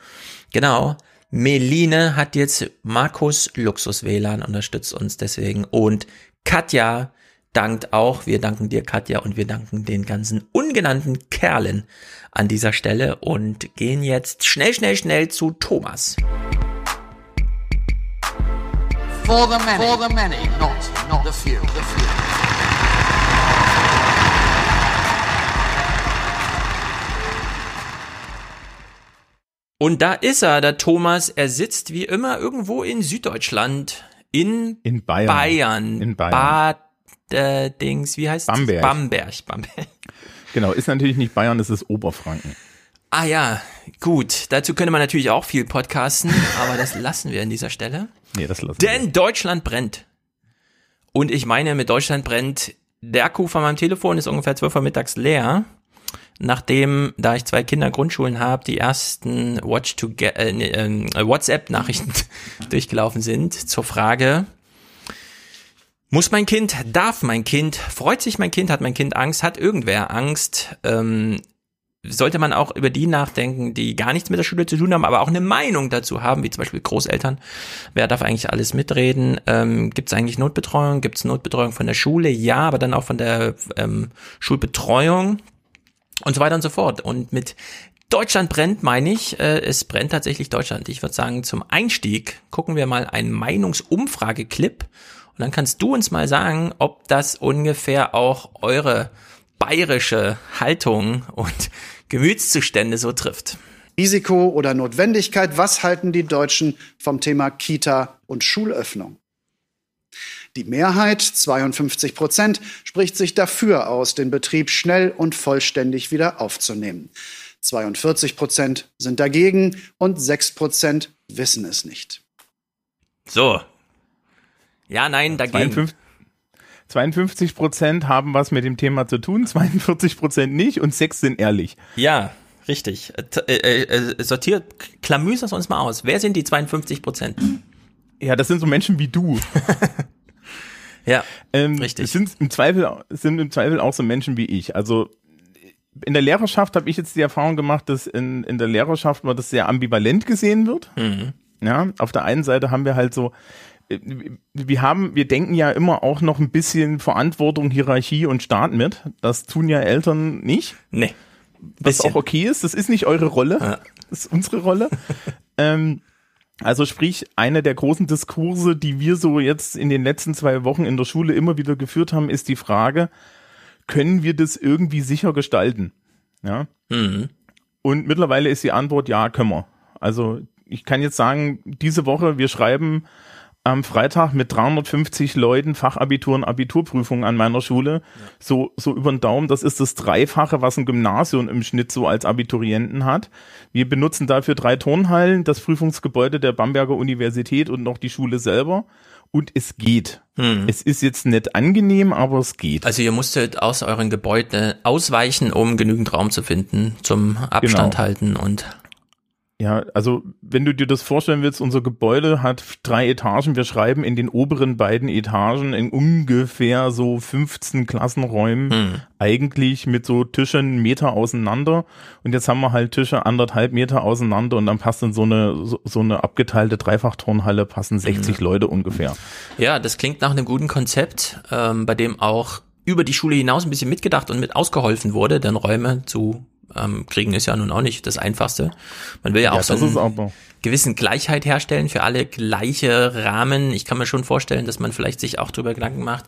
Genau. Meline hat jetzt Markus Luxus WLAN unterstützt uns deswegen und Katja dankt auch. Wir danken dir, Katja, und wir danken den ganzen ungenannten Kerlen an dieser Stelle und gehen jetzt schnell, schnell, schnell zu Thomas. For the many, for the many, not, not the few, the few. Und da ist er, der Thomas. Er sitzt wie immer irgendwo in Süddeutschland. In, in Bayern. Bayern. In Bayern. Bad, äh, Dings, wie heißt Bamberg. Bamberg. Bamberg. Genau, ist natürlich nicht Bayern, das ist Oberfranken. Ah ja, gut. Dazu könnte man natürlich auch viel podcasten, aber das lassen wir an dieser Stelle. Nee, das lassen Denn Deutschland brennt. Und ich meine, mit Deutschland brennt, der Akku von meinem Telefon ist ungefähr 12 Uhr mittags leer. Nachdem, da ich zwei Kinder Grundschulen habe, die ersten Watch to äh, äh, WhatsApp-Nachrichten durchgelaufen sind zur Frage, muss mein Kind, darf mein Kind, freut sich mein Kind, hat mein Kind Angst, hat irgendwer Angst, ähm, sollte man auch über die nachdenken, die gar nichts mit der Schule zu tun haben, aber auch eine Meinung dazu haben, wie zum Beispiel Großeltern. Wer darf eigentlich alles mitreden? Ähm, Gibt es eigentlich Notbetreuung? Gibt es Notbetreuung von der Schule? Ja, aber dann auch von der ähm, Schulbetreuung und so weiter und so fort. Und mit Deutschland brennt, meine ich, äh, es brennt tatsächlich Deutschland. Ich würde sagen, zum Einstieg gucken wir mal einen Meinungsumfrage-Clip und dann kannst du uns mal sagen, ob das ungefähr auch eure bayerische Haltung und Gemütszustände so trifft. Risiko oder Notwendigkeit, was halten die Deutschen vom Thema Kita und Schulöffnung? Die Mehrheit, 52 Prozent, spricht sich dafür aus, den Betrieb schnell und vollständig wieder aufzunehmen. 42 Prozent sind dagegen und 6 Prozent wissen es nicht. So. Ja, nein, dagegen. 52, 52 Prozent haben was mit dem Thema zu tun, 42 Prozent nicht und 6 sind ehrlich. Ja, richtig. Äh, äh, äh, sortiert, klamüs das uns mal aus. Wer sind die 52 Prozent? Ja, das sind so Menschen wie du. ja, ähm, richtig. Sind im Zweifel sind im Zweifel auch so Menschen wie ich. Also in der Lehrerschaft habe ich jetzt die Erfahrung gemacht, dass in, in der Lehrerschaft mal das sehr ambivalent gesehen wird. Mhm. Ja, auf der einen Seite haben wir halt so, äh, wir haben, wir denken ja immer auch noch ein bisschen Verantwortung, Hierarchie und Staat mit. Das tun ja Eltern nicht. Nee. Was auch okay ist. Das ist nicht eure Rolle. Ja. Das ist unsere Rolle. ähm, also sprich, einer der großen Diskurse, die wir so jetzt in den letzten zwei Wochen in der Schule immer wieder geführt haben, ist die Frage, können wir das irgendwie sicher gestalten? Ja. Mhm. Und mittlerweile ist die Antwort ja, können wir. Also ich kann jetzt sagen, diese Woche, wir schreiben am Freitag mit 350 Leuten Fachabitur und Abiturprüfungen an meiner Schule. So, so über den Daumen, das ist das Dreifache, was ein Gymnasium im Schnitt so als Abiturienten hat. Wir benutzen dafür drei Turnhallen, das Prüfungsgebäude der Bamberger Universität und noch die Schule selber. Und es geht. Hm. Es ist jetzt nicht angenehm, aber es geht. Also ihr musstet aus euren Gebäuden ausweichen, um genügend Raum zu finden zum Abstand Genau. halten und Ja, also wenn du dir das vorstellen willst, unser Gebäude hat drei Etagen. Wir schreiben in den oberen beiden Etagen in ungefähr so 15 Klassenräumen Hm. eigentlich mit so Tischen Meter auseinander. Und jetzt haben wir halt Tische anderthalb Meter auseinander und dann passt in so eine, so, so eine abgeteilte Dreifachturnhalle passen 60 Leute ungefähr. Ja, das klingt nach einem guten Konzept, ähm, bei dem auch über die Schule hinaus ein bisschen mitgedacht und mit ausgeholfen wurde, denn Räume zu ähm, kriegen ist ja nun auch nicht das Einfachste. Man will ja auch Ja, so das ist einen gewissen Gleichheit herstellen, für alle gleiche Rahmen. Ich kann mir schon vorstellen, dass man vielleicht sich auch darüber Gedanken macht,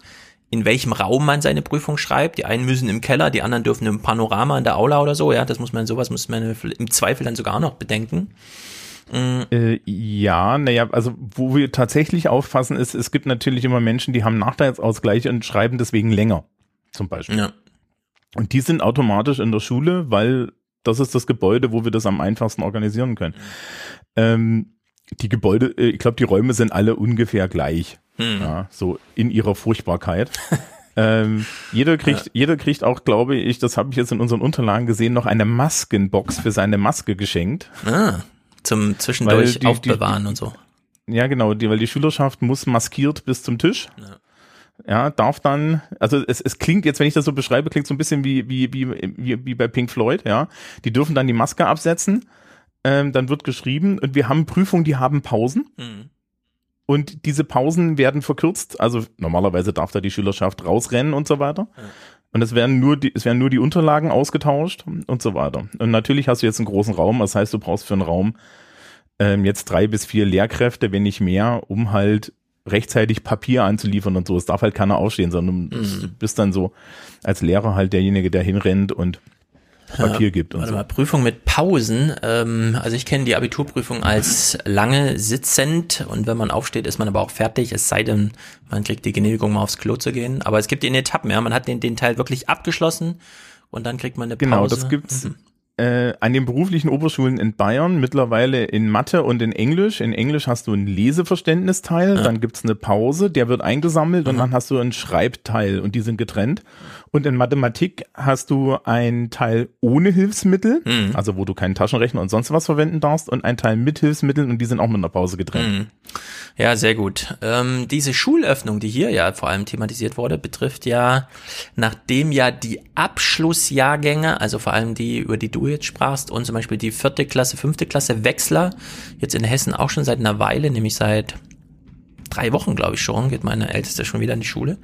in welchem Raum man seine Prüfung schreibt. Die einen müssen im Keller, die anderen dürfen im Panorama in der Aula oder so. Ja, das muss man, sowas muss man im Zweifel dann sogar noch bedenken. Äh, ja, naja, also wo wir tatsächlich aufpassen ist, es gibt natürlich immer Menschen, die haben Nachteilsausgleich und schreiben deswegen länger, zum Beispiel. Ja. Und die sind automatisch in der Schule, weil das ist das Gebäude, wo wir das am einfachsten organisieren können. Ähm, die Gebäude, äh, ich glaube, die Räume sind alle ungefähr gleich. Hm. Ja, so in ihrer Furchtbarkeit. ähm, jeder kriegt, jeder kriegt auch, glaube ich, das habe ich jetzt in unseren Unterlagen gesehen, noch eine Maskenbox für seine Maske geschenkt. Ah, zum zwischendurch die- die- aufbewahren und so. Ja, genau, die, weil die Schülerschaft muss maskiert bis zum Tisch. Ja, darf dann, also es, es klingt jetzt, wenn ich das so beschreibe, klingt so ein bisschen wie, wie, wie, wie, wie bei Pink Floyd, ja. Die dürfen dann die Maske absetzen, ähm, dann wird geschrieben und wir haben Prüfungen, die haben Pausen. Mhm. Und diese Pausen werden verkürzt. Also normalerweise darf da die Schülerschaft rausrennen und so weiter. Und es werden nur die, es werden nur die Unterlagen ausgetauscht und so weiter. Und natürlich hast du jetzt einen großen Raum. Das heißt, du brauchst für einen Raum ähm, jetzt drei bis vier Lehrkräfte, wenn nicht mehr, um halt rechtzeitig Papier anzuliefern und so. Es darf halt keiner aufstehen, sondern du Mhm. bist dann so als Lehrer halt derjenige, der hinrennt und Papier Ja, gibt und warte so. mal, Prüfung mit Pausen. Ähm, also ich kenne die Abiturprüfung als lange sitzend und wenn man aufsteht, ist man aber auch fertig, es sei denn, man kriegt die Genehmigung, mal aufs Klo zu gehen. Aber es gibt in Etappen, ja. Man hat den, den Teil wirklich abgeschlossen und dann kriegt man eine Pause. Genau, das gibt's äh, an den beruflichen Oberschulen in Bayern mittlerweile in Mathe und in Englisch. In Englisch hast du einen Leseverständnisteil, dann gibt's eine Pause, der wird eingesammelt und dann hast du einen Schreibteil und die sind getrennt. Und in Mathematik hast du einen Teil ohne Hilfsmittel, Mhm. also wo du keinen Taschenrechner und sonst was verwenden darfst, und einen Teil mit Hilfsmitteln und die sind auch mit einer Pause getrennt. Mhm. Ja, sehr gut. Ähm, diese Schulöffnung, die hier ja vor allem thematisiert wurde, betrifft ja, nachdem ja die Abschlussjahrgänge, also vor allem die, über die du jetzt sprachst, und zum Beispiel die vierte Klasse, fünfte Klasse Wechsler, jetzt in Hessen auch schon seit einer Weile, nämlich seit drei Wochen, glaube ich schon, geht meine Älteste schon wieder in die Schule.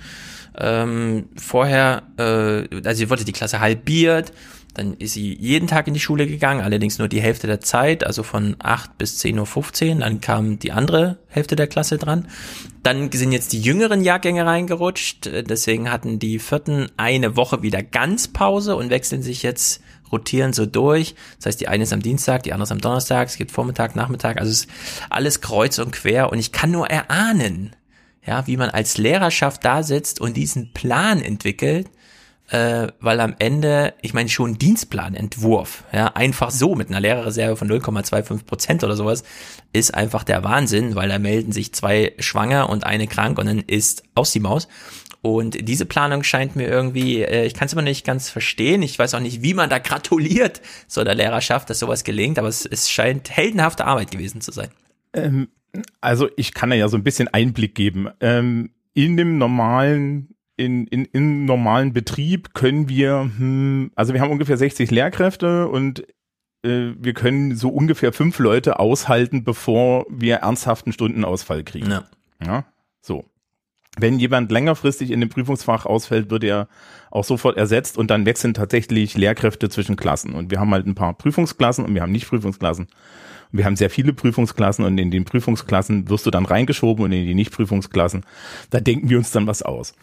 Ähm, vorher, äh, also sie wurde die Klasse halbiert Dann ist sie jeden Tag in die Schule gegangen, allerdings nur die Hälfte der Zeit, also von 8 bis 10.15 Uhr. Dann kam die andere Hälfte der Klasse dran. Dann sind jetzt die jüngeren Jahrgänge reingerutscht. Deswegen hatten die vierten eine Woche wieder ganz Pause und wechseln sich jetzt rotieren so durch. Das heißt, die eine ist am Dienstag, die andere ist am Donnerstag, es geht Vormittag, Nachmittag, also es ist alles kreuz und quer und ich kann nur erahnen, ja, wie man als Lehrerschaft da sitzt und diesen Plan entwickelt, äh, weil am Ende, ich meine schon Dienstplanentwurf, ja, einfach so mit einer Lehrerreserve von 0,25 Prozent oder sowas, ist einfach der Wahnsinn, weil da melden sich zwei schwanger und eine krank und dann ist aus die Maus. Und diese Planung scheint mir irgendwie, äh, ich kann es immer nicht ganz verstehen. Ich weiß auch nicht, wie man da gratuliert, so der Lehrerschaft, dass sowas gelingt, aber es, es scheint heldenhafte Arbeit gewesen zu sein. Ähm, also ich kann da ja so ein bisschen Einblick geben. Ähm, in dem normalen in, in, in normalen Betrieb können wir, hm, also wir haben ungefähr 60 Lehrkräfte und äh, wir können so ungefähr fünf Leute aushalten, bevor wir ernsthaften Stundenausfall kriegen. Ja. ja so. Wenn jemand längerfristig in dem Prüfungsfach ausfällt, wird er auch sofort ersetzt und dann wechseln tatsächlich Lehrkräfte zwischen Klassen. Und wir haben halt ein paar Prüfungsklassen und wir haben nicht Prüfungsklassen. Und wir haben sehr viele Prüfungsklassen und in den Prüfungsklassen wirst du dann reingeschoben und in die Nicht-Prüfungsklassen, da denken wir uns dann was aus.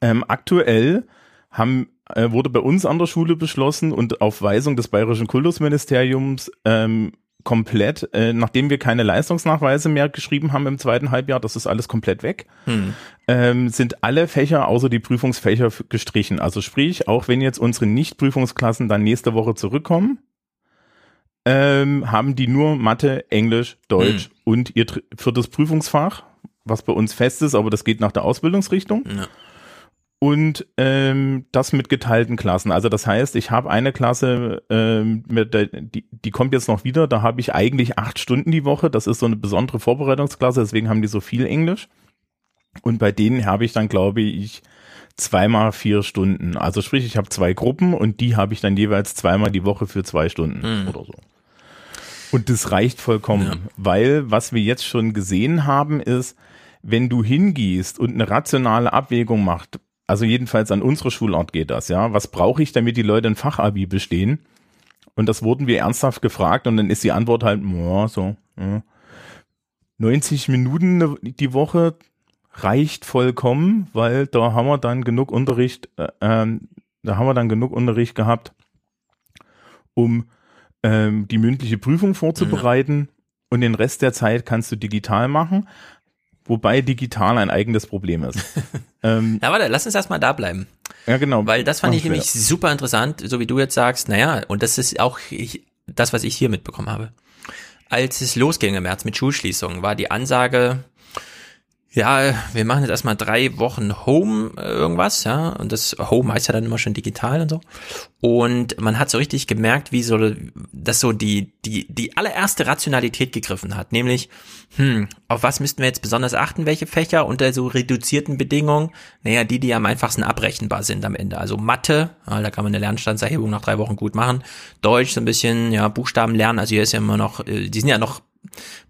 Ähm, aktuell haben, äh, wurde bei uns an der Schule beschlossen und auf Weisung des Bayerischen Kultusministeriums ähm, komplett, äh, nachdem wir keine Leistungsnachweise mehr geschrieben haben im zweiten Halbjahr, das ist alles komplett weg, hm. ähm, sind alle Fächer außer die Prüfungsfächer gestrichen. Also sprich, auch wenn jetzt unsere Nicht-Prüfungsklassen dann nächste Woche zurückkommen, ähm, haben die nur Mathe, Englisch, Deutsch hm. und ihr viertes Prüfungsfach, was bei uns fest ist, aber das geht nach der Ausbildungsrichtung. Ja und ähm, das mit geteilten Klassen. Also das heißt, ich habe eine Klasse, ähm, mit der, die, die kommt jetzt noch wieder, da habe ich eigentlich acht Stunden die Woche. Das ist so eine besondere Vorbereitungsklasse, deswegen haben die so viel Englisch. Und bei denen habe ich dann, glaube ich, zweimal vier Stunden. Also sprich, ich habe zwei Gruppen und die habe ich dann jeweils zweimal die Woche für zwei Stunden mhm. oder so. Und das reicht vollkommen, ja. weil was wir jetzt schon gesehen haben, ist, wenn du hingehst und eine rationale Abwägung macht, also jedenfalls an unserer Schulart geht das, ja. Was brauche ich, damit die Leute ein Fachabi bestehen? Und das wurden wir ernsthaft gefragt und dann ist die Antwort halt, ja, so, ja. 90 Minuten die Woche reicht vollkommen, weil da haben wir dann genug Unterricht, äh, ähm, da haben wir dann genug Unterricht gehabt, um ähm, die mündliche Prüfung vorzubereiten. Ja. Und den Rest der Zeit kannst du digital machen. Wobei digital ein eigenes Problem ist. ähm, ja, warte, lass uns erstmal da bleiben. Ja, genau. Weil das fand ich schwer. nämlich super interessant, so wie du jetzt sagst, naja, und das ist auch ich, das, was ich hier mitbekommen habe. Als es losging im März mit Schulschließungen, war die Ansage, ja, wir machen jetzt erstmal drei Wochen Home äh, irgendwas, ja, und das Home heißt ja dann immer schon digital und so. Und man hat so richtig gemerkt, wie so, dass so die, die, die allererste Rationalität gegriffen hat, nämlich, hm, auf was müssten wir jetzt besonders achten, welche Fächer unter so reduzierten Bedingungen? Naja, die, die am einfachsten abrechenbar sind am Ende. Also Mathe, ja, da kann man eine Lernstandserhebung nach drei Wochen gut machen. Deutsch so ein bisschen, ja, Buchstaben lernen, also hier ist ja immer noch, äh, die sind ja noch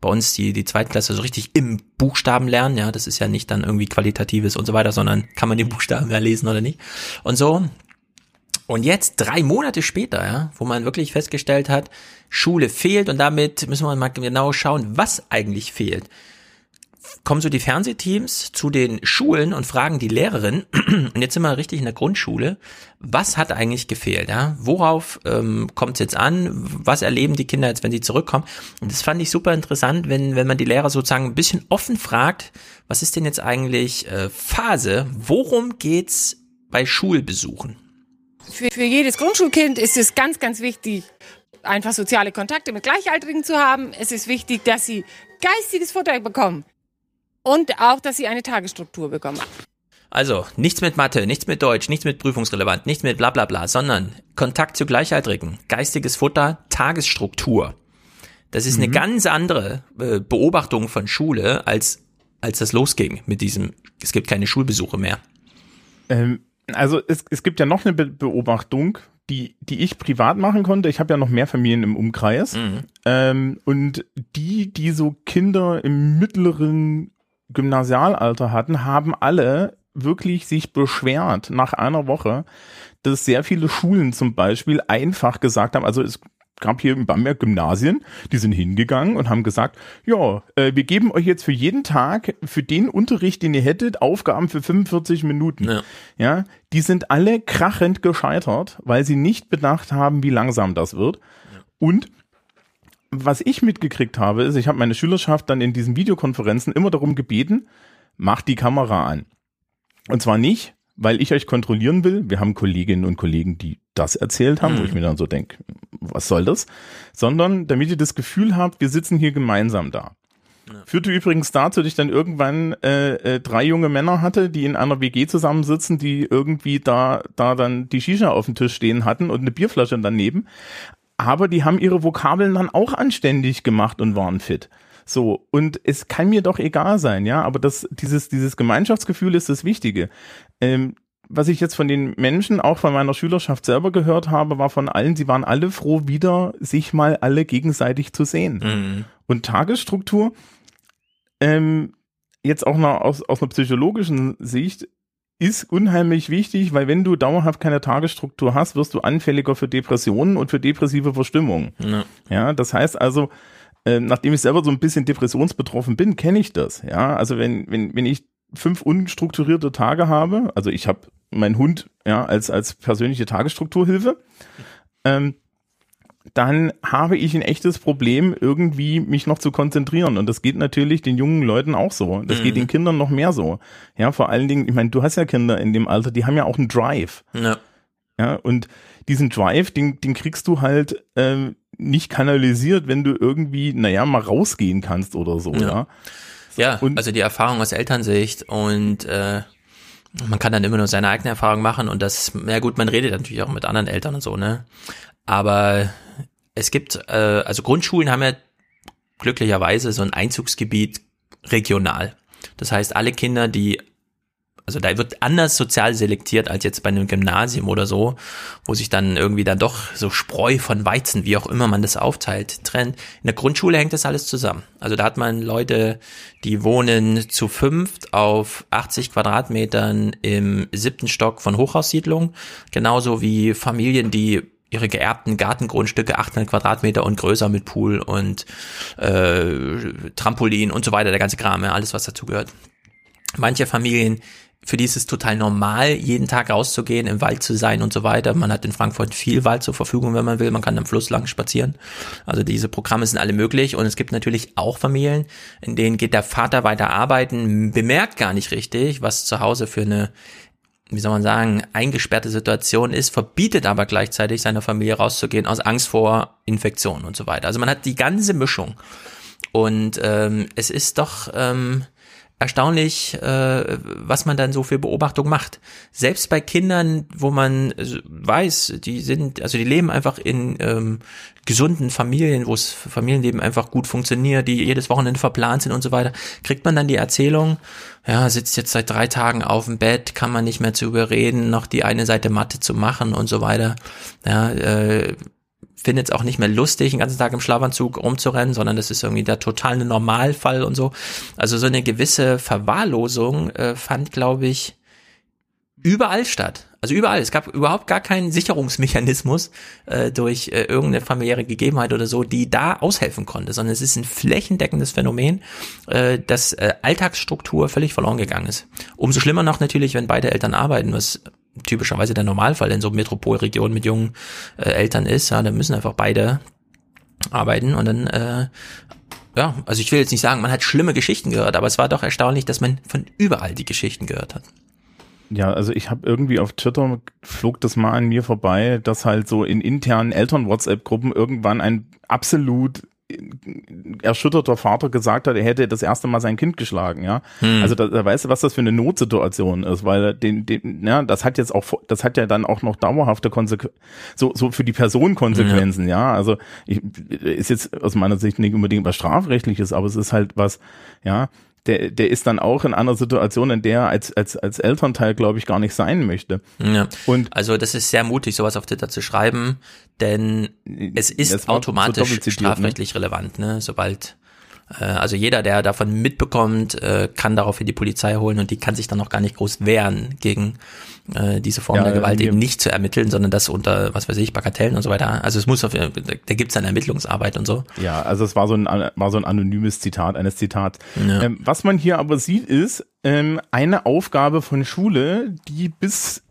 bei uns die, die Zweitklasse so richtig im Buchstaben lernen, ja, das ist ja nicht dann irgendwie qualitatives und so weiter, sondern kann man den Buchstaben ja lesen oder nicht. Und so. Und jetzt drei Monate später, ja, wo man wirklich festgestellt hat, Schule fehlt und damit müssen wir mal genau schauen, was eigentlich fehlt kommen so die Fernsehteams zu den Schulen und fragen die Lehrerin, und jetzt sind wir richtig in der Grundschule, was hat eigentlich gefehlt? Ja? Worauf ähm, kommt es jetzt an? Was erleben die Kinder jetzt, wenn sie zurückkommen? Und das fand ich super interessant, wenn, wenn man die Lehrer sozusagen ein bisschen offen fragt, was ist denn jetzt eigentlich äh, Phase? Worum geht's bei Schulbesuchen? Für, für jedes Grundschulkind ist es ganz, ganz wichtig, einfach soziale Kontakte mit Gleichaltrigen zu haben. Es ist wichtig, dass sie geistiges Futter bekommen. Und auch, dass sie eine Tagesstruktur bekommen. Also, nichts mit Mathe, nichts mit Deutsch, nichts mit prüfungsrelevant, nichts mit bla bla bla, sondern Kontakt zu Gleichaltrigen, geistiges Futter, Tagesstruktur. Das ist mhm. eine ganz andere äh, Beobachtung von Schule, als, als das losging mit diesem, es gibt keine Schulbesuche mehr. Ähm, also es, es gibt ja noch eine Be Beobachtung, die, die ich privat machen konnte. Ich habe ja noch mehr Familien im Umkreis. Mhm. Ähm, und die, die so Kinder im mittleren Gymnasialalter hatten, haben alle wirklich sich beschwert nach einer Woche, dass sehr viele Schulen zum Beispiel einfach gesagt haben, also es gab hier in Bamberg Gymnasien, die sind hingegangen und haben gesagt, ja, äh, wir geben euch jetzt für jeden Tag, für den Unterricht, den ihr hättet, Aufgaben für 45 Minuten. Ja. ja, die sind alle krachend gescheitert, weil sie nicht bedacht haben, wie langsam das wird. Ja. Und was ich mitgekriegt habe, ist, ich habe meine Schülerschaft dann in diesen Videokonferenzen immer darum gebeten, macht die Kamera an. Und zwar nicht, weil ich euch kontrollieren will. Wir haben Kolleginnen und Kollegen, die das erzählt haben, mhm. wo ich mir dann so denke, was soll das? Sondern damit ihr das Gefühl habt, wir sitzen hier gemeinsam da. Ja. Führte übrigens dazu, dass ich dann irgendwann äh, äh, drei junge Männer hatte, die in einer WG zusammensitzen, die irgendwie da, da dann die Shisha auf dem Tisch stehen hatten und eine Bierflasche daneben. Aber die haben ihre Vokabeln dann auch anständig gemacht und waren fit. So, und es kann mir doch egal sein, ja, aber das, dieses, dieses Gemeinschaftsgefühl ist das Wichtige. Ähm, was ich jetzt von den Menschen, auch von meiner Schülerschaft selber gehört habe, war von allen, sie waren alle froh, wieder sich mal alle gegenseitig zu sehen. Mhm. Und Tagesstruktur, ähm, jetzt auch noch aus, aus einer psychologischen Sicht, ist unheimlich wichtig, weil wenn du dauerhaft keine Tagesstruktur hast, wirst du anfälliger für Depressionen und für depressive Verstimmungen. Ja, ja das heißt also, äh, nachdem ich selber so ein bisschen depressionsbetroffen bin, kenne ich das. Ja, also wenn, wenn, wenn ich fünf unstrukturierte Tage habe, also ich habe meinen Hund ja als als persönliche Tagesstrukturhilfe, ähm, dann habe ich ein echtes Problem, irgendwie mich noch zu konzentrieren. Und das geht natürlich den jungen Leuten auch so. Das mhm. geht den Kindern noch mehr so. Ja, vor allen Dingen, ich meine, du hast ja Kinder in dem Alter, die haben ja auch einen Drive. Ja. Ja, und diesen Drive, den, den kriegst du halt ähm, nicht kanalisiert, wenn du irgendwie, naja, mal rausgehen kannst oder so, ja. Ja, ja und, also die Erfahrung aus Elternsicht und äh, man kann dann immer nur seine eigene Erfahrung machen und das, ja gut, man redet natürlich auch mit anderen Eltern und so, ne? Aber es gibt, äh, also Grundschulen haben ja glücklicherweise so ein Einzugsgebiet regional. Das heißt, alle Kinder, die also da wird anders sozial selektiert als jetzt bei einem Gymnasium oder so, wo sich dann irgendwie dann doch so Spreu von Weizen, wie auch immer man das aufteilt, trennt. In der Grundschule hängt das alles zusammen. Also da hat man Leute, die wohnen zu fünft auf 80 Quadratmetern im siebten Stock von Hochhaussiedlungen, genauso wie Familien, die ihre geerbten Gartengrundstücke 800 Quadratmeter und größer mit Pool und äh, Trampolin und so weiter, der ganze Kram, ja, alles was dazu gehört. Manche Familien für die ist es total normal, jeden Tag rauszugehen, im Wald zu sein und so weiter. Man hat in Frankfurt viel Wald zur Verfügung, wenn man will. Man kann am Fluss lang spazieren. Also diese Programme sind alle möglich. Und es gibt natürlich auch Familien, in denen geht der Vater weiter arbeiten, bemerkt gar nicht richtig, was zu Hause für eine wie soll man sagen, eingesperrte Situation ist, verbietet aber gleichzeitig seiner Familie rauszugehen aus Angst vor Infektionen und so weiter. Also man hat die ganze Mischung. Und ähm, es ist doch ähm, erstaunlich, äh, was man dann so für Beobachtung macht. Selbst bei Kindern, wo man weiß, die sind, also die leben einfach in ähm, gesunden Familien, wo es Familienleben einfach gut funktioniert, die jedes Wochenende verplant sind und so weiter, kriegt man dann die Erzählung, ja, sitzt jetzt seit drei Tagen auf dem Bett, kann man nicht mehr zu überreden, noch die eine Seite Mathe zu machen und so weiter. Ja, äh, findet es auch nicht mehr lustig, den ganzen Tag im Schlafanzug rumzurennen, sondern das ist irgendwie der totale Normalfall und so. Also so eine gewisse Verwahrlosung äh, fand, glaube ich, überall statt. Also überall. Es gab überhaupt gar keinen Sicherungsmechanismus äh, durch äh, irgendeine familiäre Gegebenheit oder so, die da aushelfen konnte, sondern es ist ein flächendeckendes Phänomen, äh, dass äh, Alltagsstruktur völlig verloren gegangen ist. Umso schlimmer noch natürlich, wenn beide Eltern arbeiten, was typischerweise der Normalfall in so Metropolregionen mit jungen äh, Eltern ist. Ja, da müssen einfach beide arbeiten und dann äh, ja, also ich will jetzt nicht sagen, man hat schlimme Geschichten gehört, aber es war doch erstaunlich, dass man von überall die Geschichten gehört hat. Ja, also ich habe irgendwie auf Twitter flog das mal an mir vorbei, dass halt so in internen Eltern-WhatsApp-Gruppen irgendwann ein absolut erschütterter Vater gesagt hat, er hätte das erste Mal sein Kind geschlagen, ja. Hm. Also da, da weißt du, was das für eine Notsituation ist, weil den, den, ja, das hat jetzt auch, das hat ja dann auch noch dauerhafte Konsequenzen, so, so für die Person Konsequenzen, ja. ja. Also ich, ist jetzt aus meiner Sicht nicht unbedingt was strafrechtliches, aber es ist halt was, ja, der, der ist dann auch in einer Situation, in der er als, als, als Elternteil, glaube ich, gar nicht sein möchte. Ja. Und also das ist sehr mutig, sowas auf Twitter zu schreiben, denn es ist automatisch ne? strafrechtlich ne? relevant, ne? Sobald also jeder, der davon mitbekommt, äh, kann daraufhin die Polizei holen und die kann sich dann noch gar nicht groß wehren gegen äh, diese Form Ja, der Gewalt eben nicht zu ermitteln, sondern das unter, was weiß ich, Bagatellen und so weiter. Also es muss auf, da gibt's dann Ermittlungsarbeit und so. Ja, also es war so ein, war so ein anonymes Zitat eines Zitats. Ja. Ähm, was man hier aber sieht, ist ähm, eine Aufgabe von Schule, die bis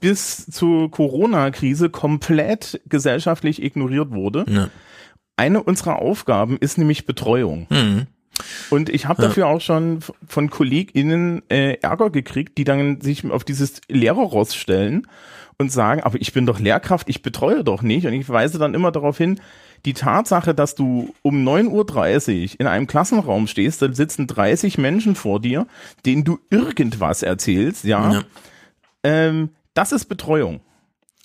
bis zur Corona-Krise komplett gesellschaftlich ignoriert wurde. Ja. Eine unserer Aufgaben ist nämlich Betreuung. Mhm. Und ich habe Ja. dafür auch schon von KollegInnen äh, Ärger gekriegt, die dann sich auf dieses Lehrerross stellen und sagen, aber ich bin doch Lehrkraft, ich betreue doch nicht. Und ich weise dann immer darauf hin, die Tatsache, dass du um 9.30 Uhr in einem Klassenraum stehst, da sitzen 30 Menschen vor dir, denen du irgendwas erzählst, ja, Ja. Ähm, das ist Betreuung.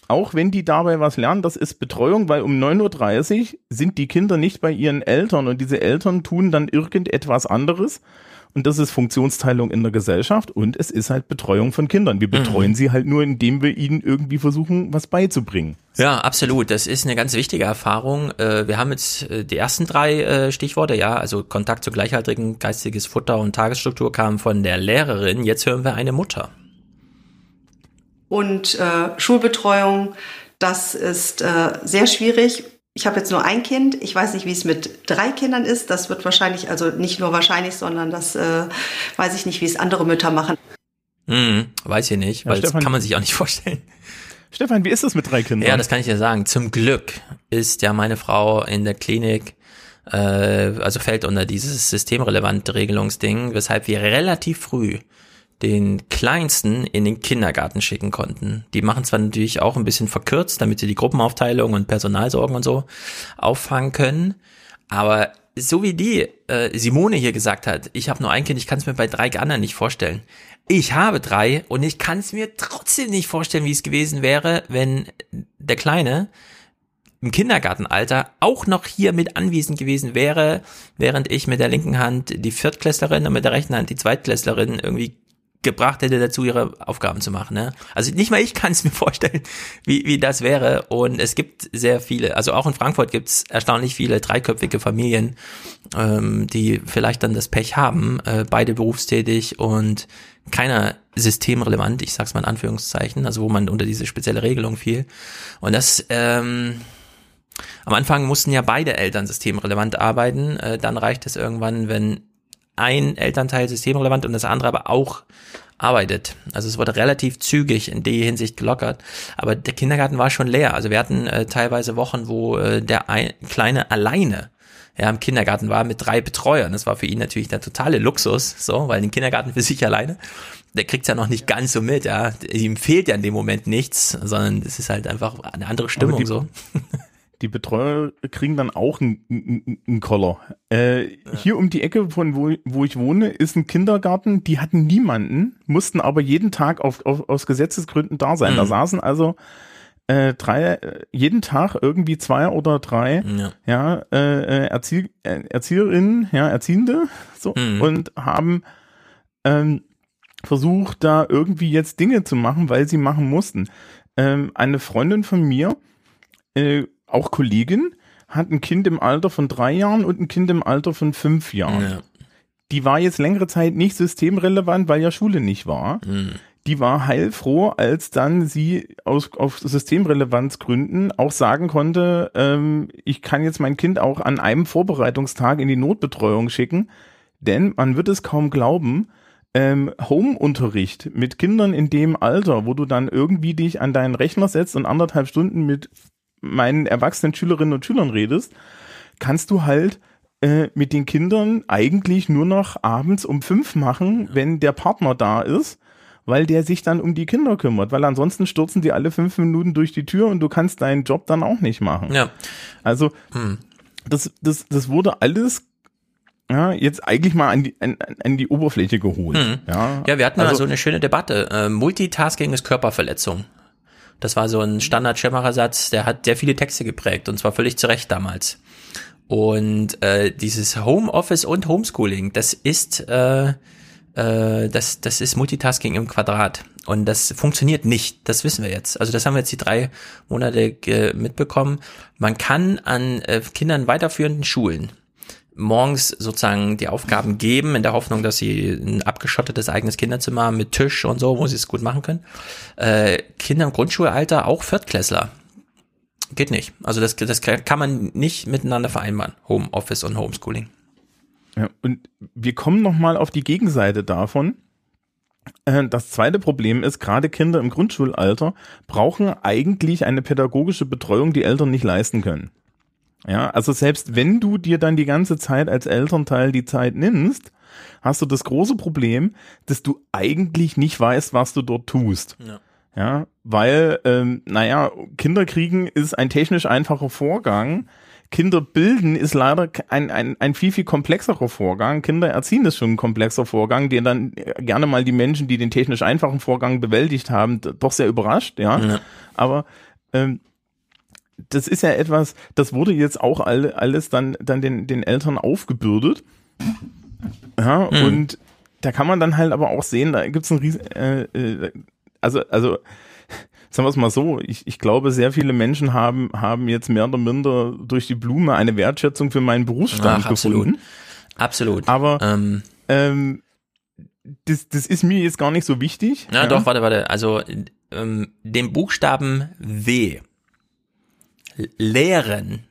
Auch wenn die dabei was lernen, das ist Betreuung, weil um 9.30 Uhr sind die Kinder nicht bei ihren Eltern und diese Eltern tun dann irgendetwas anderes. Und das ist Funktionsteilung in der Gesellschaft und es ist halt Betreuung von Kindern. Wir betreuen sie halt nur, indem wir ihnen irgendwie versuchen, was beizubringen. Ja, absolut. Das ist eine ganz wichtige Erfahrung. Äh, Wir haben jetzt äh, die ersten drei äh, Stichworte, ja, also Kontakt zu Gleichaltrigen, geistiges Futter und Tagesstruktur kamen von der Lehrerin. Jetzt hören wir eine Mutter. Und äh, Schulbetreuung, das ist äh, sehr schwierig. Ich habe jetzt nur ein Kind. Ich weiß nicht, wie es mit drei Kindern ist. Das wird wahrscheinlich, also nicht nur wahrscheinlich, sondern das äh, weiß ich nicht, wie es andere Mütter machen. Hm, weiß ich nicht, Ja, weil das Stefan- kann man sich auch nicht vorstellen. Stefan, wie ist das mit drei Kindern? Ja, das kann ich dir sagen. Zum Glück ist ja meine Frau in der Klinik, äh, also fällt unter dieses systemrelevante Regelungsding, weshalb wir relativ früh den Kleinsten in den Kindergarten schicken konnten. Die machen zwar natürlich auch ein bisschen verkürzt, damit sie die Gruppenaufteilung und Personalsorgen und so auffangen können, aber so wie die äh, Simone hier gesagt hat, ich habe nur ein Kind, ich kann es mir bei drei anderen nicht vorstellen. Ich habe drei und ich kann es mir trotzdem nicht vorstellen, wie es gewesen wäre, wenn der Kleine im Kindergartenalter auch noch hier mit anwesend gewesen wäre, während ich mit der linken Hand die Viertklässlerin und mit der rechten Hand die Zweitklässlerin irgendwie gebracht hätte dazu, ihre Aufgaben zu machen. Ne? Also nicht mal ich kann es mir vorstellen, wie, wie das wäre. Und es gibt sehr viele, also auch in Frankfurt gibt es erstaunlich viele dreiköpfige Familien, ähm, die vielleicht dann das Pech haben, äh, beide berufstätig und keiner systemrelevant, ich sag's mal in Anführungszeichen, also wo man unter diese spezielle Regelung fiel. Und das, ähm, am Anfang mussten ja beide Eltern systemrelevant arbeiten, äh, dann reicht es irgendwann, wenn ein Elternteil systemrelevant und das andere aber auch arbeitet. Also es wurde relativ zügig in die Hinsicht gelockert. Aber der Kindergarten war schon leer. Also wir hatten äh, teilweise Wochen, wo äh, der ein, Kleine alleine ja, im Kindergarten war mit drei Betreuern. Das war für ihn natürlich der totale Luxus, so, weil den Kindergarten für sich alleine, der kriegt's ja noch nicht ganz so mit, ja. Ihm fehlt ja in dem Moment nichts, sondern es ist halt einfach eine andere Stimmung die- so. Die Betreuer kriegen dann auch einen, einen, Koller. Äh, Hier um die Ecke von wo, wo ich wohne, ist ein Kindergarten, die hatten niemanden, mussten aber jeden Tag auf, auf, aus Gesetzesgründen da sein. Da Mhm. saßen also äh, drei, äh, jeden Tag irgendwie zwei oder drei Ja. ja, äh, äh, Erzie äh, Erzieherinnen, ja, Erziehende, so, Mhm. und haben ähm, versucht, da irgendwie jetzt Dinge zu machen, weil sie machen mussten. Ähm, eine Freundin von mir, äh, auch Kollegin, hat ein Kind im Alter von drei Jahren und ein Kind im Alter von fünf Jahren. Ja. Die war jetzt längere Zeit nicht systemrelevant, weil ja Schule nicht war. Mhm. Die war heilfroh, als dann sie aus auf Systemrelevanzgründen auch sagen konnte, ähm, ich kann jetzt mein Kind auch an einem Vorbereitungstag in die Notbetreuung schicken, denn man wird es kaum glauben, ähm, Home-Unterricht mit Kindern in dem Alter, wo du dann irgendwie dich an deinen Rechner setzt und anderthalb Stunden mit meinen erwachsenen Schülerinnen und Schülern redest, kannst du halt äh, mit den Kindern eigentlich nur noch abends um fünf machen, wenn der Partner da ist, weil der sich dann um die Kinder kümmert, weil ansonsten stürzen die alle fünf Minuten durch die Tür und du kannst deinen Job dann auch nicht machen. Ja. Also Hm. das, das, das wurde alles ja, jetzt eigentlich mal an die, an, an die Oberfläche geholt. Mhm. Ja, Ja, wir hatten also, also, so eine schöne Debatte. Äh, Multitasking ist Körperverletzung. Das war so ein Standard-Schemmerer-Satz, der hat sehr viele Texte geprägt und zwar völlig zu Recht damals. Und äh, dieses Homeoffice und Homeschooling, das ist äh, äh, das, das ist Multitasking im Quadrat. Und das funktioniert nicht. Das wissen wir jetzt. Also das haben wir jetzt die drei Monate äh, mitbekommen. Man kann an äh, Kindern weiterführenden Schulen morgens sozusagen die Aufgaben geben, in der Hoffnung, dass sie ein abgeschottetes eigenes Kinderzimmer haben mit Tisch und so, wo sie es gut machen können. Äh, Kinder im Grundschulalter, auch Viertklässler. Geht nicht. Also das, das kann man nicht miteinander vereinbaren. Homeoffice und Homeschooling. Ja, und wir kommen nochmal auf die Gegenseite davon. Äh, Das zweite Problem ist, gerade Kinder im Grundschulalter brauchen eigentlich eine pädagogische Betreuung, die Eltern nicht leisten können. Ja, also selbst wenn du dir dann die ganze Zeit als Elternteil die Zeit nimmst, hast du das große Problem, dass du eigentlich nicht weißt, was du dort tust. Ja. Ja, weil, ähm, naja, Kinder kriegen ist ein technisch einfacher Vorgang. Kinder bilden ist leider ein, ein, ein viel, viel komplexerer Vorgang. Kinder erziehen ist schon ein komplexer Vorgang, den dann gerne mal die Menschen, die den technisch einfachen Vorgang bewältigt haben, doch sehr überrascht, ja. Ja. Aber ähm, das ist ja etwas, das wurde jetzt auch alle, alles dann, dann den, den Eltern aufgebürdet. Ja, Mhm. und da kann man dann halt aber auch sehen, da gibt's ein riesen, äh, äh, also, also, sagen wir es mal so, ich, ich glaube, sehr viele Menschen haben, haben jetzt mehr oder minder durch die Blume eine Wertschätzung für meinen Berufsstand Ach, absolut. gefunden. Absolut. Aber ähm, ähm, das, das ist mir jetzt gar nicht so wichtig. Ja, doch, warte, warte. Also ähm, den Buchstaben W l- lehren.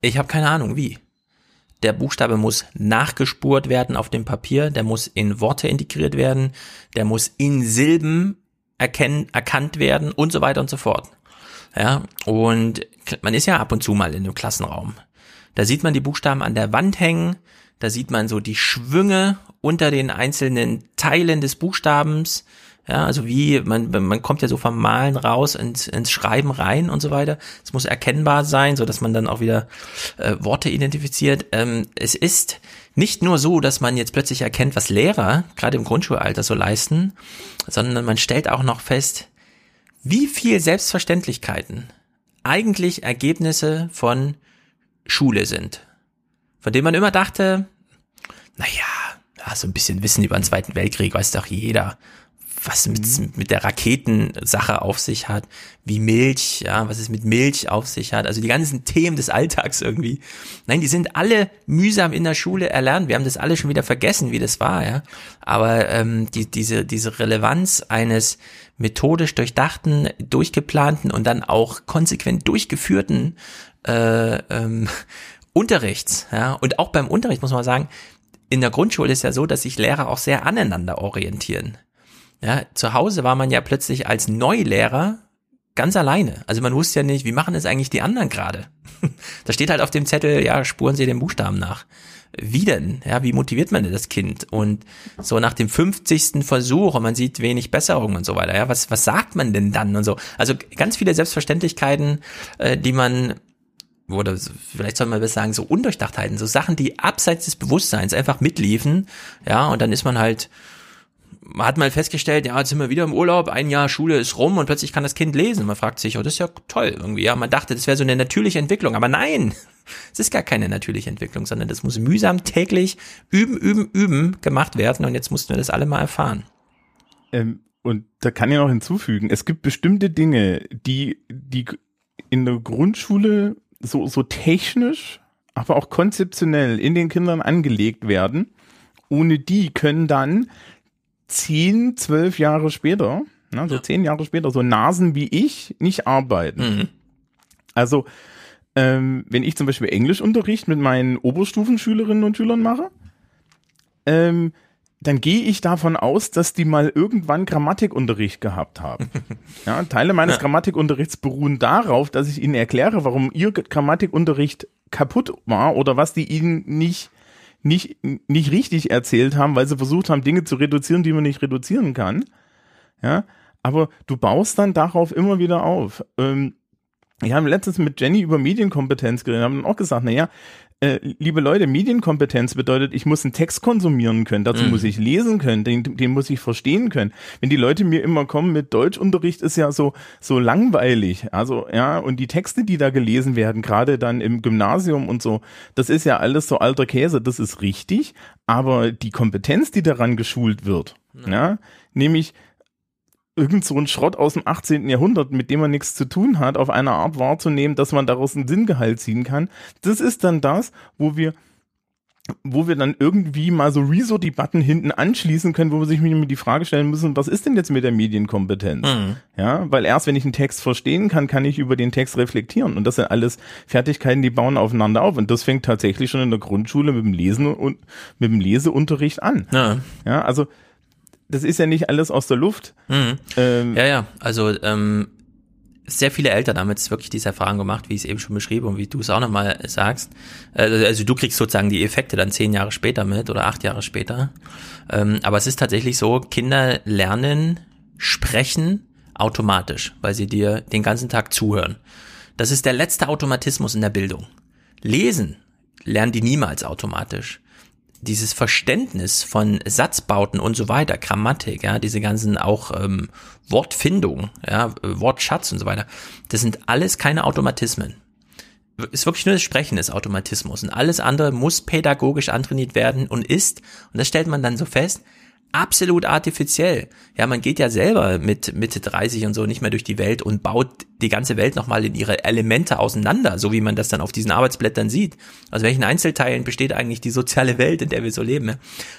Ich habe keine Ahnung wie. Der Buchstabe muss nachgespurt werden auf dem Papier, der muss in Worte integriert werden, der muss in Silben erkennen, erkannt werden und so weiter und so fort. Ja, und man ist ja ab und zu mal in einem Klassenraum. Da sieht man die Buchstaben an der Wand hängen, da sieht man so die Schwünge unter den einzelnen Teilen des Buchstabens. Ja, also wie, man, man kommt ja so vom Malen raus ins, ins Schreiben rein und so weiter. Es muss erkennbar sein, so dass man dann auch wieder äh, Worte identifiziert. Ähm, es ist nicht nur so, dass man jetzt plötzlich erkennt, was Lehrer gerade im Grundschulalter so leisten, sondern man stellt auch noch fest, wie viel Selbstverständlichkeiten eigentlich Ergebnisse von Schule sind. Von dem man immer dachte, naja, ja, so ein bisschen Wissen über den Zweiten Weltkrieg weiß doch jeder. Was mit, mit der Raketensache auf sich hat, wie Milch, ja, was es mit Milch auf sich hat, also die ganzen Themen des Alltags irgendwie. Nein, die sind alle mühsam in der Schule erlernt. Wir haben das alle schon wieder vergessen, wie das war, ja. Aber ähm, die, diese, diese Relevanz eines methodisch durchdachten, durchgeplanten und dann auch konsequent durchgeführten äh, ähm, Unterrichts, ja, und auch beim Unterricht muss man sagen, in der Grundschule ist ja so, dass sich Lehrer auch sehr aneinander orientieren. Ja, zu Hause war man ja plötzlich als Neulehrer ganz alleine. Also man wusste ja nicht, wie machen es eigentlich die anderen gerade? da steht halt auf dem Zettel, ja, spuren Sie den Buchstaben nach. Wie denn? Ja, wie motiviert man denn das Kind? Und so nach dem 50. Versuch und man sieht wenig Besserung und so weiter. Ja, was, was sagt man denn dann und so? Also ganz viele Selbstverständlichkeiten, äh, die man oder vielleicht soll man besser sagen, so Undurchdachtheiten, so Sachen, die abseits des Bewusstseins einfach mitliefen, ja, und dann ist man halt, man hat mal festgestellt, ja, jetzt sind wir wieder im Urlaub, ein Jahr Schule ist rum und plötzlich kann das Kind lesen. Man fragt sich, oh, das ist ja toll irgendwie, ja, man dachte, das wäre so eine natürliche Entwicklung, aber nein, es ist gar keine natürliche Entwicklung, sondern das muss mühsam täglich üben, üben, üben gemacht werden und jetzt mussten wir das alle mal erfahren. Ähm, und da kann ich noch hinzufügen, es gibt bestimmte Dinge, die, die in der Grundschule so, so technisch, aber auch konzeptionell in den Kindern angelegt werden. Ohne die können dann zehn, zwölf Jahre später, ne, so zehn Jahre später, so Nasen wie ich nicht arbeiten. Also, ähm, wenn ich zum Beispiel Englischunterricht mit meinen Oberstufenschülerinnen und Schülern mache, ähm, dann gehe ich davon aus, dass die mal irgendwann Grammatikunterricht gehabt haben. Ja, Teile meines Grammatikunterrichts beruhen darauf, dass ich ihnen erkläre, warum ihr Grammatikunterricht kaputt war oder was die ihnen nicht nicht nicht richtig erzählt haben, weil sie versucht haben, Dinge zu reduzieren, die man nicht reduzieren kann. Ja, aber du baust dann darauf immer wieder auf. Ähm, ich habe letztens mit Jenny über Medienkompetenz geredet, haben auch gesagt, naja, äh, liebe Leute, Medienkompetenz bedeutet, ich muss einen Text konsumieren können, dazu Mhm. muss ich lesen können, den, den muss ich verstehen können. Wenn die Leute mir immer kommen mit Deutschunterricht, ist ja so, so langweilig. Also, ja, und die Texte, die da gelesen werden, gerade dann im Gymnasium und so, das ist ja alles so alter Käse, das ist richtig, aber die Kompetenz, die daran geschult wird, ja, nämlich irgend so ein Schrott aus dem 18. Jahrhundert, mit dem man nichts zu tun hat, auf eine Art wahrzunehmen, dass man daraus einen Sinngehalt ziehen kann. Das ist dann das, wo wir wo wir dann irgendwie mal so Rezo-Debatten hinten anschließen können, wo wir sich mit die Frage stellen müssen, was ist denn jetzt mit der Medienkompetenz? Mhm. Ja, weil erst wenn ich einen Text verstehen kann, kann ich über den Text reflektieren. Und das sind alles Fertigkeiten, die bauen aufeinander auf. Und das fängt tatsächlich schon in der Grundschule mit dem Lesen und mit dem Leseunterricht an. Ja. Ja, also das ist ja nicht alles aus der Luft. Mhm. Ähm, Ja, ja, also ähm, sehr viele Eltern haben jetzt wirklich diese Erfahrung gemacht, wie ich es eben schon beschrieben und wie du es auch nochmal sagst. Äh, Also du kriegst sozusagen die Effekte dann zehn Jahre später mit oder acht Jahre später. Ähm, aber es ist tatsächlich so, Kinder lernen sprechen automatisch, weil sie dir den ganzen Tag zuhören. Das ist der letzte Automatismus in der Bildung. Lesen lernen die niemals automatisch dieses Verständnis von Satzbauten und so weiter, Grammatik, ja, diese ganzen auch ähm, Wortfindung, ja, Wortschatz und so weiter, das sind alles keine Automatismen. Ist wirklich nur das Sprechen ist Automatismus und alles andere muss pädagogisch antrainiert werden und ist, und das stellt man dann so fest, absolut artifiziell. Ja, man geht ja selber mit Mitte 30 und so nicht mehr durch die Welt und baut die ganze Welt nochmal in ihre Elemente auseinander, so wie man das dann auf diesen Arbeitsblättern sieht. Aus welchen Einzelteilen besteht eigentlich die soziale Welt, in der wir so leben. ja?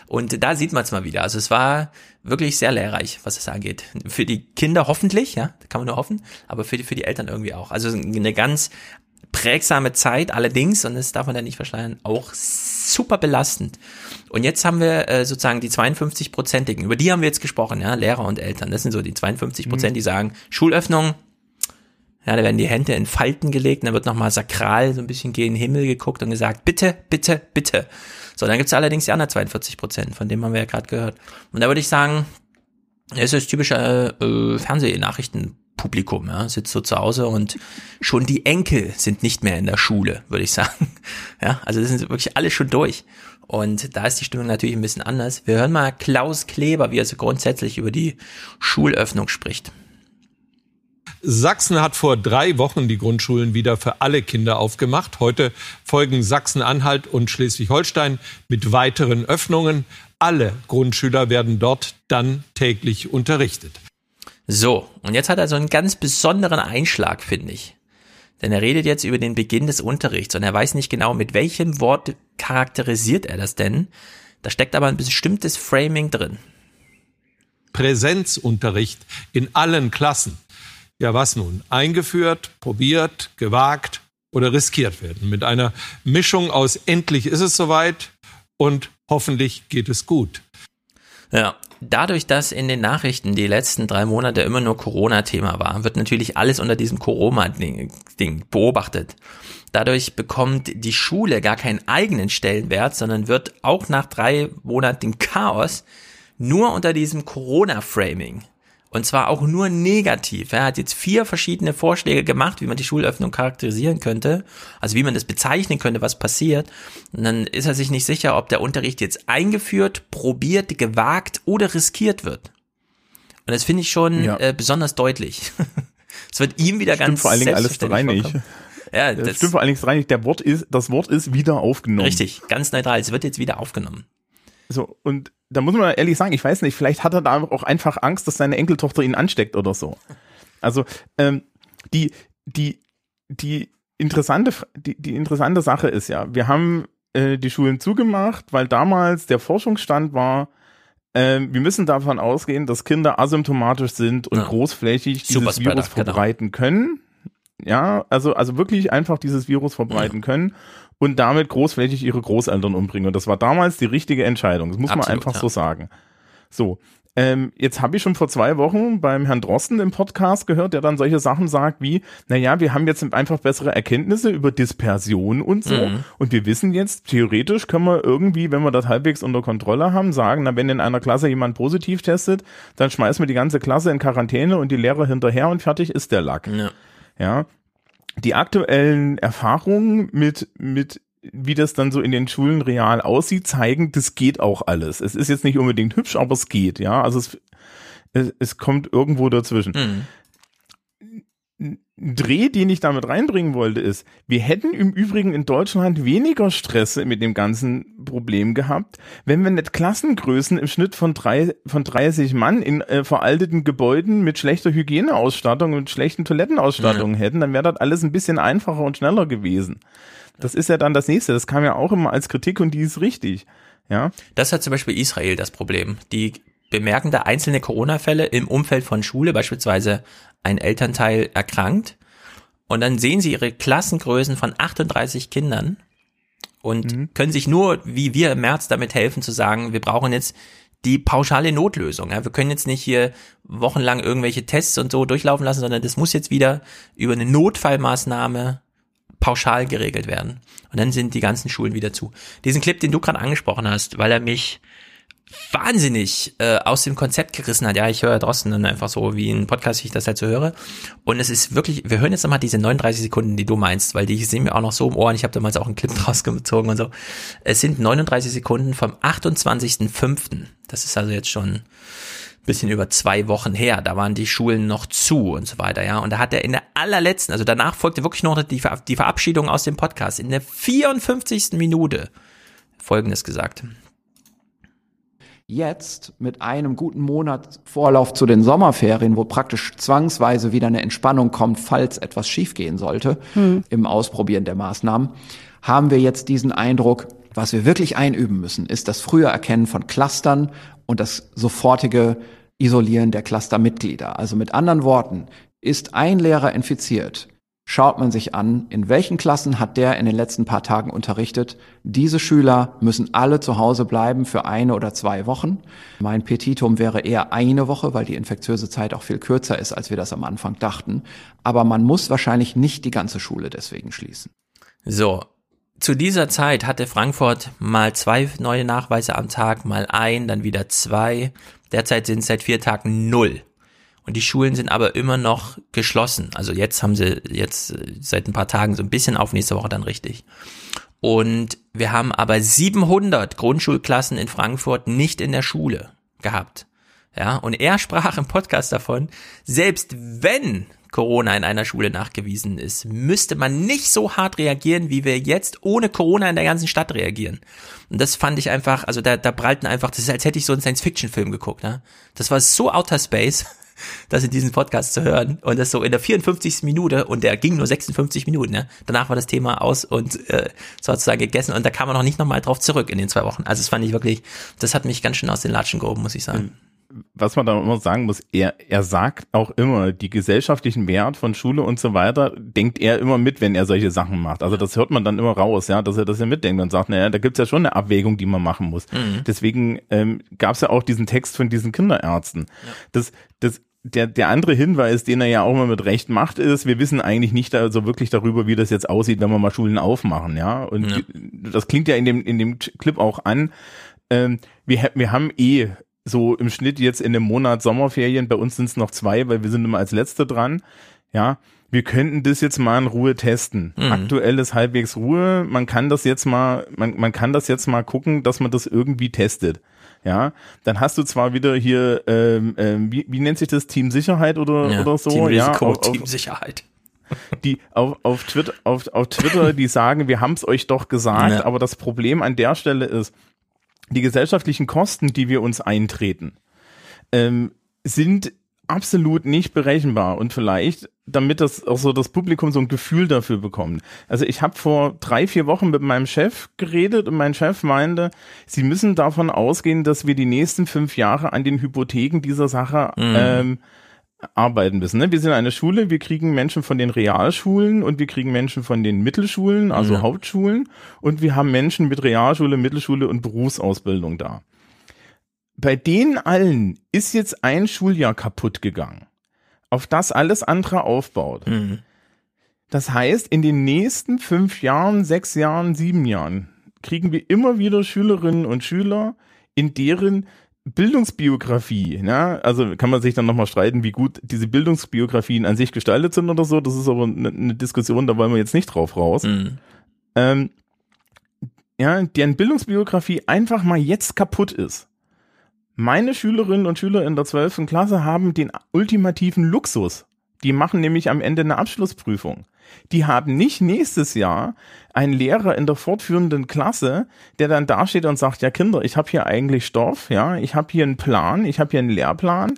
Und da sieht man es mal wieder. Also es war wirklich sehr lehrreich, was es angeht. Für die Kinder hoffentlich, ja, kann man nur hoffen, aber für die, für die Eltern irgendwie auch. Also eine ganz prägsame Zeit allerdings, und das darf man ja nicht verschleiern, auch super belastend. Und jetzt haben wir äh, sozusagen die 52-Prozentigen, über die haben wir jetzt gesprochen, ja, Lehrer und Eltern. Das sind so die 52 Prozent, Mhm. die sagen, Schulöffnung, ja, da werden die Hände in Falten gelegt, und dann wird nochmal sakral so ein bisschen gegen den Himmel geguckt und gesagt, bitte, bitte, bitte. So, dann gibt's allerdings die anderen 42 Prozent, von dem haben wir ja gerade gehört. Und da würde ich sagen, es ist typische äh, Fernsehnachrichtenpublikum, ja, sitzt so zu Hause und schon die Enkel sind nicht mehr in der Schule, würde ich sagen. Ja, also das sind wirklich alle schon durch. Und da ist die Stimmung natürlich ein bisschen anders. Wir hören mal Klaus Kleber, wie er so grundsätzlich über die Schulöffnung spricht. Sachsen hat vor drei Wochen die Grundschulen wieder für alle Kinder aufgemacht. Heute folgen Sachsen-Anhalt und Schleswig-Holstein mit weiteren Öffnungen. Alle Grundschüler werden dort dann täglich unterrichtet. So, und jetzt hat er so einen ganz besonderen Einschlag, finde ich. Denn er redet jetzt über den Beginn des Unterrichts und er weiß nicht genau, mit welchem Wort charakterisiert er das denn. Da steckt aber ein bestimmtes Framing drin. Präsenzunterricht in allen Klassen. Ja, was nun? Eingeführt, probiert, gewagt oder riskiert werden. Mit einer Mischung aus endlich ist es soweit und hoffentlich geht es gut. Ja, dadurch, dass in den Nachrichten die letzten drei Monate immer nur Corona-Thema war, wird natürlich alles unter diesem Corona-Ding Ding beobachtet. Dadurch bekommt die Schule gar keinen eigenen Stellenwert, sondern wird auch nach drei Monaten Chaos nur unter diesem Corona-Framing und zwar auch nur negativ. Er hat jetzt vier verschiedene Vorschläge gemacht, wie man die Schulöffnung charakterisieren könnte, also wie man das bezeichnen könnte, was passiert. Und dann ist er sich nicht sicher, ob der Unterricht jetzt eingeführt, probiert, gewagt oder riskiert wird. Und das finde ich schon Ja. äh, besonders deutlich. Es wird ihm wieder Stimmt ganz vor allen Dingen alles vorkommen. Ja, das das stimmt vor allen Dingen drei nicht. Der Wort ist, das Wort ist wieder aufgenommen. richtig, ganz neutral. Es wird jetzt wieder aufgenommen. So, und da muss man ehrlich sagen, ich weiß nicht, vielleicht hat er da auch einfach Angst, dass seine Enkeltochter ihn ansteckt oder so. Also, ähm, die, die, die interessante, die, die interessante Sache ist ja, wir haben äh, die Schulen zugemacht, weil damals der Forschungsstand war, ähm, wir müssen davon ausgehen, dass Kinder asymptomatisch sind und Ja. großflächig dieses Virus genau. verbreiten können. Ja, also, also wirklich einfach dieses Virus verbreiten können und damit großflächig ihre Großeltern umbringen. Und das war damals die richtige Entscheidung. Das muss man Absolut, einfach ja. so sagen. So. Ähm, jetzt habe ich schon vor zwei Wochen beim Herrn Drosten im Podcast gehört, der dann solche Sachen sagt wie, naja, wir haben jetzt einfach bessere Erkenntnisse über Dispersion und so. Mhm. Und wir wissen jetzt, theoretisch können wir irgendwie, wenn wir das halbwegs unter Kontrolle haben, sagen, na, wenn in einer Klasse jemand positiv testet, dann schmeißen wir die ganze Klasse in Quarantäne und die Lehrer hinterher und fertig ist der Lack. Ja. Ja. Die aktuellen Erfahrungen mit, mit, wie das dann so in den Schulen real aussieht, zeigen, das geht auch alles. Es ist jetzt nicht unbedingt hübsch, aber es geht, ja. Also es, es, es kommt irgendwo dazwischen. Mhm. Dreh, den ich damit reinbringen wollte, ist, wir hätten im Übrigen in Deutschland weniger Stress mit dem ganzen Problem gehabt, wenn wir nicht Klassengrößen im Schnitt von, drei, von 30 Mann in äh, veralteten Gebäuden mit schlechter Hygieneausstattung und schlechten Toilettenausstattungen ja. hätten, dann wäre das alles ein bisschen einfacher und schneller gewesen. Das ist ja dann das nächste. Das kam ja auch immer als Kritik und die ist richtig. Ja. Das hat zum Beispiel Israel das Problem. Die bemerken da einzelne Corona-Fälle im Umfeld von Schule, beispielsweise ein Elternteil erkrankt. Und dann sehen sie ihre Klassengrößen von 38 Kindern und mhm. können sich nur, wie wir im März, damit helfen zu sagen, wir brauchen jetzt die pauschale Notlösung. Ja, wir können jetzt nicht hier wochenlang irgendwelche Tests und so durchlaufen lassen, sondern das muss jetzt wieder über eine Notfallmaßnahme pauschal geregelt werden. Und dann sind die ganzen Schulen wieder zu. Diesen Clip, den du gerade angesprochen hast, weil er mich wahnsinnig äh, aus dem Konzept gerissen hat. Ja, ich höre draußen dann einfach so wie ein Podcast, wie ich das halt so höre. Und es ist wirklich, wir hören jetzt nochmal diese 39 Sekunden, die du meinst, weil die sind mir auch noch so im Ohr und ich habe damals auch einen Clip draus gezogen und so. Es sind 39 Sekunden vom 28.05. Das ist also jetzt schon bisschen über zwei Wochen her. Da waren die Schulen noch zu und so weiter, ja. Und da hat er in der allerletzten, also danach folgte wirklich noch die, die Verabschiedung aus dem Podcast, in der 54. Minute Folgendes gesagt. Jetzt mit einem guten Monat Vorlauf zu den Sommerferien, wo praktisch zwangsweise wieder eine Entspannung kommt, falls etwas schiefgehen sollte hm. im Ausprobieren der Maßnahmen, haben wir jetzt diesen Eindruck, was wir wirklich einüben müssen, ist das frühe Erkennen von Clustern und das sofortige Isolieren der Clustermitglieder. Also mit anderen Worten, ist ein Lehrer infiziert, schaut man sich an, in welchen Klassen hat der in den letzten paar Tagen unterrichtet. Diese Schüler müssen alle zu Hause bleiben für eine oder zwei Wochen. Mein Petitum wäre eher eine Woche, weil die infektiöse Zeit auch viel kürzer ist, als wir das am Anfang dachten. Aber man muss wahrscheinlich nicht die ganze Schule deswegen schließen. So, zu dieser Zeit hatte Frankfurt mal zwei neue Nachweise am Tag, mal ein, dann wieder zwei. Derzeit sind es seit vier Tagen null. Und die Schulen sind aber immer noch geschlossen. Also jetzt haben sie jetzt äh, seit ein paar Tagen so ein bisschen auf, nächste Woche dann richtig. Und wir haben aber 700 Grundschulklassen in Frankfurt nicht in der Schule gehabt. Ja, und er sprach im Podcast davon, selbst wenn Corona in einer Schule nachgewiesen ist, müsste man nicht so hart reagieren, wie wir jetzt ohne Corona in der ganzen Stadt reagieren. Und das fand ich einfach, also da, da prallten einfach, das ist, als hätte ich so einen Science-Fiction-Film geguckt. Ne? Das war so Outer Space, das in diesem Podcast zu hören. Und das so in der 54. Minute, und der ging nur 56 Minuten, ne? danach war das Thema aus und äh, sozusagen gegessen. Und da kam man noch nicht nochmal drauf zurück in den zwei Wochen. Also das fand ich wirklich, das hat mich ganz schön aus den Latschen gehoben, muss ich sagen. Mhm was man da immer sagen muss, er, er sagt auch immer, die gesellschaftlichen Wert von Schule und so weiter, denkt er immer mit, wenn er solche Sachen macht. Also das hört man dann immer raus, ja, dass er das ja mitdenkt und sagt, naja, da gibt's ja schon eine Abwägung, die man machen muss. Mhm. Deswegen ähm, gab ja auch diesen Text von diesen Kinderärzten. Ja. Das, das, der, der andere Hinweis, den er ja auch mal mit Recht macht, ist, wir wissen eigentlich nicht da, so wirklich darüber, wie das jetzt aussieht, wenn wir mal Schulen aufmachen, ja. Und ja. das klingt ja in dem, in dem Clip auch an. Ähm, wir, wir haben eh so im Schnitt jetzt in dem Monat Sommerferien, bei uns sind es noch zwei, weil wir sind immer als Letzte dran, ja, wir könnten das jetzt mal in Ruhe testen. Mhm. Aktuell ist halbwegs Ruhe, man kann das jetzt mal, man, man kann das jetzt mal gucken, dass man das irgendwie testet. Ja, dann hast du zwar wieder hier, ähm, ähm, wie, wie nennt sich das, Team Sicherheit oder, ja, oder so? Team Risiko, ja, auf, Team Sicherheit. Die auf, auf Twitter, auf, auf Twitter, die sagen, wir haben es euch doch gesagt, ja. aber das Problem an der Stelle ist, die gesellschaftlichen Kosten, die wir uns eintreten, ähm, sind absolut nicht berechenbar und vielleicht, damit das auch so das Publikum so ein Gefühl dafür bekommt. Also ich habe vor drei, vier Wochen mit meinem Chef geredet und mein Chef meinte, sie müssen davon ausgehen, dass wir die nächsten fünf Jahre an den Hypotheken dieser Sache mhm. ähm, arbeiten müssen. Ne? Wir sind eine Schule, wir kriegen Menschen von den Realschulen und wir kriegen Menschen von den Mittelschulen, also ja. Hauptschulen, und wir haben Menschen mit Realschule, Mittelschule und Berufsausbildung da. Bei denen allen ist jetzt ein Schuljahr kaputt gegangen, auf das alles andere aufbaut. Mhm. Das heißt, in den nächsten fünf Jahren, sechs Jahren, sieben Jahren kriegen wir immer wieder Schülerinnen und Schüler, in deren Bildungsbiografie, ja, also kann man sich dann nochmal streiten, wie gut diese Bildungsbiografien an sich gestaltet sind oder so. Das ist aber eine, eine Diskussion, da wollen wir jetzt nicht drauf raus. Mhm. Ähm, ja, deren Bildungsbiografie einfach mal jetzt kaputt ist. Meine Schülerinnen und Schüler in der 12. Klasse haben den ultimativen Luxus, Die machen nämlich am Ende eine Abschlussprüfung. Die haben nicht nächstes Jahr einen Lehrer in der fortführenden Klasse, der dann dasteht und sagt, ja Kinder, ich habe hier eigentlich Stoff, ja, ich habe hier einen Plan, ich habe hier einen Lehrplan.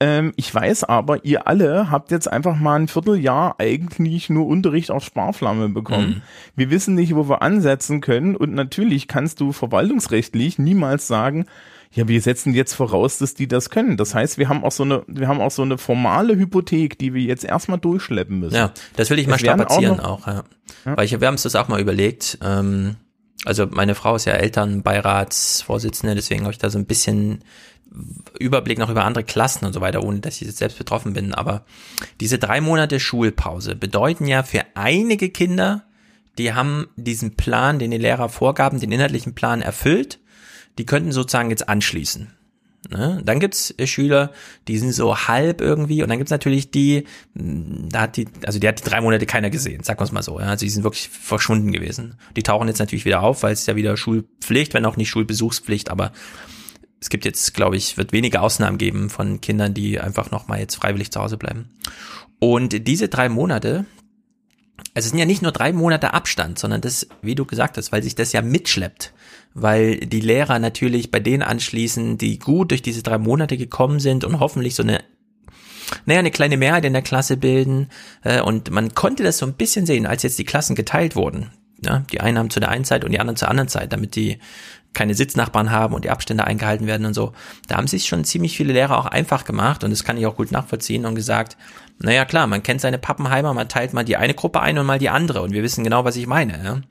Ähm, ich weiß aber, ihr alle habt jetzt einfach mal ein Vierteljahr eigentlich nur Unterricht auf Sparflamme bekommen. Mhm. Wir wissen nicht, wo wir ansetzen können und natürlich kannst du verwaltungsrechtlich niemals sagen, ja, wir setzen jetzt voraus, dass die das können. Das heißt, wir haben auch so eine, wir haben auch so eine formale Hypothek, die wir jetzt erstmal durchschleppen müssen. Ja, das will ich mal strapazieren noch- auch, ja. Weil ich, wir haben uns das auch mal überlegt. Ähm, also meine Frau ist ja Elternbeiratsvorsitzende, deswegen habe ich da so ein bisschen Überblick noch über andere Klassen und so weiter, ohne dass ich jetzt selbst betroffen bin. Aber diese drei Monate Schulpause bedeuten ja für einige Kinder, die haben diesen Plan, den die Lehrer vorgaben, den inhaltlichen Plan erfüllt, die könnten sozusagen jetzt anschließen. Ne? Dann gibt's äh, Schüler, die sind so halb irgendwie und dann gibt's natürlich die, mh, da hat die, also die hat die drei Monate keiner gesehen, sagen wir mal so. Ja? Also die sind wirklich verschwunden gewesen. Die tauchen jetzt natürlich wieder auf, weil es ja wieder Schulpflicht, wenn auch nicht Schulbesuchspflicht, aber es gibt jetzt, glaube ich, wird wenige Ausnahmen geben von Kindern, die einfach nochmal jetzt freiwillig zu Hause bleiben. Und diese drei Monate, also es sind ja nicht nur drei Monate Abstand, sondern das, wie du gesagt hast, weil sich das ja mitschleppt, weil die Lehrer natürlich bei denen anschließen, die gut durch diese drei Monate gekommen sind und hoffentlich so eine naja, eine kleine Mehrheit in der Klasse bilden. Äh, und man konnte das so ein bisschen sehen, als jetzt die Klassen geteilt wurden. Die einen haben zu der einen Zeit und die anderen zur anderen Zeit, damit die keine Sitznachbarn haben und die Abstände eingehalten werden und so. Da haben sich schon ziemlich viele Lehrer auch einfach gemacht und das kann ich auch gut nachvollziehen und gesagt, naja klar, man kennt seine Pappenheimer, man teilt mal die eine Gruppe ein und mal die andere und wir wissen genau, was ich meine.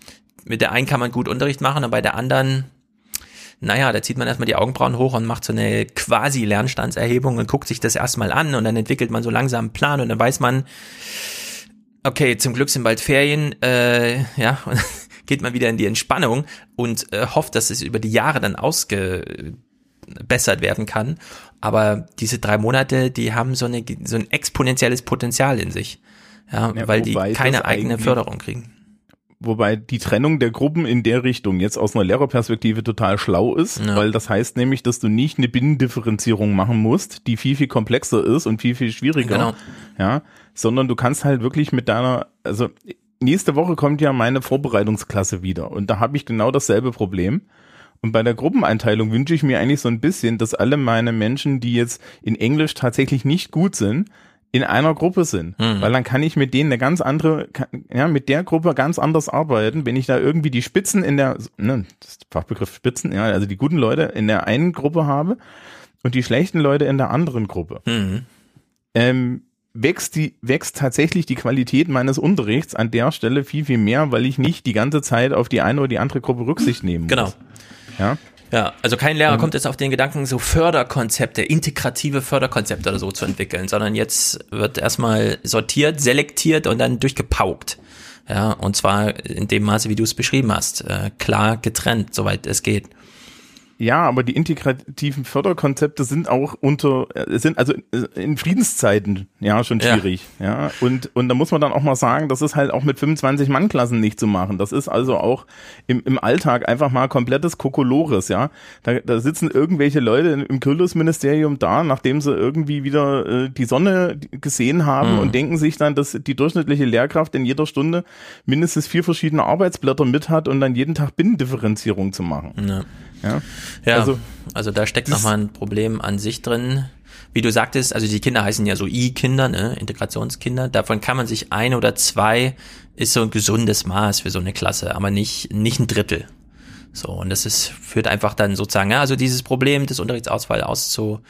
Mit der einen kann man gut Unterricht machen und bei der anderen, naja, da zieht man erstmal die Augenbrauen hoch und macht so eine quasi Lernstandserhebung und guckt sich das erstmal an und dann entwickelt man so langsam einen Plan und dann weiß man, okay, zum Glück sind bald Ferien, äh, ja, und geht man wieder in die Entspannung und äh, hofft, dass es über die Jahre dann ausgebessert werden kann. Aber diese drei Monate, die haben so, eine, so ein exponentielles Potenzial in sich, ja, Ja, weil die keine eigene Förderung kriegen. Wobei die Trennung der Gruppen in der Richtung jetzt aus einer Lehrerperspektive total schlau ist, Ja. weil das heißt nämlich, dass du nicht eine Binnendifferenzierung machen musst, die viel, viel komplexer ist und viel, viel schwieriger. Genau. Ja, sondern du kannst halt wirklich mit deiner, also nächste Woche kommt ja meine Vorbereitungsklasse wieder und da habe ich genau dasselbe Problem. Und bei der Gruppeneinteilung wünsche ich mir eigentlich so ein bisschen, dass alle meine Menschen, die jetzt in Englisch tatsächlich nicht gut sind, in einer Gruppe sind. Mhm. Weil dann kann ich mit denen eine ganz andere, kann- ja, mit der Gruppe ganz anders arbeiten. Wenn ich da irgendwie die Spitzen in der, ne, das ist der Fachbegriff Spitzen, ja, also die guten Leute in der einen Gruppe habe und die schlechten Leute in der anderen Gruppe. Mhm. Ähm, wächst die, wächst tatsächlich die Qualität meines Unterrichts an der Stelle viel, viel mehr, weil ich nicht die ganze Zeit auf die eine oder die andere Gruppe Rücksicht nehmen muss. Genau. Ja. Ja, also kein Lehrer Ähm. kommt jetzt auf den Gedanken, so Förderkonzepte, integrative Förderkonzepte oder so zu entwickeln, sondern jetzt wird erstmal sortiert, selektiert und dann durchgepaukt. Ja, und zwar in dem Maße, wie du es beschrieben hast, äh, klar getrennt, soweit es geht. Ja, aber die integrativen Förderkonzepte sind auch unter, äh, sind also in Friedenszeiten ja schon Ja. schwierig. Ja. Und, und da muss man dann auch mal sagen, das ist halt auch mit 25 Mann-Klassen nicht zu machen. Das ist also auch im, im Alltag einfach mal komplettes Kokolores, ja. Da, da sitzen irgendwelche Leute im Kultusministerium da, nachdem sie irgendwie wieder äh, die Sonne gesehen haben Mhm. und denken sich dann, dass die durchschnittliche Lehrkraft in jeder Stunde mindestens vier verschiedene Arbeitsblätter mit hat und dann jeden Tag Binnendifferenzierung zu machen. Ja. Ja, Ja, also, also da steckt nochmal ein Problem an sich drin. Wie du sagtest, also die Kinder heißen ja so I-Kinder, ne? Integrationskinder. Davon kann man sich ein oder zwei ist so ein gesundes Maß für so eine Klasse, aber nicht, nicht ein Drittel. So, und das ist, führt einfach dann sozusagen, ja, also dieses Problem des Unterrichtsausfall auszu,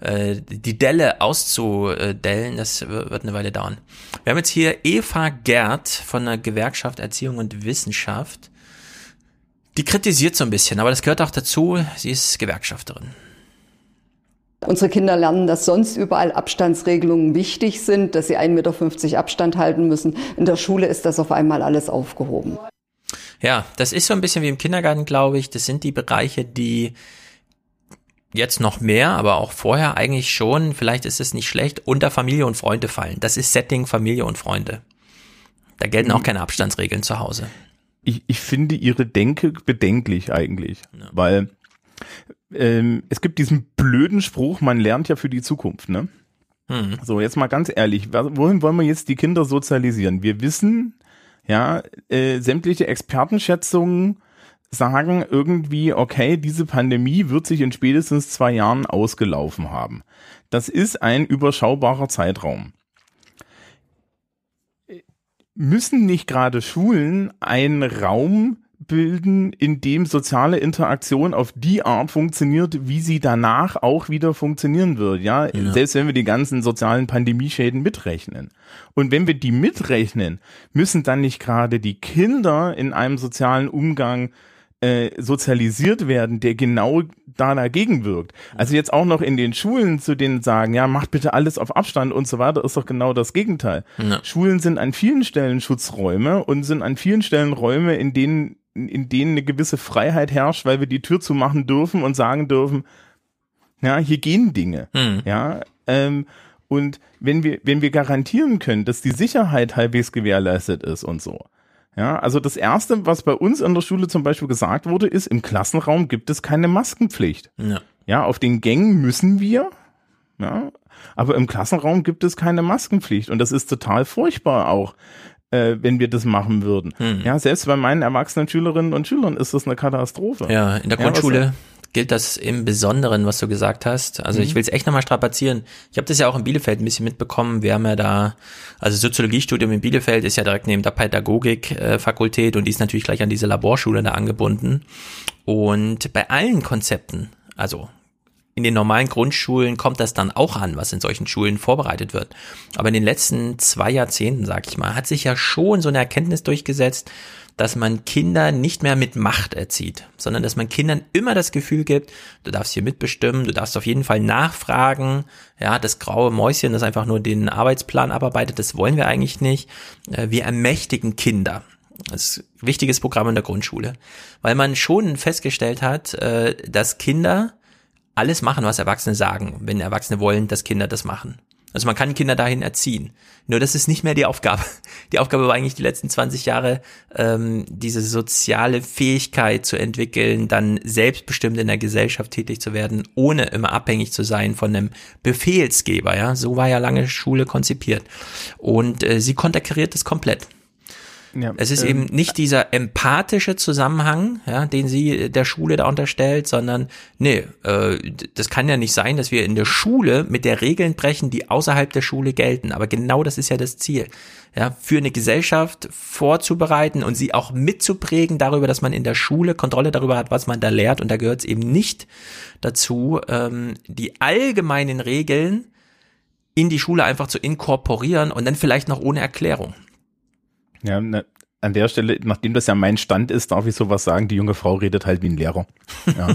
äh, die Delle auszudellen, das wird eine Weile dauern. Wir haben jetzt hier Eva Gerd von der Gewerkschaft Erziehung und Wissenschaft. Die kritisiert so ein bisschen, aber das gehört auch dazu. Sie ist Gewerkschafterin. Unsere Kinder lernen, dass sonst überall Abstandsregelungen wichtig sind, dass sie 1,50 Meter Abstand halten müssen. In der Schule ist das auf einmal alles aufgehoben. Ja, das ist so ein bisschen wie im Kindergarten, glaube ich. Das sind die Bereiche, die jetzt noch mehr, aber auch vorher eigentlich schon, vielleicht ist es nicht schlecht, unter Familie und Freunde fallen. Das ist Setting Familie und Freunde. Da gelten auch keine Abstandsregeln zu Hause. Ich, ich finde ihre Denke bedenklich eigentlich, weil ähm, es gibt diesen blöden Spruch, man lernt ja für die Zukunft, ne? Hm. So, jetzt mal ganz ehrlich, wohin wollen wir jetzt die Kinder sozialisieren? Wir wissen, ja, äh, sämtliche Expertenschätzungen sagen irgendwie, okay, diese Pandemie wird sich in spätestens zwei Jahren ausgelaufen haben. Das ist ein überschaubarer Zeitraum. Müssen nicht gerade Schulen einen Raum bilden, in dem soziale Interaktion auf die Art funktioniert, wie sie danach auch wieder funktionieren wird, ja? ja. Selbst wenn wir die ganzen sozialen Pandemieschäden mitrechnen. Und wenn wir die mitrechnen, müssen dann nicht gerade die Kinder in einem sozialen Umgang äh, sozialisiert werden, der genau da dagegen wirkt. Also jetzt auch noch in den Schulen zu denen sagen, ja, macht bitte alles auf Abstand und so weiter, ist doch genau das Gegenteil. Ja. Schulen sind an vielen Stellen Schutzräume und sind an vielen Stellen Räume, in denen in denen eine gewisse Freiheit herrscht, weil wir die Tür zumachen dürfen und sagen dürfen, ja, hier gehen Dinge. Hm. Ja, ähm, und wenn wir, wenn wir garantieren können, dass die Sicherheit halbwegs gewährleistet ist und so, ja, also das erste, was bei uns an der Schule zum Beispiel gesagt wurde, ist, im Klassenraum gibt es keine Maskenpflicht. Ja, ja auf den Gängen müssen wir, ja, aber im Klassenraum gibt es keine Maskenpflicht und das ist total furchtbar auch, äh, wenn wir das machen würden. Hm. Ja, selbst bei meinen erwachsenen Schülerinnen und Schülern ist das eine Katastrophe. Ja, in der Grundschule ja, gilt das im Besonderen, was du gesagt hast. Also mhm. ich will es echt nochmal strapazieren. Ich habe das ja auch in Bielefeld ein bisschen mitbekommen. Wir haben ja da, also Soziologiestudium in Bielefeld ist ja direkt neben der Pädagogik-Fakultät und die ist natürlich gleich an diese Laborschule da angebunden. Und bei allen Konzepten, also in den normalen Grundschulen kommt das dann auch an, was in solchen Schulen vorbereitet wird. Aber in den letzten zwei Jahrzehnten, sag ich mal, hat sich ja schon so eine Erkenntnis durchgesetzt, dass man Kinder nicht mehr mit Macht erzieht, sondern dass man Kindern immer das Gefühl gibt, du darfst hier mitbestimmen, du darfst auf jeden Fall nachfragen, ja, das graue Mäuschen, das einfach nur den Arbeitsplan abarbeitet, das wollen wir eigentlich nicht. Äh, wir ermächtigen Kinder. Das ist ein wichtiges Programm in der Grundschule, weil man schon festgestellt hat, äh, dass Kinder alles machen, was Erwachsene sagen, wenn Erwachsene wollen, dass Kinder das machen. Also man kann Kinder dahin erziehen. Nur das ist nicht mehr die Aufgabe. Die Aufgabe war eigentlich die letzten 20 Jahre, ähm, diese soziale Fähigkeit zu entwickeln, dann selbstbestimmt in der Gesellschaft tätig zu werden, ohne immer abhängig zu sein von einem Befehlsgeber. Ja, so war ja lange Schule konzipiert. Und äh, sie konterkariert das komplett. Ja, es ist ähm, eben nicht dieser empathische Zusammenhang, ja, den sie der Schule da unterstellt, sondern nee, äh, das kann ja nicht sein, dass wir in der Schule mit der Regeln brechen, die außerhalb der Schule gelten. Aber genau das ist ja das Ziel, ja, für eine Gesellschaft vorzubereiten und sie auch mitzuprägen darüber, dass man in der Schule Kontrolle darüber hat, was man da lehrt. Und da gehört es eben nicht dazu, ähm, die allgemeinen Regeln in die Schule einfach zu inkorporieren und dann vielleicht noch ohne Erklärung. Ja, ne, an der Stelle, nachdem das ja mein Stand ist, darf ich sowas sagen, die junge Frau redet halt wie ein Lehrer. Ja.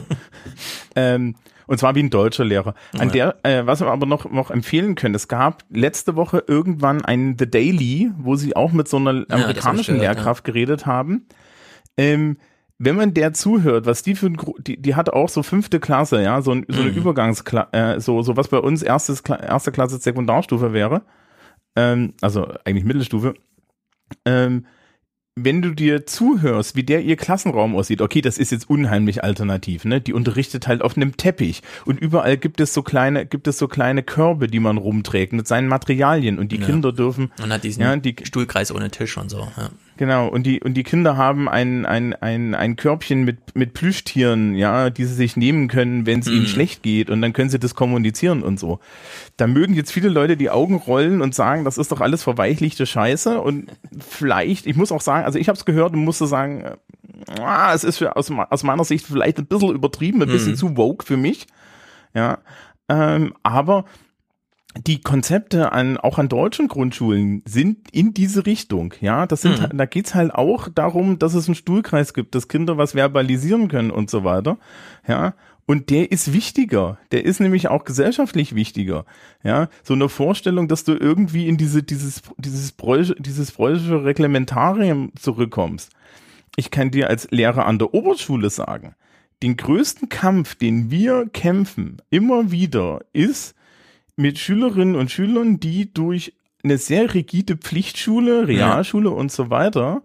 ähm, und zwar wie ein deutscher Lehrer. An ja. der, äh, was wir aber noch, noch empfehlen können, es gab letzte Woche irgendwann ein The Daily, wo sie auch mit so einer amerikanischen ja, gehört, Lehrkraft ja. geredet haben. Ähm, wenn man der zuhört, was die für ein, die, die hat auch so fünfte Klasse, ja, so, ein, so eine mhm. Übergangsklasse, äh, so, so was bei uns erstes, erste Klasse Sekundarstufe wäre, ähm, also eigentlich Mittelstufe, ähm, wenn du dir zuhörst, wie der ihr Klassenraum aussieht, okay, das ist jetzt unheimlich alternativ, ne? Die unterrichtet halt auf einem Teppich und überall gibt es so kleine, gibt es so kleine Körbe, die man rumträgt mit seinen Materialien und die ja. Kinder dürfen. Und hat diesen ja, die, Stuhlkreis ohne Tisch und so. Ja. Genau, und die, und die Kinder haben ein, ein, ein, ein Körbchen mit, mit Plüschtieren, ja, die sie sich nehmen können, wenn es mhm. ihnen schlecht geht und dann können sie das kommunizieren und so. Da mögen jetzt viele Leute die Augen rollen und sagen, das ist doch alles verweichlichte Scheiße und vielleicht, ich muss auch sagen, also ich habe es gehört und musste sagen, äh, ah, es ist für, aus, aus meiner Sicht vielleicht ein bisschen übertrieben, ein bisschen mhm. zu woke für mich, ja, ähm, aber die Konzepte an auch an deutschen Grundschulen sind in diese Richtung. Ja, das sind, mhm. da geht's halt auch darum, dass es einen Stuhlkreis gibt, dass Kinder was verbalisieren können und so weiter. Ja, und der ist wichtiger. Der ist nämlich auch gesellschaftlich wichtiger. Ja, so eine Vorstellung, dass du irgendwie in diese, dieses, dieses preußische, dieses preußische Reglementarium zurückkommst. Ich kann dir als Lehrer an der Oberschule sagen, den größten Kampf, den wir kämpfen, immer wieder, ist, mit Schülerinnen und Schülern, die durch eine sehr rigide Pflichtschule, Realschule ja. und so weiter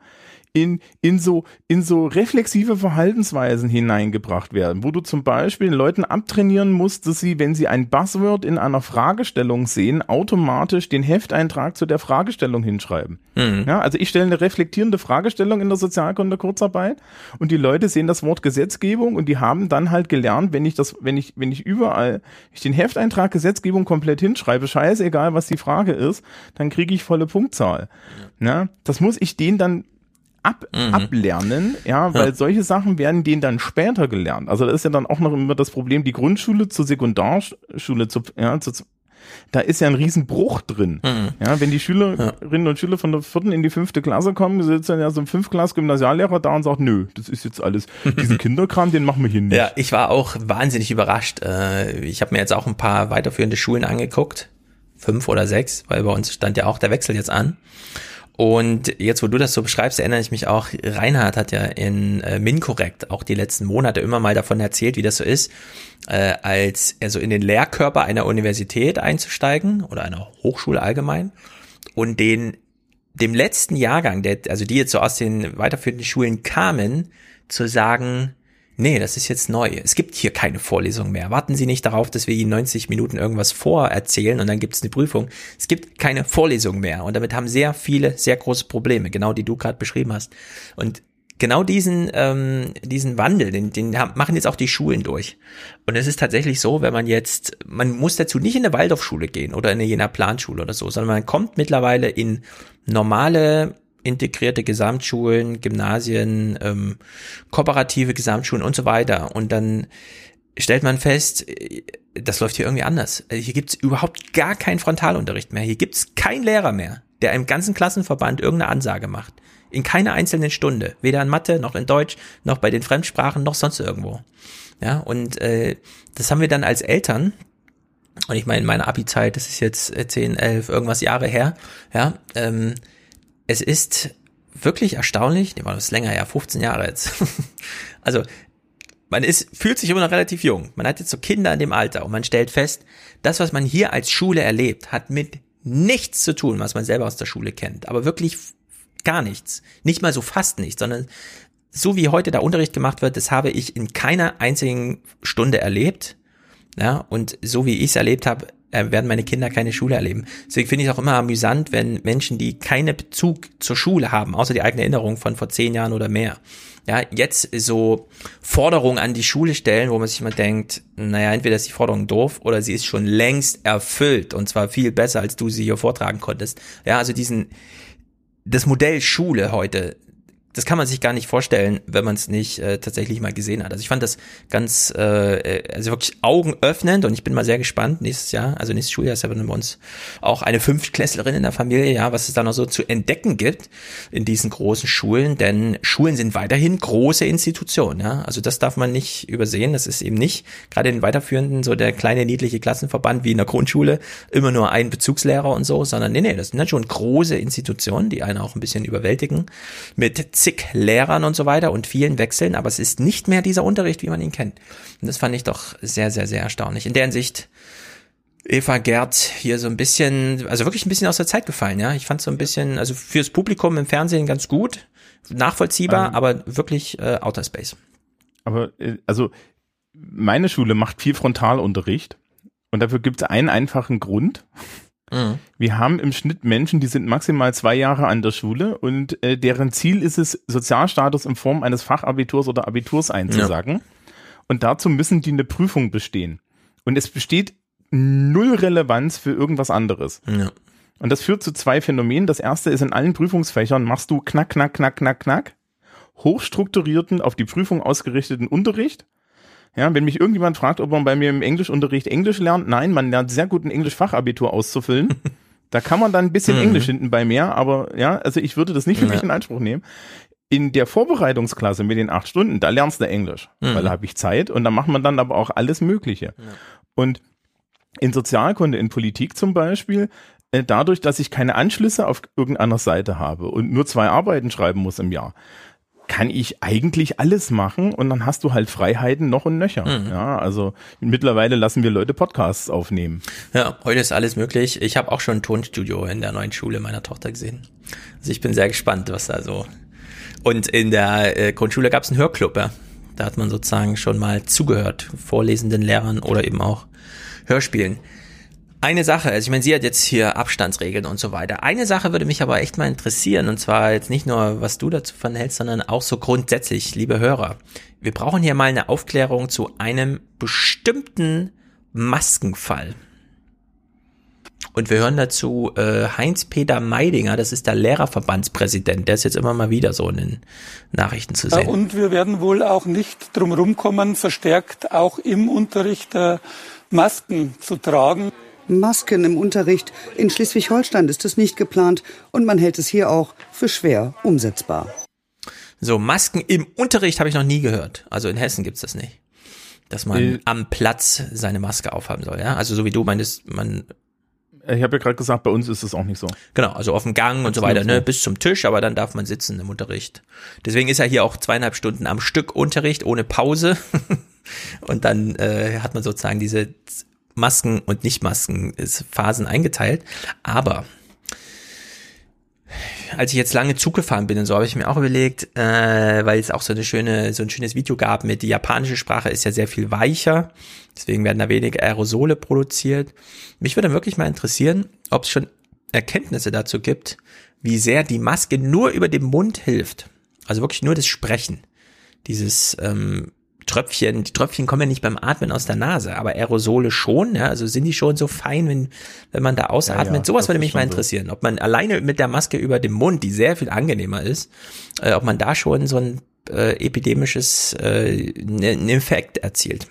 in, in so, in so reflexive Verhaltensweisen hineingebracht werden, wo du zum Beispiel den Leuten abtrainieren musst, dass sie, wenn sie ein Buzzword in einer Fragestellung sehen, automatisch den Hefteintrag zu der Fragestellung hinschreiben. Mhm. Ja, also ich stelle eine reflektierende Fragestellung in der Sozialkunde Kurzarbeit und die Leute sehen das Wort Gesetzgebung und die haben dann halt gelernt, wenn ich das, wenn ich, wenn ich überall ich den Hefteintrag Gesetzgebung komplett hinschreibe, scheißegal, was die Frage ist, dann kriege ich volle Punktzahl. Ja, das muss ich denen dann ab, Mhm. ablernen, ja, weil Ja. solche Sachen werden denen dann später gelernt. Also da ist ja dann auch noch immer das Problem, die Grundschule zur Sekundarschule zu, ja, zu, da ist ja ein Riesenbruch drin. Mhm. Ja, wenn die Schülerinnen und Schüler von der vierten in die fünfte Klasse kommen, sitzt dann ja so ein Fünftklas-Gymnasiallehrer da und sagt, nö, das ist jetzt alles, diesen Kinderkram, den machen wir hier nicht. Ja, ich war auch wahnsinnig überrascht. Äh, Ich habe mir jetzt auch ein paar weiterführende Schulen angeguckt. Fünf oder sechs, weil bei uns stand ja auch der Wechsel jetzt an. Und jetzt, wo du das so beschreibst, erinnere ich mich auch, Reinhard hat ja in äh, Minkorrekt auch die letzten Monate immer mal davon erzählt, wie das so ist, äh, als also in den Lehrkörper einer Universität einzusteigen oder einer Hochschule allgemein und den dem letzten Jahrgang, der, also die jetzt so aus den weiterführenden Schulen kamen, zu sagen, nee, das ist jetzt neu. Es gibt hier keine Vorlesung mehr. Warten Sie nicht darauf, dass wir Ihnen 90 Minuten irgendwas vorerzählen und dann gibt es eine Prüfung. Es gibt keine Vorlesung mehr. Und damit haben sehr viele sehr große Probleme, genau die du gerade beschrieben hast. Und genau diesen, ähm, diesen Wandel, den, den machen jetzt auch die Schulen durch. Und es ist tatsächlich so, wenn man jetzt, man muss dazu nicht in eine Waldorfschule gehen oder in eine Jena Planschule oder so, sondern man kommt mittlerweile in normale integrierte Gesamtschulen, Gymnasien, ähm, kooperative Gesamtschulen und so weiter. Und dann stellt man fest, äh, das läuft hier irgendwie anders. Also Hier gibt's überhaupt gar keinen Frontalunterricht mehr. Hier gibt's keinen Lehrer mehr, der im ganzen Klassenverband irgendeine Ansage macht. In keiner einzelnen Stunde. Weder in Mathe, noch in Deutsch, noch bei den Fremdsprachen, noch sonst irgendwo. Ja, und äh, das haben wir dann als Eltern, und ich meine, in meiner Abi-Zeit, das ist jetzt äh, 10, 11, irgendwas Jahre her, ja, ähm, es ist wirklich erstaunlich, nee, war das länger, ja, 15 Jahre jetzt. also, man ist, fühlt sich immer noch relativ jung. Man hat jetzt so Kinder in dem Alter und man stellt fest, das, was man hier als Schule erlebt, hat mit nichts zu tun, was man selber aus der Schule kennt. Aber wirklich gar nichts. Nicht mal so fast nichts, sondern so wie heute der Unterricht gemacht wird, das habe ich in keiner einzigen Stunde erlebt. Ja, und so wie ich es erlebt habe, äh, werden meine Kinder keine Schule erleben. Deswegen finde ich es auch immer amüsant, wenn Menschen, die keinen Bezug zur Schule haben, außer die eigene Erinnerung von vor zehn Jahren oder mehr, ja, jetzt so Forderungen an die Schule stellen, wo man sich immer denkt, naja, entweder ist die Forderung doof oder sie ist schon längst erfüllt und zwar viel besser, als du sie hier vortragen konntest. Ja, also diesen, das Modell Schule heute, das kann man sich gar nicht vorstellen, wenn man es nicht äh, tatsächlich mal gesehen hat. Also ich fand das ganz, äh, also wirklich augenöffnend und ich bin mal sehr gespannt nächstes Jahr, also nächstes Schuljahr ist ja bei uns auch eine Fünftklässlerin in der Familie, ja, was es da noch so zu entdecken gibt in diesen großen Schulen, denn Schulen sind weiterhin große Institutionen, ja, also das darf man nicht übersehen, das ist eben nicht, gerade in den weiterführenden, so der kleine niedliche Klassenverband wie in der Grundschule, immer nur ein Bezugslehrer und so, sondern nee, nee, das sind dann schon große Institutionen, die einen auch ein bisschen überwältigen, mit zig Lehrern und so weiter und vielen Wechseln, aber es ist nicht mehr dieser Unterricht, wie man ihn kennt. Und das fand ich doch sehr, sehr, sehr erstaunlich. In der Hinsicht, Eva Gerd hier so ein bisschen, also wirklich ein bisschen aus der Zeit gefallen, ja. Ich fand so ein bisschen, also fürs Publikum im Fernsehen ganz gut, nachvollziehbar, Ähm. aber wirklich äh, Outer Space. Aber äh, also meine Schule macht viel Frontalunterricht und dafür gibt es einen einfachen Grund. Mhm. Wir haben im Schnitt Menschen, die sind maximal zwei Jahre an der Schule und äh, deren Ziel ist es, Sozialstatus in Form eines Fachabiturs oder Abiturs einzusagen. Und dazu müssen die eine Prüfung bestehen. Und es besteht null Relevanz für irgendwas anderes. Ja. Und das führt zu zwei Phänomenen. Das erste ist, in allen Prüfungsfächern machst du knack, knack, knack, knack, knack, hochstrukturierten, auf die Prüfung ausgerichteten Unterricht. Ja, wenn mich irgendjemand fragt, ob man bei mir im Englischunterricht Englisch lernt, nein, man lernt sehr gut ein Englisch-Fachabitur auszufüllen. da kann man dann ein bisschen Mhm. Englisch hinten bei mir, aber ja, also ich würde das nicht für Ja. mich in Anspruch nehmen. In der Vorbereitungsklasse mit den acht Stunden, da lernst du Englisch, Mhm. weil da habe ich Zeit und da macht man dann aber auch alles Mögliche. Und in Sozialkunde, in Politik zum Beispiel, äh, dadurch, dass ich keine Anschlüsse auf irgendeiner Seite habe und nur zwei Arbeiten schreiben muss im Jahr, kann ich eigentlich alles machen und dann hast du halt Freiheiten noch und nöcher. Mhm. Ja, also mittlerweile lassen wir Leute Podcasts aufnehmen. Ja, heute ist alles möglich. Ich habe auch schon ein Tonstudio in der neuen Schule meiner Tochter gesehen. Also ich bin sehr gespannt, was da so Und in der äh, Grundschule gab es einen Hörclub, ja. Da hat man sozusagen schon mal zugehört, vorlesenden Lehrern oder eben auch Hörspielen. Eine Sache, also ich meine, sie hat jetzt hier Abstandsregeln und so weiter. Eine Sache würde mich aber echt mal interessieren, und zwar jetzt nicht nur, was du dazu von hältst, sondern auch so grundsätzlich, liebe Hörer. Wir brauchen hier mal eine Aufklärung zu einem bestimmten Maskenfall. Und wir hören dazu äh, Heinz-Peter Meidinger, das ist der Lehrerverbandspräsident, der ist jetzt immer mal wieder so in den Nachrichten zu sehen. Und wir werden wohl auch nicht drum kommen, verstärkt auch im Unterricht äh, Masken zu tragen. Masken im Unterricht. In Schleswig-Holstein ist es nicht geplant und man hält es hier auch für schwer umsetzbar. So, Masken im Unterricht habe ich noch nie gehört. Also in Hessen gibt's das nicht. Dass man äh, am Platz seine Maske aufhaben soll, ja? Also so wie du meintest, man ich habe ja gerade gesagt, bei uns ist es auch nicht so. Genau, also auf dem Gang und so weiter, ne, bis zum Tisch, aber dann darf man sitzen im Unterricht. Deswegen ist ja hier auch zweieinhalb Stunden am Stück Unterricht ohne Pause. und dann äh, hat man sozusagen diese Masken und Nicht-Masken-Phasen eingeteilt. Aber als ich jetzt lange Zug gefahren bin und so, habe ich mir auch überlegt, äh, weil es auch so eine schöne, so ein schönes Video gab mit die japanische Sprache ist ja sehr viel weicher, deswegen werden da weniger Aerosole produziert. Mich würde wirklich mal interessieren, ob es schon Erkenntnisse dazu gibt, wie sehr die Maske nur über den Mund hilft. Also wirklich nur das Sprechen. Dieses ähm, Tröpfchen, die Tröpfchen kommen ja nicht beim Atmen aus der Nase, aber Aerosole schon, ja, also sind die schon so fein, wenn, wenn man da ausatmet. Ja, ja, Sowas würde mich mal interessieren, so. ob man alleine mit der Maske über dem Mund, die sehr viel angenehmer ist, äh, ob man da schon so ein äh, epidemisches äh, einen Effekt erzielt.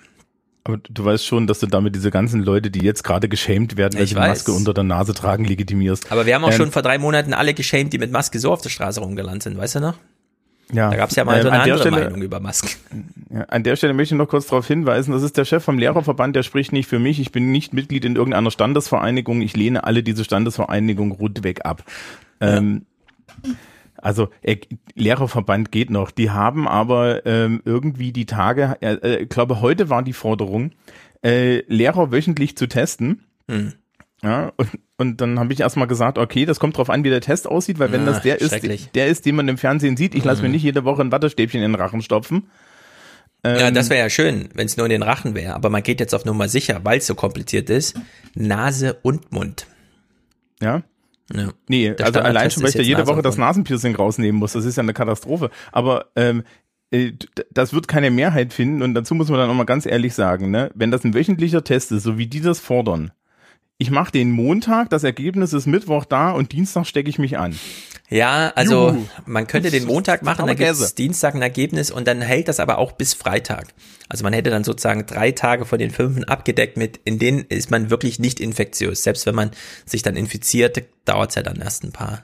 Aber du weißt schon, dass du damit diese ganzen Leute, die jetzt gerade geschämt werden, weil sie. Maske unter der Nase tragen, legitimierst. Aber wir haben auch ähm, schon vor drei Monaten alle geschämt, die mit Maske so auf der Straße rumgelandet sind, weißt du noch? Ja. Da gab es ja mal ähm, so eine andere Stelle, Meinung über Masken. Ja, an der Stelle möchte ich noch kurz darauf hinweisen, das ist der Chef vom Lehrerverband, der spricht nicht für mich. Ich bin nicht Mitglied in irgendeiner Standesvereinigung. Ich lehne alle diese Standesvereinigung rundweg ab. Ja. Ähm, also äh, Lehrerverband geht noch. Die haben aber ähm, irgendwie die Tage, äh, äh, ich glaube heute war die Forderung, äh, Lehrer wöchentlich zu testen. Hm. Ja, und, und dann habe ich erstmal gesagt, okay, das kommt drauf an, wie der Test aussieht, weil wenn ah, das der ist, der ist, den man im Fernsehen sieht, ich lasse mir mhm. nicht jede Woche ein Wattestäbchen in den Rachen stopfen. Ähm, ja, das wäre ja schön, wenn es nur in den Rachen wäre, aber man geht jetzt auf Nummer sicher, weil es so kompliziert ist. Nase und Mund. Ja. ja. Nee, der also allein schon, weil ich da jede Nase Woche das Nasenpiercing rausnehmen muss, das ist ja eine Katastrophe. Aber ähm, äh, das wird keine Mehrheit finden und dazu muss man dann auch mal ganz ehrlich sagen, ne, wenn das ein wöchentlicher Test ist, so wie die das fordern, ich mache den Montag, das Ergebnis ist Mittwoch da und Dienstag stecke ich mich an. Ja, also Juhu. man könnte den Montag machen, dann gibt es Dienstag ein Ergebnis und dann hält das aber auch bis Freitag. Also man hätte dann sozusagen drei Tage von den fünf abgedeckt mit, in denen ist man wirklich nicht infektiös. Selbst wenn man sich dann infiziert, dauert es ja dann erst ein paar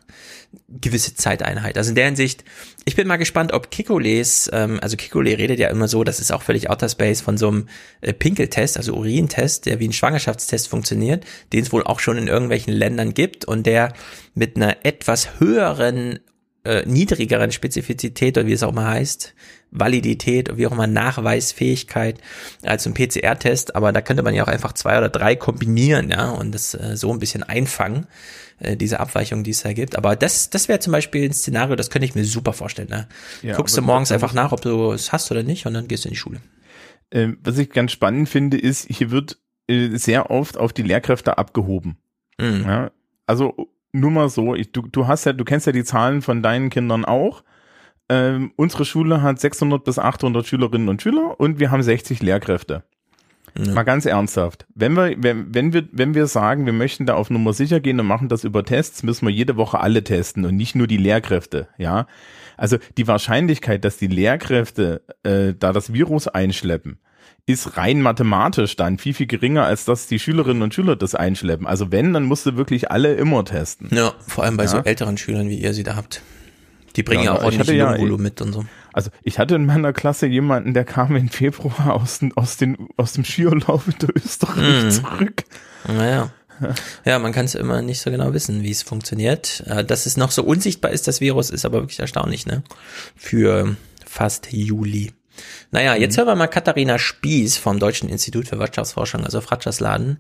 gewisse Zeiteinheit. Also in der Hinsicht, ich bin mal gespannt, ob Kikoles, ähm, also Kikole redet ja immer so, das ist auch völlig Outer Space von so einem äh, Pinkeltest, also Urintest, der wie ein Schwangerschaftstest funktioniert, den es wohl auch schon in irgendwelchen Ländern gibt und der mit einer etwas höheren, äh, niedrigeren Spezifizität oder wie es auch mal heißt, Validität, wie auch immer Nachweisfähigkeit als ein PCR-Test, aber da könnte man ja auch einfach zwei oder drei kombinieren, ja, und das äh, so ein bisschen einfangen. Äh, diese Abweichung, die es da gibt. Aber das, das wäre zum Beispiel ein Szenario, das könnte ich mir super vorstellen. Ne? Ja, Guckst du morgens einfach nach, ob du es hast oder nicht, und dann gehst du in die Schule. Ähm, was ich ganz spannend finde, ist, hier wird äh, sehr oft auf die Lehrkräfte abgehoben. Mhm. Ja, also nur mal so, ich, du, du hast ja, du kennst ja die Zahlen von deinen Kindern auch. Ähm, unsere Schule hat 600 bis 800 Schülerinnen und Schüler und wir haben 60 Lehrkräfte. Ja. Mal ganz ernsthaft. Wenn wir, wenn, wenn wir, wenn wir sagen, wir möchten da auf Nummer sicher gehen und machen das über Tests, müssen wir jede Woche alle testen und nicht nur die Lehrkräfte, ja. Also die Wahrscheinlichkeit, dass die Lehrkräfte äh, da das Virus einschleppen, ist rein mathematisch dann viel, viel geringer, als dass die Schülerinnen und Schüler das einschleppen. Also wenn, dann musst du wirklich alle immer testen. Ja, vor allem bei ja? so älteren Schülern, wie ihr sie da habt. Die bringen ja, ja auch ordentlich ja, mit und so. Also ich hatte in meiner Klasse jemanden, der kam im Februar aus, aus, den, aus dem Skiurlaub in der Österreich mhm. zurück. Naja. Ja, man kann es immer nicht so genau wissen, wie es funktioniert. Äh, dass es noch so unsichtbar ist, das Virus, ist aber wirklich erstaunlich, ne? Für fast Juli. Naja, jetzt hören wir mal Katharina Spieß vom Deutschen Institut für Wirtschaftsforschung, also Fratschers-Laden.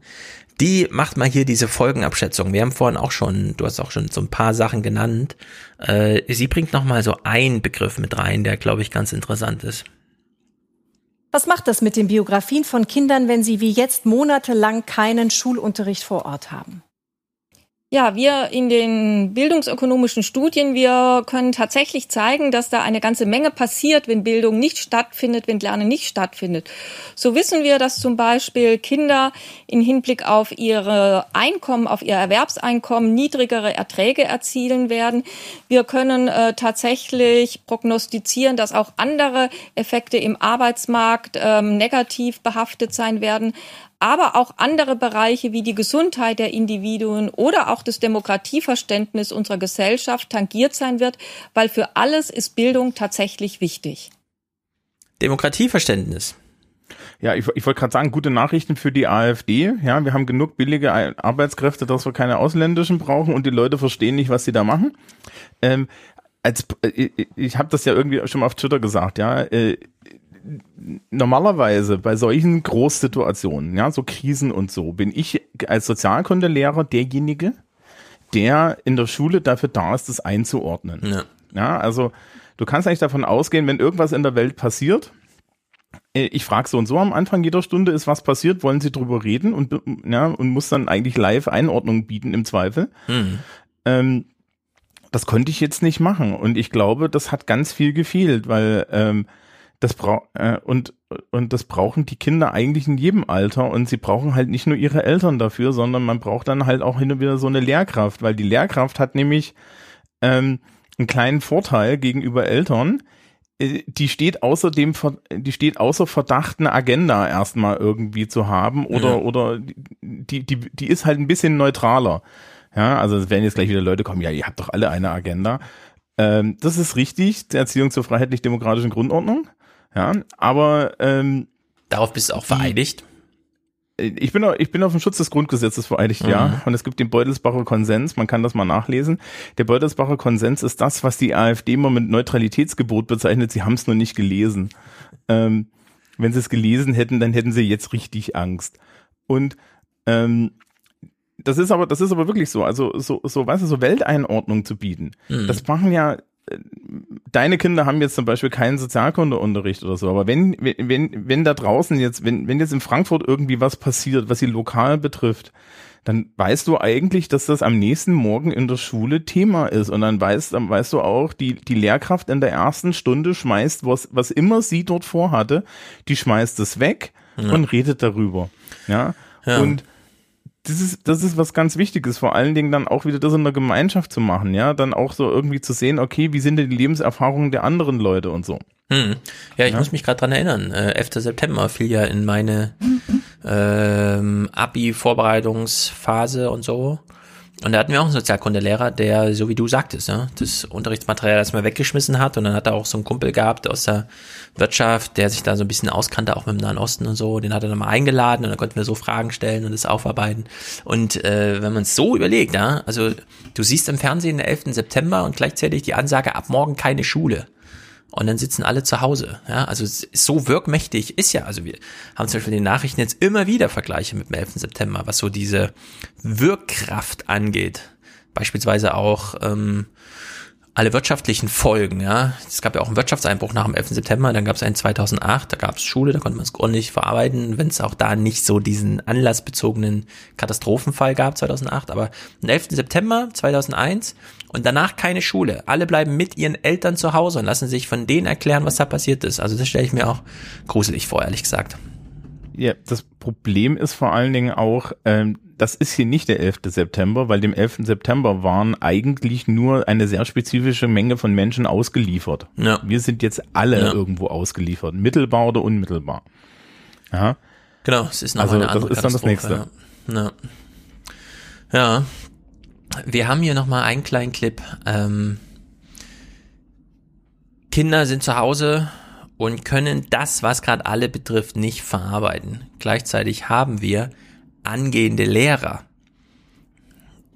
Die macht mal hier diese Folgenabschätzung. Wir haben vorhin auch schon, du hast auch schon so ein paar Sachen genannt. Äh, sie bringt noch mal so einen Begriff mit rein, der, glaube ich, ganz interessant ist. Was macht das mit den Biografien von Kindern, wenn sie wie jetzt monatelang keinen Schulunterricht vor Ort haben? Ja, wir in den bildungsökonomischen Studien, wir können tatsächlich zeigen, dass da eine ganze Menge passiert, wenn Bildung nicht stattfindet, wenn Lernen nicht stattfindet. So wissen wir, dass zum Beispiel Kinder in Hinblick auf ihre Einkommen, auf ihr Erwerbseinkommen niedrigere Erträge erzielen werden. Wir können äh, tatsächlich prognostizieren, dass auch andere Effekte im Arbeitsmarkt ähm, negativ behaftet sein werden aber auch andere Bereiche wie die Gesundheit der Individuen oder auch das Demokratieverständnis unserer Gesellschaft tangiert sein wird, weil für alles ist Bildung tatsächlich wichtig. Demokratieverständnis. Ja, ich, ich wollte gerade sagen, gute Nachrichten für die AfD. Ja, wir haben genug billige Arbeitskräfte, dass wir keine ausländischen brauchen und die Leute verstehen nicht, was sie da machen. Ähm, als, äh, ich, ich habe das ja irgendwie schon mal auf Twitter gesagt, ja. Äh, normalerweise bei solchen Großsituationen, ja, so Krisen und so, bin ich als Sozialkundelehrer derjenige, der in der Schule dafür da ist, das einzuordnen. Ja. ja, also du kannst eigentlich davon ausgehen, wenn irgendwas in der Welt passiert, äh, ich frage so und so am Anfang jeder Stunde ist was passiert, wollen Sie drüber reden und ja und muss dann eigentlich live Einordnung bieten im Zweifel. Mhm. Ähm, das konnte ich jetzt nicht machen und ich glaube, das hat ganz viel gefehlt, weil ähm, das bra äh, und und das brauchen die Kinder eigentlich in jedem Alter und sie brauchen halt nicht nur ihre Eltern dafür, sondern man braucht dann halt auch hin und wieder so eine Lehrkraft, weil die Lehrkraft hat nämlich ähm, einen kleinen Vorteil gegenüber Eltern. Äh, die steht außerdem, die steht außer Verdacht, eine Agenda erstmal irgendwie zu haben oder ja. oder die die die ist halt ein bisschen neutraler. Ja, also es werden jetzt gleich wieder Leute kommen, ja, ihr habt doch alle eine Agenda. Ähm, das ist richtig, die Erziehung zur freiheitlich-demokratischen Grundordnung. Ja, aber ähm, darauf bist du auch vereidigt. Ich bin, ich bin auf dem Schutz des Grundgesetzes vereidigt, mhm. ja. Und es gibt den Beutelsbacher Konsens, man kann das mal nachlesen. Der Beutelsbacher Konsens ist das, was die AfD immer mit Neutralitätsgebot bezeichnet. Sie haben es nur nicht gelesen. Ähm, wenn sie es gelesen hätten, dann hätten sie jetzt richtig Angst. Und ähm, das ist aber, das ist aber wirklich so. Also so, so, weißt du, so Welteinordnung zu bieten. Mhm. Das machen ja deine Kinder haben jetzt zum Beispiel keinen Sozialkundeunterricht oder so, aber wenn, wenn, wenn da draußen jetzt, wenn, wenn jetzt in Frankfurt irgendwie was passiert, was sie lokal betrifft, dann weißt du eigentlich, dass das am nächsten Morgen in der Schule Thema ist. Und dann weißt, dann weißt du auch, die, die Lehrkraft in der ersten Stunde schmeißt, was, was immer sie dort vorhatte, die schmeißt es weg ja. und redet darüber. Ja. ja. Und das ist, das ist was ganz Wichtiges, vor allen Dingen dann auch wieder das in der Gemeinschaft zu machen, ja, dann auch so irgendwie zu sehen, okay, wie sind denn die Lebenserfahrungen der anderen Leute und so. Hm. Ja, ich ja? muss mich gerade dran erinnern. Äh, 11. September fiel ja in meine ähm, Abi-Vorbereitungsphase und so. Und da hatten wir auch einen Sozialkundelehrer, der, so wie du sagtest, ja, das Unterrichtsmaterial erstmal weggeschmissen hat. Und dann hat er auch so einen Kumpel gehabt aus der Wirtschaft, der sich da so ein bisschen auskannte, auch mit dem Nahen Osten und so. Den hat er dann mal eingeladen und dann konnten wir so Fragen stellen und das aufarbeiten. Und äh, wenn man es so überlegt, ja, also du siehst im Fernsehen den 11. September und gleichzeitig die Ansage, ab morgen keine Schule und dann sitzen alle zu Hause. Ja, also so wirkmächtig ist ja, also wir haben zum Beispiel in den Nachrichten jetzt immer wieder Vergleiche mit dem 11. September, was so diese Wirkkraft angeht. Beispielsweise auch ähm, alle wirtschaftlichen Folgen, ja. Es gab ja auch einen Wirtschaftseinbruch nach dem 11. September, dann gab es einen 2008, da gab es Schule, da konnte man es ordentlich verarbeiten, wenn es auch da nicht so diesen anlassbezogenen Katastrophenfall gab 2008, aber am 11. September 2001 und danach keine Schule. Alle bleiben mit ihren Eltern zu Hause und lassen sich von denen erklären, was da passiert ist. Also das stelle ich mir auch gruselig vor, ehrlich gesagt. Ja, das Problem ist vor allen Dingen auch, ähm, das ist hier nicht der 11. September, weil dem 11. September waren eigentlich nur eine sehr spezifische Menge von Menschen ausgeliefert. Ja. Wir sind jetzt alle ja. irgendwo ausgeliefert, mittelbar oder unmittelbar. Ja. Genau, es ist noch also, eine andere das ist dann das nächste. Ja. ja. Wir haben hier nochmal einen kleinen Clip. Ähm, Kinder sind zu Hause und können das, was gerade alle betrifft, nicht verarbeiten. Gleichzeitig haben wir angehende Lehrer,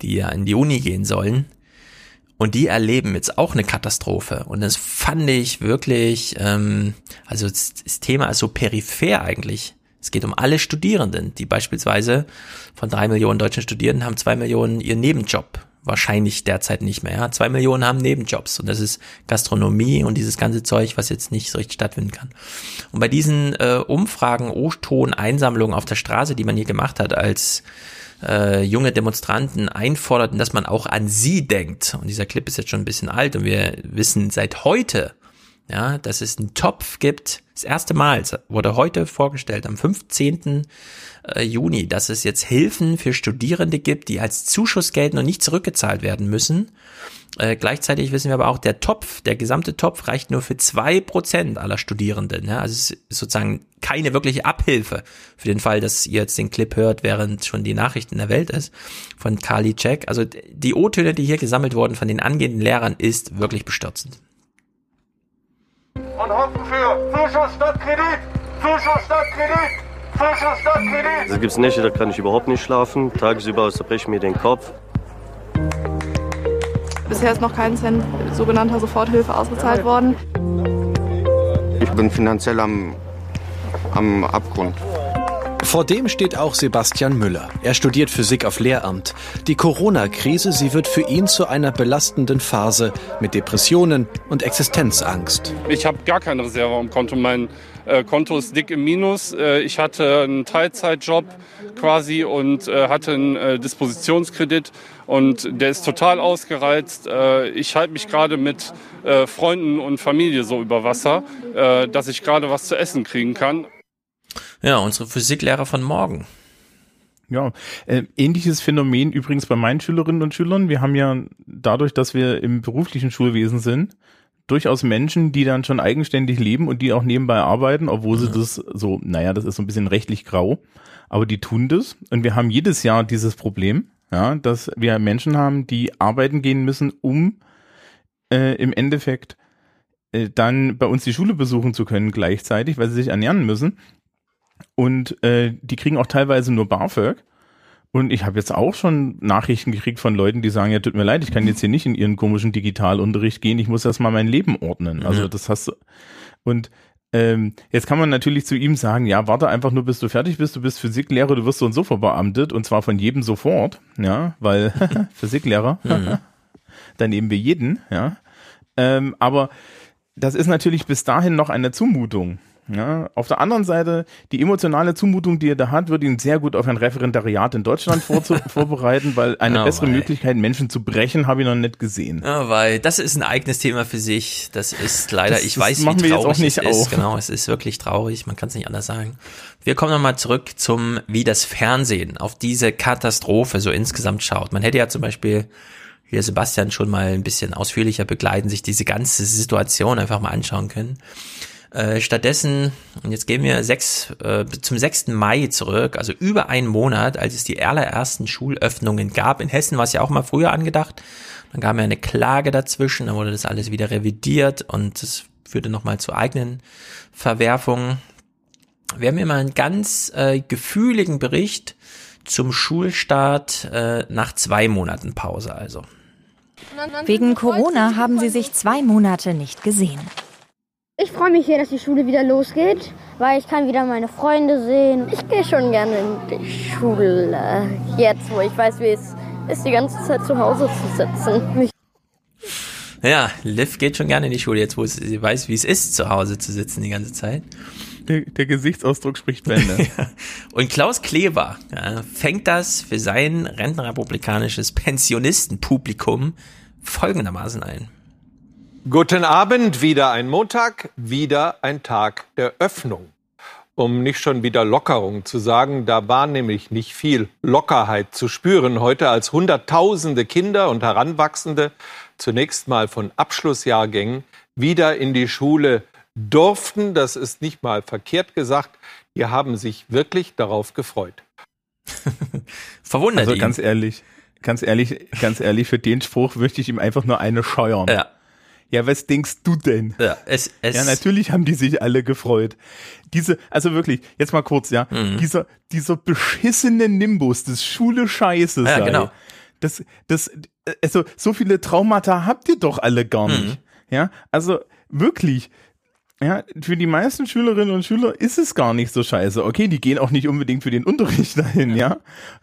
die ja in die Uni gehen sollen Und die erleben jetzt auch eine Katastrophe. Und das fand ich wirklich, ähm, also das, das Thema ist so peripher eigentlich. Es geht um alle Studierenden, die beispielsweise von drei Millionen deutschen Studierenden haben zwei Millionen ihren Nebenjob. Wahrscheinlich derzeit nicht mehr. Ja? Zwei Millionen haben Nebenjobs und das ist Gastronomie und dieses ganze Zeug, was jetzt nicht so richtig stattfinden kann. Und bei diesen äh, Umfragen, O-Ton-Einsammlungen auf der Straße, die man hier gemacht hat, als äh, junge Demonstranten einforderten, dass man auch an sie denkt. Und dieser Clip ist jetzt schon ein bisschen alt und wir wissen seit heute, ja, dass es einen Topf gibt. Das erste Mal wurde heute vorgestellt, am 15. äh, Juni, dass es jetzt Hilfen für Studierende gibt, die als Zuschuss gelten und nicht zurückgezahlt werden müssen. Äh, gleichzeitig wissen wir aber auch, der Topf, der gesamte Topf reicht nur für zwei Prozent aller Studierenden. Ja? Also es ist sozusagen keine wirkliche Abhilfe für den Fall, dass ihr jetzt den Clip hört, während schon die Nachrichten der Welt ist, von Kali Check. Also die O-Töne, die hier gesammelt wurden von den angehenden Lehrern, ist wirklich bestürzend und hoffen für Zuschuss statt Kredit, Zuschuss statt Kredit, Zuschuss statt Kredit. Es gibt Nächte, da kann ich überhaupt nicht schlafen. Tagsüber zerbreche ich mir den Kopf. Bisher ist noch kein Cent sogenannter Soforthilfe ausgezahlt worden. Ich bin finanziell am, am Abgrund. Vor dem steht auch Sebastian Müller. Er studiert Physik auf Lehramt. Die Corona-Krise, sie wird für ihn zu einer belastenden Phase mit Depressionen und Existenzangst. Ich habe gar keine Reserve am Konto. Mein äh, Konto ist dick im Minus. Äh, ich hatte einen Teilzeitjob quasi und äh, hatte einen äh, Dispositionskredit und der ist total ausgereizt. Äh, ich halte mich gerade mit äh, Freunden und Familie so über Wasser, dass ich gerade was zu essen kriegen kann. Ja, unsere Physiklehrer von morgen. Ja, äh, ähnliches Phänomen übrigens bei meinen Schülerinnen und Schülern. Wir haben ja dadurch, dass wir im beruflichen Schulwesen sind, durchaus Menschen, die dann schon eigenständig leben und die auch nebenbei arbeiten, obwohl sie das so, naja, das ist so ein bisschen rechtlich grau, aber die tun das. Und wir haben jedes Jahr dieses Problem, ja, dass wir Menschen haben, die arbeiten gehen müssen, um äh, im Endeffekt äh, dann bei uns die Schule besuchen zu können gleichzeitig, weil sie sich ernähren müssen. Und äh, die kriegen auch teilweise nur BAföG. Und ich habe jetzt auch schon Nachrichten gekriegt von Leuten, die sagen, ja, tut mir leid, ich kann jetzt hier nicht in ihren komischen Digitalunterricht gehen, ich muss erstmal mein Leben ordnen. Also das hast du. Und ähm, jetzt kann man natürlich zu ihm sagen, ja, warte einfach nur, bis du fertig bist, du bist Physiklehrer, du wirst so und so verbeamtet und zwar von jedem sofort, ja, weil Physiklehrer, mhm. dann nehmen wir jeden, ja. Ähm, aber das ist natürlich bis dahin noch eine Zumutung. Ja, auf der anderen Seite, die emotionale Zumutung, die er da hat, wird ihn sehr gut auf ein Referendariat in Deutschland vorbereiten, weil eine oh, bessere weil. Möglichkeit, Menschen zu brechen, habe ich noch nicht gesehen. Ja, weil das ist ein eigenes Thema für sich. Das ist leider, das, ich weiß, wie traurig es ist. Auf. Genau, es ist wirklich traurig. Man kann es nicht anders sagen. Wir kommen nochmal zurück zum, wie das Fernsehen auf diese Katastrophe so insgesamt schaut. Man hätte ja zum Beispiel hier Sebastian schon mal ein bisschen ausführlicher begleiten, sich diese ganze Situation einfach mal anschauen können. Äh, stattdessen, und jetzt gehen wir sechs, äh, zum 6. Mai zurück, also über einen Monat, als es die allerersten Schulöffnungen gab. In Hessen war es ja auch mal früher angedacht. Dann gab ja eine Klage dazwischen, dann wurde das alles wieder revidiert und es führte nochmal zu eigenen Verwerfungen. Wir haben hier mal einen ganz äh, gefühligen Bericht zum Schulstart äh, nach zwei Monaten Pause also. Wegen Corona haben sie sich zwei Monate nicht gesehen. Ich freue mich hier, dass die Schule wieder losgeht, weil ich kann wieder meine Freunde sehen. Ich gehe schon gerne in die Schule, jetzt wo ich weiß, wie es ist, die ganze Zeit zu Hause zu sitzen. Ja, Liv geht schon gerne in die Schule, jetzt wo sie weiß, wie es ist, zu Hause zu sitzen die ganze Zeit. Der, der Gesichtsausdruck spricht Bände. Und Klaus Kleber ja, fängt das für sein rentenrepublikanisches Pensionistenpublikum folgendermaßen ein. Guten Abend, wieder ein Montag, wieder ein Tag der Öffnung. Um nicht schon wieder Lockerung zu sagen, da war nämlich nicht viel Lockerheit zu spüren heute, als Hunderttausende Kinder und Heranwachsende zunächst mal von Abschlussjahrgängen wieder in die Schule durften. Das ist nicht mal verkehrt gesagt. Die haben sich wirklich darauf gefreut. Verwundert Also ganz ehrlich, ganz ehrlich, ganz ehrlich, für den Spruch möchte ich ihm einfach nur eine scheuern. Ja. Ja, was denkst du denn? Ja, es, es ja, natürlich haben die sich alle gefreut. Diese, also wirklich, jetzt mal kurz, ja, mhm. dieser, dieser beschissene Nimbus des Schule Scheiße ja, genau. Das, das, also so viele Traumata habt ihr doch alle gar nicht. Mhm. Ja, also wirklich. Ja, für die meisten Schülerinnen und Schüler ist es gar nicht so scheiße. Okay, die gehen auch nicht unbedingt für den Unterricht dahin, ja.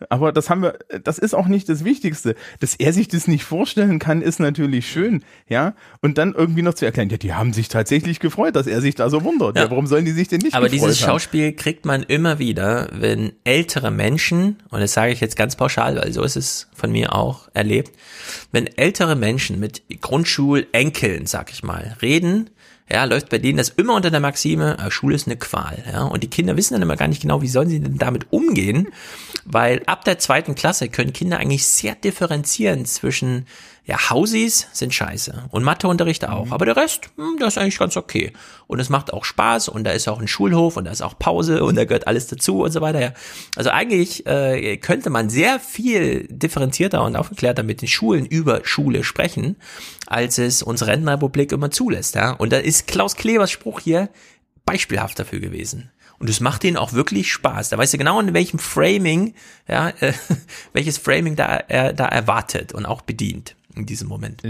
Aber das haben wir, das ist auch nicht das Wichtigste. Dass er sich das nicht vorstellen kann, ist natürlich schön, ja. Und dann irgendwie noch zu erklären, ja, die haben sich tatsächlich gefreut, dass er sich da so wundert. Ja, Ja. warum sollen die sich denn nicht Aber dieses haben? Schauspiel kriegt man immer wieder, wenn ältere Menschen, und das sage ich jetzt ganz pauschal, weil so ist es von mir auch erlebt, wenn ältere Menschen mit Grundschulenkeln, sag ich mal, reden, ja, läuft bei denen das immer unter der Maxime, äh, Schule ist eine Qual, ja, und die Kinder wissen dann immer gar nicht genau, wie sollen sie denn damit umgehen, weil ab der zweiten Klasse können Kinder eigentlich sehr differenzieren zwischen ja, Hausis sind scheiße und Matheunterricht auch, aber der Rest, hm, das ist eigentlich ganz okay. Und es macht auch Spaß und da ist auch ein Schulhof und da ist auch Pause und da gehört alles dazu und so weiter. Ja. Also eigentlich äh, könnte man sehr viel differenzierter und aufgeklärter mit den Schulen über Schule sprechen, als es unsere Rentenrepublik immer zulässt. Ja. Und da ist Klaus Klevers Spruch hier beispielhaft dafür gewesen. Und es macht denen auch wirklich Spaß. Da weißt du genau, in welchem Framing, ja, äh, welches Framing da er da erwartet und auch bedient in diesem Moment.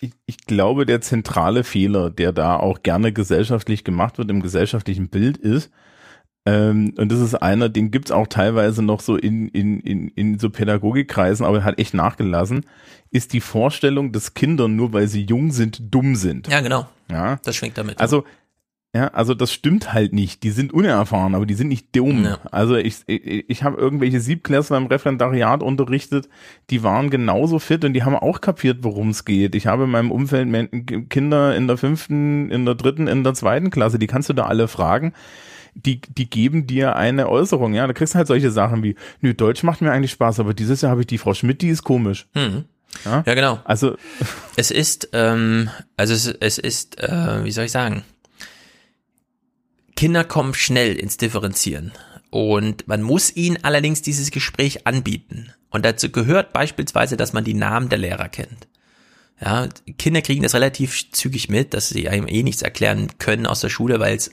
ich, ich glaube, der zentrale Fehler, der da auch gerne gesellschaftlich gemacht wird im gesellschaftlichen Bild ist, ähm, und das ist einer, den gibt's auch teilweise noch so in, in, in, in so Pädagogikkreisen, aber hat echt nachgelassen, ist die Vorstellung, dass Kinder nur weil sie jung sind, dumm sind. Ja, genau. Ja. Das schwingt damit. Also, ja, also das stimmt halt nicht. Die sind unerfahren, aber die sind nicht dumm. Ja. Also ich, ich, ich habe irgendwelche Siebklässler im Referendariat unterrichtet, die waren genauso fit und die haben auch kapiert, worum es geht. Ich habe in meinem Umfeld Kinder in der fünften, in der dritten, in der zweiten Klasse, die kannst du da alle fragen. Die, die geben dir eine Äußerung, ja. Da kriegst du halt solche Sachen wie, nö, Deutsch macht mir eigentlich Spaß, aber dieses Jahr habe ich die Frau Schmidt, die ist komisch. Mhm. Ja? Ja, genau. Also es ist, ähm, also es, es ist, äh, wie soll ich sagen? Kinder kommen schnell ins Differenzieren und man muss ihnen allerdings dieses Gespräch anbieten. Und dazu gehört beispielsweise, dass man die Namen der Lehrer kennt. Ja, Kinder kriegen das relativ zügig mit, dass sie einem eh nichts erklären können aus der Schule, weil es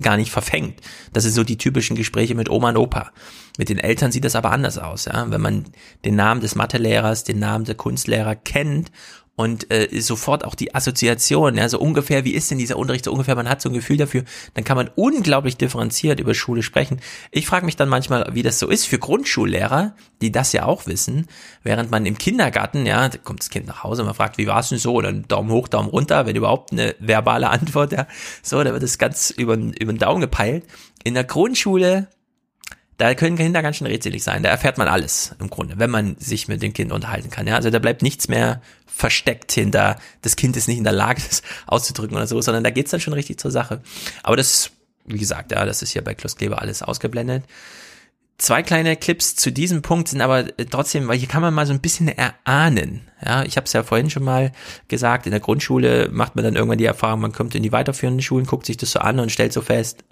gar nicht verfängt. Das sind so die typischen Gespräche mit Oma und Opa. Mit den Eltern sieht das aber anders aus, ja. Wenn man den Namen des Mathelehrers, den Namen der Kunstlehrer kennt und äh, sofort auch die Assoziation, ja, so ungefähr, wie ist denn dieser Unterricht so ungefähr, man hat so ein Gefühl dafür, dann kann man unglaublich differenziert über Schule sprechen. Ich frage mich dann manchmal, wie das so ist für Grundschullehrer, die das ja auch wissen, während man im Kindergarten, ja, da kommt das Kind nach Hause, man fragt, wie war es denn so, oder Daumen hoch, Daumen runter, wenn überhaupt eine verbale Antwort, ja, so, da wird das ganz über, über den Daumen gepeilt. In der Grundschule da können Kinder ganz schön rätselig sein. Da erfährt man alles im Grunde, wenn man sich mit dem Kind unterhalten kann. Ja, also da bleibt nichts mehr versteckt hinter, das Kind ist nicht in der Lage, das auszudrücken oder so, sondern da geht's dann schon richtig zur Sache. Aber das, wie gesagt, ja, das ist ja bei Klaus Kleber alles ausgeblendet. Zwei kleine Clips zu diesem Punkt sind aber äh, trotzdem, weil hier kann man mal so ein bisschen erahnen. Ja, ich habe es ja vorhin schon mal gesagt, in der Grundschule macht man dann irgendwann die Erfahrung, man kommt in die weiterführenden Schulen, guckt sich das so an und stellt so fest,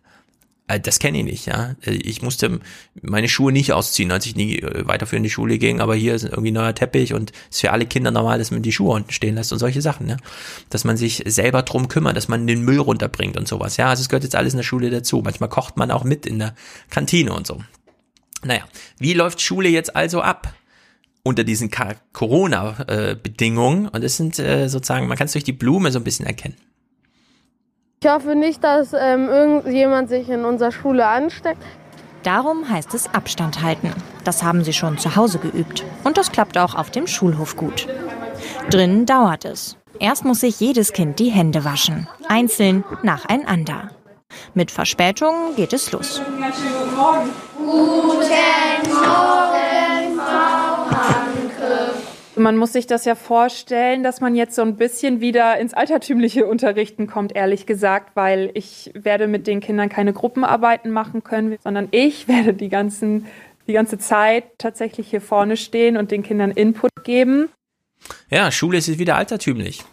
das kenne ich nicht, ja. Äh, Ich musste meine Schuhe nicht ausziehen, als ich nie äh, weiterführend in die Schule ging, aber hier ist irgendwie neuer Teppich und es ist für alle Kinder normal, dass man die Schuhe unten stehen lässt und solche Sachen, ja. Dass man sich selber drum kümmert, dass man den Müll runterbringt und sowas, ja. Also es gehört jetzt alles in der Schule dazu. Manchmal kocht man auch mit in der Kantine und so. Naja, wie läuft Schule jetzt also ab? Unter diesen Corona-Bedingungen und es sind äh, sozusagen, man kann es durch die Blume so ein bisschen erkennen. Ich hoffe nicht, dass ähm, irgendjemand sich in unserer Schule ansteckt. Darum heißt es Abstand halten. Das haben sie schon zu Hause geübt. Und das klappt auch auf dem Schulhof gut. Drinnen dauert es. Erst muss sich jedes Kind die Hände waschen. Einzeln, nacheinander. Mit Verspätung geht es los. Guten Morgen, Frau Hanke. Man muss sich das ja vorstellen, dass man jetzt so ein bisschen wieder ins altertümliche Unterrichten kommt, ehrlich gesagt, weil ich werde mit den Kindern keine Gruppenarbeiten machen können, sondern ich werde die, ganzen, die ganze Zeit tatsächlich hier vorne stehen und den Kindern Input geben. Ja, Schule ist wieder altertümlich.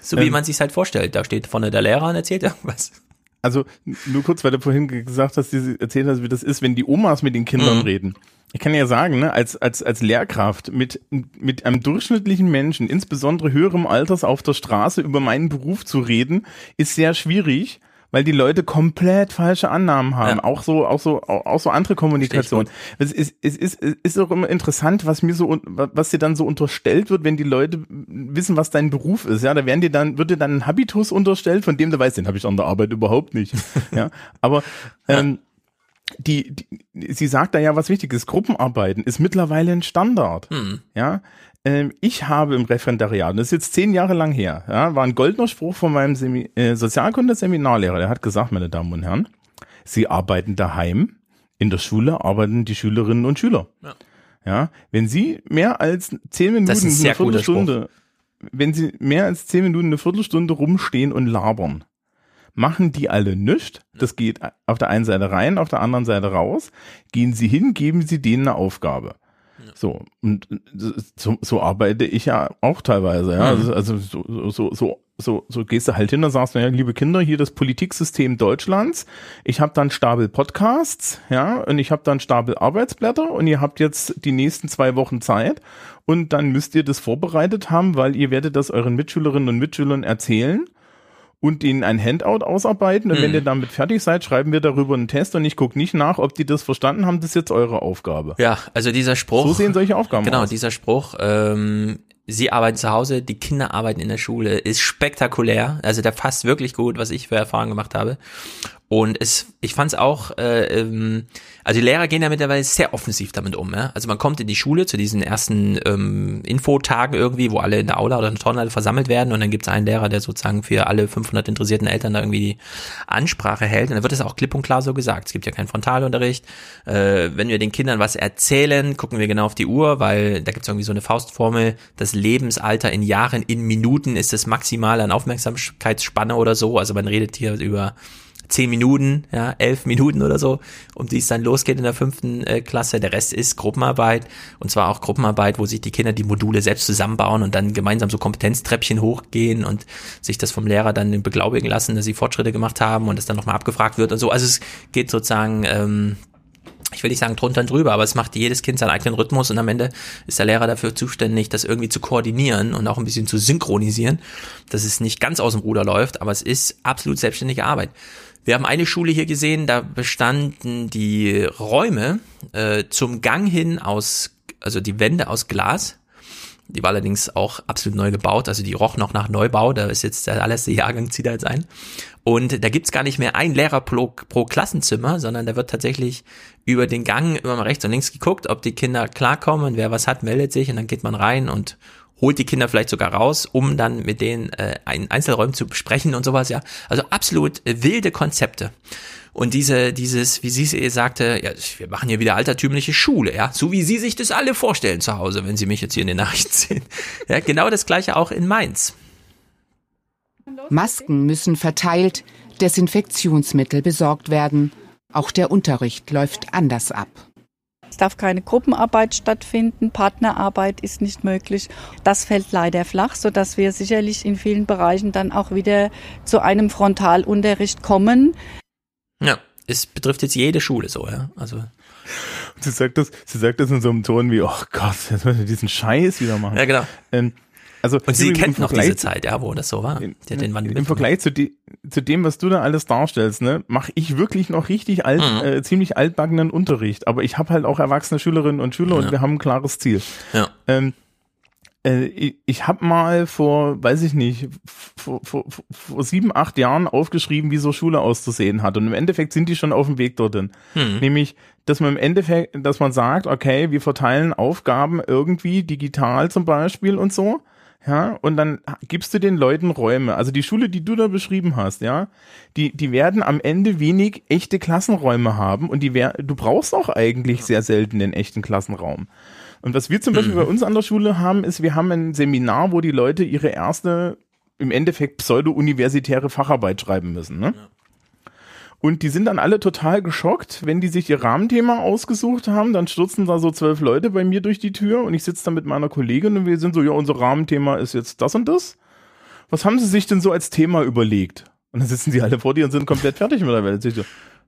So wie Ähm. man sich halt vorstellt. Da steht vorne der Lehrer und erzählt irgendwas. Also nur kurz, weil du vorhin gesagt hast, erzählt hast, wie das ist, wenn die Omas mit den Kindern Mhm. reden. Ich kann ja sagen, ne, als, als, als Lehrkraft mit, mit einem durchschnittlichen Menschen, insbesondere höherem Alters auf der Straße über meinen Beruf zu reden, ist sehr schwierig, weil die Leute komplett falsche Annahmen haben, ja. auch so, auch so, auch, auch so andere Kommunikation. Es ist, es ist, es ist auch immer interessant, was mir so, was dir dann so unterstellt wird, wenn die Leute wissen, was dein Beruf ist. Ja, da werden dir dann, wird dir dann ein Habitus unterstellt, von dem du weißt, den habe ich an der Arbeit überhaupt nicht. ja, aber ähm, die, die, sie sagt da ja was Wichtiges. Gruppenarbeiten ist mittlerweile ein Standard. Hm. Ja, ähm, ich habe im Referendariat, das ist jetzt zehn Jahre lang her, ja, war ein goldener Spruch von meinem Semi äh, Sozialkunde-Seminarlehrer, der hat gesagt, meine Damen und Herren, Sie arbeiten daheim, in der Schule arbeiten die Schülerinnen und Schüler. Ja. ja wenn Sie mehr als zehn Minuten, eine Viertelstunde, wenn Sie mehr als zehn Minuten, eine Viertelstunde rumstehen und labern, machen die alle nichts. Das geht auf der einen Seite rein, auf der anderen Seite raus. Gehen Sie hin, geben Sie denen eine Aufgabe. So, und so, so arbeite ich ja auch teilweise, ja. Mhm. Also, also so, so, so, so, so gehst du halt hin und sagst, ja, liebe Kinder, hier das Politiksystem Deutschlands. Ich habe dann Stapel Podcasts, ja, und ich habe dann Stapel Arbeitsblätter und ihr habt jetzt die nächsten zwei Wochen Zeit und dann müsst ihr das vorbereitet haben, weil ihr werdet das euren Mitschülerinnen und Mitschülern erzählen und ihnen ein Handout ausarbeiten. Und hm. wenn ihr damit fertig seid, schreiben wir darüber einen Test und ich gucke nicht nach, ob die das verstanden haben. Das ist jetzt eure Aufgabe. Ja, also dieser Spruch. So sehen solche Aufgaben genau, aus. Genau, dieser Spruch, ähm, Sie arbeiten zu Hause, die Kinder arbeiten in der Schule, ist spektakulär. Also der fasst wirklich gut, was ich für Erfahrungen gemacht habe. Und es, ich fand es auch, äh, ähm, also die Lehrer gehen ja mittlerweile sehr offensiv damit um. Ja? Also man kommt in die Schule zu diesen ersten ähm, Infotagen irgendwie, wo alle in der Aula oder in der Turnhalle versammelt werden und dann gibt es einen Lehrer, der sozusagen für alle 500 interessierten Eltern da irgendwie die Ansprache hält. Und dann wird es auch klipp und klar so gesagt. Es gibt ja keinen Frontalunterricht. Äh, wenn wir den Kindern was erzählen, gucken wir genau auf die Uhr, weil da gibt es irgendwie so eine Faustformel, das Lebensalter in Jahren, in Minuten ist das maximal an Aufmerksamkeitsspanne oder so. Also man redet hier über zehn Minuten, ja, elf Minuten oder so, um die es dann losgeht in der fünften äh, Klasse. Der Rest ist Gruppenarbeit und zwar auch Gruppenarbeit, wo sich die Kinder die Module selbst zusammenbauen und dann gemeinsam so Kompetenztreppchen hochgehen und sich das vom Lehrer dann beglaubigen lassen, dass sie Fortschritte gemacht haben und es dann nochmal abgefragt wird und so. Also es geht sozusagen ähm, ich will nicht sagen drunter und drüber, aber es macht jedes Kind seinen eigenen Rhythmus und am Ende ist der Lehrer dafür zuständig, das irgendwie zu koordinieren und auch ein bisschen zu synchronisieren, dass es nicht ganz aus dem Ruder läuft, aber es ist absolut selbstständige Arbeit. Wir haben eine Schule hier gesehen, da bestanden die Räume äh, zum Gang hin aus, also die Wände aus Glas. Die war allerdings auch absolut neu gebaut, also die roch noch nach Neubau, da ist jetzt der allererste Jahrgang, zieht da jetzt ein. Und da gibt's gar nicht mehr ein Lehrer pro, pro Klassenzimmer, sondern da wird tatsächlich über den Gang immer mal rechts und links geguckt, ob die Kinder klarkommen, wer was hat, meldet sich und dann geht man rein und holt die Kinder vielleicht sogar raus, um dann mit denen äh, in Einzelräumen zu besprechen und sowas, ja. Also absolut äh, wilde Konzepte. Und diese, dieses, wie sie es sagte, ja, wir machen hier wieder altertümliche Schule, ja, so wie Sie sich das alle vorstellen zu Hause, wenn Sie mich jetzt hier in den Nachrichten sehen. Ja, genau das gleiche auch in Mainz. Masken müssen verteilt, Desinfektionsmittel besorgt werden. Auch der Unterricht läuft anders ab. Es darf keine Gruppenarbeit stattfinden, Partnerarbeit ist nicht möglich. Das fällt leider flach, sodass wir sicherlich in vielen Bereichen dann auch wieder zu einem Frontalunterricht kommen. Ja, es betrifft jetzt jede Schule so, ja. Also sie sagt das, sie sagt das in so einem Ton wie, oh Gott, jetzt müssen wir diesen Scheiß wieder machen. Ja, genau. Ähm, also und sie kennt noch diese Zeit, ja, wo das so war. In, Im Vergleich zu, die, zu, dem, was du da alles darstellst, ne, mache ich wirklich noch richtig alt, mhm. äh, ziemlich altbackenen Unterricht. Aber ich habe halt auch erwachsene Schülerinnen und Schüler ja. und wir haben ein klares Ziel. Ja. Ähm, äh, ich, ich habe mal vor, weiß ich nicht, vor, vor, vor sieben, acht Jahren aufgeschrieben, wie so Schule auszusehen hat. Und im Endeffekt sind die schon auf dem Weg dorthin. Mhm. Nämlich, dass man im Endeffekt, dass man sagt, okay, wir verteilen Aufgaben irgendwie digital zum Beispiel und so ja, und dann gibst du den Leuten Räume. Also die Schule, die du da beschrieben hast, ja, die, die werden am Ende wenig echte Klassenräume haben und die wär, du brauchst auch eigentlich sehr selten den echten Klassenraum. Und was wir zum Beispiel mhm. bei uns an der Schule haben, ist, wir haben ein Seminar, wo die Leute ihre erste, im Endeffekt pseudo-universitäre Facharbeit schreiben müssen, ne? Ja. Und die sind dann alle total geschockt, wenn die sich ihr Rahmenthema ausgesucht haben. Dann stürzen da so zwölf Leute bei mir durch die Tür und ich sitze da mit meiner Kollegin und wir sind so, ja, unser Rahmenthema ist jetzt das und das. Was haben sie sich denn so als Thema überlegt? Und dann sitzen die alle vor dir und sind komplett fertig mit der Welt. So,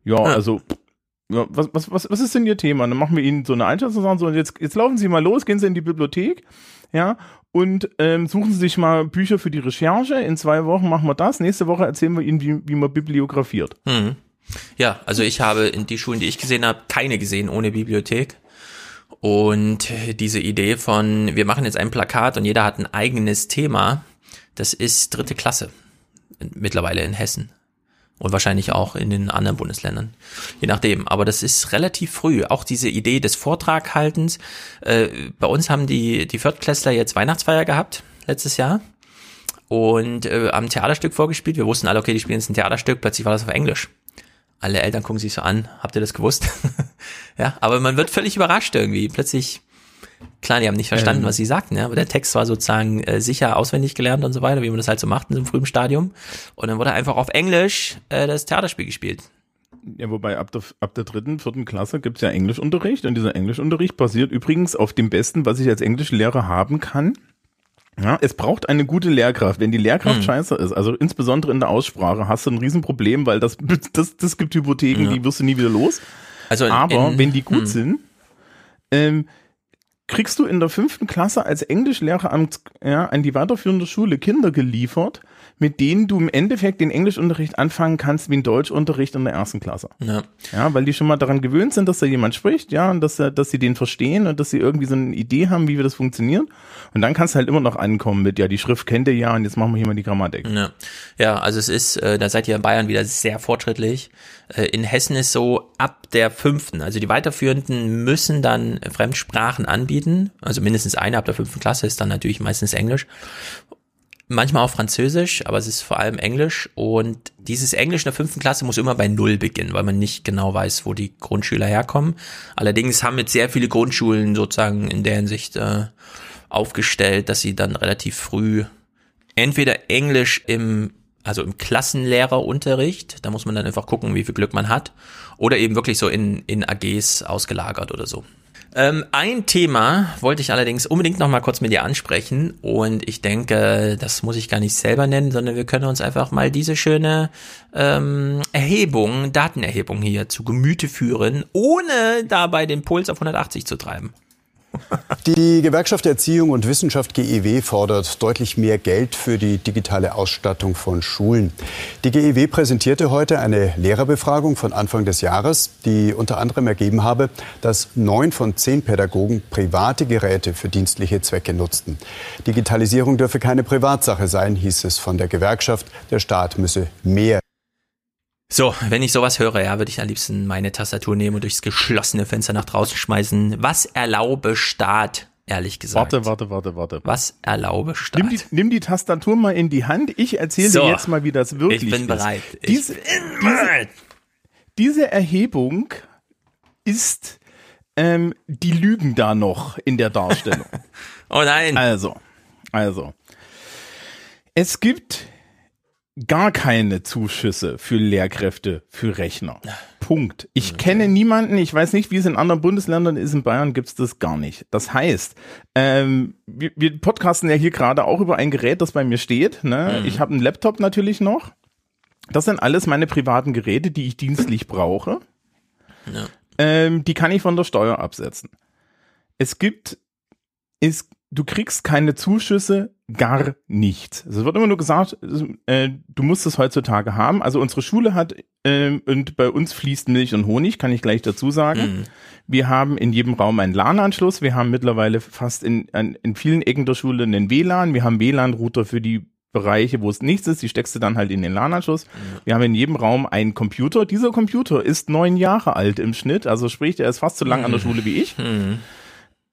ja, also, ja, was, was, was, was ist denn Ihr Thema? Und dann machen wir ihnen so eine Einschätzung und sagen so, jetzt, jetzt laufen Sie mal los, gehen Sie in die Bibliothek, ja, und ähm, suchen Sie sich mal Bücher für die Recherche. In zwei Wochen machen wir das. Nächste Woche erzählen wir Ihnen, wie, wie man bibliografiert. Hm. Ja, also ich habe in die Schulen, die ich gesehen habe, keine gesehen ohne Bibliothek. Und diese Idee von, wir machen jetzt ein Plakat und jeder hat ein eigenes Thema, das ist dritte Klasse mittlerweile in Hessen. Und wahrscheinlich auch in den anderen Bundesländern. Je nachdem. Aber das ist relativ früh. Auch diese Idee des Vortraghaltens. Äh, bei uns haben die, die Viertklässler jetzt Weihnachtsfeier gehabt, letztes Jahr. Und äh, haben ein Theaterstück vorgespielt. Wir wussten alle, okay, die spielen jetzt ein Theaterstück. Plötzlich war das auf Englisch. Alle Eltern gucken sich so an. Habt ihr das gewusst? ja, aber man wird völlig überrascht irgendwie. Plötzlich Klar, die haben nicht verstanden, Ähm. was sie sagten, ja, aber der Text war sozusagen äh, sicher auswendig gelernt und so weiter, wie man das halt so macht in so einem frühen Stadium. Und dann wurde einfach auf Englisch äh, das Theaterspiel gespielt. Ja, wobei ab der, ab der dritten, vierten Klasse gibt's ja Englischunterricht und dieser Englischunterricht basiert übrigens auf dem Besten, was ich als Englischlehrer haben kann. Ja, es braucht eine gute Lehrkraft. Wenn die Lehrkraft Hm. scheiße ist, also insbesondere in der Aussprache, hast du ein Riesenproblem, weil das, das, das gibt Hypotheken, Ja. die wirst du nie wieder los. Also in- Aber in- wenn die gut hm. sind, ähm, kriegst du in der fünften Klasse als Englischlehrer am, ja, an die weiterführende Schule Kinder geliefert, mit denen du im Endeffekt den Englischunterricht anfangen kannst wie ein Deutschunterricht in der ersten Klasse. Ja. Ja, weil die schon mal daran gewöhnt sind, dass da jemand spricht, ja, und dass, er- dass sie den verstehen und dass sie irgendwie so eine Idee haben, wie wir das funktioniert. Und dann kannst du halt immer noch ankommen mit, ja, die Schrift kennt ihr ja und jetzt machen wir hier mal die Grammatik. Ja, ja also es ist, äh, da seid ihr in Bayern wieder sehr fortschrittlich. Äh, in Hessen ist so ab der fünften, also die Weiterführenden müssen dann Fremdsprachen anbieten, also mindestens eine ab der fünften Klasse ist dann natürlich meistens Englisch. Manchmal auch Französisch, aber es ist vor allem Englisch und dieses Englisch in der fünften Klasse muss immer bei Null beginnen, weil man nicht genau weiß, wo die Grundschüler herkommen. Allerdings haben jetzt sehr viele Grundschulen sozusagen in der Hinsicht äh, aufgestellt, dass sie dann relativ früh entweder Englisch im, also im Klassenlehrerunterricht, da muss man dann einfach gucken, wie viel Glück man hat, oder eben wirklich so in, in AGs ausgelagert oder so. Ähm, ein Thema wollte ich allerdings unbedingt noch mal kurz mit dir ansprechen und ich denke, das muss ich gar nicht selber nennen, sondern wir können uns einfach mal diese schöne ähm, Erhebung, Datenerhebung hier zu Gemüte führen, ohne dabei den Puls auf 180 zu treiben. Die Gewerkschaft Erziehung und Wissenschaft GEW fordert deutlich mehr Geld für die digitale Ausstattung von Schulen. Die GEW präsentierte heute eine Lehrerbefragung von Anfang des Jahres, die unter anderem ergeben habe, dass neun von zehn Pädagogen private Geräte für dienstliche Zwecke nutzten. Digitalisierung dürfe keine Privatsache sein, hieß es von der Gewerkschaft. Der Staat müsse mehr So, wenn ich sowas höre, ja, würde ich am liebsten meine Tastatur nehmen und durchs geschlossene Fenster nach draußen schmeißen. Was erlaube Staat, ehrlich gesagt? Warte, warte, warte, warte. Was erlaube Staat? Nimm die, nimm die Tastatur mal in die Hand. Ich erzähle So. dir jetzt mal, wie das wirklich Ich bin ist. bereit. Ich Diese, diese, diese Erhebung ist, ähm, die lügen da noch in der Darstellung. oh nein. Also, also. Es gibt gar keine Zuschüsse für Lehrkräfte für Rechner. Punkt. Ich kenne niemanden, ich weiß nicht, wie es in anderen Bundesländern ist, in Bayern gibt's das gar nicht. Das heißt, ähm, wir, wir podcasten ja hier gerade auch über ein Gerät, das bei mir steht. Ne? Mhm. Ich habe einen Laptop natürlich noch. Das sind alles meine privaten Geräte, die ich dienstlich brauche. Ja. Ähm, die kann ich von der Steuer absetzen. Es gibt, es, du kriegst keine Zuschüsse, gar nichts. Es wird immer nur gesagt, äh, du musst es heutzutage haben. Also unsere Schule hat, ähm, und bei uns fließt Milch und Honig, kann ich gleich dazu sagen. Mhm. Wir haben in jedem Raum einen LAN-Anschluss. Wir haben mittlerweile fast in, an, in vielen Ecken der Schule einen WLAN. Wir haben WLAN-Router für die Bereiche, wo es nichts ist, die steckst du dann halt in den LAN-Anschluss. Wir haben in jedem Raum einen Computer. Dieser Computer ist neun Jahre alt im Schnitt, also sprich, der ist fast so lang an der Schule wie ich.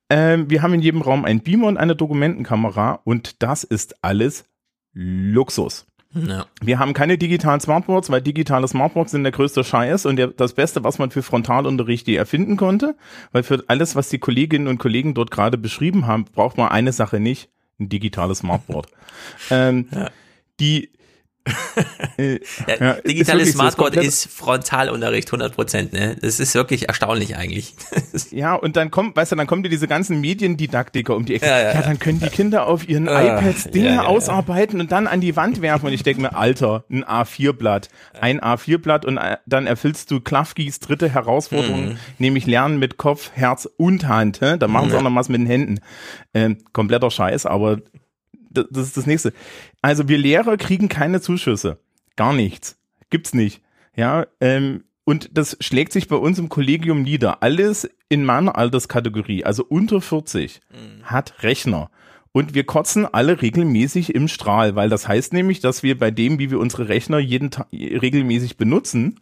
Ähm, wir haben in jedem Raum einen Beamer und eine Dokumentenkamera und das ist alles Luxus. Ja. Wir haben keine digitalen Smartboards, weil digitale Smartboards sind der größte Scheiß und der, das Beste, was man für Frontalunterricht je erfinden konnte, weil für alles, was die Kolleginnen und Kollegen dort gerade beschrieben haben, braucht man eine Sache nicht, ein digitales Smartboard. ähm, Die Äh, ja, digitales Smartboard so, ist Frontalunterricht 100 Prozent. Ne? Das ist wirklich erstaunlich eigentlich. ja, und dann kommt, weißt du, dann kommen dir diese ganzen Mediendidaktiker um die Ecke. Ja, ja, ja, dann können die Kinder auf ihren Ah, iPads Dinge ausarbeiten und dann an die Wand werfen. Und ich denke mir, Alter, ein A4-Blatt, ein A4-Blatt und äh, dann erfüllst du Klafkis dritte Herausforderung, Mhm. nämlich Lernen mit Kopf, Herz und Hand. Hä? Da machen sie auch noch was mit den Händen. Ähm, kompletter Scheiß, aber das ist das nächste. Also wir Lehrer kriegen keine Zuschüsse. Gar nichts. Gibt's nicht. Ja, ähm, und das schlägt sich bei uns im Kollegium nieder. Alles in meiner Alterskategorie, also unter 40, hat Rechner. Und wir kotzen alle regelmäßig im Strahl, weil das heißt nämlich, dass wir bei dem, wie wir unsere Rechner jeden Tag regelmäßig benutzen,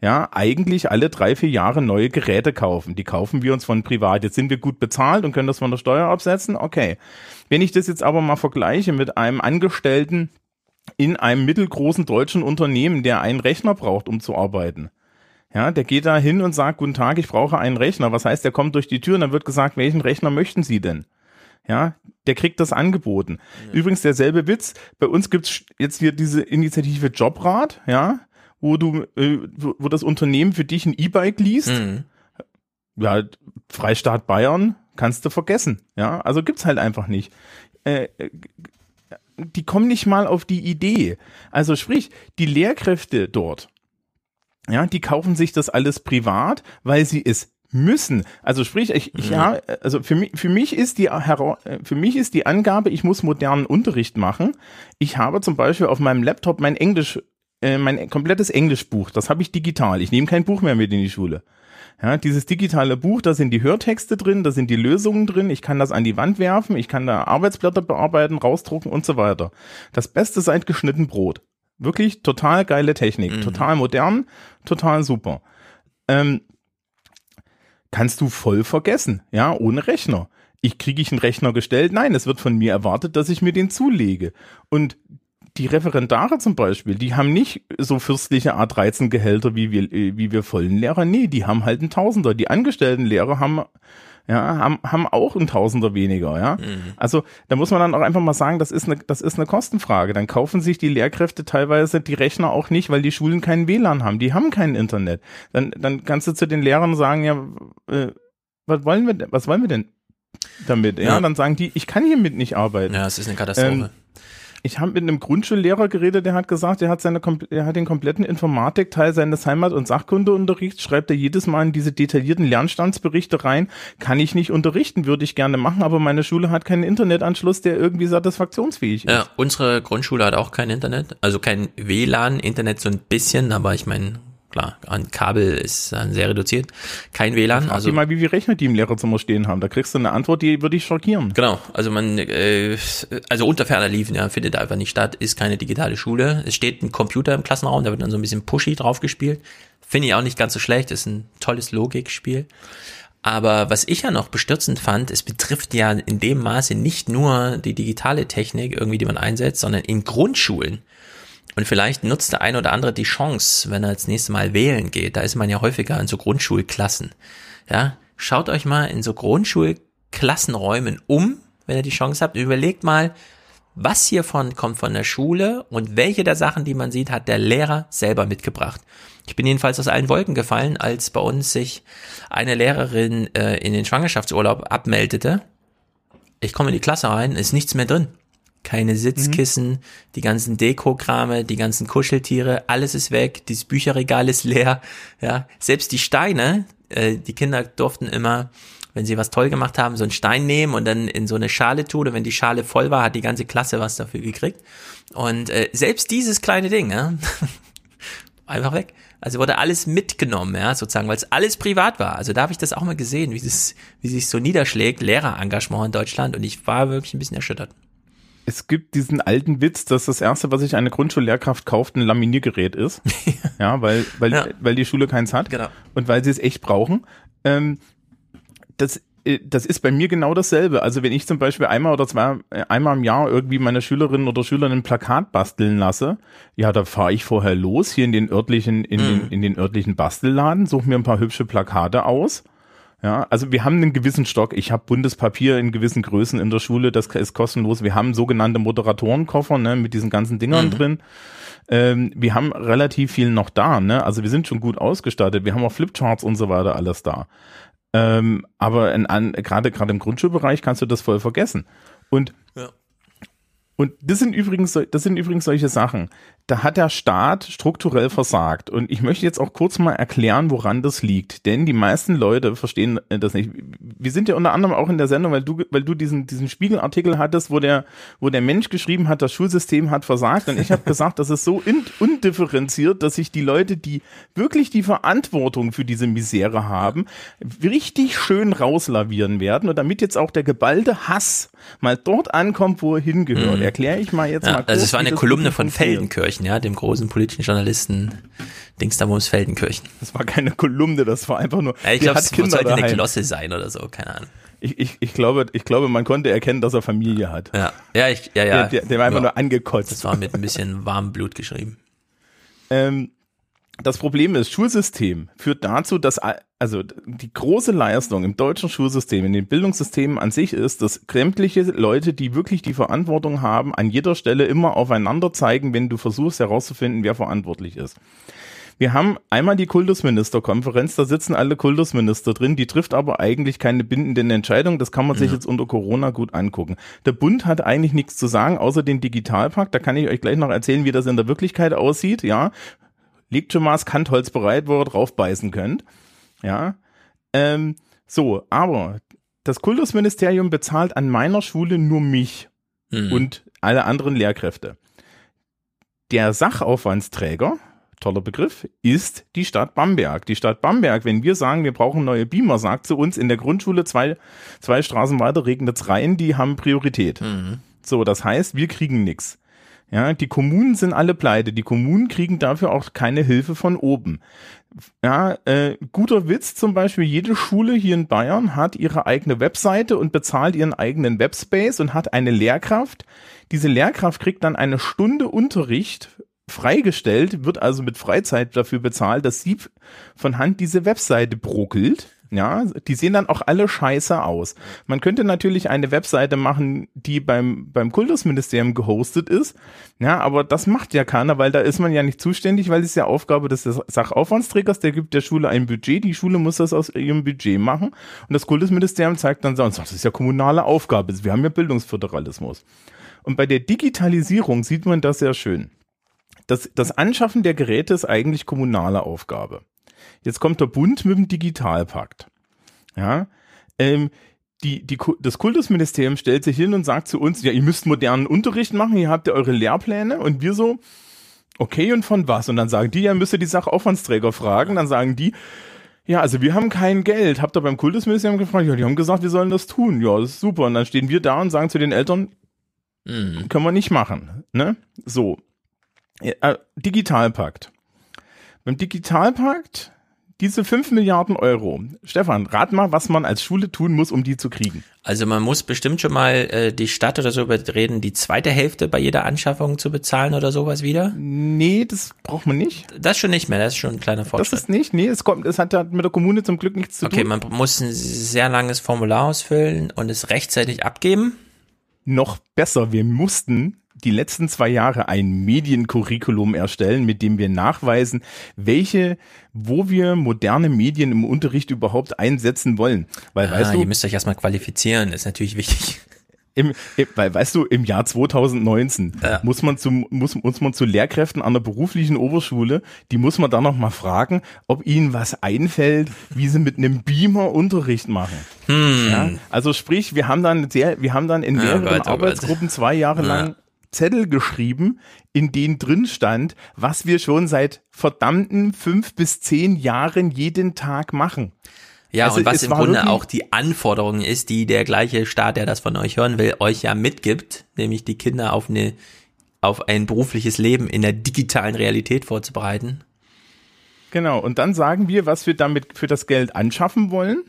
ja, eigentlich alle drei, vier Jahre neue Geräte kaufen. Die kaufen wir uns von privat. Jetzt sind wir gut bezahlt und können das von der Steuer absetzen. Okay. Wenn ich das jetzt aber mal vergleiche mit einem Angestellten in einem mittelgroßen deutschen Unternehmen, der einen Rechner braucht, um zu arbeiten. Ja, der geht da hin und sagt, guten Tag, ich brauche einen Rechner. Was heißt, der kommt durch die Tür und dann wird gesagt, welchen Rechner möchten Sie denn? Ja, der kriegt das angeboten. Übrigens derselbe Witz. Bei uns gibt's jetzt hier diese Initiative Jobrat, ja, wo du, äh, wo, wo das Unternehmen für dich ein E-Bike liest. Mhm. Ja, Freistaat Bayern kannst du vergessen. Ja, also gibt's halt einfach nicht. Äh, äh, die kommen nicht mal auf die Idee. Also sprich, die Lehrkräfte dort, ja, die kaufen sich das alles privat, weil sie es müssen. Also sprich, ich, ich Mhm. ja, also für mich, für mich ist die äh, für mich ist die Angabe, ich muss modernen Unterricht machen. Ich habe zum Beispiel auf meinem Laptop mein Englisch, äh, mein komplettes Englischbuch. Das habe ich digital. Ich nehme kein Buch mehr mit in die Schule. Ja, dieses digitale Buch, da sind die Hörtexte drin, da sind die Lösungen drin, ich kann das an die Wand werfen, ich kann da Arbeitsblätter bearbeiten, rausdrucken und so weiter. Das Beste seit geschnitten Brot. Wirklich total geile Technik, total modern, total super. Ähm, kannst du voll vergessen, ja, ohne Rechner. Ich kriege ich einen Rechner gestellt? Nein, es wird von mir erwartet, dass ich mir den zulege. Und die Referendare zum Beispiel, die haben nicht so fürstliche A13-Gehälter wie wir, äh, wie wir vollen Lehrer. Nee, die haben halt einen Tausender. Die angestellten Lehrer haben, ja, haben, haben auch einen Tausender weniger, ja. Also, da muss man dann auch einfach mal sagen, das ist eine, das ist eine Kostenfrage. Dann kaufen sich die Lehrkräfte teilweise die Rechner auch nicht, weil die Schulen keinen WLAN haben. Die haben kein Internet. Dann, dann kannst du zu den Lehrern sagen, ja, äh, was wollen wir denn, was wollen wir denn damit? Ja, Ja. dann sagen die, ich kann hiermit nicht arbeiten. Ja, es ist eine Katastrophe. Ähm, ich habe mit einem Grundschullehrer geredet, der hat gesagt, er hat seine er hat den kompletten Informatikteil seines Heimat- und Sachkundeunterrichts, schreibt er jedes Mal in diese detaillierten Lernstandsberichte rein, kann ich nicht unterrichten, würde ich gerne machen, aber meine Schule hat keinen Internetanschluss, der irgendwie satisfaktionsfähig ist. Ja, unsere Grundschule hat auch kein Internet, also kein WLAN, Internet so ein bisschen, aber ich meine, klar, an Kabel ist dann sehr reduziert. Kein WLAN, also mal, wie viele Rechner die im Lehrerzimmer stehen haben. Da kriegst du eine Antwort, die würde dich schockieren. Genau, also man, äh, also unter ferner Liefen, ja, findet einfach nicht statt, ist keine digitale Schule. Es steht ein Computer im Klassenraum, da wird dann so ein bisschen pushy drauf gespielt. Finde ich auch nicht ganz so schlecht, ist ein tolles Logikspiel. Aber was ich ja noch bestürzend fand, es betrifft ja in dem Maße nicht nur die digitale Technik irgendwie, die man einsetzt, sondern in Grundschulen. Und vielleicht nutzt der eine oder andere die Chance, wenn er das nächste Mal wählen geht. Da ist man ja häufiger in so Grundschulklassen. Ja, schaut euch mal in so Grundschulklassenräumen um, wenn ihr die Chance habt. Überlegt mal, was hiervon kommt von der Schule und welche der Sachen, die man sieht, hat der Lehrer selber mitgebracht. Ich bin jedenfalls aus allen Wolken gefallen, als bei uns sich eine Lehrerin äh, in den Schwangerschaftsurlaub abmeldete. Ich komme in die Klasse rein, ist nichts mehr drin. Keine Sitzkissen, die ganzen Dekokrame, die ganzen Kuscheltiere, alles ist weg, dieses Bücherregal ist leer, ja. Selbst die Steine, äh, die Kinder durften immer, wenn sie was toll gemacht haben, so einen Stein nehmen und dann in so eine Schale tun und wenn die Schale voll war, hat die ganze Klasse was dafür gekriegt. Und äh, selbst dieses kleine Ding, ja, einfach weg. Also wurde alles mitgenommen, ja, sozusagen, weil es alles privat war. Also da habe ich das auch mal gesehen, wie es, wie sich so niederschlägt, Lehrerengagement in Deutschland und ich war wirklich ein bisschen erschüttert. Es gibt diesen alten Witz, dass das erste, was sich eine Grundschullehrkraft kauft, ein Laminiergerät ist. ja, weil, weil, Ja. weil die Schule keins hat. Genau. Und weil sie es echt brauchen. Ähm, das, äh, das ist bei mir genau dasselbe. Also wenn ich zum Beispiel einmal oder zwei, äh, einmal im Jahr irgendwie meine Schülerinnen oder Schüler ein Plakat basteln lasse, ja, da fahre ich vorher los hier in den örtlichen, in, den, in den örtlichen Bastelladen, suche mir ein paar hübsche Plakate aus. Ja, also wir haben einen gewissen Stock. Ich habe Bundespapier in gewissen Größen in der Schule, das ist kostenlos. Wir haben sogenannte Moderatorenkoffer ne, mit diesen ganzen Dingern Mhm. drin. Ähm, wir haben relativ viel noch da. Ne? Also wir sind schon gut ausgestattet. Wir haben auch Flipcharts und so weiter alles da. Ähm, aber gerade gerade im Grundschulbereich kannst du das voll vergessen. Und Ja. und das sind übrigens, das sind übrigens solche Sachen. Da hat der Staat strukturell versagt. Und ich möchte jetzt auch kurz mal erklären, woran das liegt. Denn die meisten Leute verstehen äh, das nicht. Wir sind ja unter anderem auch in der Sendung, weil du, weil du diesen, diesen Spiegelartikel hattest, wo der, wo der Mensch geschrieben hat, das Schulsystem hat versagt. Und ich habe gesagt, das ist so undifferenziert, dass sich die Leute, die wirklich die Verantwortung für diese Misere haben, richtig schön rauslavieren werden. Und damit jetzt auch der geballte Hass mal dort ankommt, wo er hingehört, Mhm. erkläre ich mal jetzt Ja, mal kurz. also es war eine Kolumne von funktioniert. Feldenkirchen, ja, dem großen politischen Journalisten Dingsdamums Feldenkirchen. Das war keine Kolumne, das war einfach nur. Ja, ich glaube, es Kinder sollte eine daheim. Glosse sein oder so, keine Ahnung. Ich, ich, ich, glaube, ich glaube, man konnte erkennen, dass er Familie hat. Ja, ja, ich, ja, ja. Der, der, der war einfach Ja. nur angekotzt. Das war mit ein bisschen warmem Blut geschrieben. Ähm, das Problem ist, Schulsystem führt dazu, dass also die große Leistung im deutschen Schulsystem, in den Bildungssystemen an sich ist, dass sämtliche Leute, die wirklich die Verantwortung haben, an jeder Stelle immer aufeinander zeigen, wenn du versuchst herauszufinden, wer verantwortlich ist. Wir haben einmal die Kultusministerkonferenz, da sitzen alle Kultusminister drin, die trifft aber eigentlich keine bindenden Entscheidungen, das kann man sich Ja. jetzt unter Corona gut angucken. Der Bund hat eigentlich nichts zu sagen, außer den Digitalpakt, da kann ich euch gleich noch erzählen, wie das in der Wirklichkeit aussieht, ja. Liegt schon mal das Kantholz bereit, wo ihr drauf beißen könnt, ja. Ähm, so, aber das Kultusministerium bezahlt an meiner Schule nur mich Mhm. und alle anderen Lehrkräfte. Der Sachaufwandsträger, toller Begriff, ist die Stadt Bamberg. Die Stadt Bamberg, wenn wir sagen, wir brauchen neue Beamer, sagt zu uns in der Grundschule zwei, zwei Straßen weiter regnet's rein, die haben Priorität. Mhm. So, das heißt, wir kriegen nix. Ja, die Kommunen sind alle pleite. Die Kommunen kriegen dafür auch keine Hilfe von oben. Ja, äh, guter Witz zum Beispiel, jede Schule hier in Bayern hat ihre eigene Webseite und bezahlt ihren eigenen Webspace und hat eine Lehrkraft. Diese Lehrkraft kriegt dann eine Stunde Unterricht freigestellt, wird also mit Freizeit dafür bezahlt, dass sie von Hand diese Webseite bruckelt. Ja, die sehen dann auch alle scheiße aus. Man könnte natürlich eine Webseite machen, die beim, beim Kultusministerium gehostet ist. Ja, aber das macht ja keiner, weil da ist man ja nicht zuständig, weil es ja Aufgabe des Sachaufwandsträgers, der gibt der Schule ein Budget, die Schule muss das aus ihrem Budget machen und das Kultusministerium zeigt dann so, und sagt, das ist ja kommunale Aufgabe, wir haben ja Bildungsföderalismus. Und bei der Digitalisierung sieht man das sehr schön. Das, das Anschaffen der Geräte ist eigentlich kommunale Aufgabe. Jetzt kommt der Bund mit dem Digitalpakt. Ja, ähm, die, die, das Kultusministerium stellt sich hin und sagt zu uns, ja, ihr müsst modernen Unterricht machen, hier habt ihr eure Lehrpläne und wir so, okay, und von was? Und dann sagen die, ja, müsst ihr die Sachaufwandsträger fragen, dann sagen die, ja, also wir haben kein Geld. Habt ihr beim Kultusministerium gefragt? Ja, die haben gesagt, wir sollen das tun. Ja, das ist super. Und dann stehen wir da und sagen zu den Eltern, Mhm. können wir nicht machen. Ne? So. Äh, Digitalpakt. Beim Digitalpakt diese 5 Milliarden Euro. Stefan, rat mal, was man als Schule tun muss, um die zu kriegen. Also man muss bestimmt schon mal äh, die Stadt oder so überreden, die zweite Hälfte bei jeder Anschaffung zu bezahlen oder sowas wieder. Nee, das braucht man nicht. Das schon nicht mehr, das ist schon ein kleiner Das Fortschritt. ist nicht, nee, es kommt, es hat ja mit der Kommune zum Glück nichts zu Okay, tun. man muss ein sehr langes Formular ausfüllen und es rechtzeitig abgeben. Noch besser, wir mussten die letzten zwei Jahre ein Mediencurriculum erstellen, mit dem wir nachweisen, welche, wo wir moderne Medien im Unterricht überhaupt einsetzen wollen. Weil, ah, weißt du, ihr müsst euch erstmal qualifizieren, ist natürlich wichtig. Im, weil, weißt du, im Jahr 2019 Ja. muss man zu, muss, muss man zu Lehrkräften an der beruflichen Oberschule, die muss man dann noch mal fragen, ob ihnen was einfällt, wie sie mit einem Beamer Unterricht machen. Hm. Ja? Also sprich, wir haben dann sehr, wir haben dann in Ja, mehreren Gott, oh Gott. Arbeitsgruppen zwei Jahre Ja. lang Zettel geschrieben, in denen drin stand, was wir schon seit verdammten fünf bis zehn Jahren jeden Tag machen. Ja, Also und was im Grunde auch die Anforderung ist, die der gleiche Staat, der das von euch hören will, euch ja mitgibt, nämlich die Kinder auf eine auf ein berufliches Leben in der digitalen Realität vorzubereiten. Genau, und dann sagen wir, was wir damit für das Geld anschaffen wollen.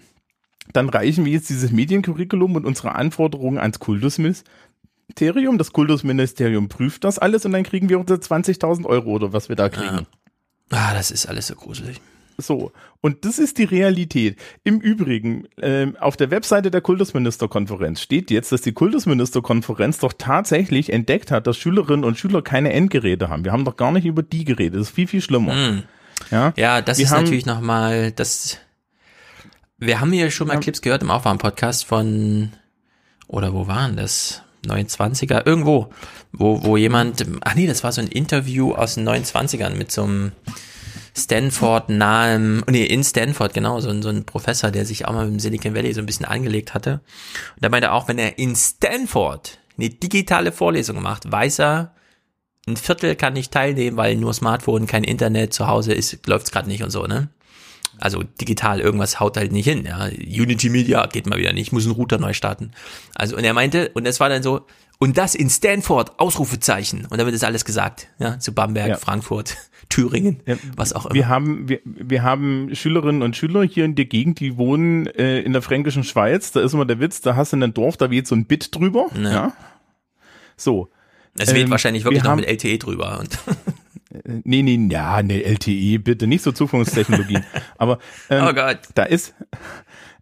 Dann reichen wir jetzt dieses Mediencurriculum und unsere Anforderungen ans Kultusministerium. Das Kultusministerium prüft das alles und dann kriegen wir unsere 20.000 Euro oder was wir da kriegen. Ah, das ist alles so gruselig. So, und das ist die Realität. Im Übrigen, ähm, auf der Webseite der Kultusministerkonferenz steht jetzt, dass die Kultusministerkonferenz doch tatsächlich entdeckt hat, dass Schülerinnen und Schüler keine Endgeräte haben. Wir haben doch gar nicht über die geredet. Das ist viel, viel schlimmer. Hm. Ja, Ja, das Wir ist haben- natürlich nochmal, das, wir haben hier schon mal Clips gehört im Aufwärm-Podcast von, oder wo waren das? 29er, irgendwo, wo, wo jemand, ach nee, das war so ein Interview aus den 29ern mit so einem Stanford nahem, nee, in Stanford, genau, so ein, so ein Professor, der sich auch mal im Silicon Valley so ein bisschen angelegt hatte. Und da meinte er auch, wenn er in Stanford eine digitale Vorlesung macht, weiß er, ein Viertel kann nicht teilnehmen, weil nur Smartphone, kein Internet zu Hause ist, läuft's gerade nicht und so, ne? Also digital irgendwas haut halt nicht hin, ja. Unity Media geht mal wieder nicht, ich muss einen Router neu starten. Also und er meinte, und das war dann so, und das in Stanford, Ausrufezeichen. Und damit ist alles gesagt, ja, zu Bamberg, Ja. Frankfurt, Thüringen, was auch immer. Wir haben, wir, wir haben Schülerinnen und Schüler hier in der Gegend, die wohnen äh, in der fränkischen Schweiz. Da ist immer der Witz, da hast du ein Dorf, da weht so ein Bit drüber. Ja. So. Es weht Ähm, wahrscheinlich wirklich wir noch haben- mit LTE drüber. Und Nee, nee, ja, nee, LTE, bitte, nicht so Zukunftstechnologien. Aber ähm, Oh Gott. da ist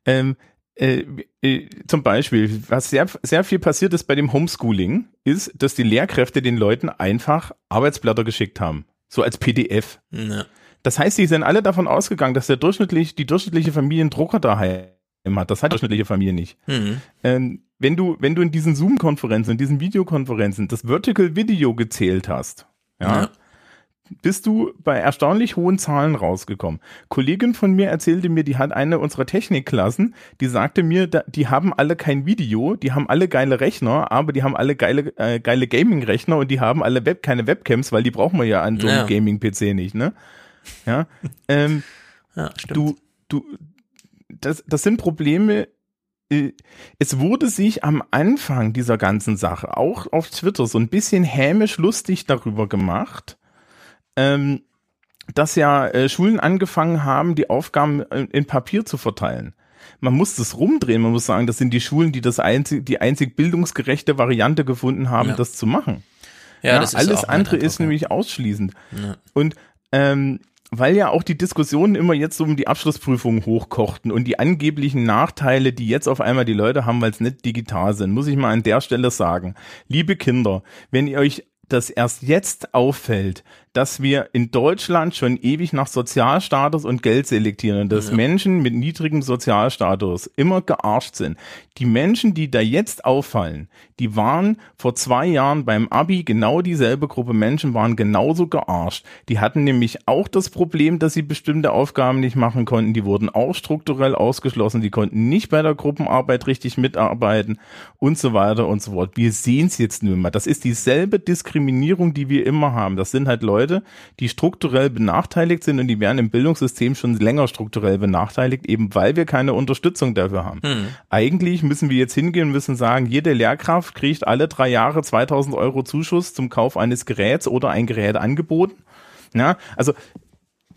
ähm, äh, äh, zum Beispiel, was sehr, sehr viel passiert ist bei dem Homeschooling, ist, dass die Lehrkräfte den Leuten einfach Arbeitsblätter geschickt haben. So als PDF. Ja. Das heißt, die sind alle davon ausgegangen, dass der durchschnittlich, die durchschnittliche Familie einen Drucker daheim hat. Das hat die durchschnittliche Familie nicht. Mhm. Ähm, wenn du, wenn du in diesen Zoom-Konferenzen, in diesen Videokonferenzen das Vertical Video gezählt hast, ja, Ja. Bist du bei erstaunlich hohen Zahlen rausgekommen. Kollegin von mir erzählte mir, die hat eine unserer Technikklassen, die sagte mir, die haben alle kein Video, die haben alle geile Rechner, aber die haben alle geile, äh, geile Gaming-Rechner und die haben alle Web, keine Webcams, weil die brauchen wir ja an so einem Ja. Gaming-PC nicht, ne? Ja. Ähm, ja, stimmt. du, du, das, das sind Probleme, äh, es wurde sich am Anfang dieser ganzen Sache auch auf Twitter so ein bisschen hämisch lustig darüber gemacht, ähm, dass ja äh, Schulen angefangen haben, die Aufgaben äh, in Papier zu verteilen. Man muss das rumdrehen, man muss sagen, das sind die Schulen, die das einzig, die einzig bildungsgerechte Variante gefunden haben, Ja. das zu machen. Ja, das ist alles auch mein andere Eindruck, ist nämlich ausschließend. Ja. Und ähm, weil ja auch die Diskussionen immer jetzt um die Abschlussprüfungen hochkochten und die angeblichen Nachteile, die jetzt auf einmal die Leute haben, weil es nicht digital sind, muss ich mal an der Stelle sagen. Liebe Kinder, wenn ihr euch das erst jetzt auffällt, dass wir in Deutschland schon ewig nach Sozialstatus und Geld selektieren dass Ja. Menschen mit niedrigem Sozialstatus immer gearscht sind. Die Menschen, die da jetzt auffallen, die waren vor zwei Jahren beim Abi genau dieselbe Gruppe Menschen, waren genauso gearscht. Die hatten nämlich auch das Problem, dass sie bestimmte Aufgaben nicht machen konnten. Die wurden auch strukturell ausgeschlossen. Die konnten nicht bei der Gruppenarbeit richtig mitarbeiten und so weiter und so fort. Wir sehen es jetzt nur mal. Das ist dieselbe Diskriminierung, die wir immer haben. Das sind halt Leute, die strukturell benachteiligt sind und die werden im Bildungssystem schon länger strukturell benachteiligt, eben weil wir keine Unterstützung dafür haben. Hm. Eigentlich müssen wir jetzt hingehen und müssen sagen, jede Lehrkraft kriegt alle drei Jahre 2000 Euro Zuschuss zum Kauf eines Geräts oder ein Gerät angeboten. Ja, also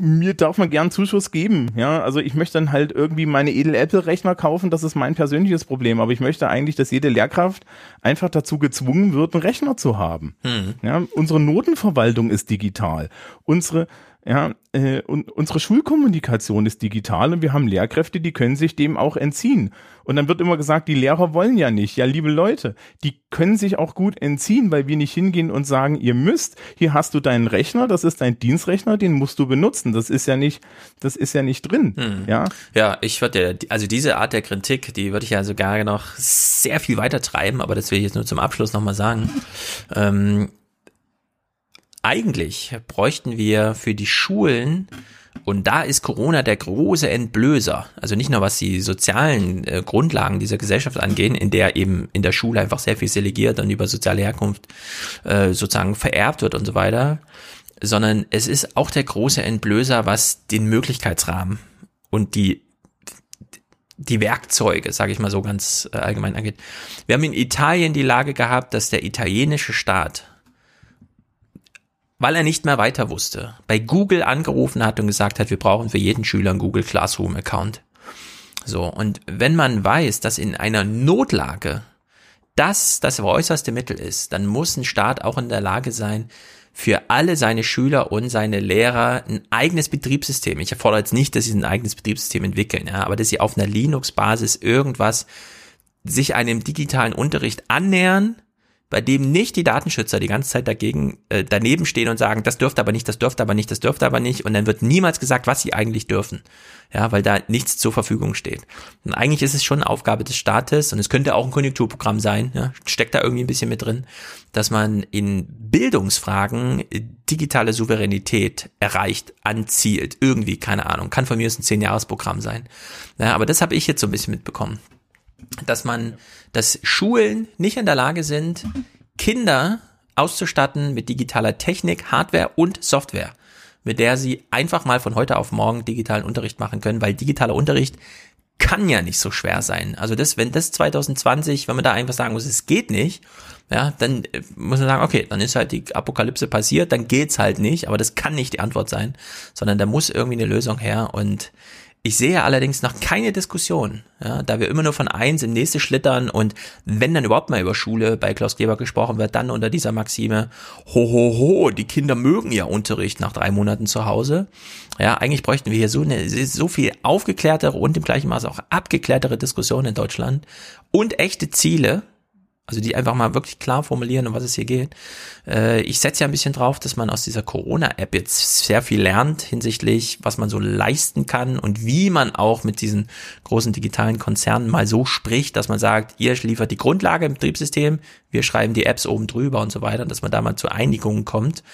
mir darf man gern Zuschuss geben, ja. Also ich möchte dann halt irgendwie meine edel Apple-Rechner kaufen, das ist mein persönliches Problem. Aber ich möchte eigentlich, dass jede Lehrkraft einfach dazu gezwungen wird, einen Rechner zu haben. Hm. Ja, unsere Notenverwaltung ist digital. Unsere, ja, äh, und unsere Schulkommunikation ist digital und wir haben Lehrkräfte, die können sich dem auch entziehen. Und dann wird immer gesagt, die Lehrer wollen ja nicht. Ja, liebe Leute, die können sich auch gut entziehen, weil wir nicht hingehen und sagen, ihr müsst, hier hast du deinen Rechner, das ist dein Dienstrechner, den musst du benutzen. Das ist ja nicht, das ist ja nicht drin. Hm. Ja, Ja, ich würde, also diese Art der Kritik, die würde ich ja sogar noch sehr viel weiter treiben, aber das will ich jetzt nur zum Abschluss nochmal sagen. Ähm, eigentlich bräuchten wir für die Schulen, und da ist Corona der große Entblößer, also nicht nur was die sozialen äh, Grundlagen dieser Gesellschaft angehen, in der eben in der Schule einfach sehr viel delegiert und über soziale Herkunft äh, sozusagen vererbt wird und so weiter, sondern es ist auch der große Entblößer, was den Möglichkeitsrahmen und die die Werkzeuge, sage ich mal so ganz äh, allgemein angeht. Wir haben in Italien die Lage gehabt, dass der italienische Staat, weil er nicht mehr weiter wusste, bei Google angerufen hat und gesagt hat, wir brauchen für jeden Schüler einen Google Classroom Account. So, und wenn man weiß, dass in einer Notlage das das äußerste Mittel ist, dann muss ein Staat auch in der Lage sein, für alle seine Schüler und seine Lehrer ein eigenes Betriebssystem. Ich erfordere jetzt nicht, dass sie ein eigenes Betriebssystem entwickeln, ja, aber dass sie auf einer Linux-Basis irgendwas sich einem digitalen Unterricht annähern, bei dem nicht die Datenschützer die ganze Zeit dagegen äh, daneben stehen und sagen, das dürfte aber nicht, das dürfte aber nicht, das dürfte aber nicht und dann wird niemals gesagt, was sie eigentlich dürfen. Ja, weil da nichts zur Verfügung steht. Und eigentlich ist es schon Aufgabe des Staates und es könnte auch ein Konjunkturprogramm sein, ja, steckt da irgendwie ein bisschen mit drin, dass man in Bildungsfragen digitale Souveränität erreicht, anzielt, irgendwie, keine Ahnung, kann von mir aus ein Zehn-Jahres-Programm sein. Ja, aber das habe ich jetzt so ein bisschen mitbekommen dass man, dass Schulen nicht in der Lage sind, Kinder auszustatten mit digitaler Technik, Hardware und Software, mit der sie einfach mal von heute auf morgen digitalen Unterricht machen können, weil digitaler Unterricht kann ja nicht so schwer sein. Also das, wenn das 2020, wenn man da einfach sagen muss, es geht nicht, ja, dann äh, muss man sagen, okay, dann ist halt die Apokalypse passiert, dann geht's halt nicht, aber das kann nicht die Antwort sein, sondern da muss irgendwie eine Lösung her und ich sehe allerdings noch keine Diskussion, ja, da wir immer nur von eins im nächste schlittern und wenn dann überhaupt mal über Schule bei Klaus Kleber gesprochen wird, dann unter dieser Maxime, ho, ho, ho, die Kinder mögen ja Unterricht nach drei Monaten zu Hause. Ja, eigentlich bräuchten wir hier so eine, so viel aufgeklärtere und im gleichen Maße auch abgeklärtere Diskussion in Deutschland und echte Ziele, also die einfach mal wirklich klar formulieren, um was es hier geht. Äh, ich setze ja ein bisschen drauf, dass man aus dieser Corona-App jetzt sehr viel lernt hinsichtlich, was man so leisten kann und wie man auch mit diesen großen digitalen Konzernen mal so spricht, dass man sagt, ihr liefert die Grundlage im Betriebssystem, wir schreiben die Apps oben drüber und so weiter, dass man da mal zu Einigungen kommt.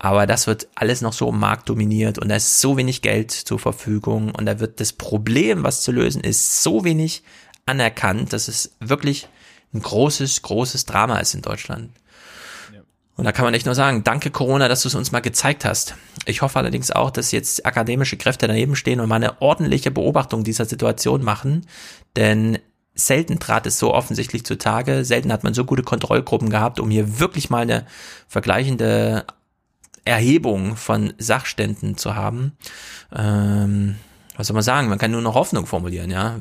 Aber das wird alles noch so im Markt dominiert und da ist so wenig Geld zur Verfügung und da wird das Problem, was zu lösen ist, so wenig anerkannt, dass es wirklich ein großes, großes Drama ist in Deutschland. Und da kann man echt nur sagen, danke Corona, dass du es uns mal gezeigt hast. Ich hoffe allerdings auch, dass jetzt akademische Kräfte daneben stehen und mal eine ordentliche Beobachtung dieser Situation machen, denn selten trat es so offensichtlich zutage, selten hat man so gute Kontrollgruppen gehabt, um hier wirklich mal eine vergleichende Erhebung von Sachständen zu haben. Ähm, was soll man sagen? Man kann nur noch Hoffnung formulieren, ja.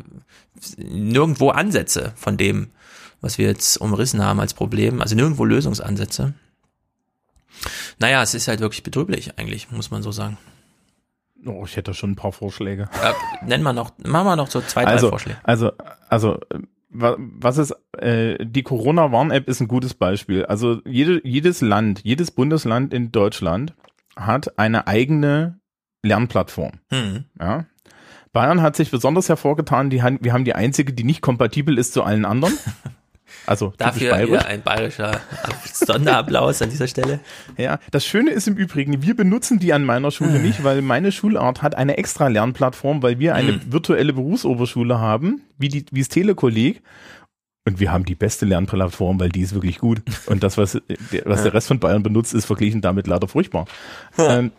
Nirgendwo Ansätze von dem, was wir jetzt umrissen haben als Problem. Also nirgendwo Lösungsansätze. Naja, es ist halt wirklich betrüblich eigentlich, muss man so sagen. Oh, ich hätte schon ein paar Vorschläge. Ja, nennen wir noch, machen wir noch so zwei, drei also, Vorschläge. Also, also, was ist, äh, die Corona-Warn-App ist ein gutes Beispiel. Also jede, jedes Land, jedes Bundesland in Deutschland hat eine eigene Lernplattform. Hm. Ja. Bayern hat sich besonders hervorgetan, die, wir haben die einzige, die nicht kompatibel ist zu allen anderen. Also dafür hier ein bayerischer Sonderapplaus an dieser Stelle. Ja, das Schöne ist im Übrigen, wir benutzen die an meiner Schule nicht, weil meine Schulart hat eine extra Lernplattform, weil wir eine mhm. virtuelle Berufsoberschule haben, wie die wie das Telekolleg. Und wir haben die beste Lernplattform, weil die ist wirklich gut. Und das, was, was der Rest von Bayern benutzt, ist verglichen damit leider furchtbar. ähm,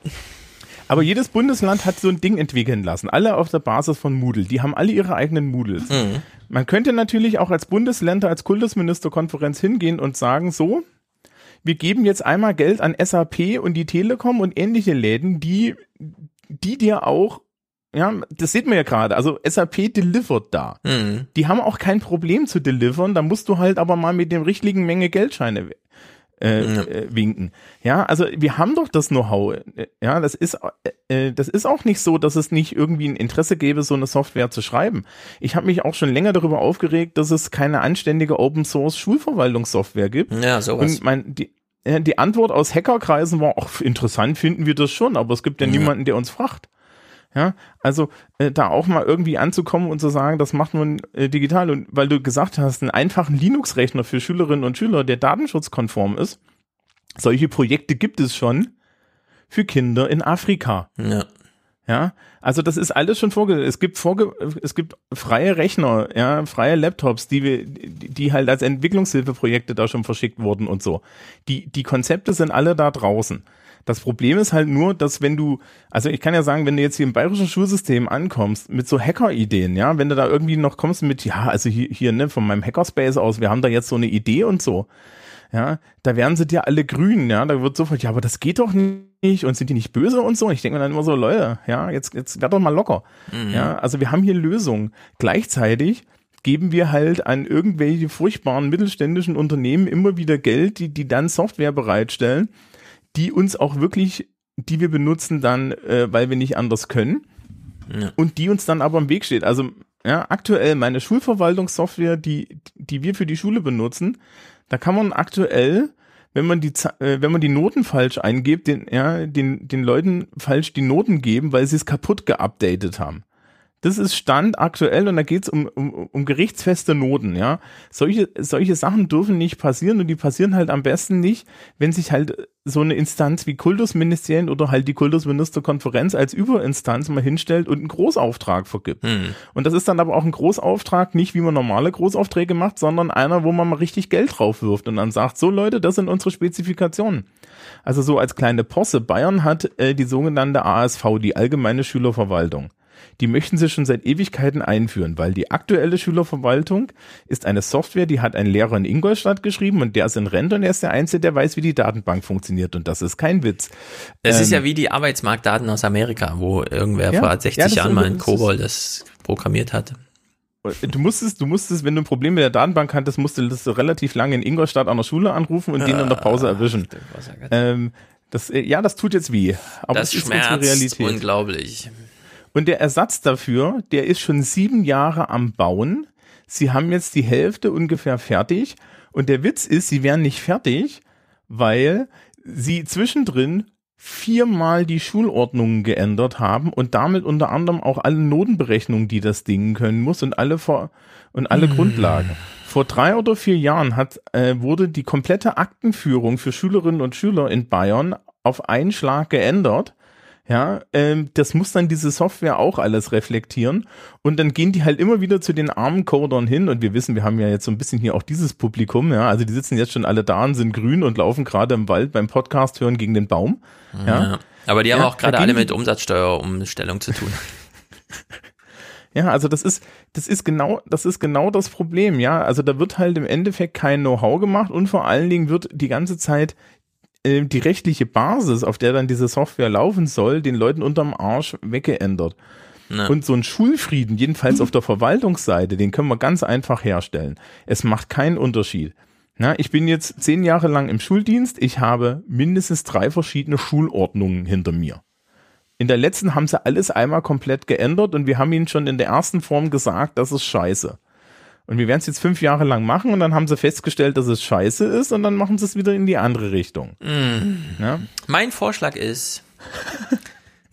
aber jedes Bundesland hat so ein Ding entwickeln lassen. Alle auf der Basis von Moodle. Die haben alle ihre eigenen Moodles. Mhm. Man könnte natürlich auch als Bundesländer, als Kultusministerkonferenz hingehen und sagen, so, wir geben jetzt einmal Geld an SAP und die Telekom und ähnliche Läden, die, die dir auch ja, das sieht man ja gerade. Also SAP delivert da. Mhm. Die haben auch kein Problem zu delivern. Da musst du halt aber mal mit dem richtigen Menge Geldscheine äh, ja. äh, winken. Ja, also wir haben doch das Know-how. Ja, das ist, äh, äh, das ist auch nicht so, dass es nicht irgendwie ein Interesse gäbe, so eine Software zu schreiben. Ich habe mich auch schon länger darüber aufgeregt, dass es keine anständige Open Source Schulverwaltungssoftware gibt. Ja, sowas. Und mein, die, die Antwort aus Hackerkreisen war, ach, interessant finden wir das schon, aber es gibt ja, ja. niemanden, der uns fragt. Ja, also äh, da auch mal irgendwie anzukommen und zu sagen, das macht man äh, digital und weil du gesagt hast, einen einfachen Linux-Rechner für Schülerinnen und Schüler, der datenschutzkonform ist, solche Projekte gibt es schon für Kinder in Afrika. Ja. Ja, also das ist alles schon vorgesehen. Es gibt vorge es gibt freie Rechner, ja, freie Laptops, die wir, die halt als Entwicklungshilfeprojekte da schon verschickt wurden und so. Die, die Konzepte sind alle da draußen. Das Problem ist halt nur, dass wenn du, also ich kann ja sagen, wenn du jetzt hier im bayerischen Schulsystem ankommst mit so Hacker-Ideen, ja, wenn du da irgendwie noch kommst mit, ja, also hier, hier, ne, von meinem Hackerspace aus, wir haben da jetzt so eine Idee und so, ja, da werden sie dir alle grün, ja, da wird sofort, ja, aber das geht doch nicht und sind die nicht böse und so. Ich denke mir dann immer so, Leute, ja, jetzt, jetzt werd doch mal locker. Mhm. Ja, also wir haben hier Lösungen. Gleichzeitig geben wir halt an irgendwelche furchtbaren mittelständischen Unternehmen immer wieder Geld, die, die dann Software bereitstellen, die uns auch wirklich, die wir benutzen dann, äh, weil wir nicht anders können. Ja. Und die uns dann aber im Weg steht. Also ja, aktuell meine Schulverwaltungssoftware, die, die wir für die Schule benutzen, da kann man aktuell, wenn man die, äh, wenn man die Noten falsch eingibt, den, ja, den, den Leuten falsch die Noten geben, weil sie es kaputt geupdatet haben. Das ist Stand aktuell und da geht's um, um, um gerichtsfeste Noten, ja. Solche, solche Sachen dürfen nicht passieren und die passieren halt am besten nicht, wenn sich halt so eine Instanz wie Kultusministerien oder halt die Kultusministerkonferenz als Überinstanz mal hinstellt und einen Großauftrag vergibt. Hm. Und das ist dann aber auch ein Großauftrag, nicht wie man normale Großaufträge macht, sondern einer, wo man mal richtig Geld drauf wirft und dann sagt, so Leute, das sind unsere Spezifikationen. Also so als kleine Posse. Bayern hat äh, die sogenannte ASV, die Allgemeine Schülerverwaltung. Die möchten sie schon seit Ewigkeiten einführen, weil die aktuelle Schülerverwaltung ist eine Software, die hat ein Lehrer in Ingolstadt geschrieben und der ist in Rente und er ist der Einzige, der weiß, wie die Datenbank funktioniert und das ist kein Witz. Es ist Ähm, ja wie die Arbeitsmarktdaten aus Amerika, wo irgendwer Ja, vor ja, 60 das Jahren ist- mal ein das ist- Kobol das programmiert hat. Du musstest, du musstest, wenn du ein Problem mit der Datenbank hattest, musst du das relativ lange in Ingolstadt an der Schule anrufen und den in der Pause erwischen. Ähm, das, äh, ja, das tut jetzt weh. Aber das das ist schmerzt Realität. unglaublich. Und der Ersatz dafür, der ist schon sieben Jahre am Bauen. Sie haben jetzt die Hälfte ungefähr fertig. Und der Witz ist, sie wären nicht fertig, weil sie zwischendrin viermal die Schulordnungen geändert haben und damit unter anderem auch alle Notenberechnungen, die das Ding können muss und alle vor und alle Grundlagen. Vor drei oder vier Jahren hat, äh, wurde die komplette Aktenführung für Schülerinnen und Schüler in Bayern auf einen Schlag geändert. Ja, ähm, das muss dann diese Software auch alles reflektieren. Und dann gehen die halt immer wieder zu den armen Codern hin. Und wir wissen, wir haben ja jetzt so ein bisschen hier auch dieses Publikum. Ja, also die sitzen jetzt schon alle da und sind grün und laufen gerade im Wald beim Podcast hören gegen den Baum. Ja. Ja. Aber die haben Ja, auch gerade alle mit Umsatzsteuerumstellung zu tun. Ja, also das ist, das ist genau, das ist genau das Problem, ja. Also da wird halt im Endeffekt kein Know-how gemacht und vor allen Dingen wird die ganze Zeit äh, die rechtliche Basis, auf der dann diese Software laufen soll, den Leuten unterm Arsch weggeändert. Ja. Und so ein Schulfrieden, jedenfalls auf der Verwaltungsseite, den können wir ganz einfach herstellen. Es macht keinen Unterschied. Na, ich bin jetzt zehn Jahre lang im Schuldienst. Ich habe mindestens drei verschiedene Schulordnungen hinter mir. In der letzten haben sie alles einmal komplett geändert und wir haben ihnen schon in der ersten Form gesagt, das ist scheiße. Und wir werden es jetzt fünf Jahre lang machen und dann haben sie festgestellt, dass es scheiße ist und dann machen sie es wieder in die andere Richtung. Mm. Ja? Mein Vorschlag ist,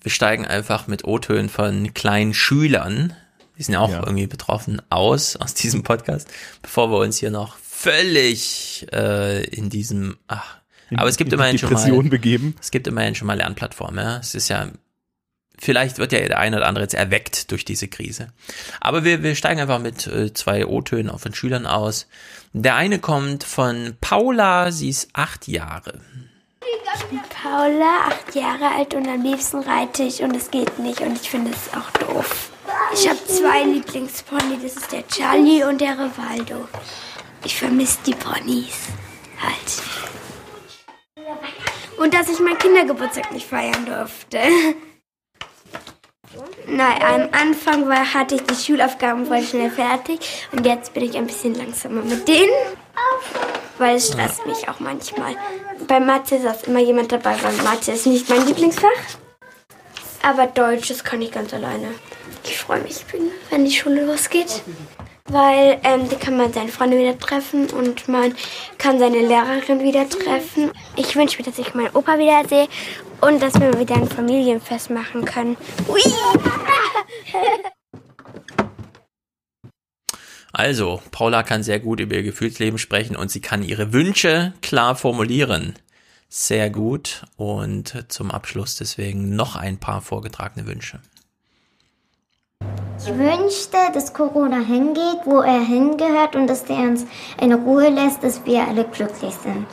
wir steigen einfach mit O-Tönen von kleinen Schülern, die sind ja auch Ja. irgendwie betroffen, aus, aus diesem Podcast, bevor wir uns hier noch völlig äh, in diesem, ach, In- aber es gibt immerhin schon mal, Depression begeben. es gibt immerhin schon mal Lernplattformen, ja. Es ist ja, vielleicht wird ja der eine oder andere jetzt erweckt durch diese Krise. Aber wir, wir steigen einfach mit äh, zwei O-Tönen von Schülern aus. Der eine kommt von Paula, sie ist acht Jahre. Paula, acht Jahre alt und am liebsten reite ich und es geht nicht und ich finde es auch doof. Ich habe zwei Lieblingspony, das ist der Charlie und der Rivaldo. Ich vermisse die Ponys halt. Und dass ich meinen Kindergeburtstag nicht feiern durfte. Nein, am Anfang war, hatte ich die Schulaufgaben voll schnell fertig und jetzt bin ich ein bisschen langsamer mit denen, weil es stresst mich auch manchmal. Bei Mathe saß immer jemand dabei, weil Mathe ist nicht mein Lieblingsfach. Aber Deutsch, das kann ich ganz alleine. Ich freue mich, wenn die Schule losgeht. Weil ähm, da kann man seine Freunde wieder treffen und man kann seine Lehrerin wieder treffen. Ich wünsche mir, dass ich meinen Opa wieder sehe und dass wir wieder ein Familienfest machen können. Ui! Also, Paula kann sehr gut über ihr Gefühlsleben sprechen und sie kann ihre Wünsche klar formulieren. Sehr gut. Und zum Abschluss deswegen noch ein paar vorgetragene Wünsche. Ich wünschte, dass Corona hingeht, wo er hingehört und dass der uns in Ruhe lässt, dass wir alle glücklich sind.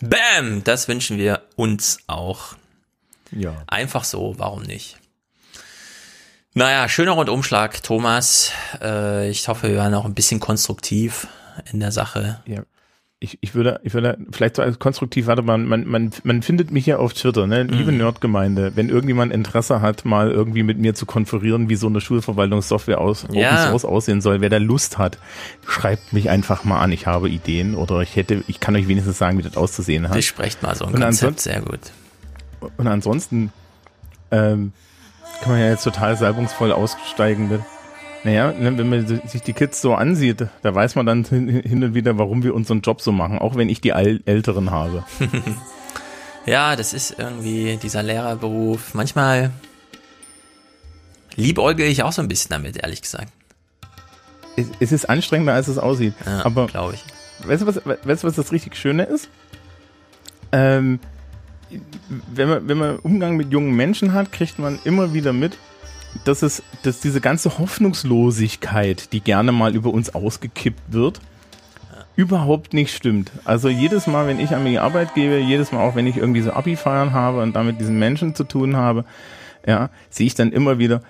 Bam! Das wünschen wir uns auch. Ja. Einfach so, warum nicht? Naja, schöner Rundumschlag, Thomas. Äh, ich hoffe, wir waren auch ein bisschen konstruktiv in der Sache. Ja. Ich, ich würde, ich würde vielleicht so als konstruktiv warte man, man, man, man findet mich ja auf Twitter, ne? Liebe Mhm. Nerdgemeinde, wenn irgendjemand Interesse hat, mal irgendwie mit mir zu konferieren, wie so eine Schulverwaltungssoftware aus Ja. Open Source aussehen soll, wer da Lust hat, schreibt mich einfach mal an. Ich habe Ideen oder ich hätte, ich kann euch wenigstens sagen, wie das auszusehen hat. Besprecht mal so ein Und Konzept, sehr gut. Und ansonsten ähm, kann man ja jetzt total salbungsvoll aussteigen mit. Naja, ne, wenn man sich die Kids so ansieht, da weiß man dann hin und wieder, warum wir unseren Job so machen, auch wenn ich die Älteren habe. Ja, das ist irgendwie dieser Lehrerberuf. Manchmal liebäugel ich auch so ein bisschen damit, ehrlich gesagt. Es, es ist anstrengender, als es aussieht. Ja, Aber glaube ich. Weißt du, was, weißt du, was das richtig Schöne ist? Ähm, wenn man, wenn man Umgang mit jungen Menschen hat, kriegt man immer wieder mit, dass es, dass diese ganze Hoffnungslosigkeit, die gerne mal über uns ausgekippt wird, überhaupt nicht stimmt. Also jedes Mal, wenn ich an die Arbeit gehe, jedes Mal auch, wenn ich irgendwie so Abi-Feiern habe und damit diesen Menschen zu tun habe, ja, sehe ich dann immer wieder,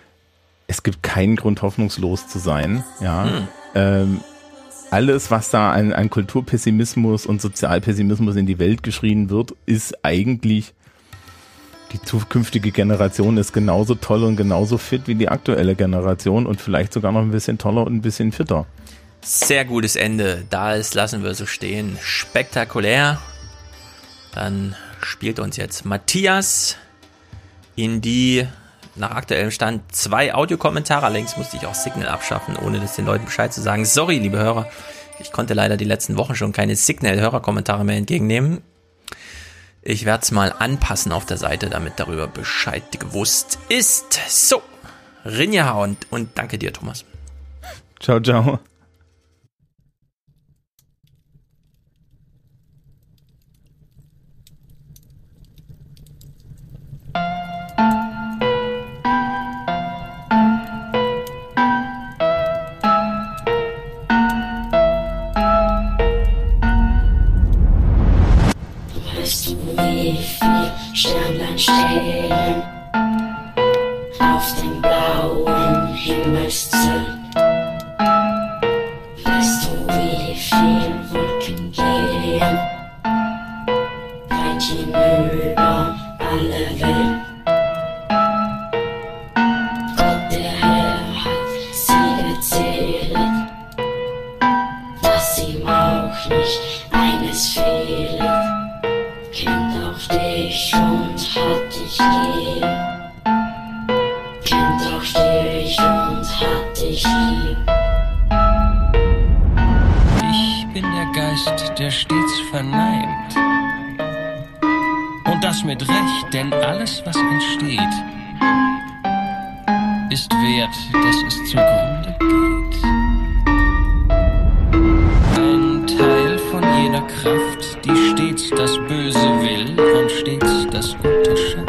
es gibt keinen Grund, hoffnungslos zu sein, ja. Hm. Ähm, alles, was da an, an Kulturpessimismus und Sozialpessimismus in die Welt geschrien wird, ist eigentlich die zukünftige Generation ist genauso toll und genauso fit wie die aktuelle Generation und vielleicht sogar noch ein bisschen toller und ein bisschen fitter. Sehr gutes Ende. Da ist, lassen wir so stehen. Spektakulär. Dann spielt uns jetzt Matthias in die nach aktuellem Stand zwei Audiokommentare. Allerdings musste ich auch Signal abschaffen, ohne das den Leuten Bescheid zu sagen. Sorry, liebe Hörer. Ich konnte leider die letzten Wochen schon keine Signal-Hörerkommentare mehr entgegennehmen. Ich werde es mal anpassen auf der Seite, damit darüber Bescheid gewusst ist. So, Rinja und, und danke dir, Thomas. Ciao, ciao. Stehen auf dem blauen Himmelszelt? Verneint. Und das mit Recht, denn alles, was entsteht, ist wert, dass es zugrunde geht. Ein Teil von jener Kraft, die stets das Böse will und stets das Gute schafft.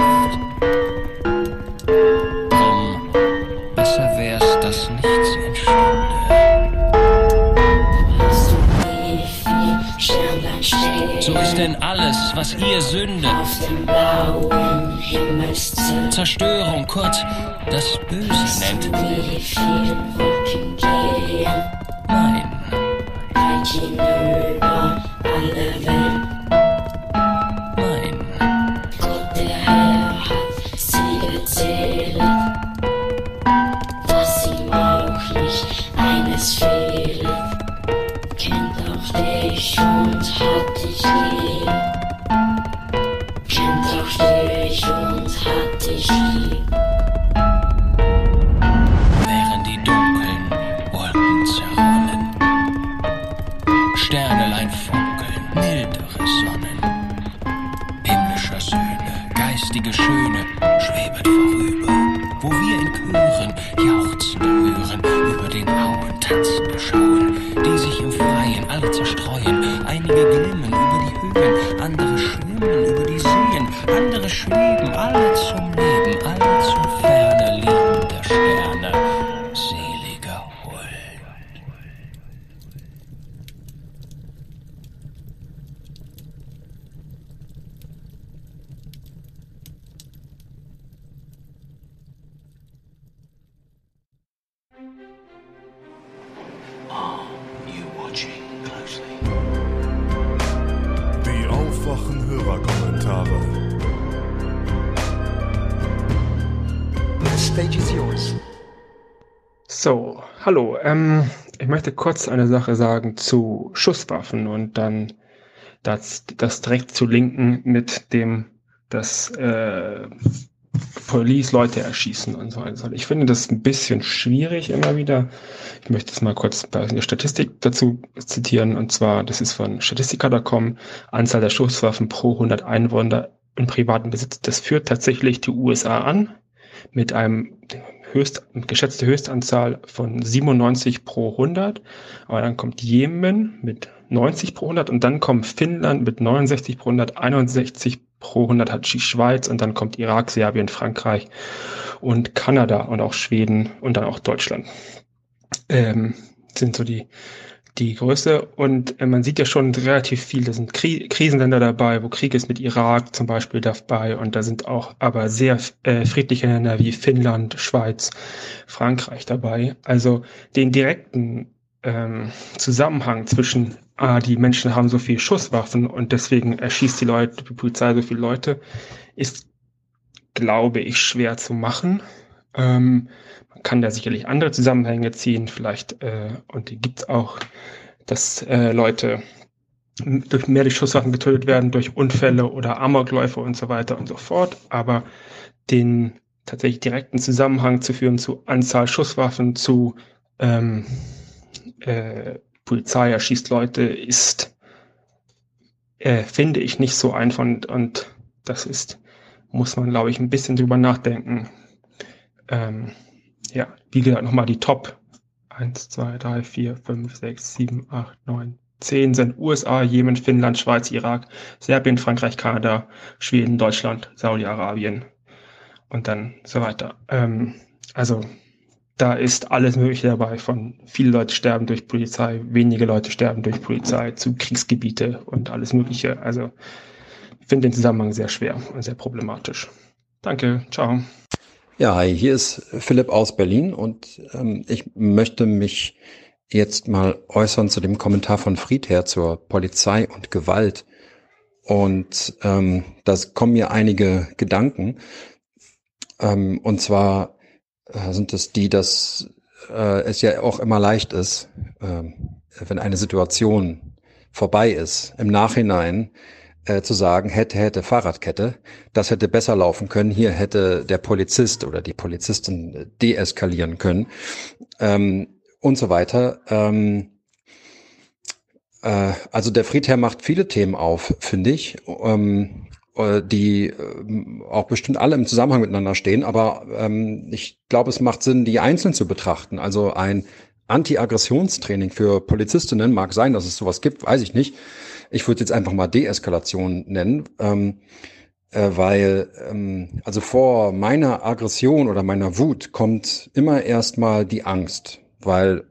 Ist denn alles, was ihr sündet. Zerstörung, kurz, das Böse nennt. Nein, nein, Gott, der Herr hat sie gezählt, dass ihm auch nicht eines fehlt. Ähm, ich möchte kurz eine Sache sagen zu Schusswaffen und dann das, das direkt zu linken mit dem, dass äh, Police Leute erschießen und so weiter. Ich finde das ein bisschen schwierig immer wieder. Ich möchte es mal kurz bei der Statistik dazu zitieren und zwar, das ist von Statistika.com, Anzahl der Schusswaffen pro 100 Einwohner im privaten Besitz. Das führt tatsächlich die USA an mit einem höchst, geschätzte Höchstanzahl von 97 pro 100. Aber dann kommt Jemen mit 90 pro 100 und dann kommt Finnland mit 69 pro 100, 61 pro 100 hat die Schweiz und dann kommt Irak, Serbien, Frankreich und Kanada und auch Schweden und dann auch Deutschland. Ähm, sind so die die Größe. Und äh, man sieht ja schon relativ viel, da sind Kri Krisenländer dabei, wo Krieg ist mit Irak zum Beispiel dabei. Und da sind auch aber sehr äh, friedliche Länder wie Finnland, Schweiz, Frankreich dabei. Also den direkten ähm, Zusammenhang zwischen, ah, die Menschen haben so viel Schusswaffen und deswegen erschießt die Leute, die Polizei so viele Leute, ist, glaube ich, schwer zu machen. Ähm, kann da sicherlich andere Zusammenhänge ziehen, vielleicht, äh, und die gibt es auch, dass äh, Leute durch mehr durch Schusswaffen getötet werden, durch Unfälle oder Amokläufe und so weiter und so fort. Aber den tatsächlich direkten Zusammenhang zu führen zu Anzahl Schusswaffen, zu ähm, äh, Polizei erschießt Leute, ist, äh, finde ich, nicht so einfach und, und das ist, muss man, glaube ich, ein bisschen drüber nachdenken. Ähm, ja, wie gesagt, nochmal die Top 1, 2, 3, 4, 5, 6, 7, 8, 9, 10 sind USA, Jemen, Finnland, Schweiz, Irak, Serbien, Frankreich, Kanada, Schweden, Deutschland, Saudi-Arabien und dann so weiter. Ähm, also da ist alles Mögliche dabei, von viele Leute sterben durch Polizei, wenige Leute sterben durch Polizei, zu Kriegsgebiete und alles Mögliche. Also ich finde den Zusammenhang sehr schwer und sehr problematisch. Danke, ciao. Ja, hi, hier ist Philipp aus Berlin und ähm, ich möchte mich jetzt mal äußern zu dem Kommentar von Friedherr zur Polizei und Gewalt. Und ähm, das kommen mir einige Gedanken. Ähm, und zwar äh, sind es die, dass äh, es ja auch immer leicht ist, äh, wenn eine Situation vorbei ist, im Nachhinein äh, zu sagen, hätte, hätte Fahrradkette, das hätte besser laufen können, hier hätte der Polizist oder die Polizistin deeskalieren können ähm, und so weiter. Ähm, äh, also der Friedherr macht viele Themen auf, finde ich, ähm, äh, die äh, auch bestimmt alle im Zusammenhang miteinander stehen, aber ähm, ich glaube, es macht Sinn, die einzeln zu betrachten. Also ein Anti-Aggressionstraining für Polizistinnen mag sein, dass es sowas gibt, weiß ich nicht. Ich würde jetzt einfach mal Deeskalation nennen, ähm, äh, weil ähm, also vor meiner Aggression oder meiner Wut kommt immer erstmal die Angst, weil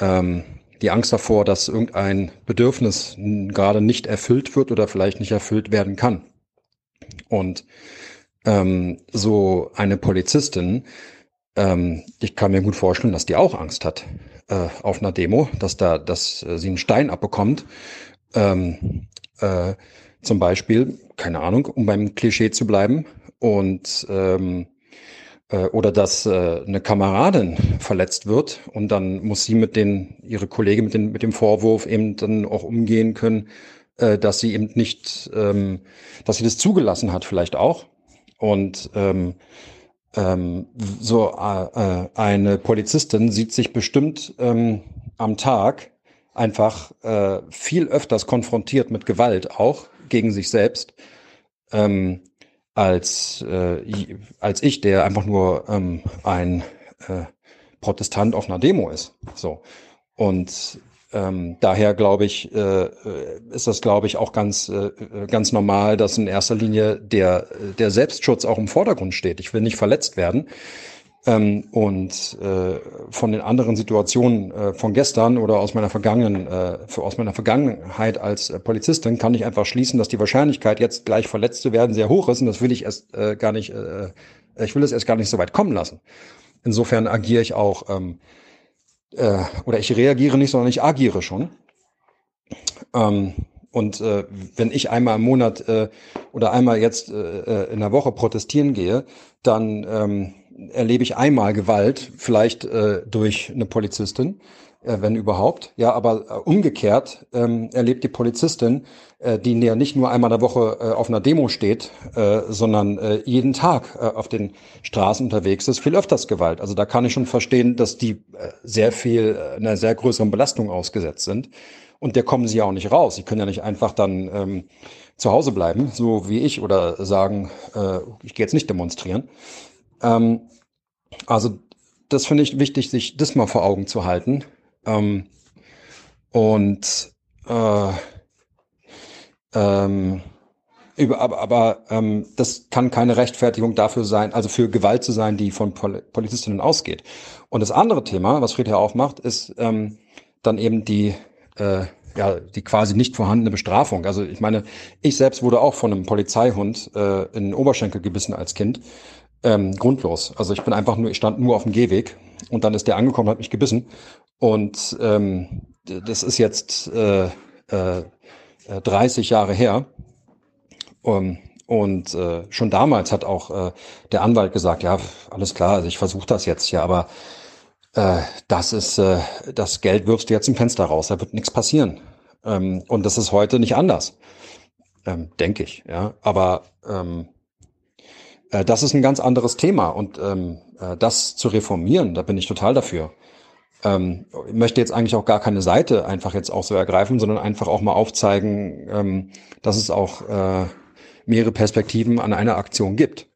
ähm, die Angst davor, dass irgendein Bedürfnis gerade nicht erfüllt wird oder vielleicht nicht erfüllt werden kann. Und ähm, so eine Polizistin, ähm, ich kann mir gut vorstellen, dass die auch Angst hat äh, auf einer Demo, dass da, dass äh, sie einen Stein abbekommt ähm, äh, zum Beispiel, keine Ahnung, um beim Klischee zu bleiben, und ähm, äh, oder dass äh, eine Kameradin verletzt wird und dann muss sie mit den, ihre Kollegin mit, den, mit dem Vorwurf eben dann auch umgehen können, äh, dass sie eben nicht, ähm, dass sie das zugelassen hat, vielleicht auch. Und ähm, ähm, so äh, äh eine Polizistin sieht sich bestimmt ähm, am Tag einfach äh, viel öfters konfrontiert mit Gewalt, auch gegen sich selbst, ähm, als, äh, als ich, der einfach nur ähm, ein äh, Protestant auf einer Demo ist. So. Und ähm, daher glaube ich, äh, ist das, glaube ich, auch ganz, äh, ganz normal, dass in erster Linie der, der Selbstschutz auch im Vordergrund steht. Ich will nicht verletzt werden. Ähm, und äh, von den anderen Situationen äh, von gestern oder aus meiner vergangenen, äh, aus meiner Vergangenheit als äh, Polizistin kann ich einfach schließen, dass die Wahrscheinlichkeit, jetzt gleich verletzt zu werden, sehr hoch ist. Und das will ich erst äh, gar nicht, äh, ich will es erst gar nicht so weit kommen lassen. Insofern agiere ich auch, ähm, äh, oder ich reagiere nicht, sondern ich agiere schon. Ähm, und äh, wenn ich einmal im Monat äh, oder einmal jetzt äh, äh in der Woche protestieren gehe, dann ähm, erlebe ich einmal Gewalt, vielleicht äh, durch eine Polizistin, äh, wenn überhaupt. Ja, aber äh, umgekehrt ähm, erlebt die Polizistin, äh, die ja nicht nur einmal in der Woche äh, auf einer Demo steht, äh, sondern äh, jeden Tag äh, auf den Straßen unterwegs ist, viel öfters Gewalt. Also da kann ich schon verstehen, dass die äh, sehr viel äh, einer sehr größeren Belastung ausgesetzt sind. Und der kommen sie ja auch nicht raus. Sie können ja nicht einfach dann ähm, zu Hause bleiben, so wie ich, oder sagen, äh, ich gehe jetzt nicht demonstrieren. Ähm, also das finde ich wichtig, sich das mal vor Augen zu halten. Ähm, und äh, ähm, über, aber aber ähm, das kann keine Rechtfertigung dafür sein, also für Gewalt zu sein, die von Pol Polizistinnen ausgeht. Und das andere Thema, was Friedhelm aufmacht, ist ähm, dann eben die äh, ja die quasi nicht vorhandene Bestrafung. Also ich meine, ich selbst wurde auch von einem Polizeihund äh, in den Oberschenkel gebissen als Kind, ähm, grundlos. Also ich bin einfach nur, ich stand nur auf dem Gehweg und dann ist der angekommen, hat mich gebissen und ähm, das ist jetzt äh, äh, 30 Jahre her. Um, und äh, schon damals hat auch äh, der Anwalt gesagt, ja, alles klar, also ich versuche das jetzt ja, aber äh, das ist, äh, das Geld wirfst du jetzt im Fenster raus, da wird nichts passieren. Ähm, und das ist heute nicht anders, ähm, denke ich. Ja, aber ähm, äh, das ist ein ganz anderes Thema und ähm, äh, das zu reformieren, da bin ich total dafür. Ähm, ich möchte jetzt eigentlich auch gar keine Seite einfach jetzt auch so ergreifen, sondern einfach auch mal aufzeigen, ähm, dass es auch äh, mehrere Perspektiven an einer Aktion gibt.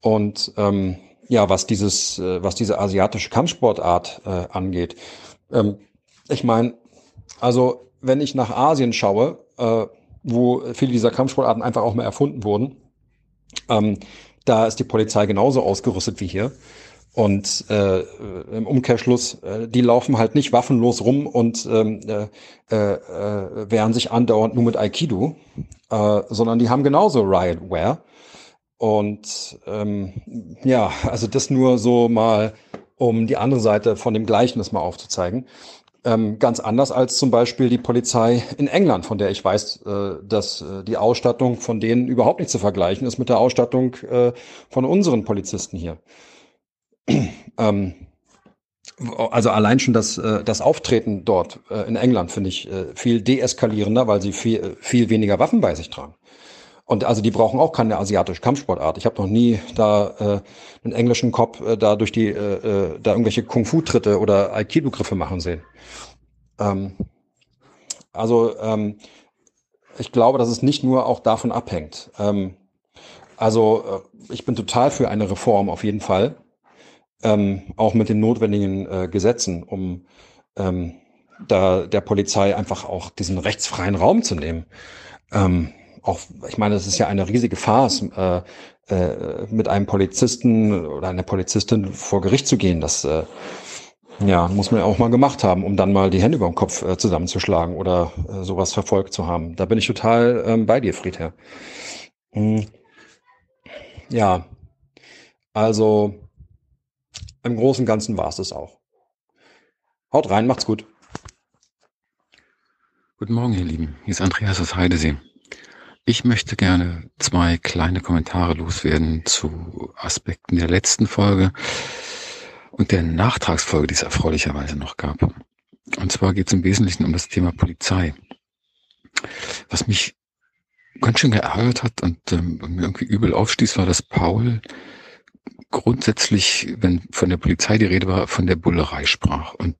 Und ähm, ja, was dieses, äh, was diese asiatische Kampfsportart äh, angeht, ähm, ich meine, also wenn ich nach Asien schaue, äh, wo viele dieser Kampfsportarten einfach auch mal erfunden wurden, ähm, da ist die Polizei genauso ausgerüstet wie hier. Und äh, im Umkehrschluss, äh, die laufen halt nicht waffenlos rum und ähm, äh, äh, wehren sich andauernd nur mit Aikido, äh, sondern die haben genauso Riotware. Und ähm, ja, also das nur so mal, um die andere Seite von dem Gleichnis mal aufzuzeigen. Ähm, ganz anders als zum Beispiel die Polizei in England, von der ich weiß, äh, dass äh, die Ausstattung von denen überhaupt nicht zu vergleichen ist mit der Ausstattung äh, von unseren Polizisten hier. ähm, also allein schon das, äh, das Auftreten dort äh, in England finde ich äh, viel deeskalierender, weil sie viel, viel weniger Waffen bei sich tragen. Und also die brauchen auch keine asiatische Kampfsportart. Ich habe noch nie da äh, einen englischen Kopf äh, da durch die äh, da irgendwelche Kung-Fu-Tritte oder Aikido-Griffe machen sehen. Ähm, also ähm, ich glaube, dass es nicht nur auch davon abhängt. Ähm, also äh, ich bin total für eine Reform auf jeden Fall ähm, auch mit den notwendigen äh, Gesetzen, um ähm, da der Polizei einfach auch diesen rechtsfreien Raum zu nehmen. Ähm, auch, ich meine, es ist ja eine riesige Farce, äh, äh, mit einem Polizisten oder einer Polizistin vor Gericht zu gehen. Das äh, ja, muss man ja auch mal gemacht haben, um dann mal die Hände über den Kopf äh, zusammenzuschlagen oder äh, sowas verfolgt zu haben. Da bin ich total ähm, bei dir, Friedherr. Hm. Ja, also im Großen und Ganzen war es das auch. Haut rein, macht's gut. Guten Morgen, ihr Lieben. Hier ist Andreas aus Heidesee. Ich möchte gerne zwei kleine Kommentare loswerden zu Aspekten der letzten Folge und der Nachtragsfolge, die es erfreulicherweise noch gab. Und zwar geht es im Wesentlichen um das Thema Polizei. Was mich ganz schön geärgert hat und ähm, mir irgendwie übel aufstieß, war, dass Paul grundsätzlich, wenn von der Polizei die Rede war, von der Bullerei sprach. Und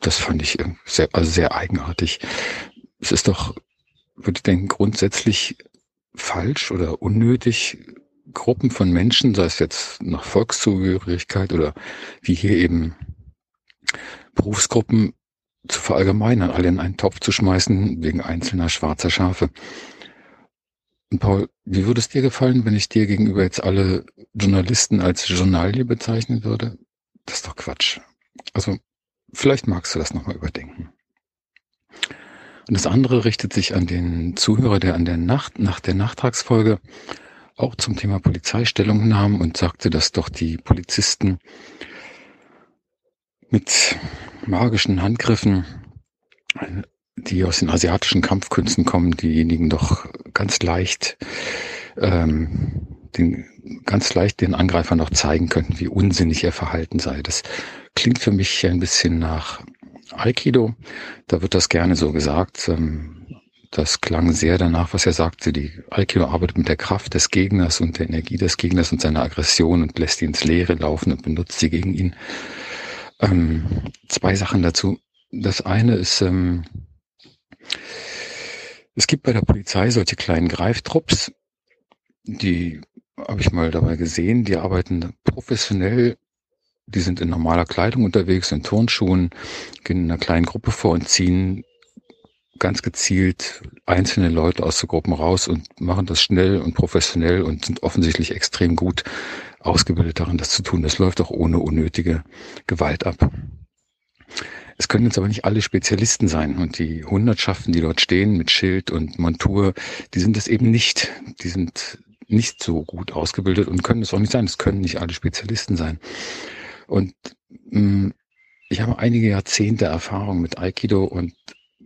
das fand ich sehr, also sehr eigenartig. Es ist doch, würde ich denken, grundsätzlich falsch oder unnötig, Gruppen von Menschen, sei es jetzt nach Volkszugehörigkeit oder wie hier eben Berufsgruppen zu verallgemeinern, alle in einen Topf zu schmeißen wegen einzelner schwarzer Schafe. Und Paul, wie würde es dir gefallen, wenn ich dir gegenüber jetzt alle Journalisten als Journalie bezeichnen würde? Das ist doch Quatsch. Also vielleicht magst du das nochmal überdenken. Und das andere richtet sich an den Zuhörer, der an der Nacht, nach der Nachtragsfolge auch zum Thema Polizeistellung nahm und sagte, dass doch die Polizisten mit magischen Handgriffen die aus den asiatischen Kampfkünsten kommen, diejenigen doch ganz leicht ähm, den, ganz leicht den Angreifern auch zeigen könnten, wie unsinnig ihr Verhalten sei. Das klingt für mich ein bisschen nach Aikido. Da wird das gerne so gesagt. Ähm, das klang sehr danach, was er sagte. Die Aikido arbeitet mit der Kraft des Gegners und der Energie des Gegners und seiner Aggression und lässt ihn ins Leere laufen und benutzt sie gegen ihn. Ähm, zwei Sachen dazu. Das eine ist, ähm, es gibt bei der Polizei solche kleinen Greiftrupps, die habe ich mal dabei gesehen, die arbeiten professionell, die sind in normaler Kleidung unterwegs, in Turnschuhen, gehen in einer kleinen Gruppe vor und ziehen ganz gezielt einzelne Leute aus der Gruppen raus und machen das schnell und professionell und sind offensichtlich extrem gut ausgebildet darin, das zu tun. Das läuft auch ohne unnötige Gewalt ab. Es können jetzt aber nicht alle Spezialisten sein und die Hundertschaften, die dort stehen mit Schild und Montur, die sind es eben nicht. Die sind nicht so gut ausgebildet und können es auch nicht sein. Es können nicht alle Spezialisten sein. Und mh, mm, ich habe einige Jahrzehnte Erfahrung mit Aikido und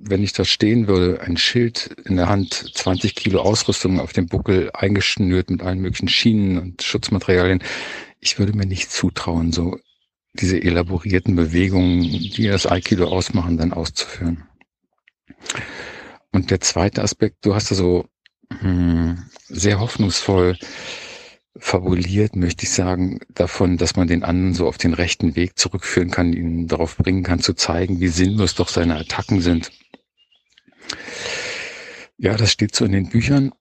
wenn ich da stehen würde, ein Schild in der Hand, 20 Kilo Ausrüstung auf dem Buckel, eingeschnürt mit allen möglichen Schienen und Schutzmaterialien, ich würde mir nicht zutrauen, so diese elaborierten Bewegungen, die das Aikido ausmachen, dann auszuführen. Und der zweite Aspekt, du hast da so hm, sehr hoffnungsvoll fabuliert, möchte ich sagen, davon, dass man den anderen so auf den rechten Weg zurückführen kann, ihn darauf bringen kann, zu zeigen, wie sinnlos doch seine Attacken sind. Ja, das steht so in den Büchern.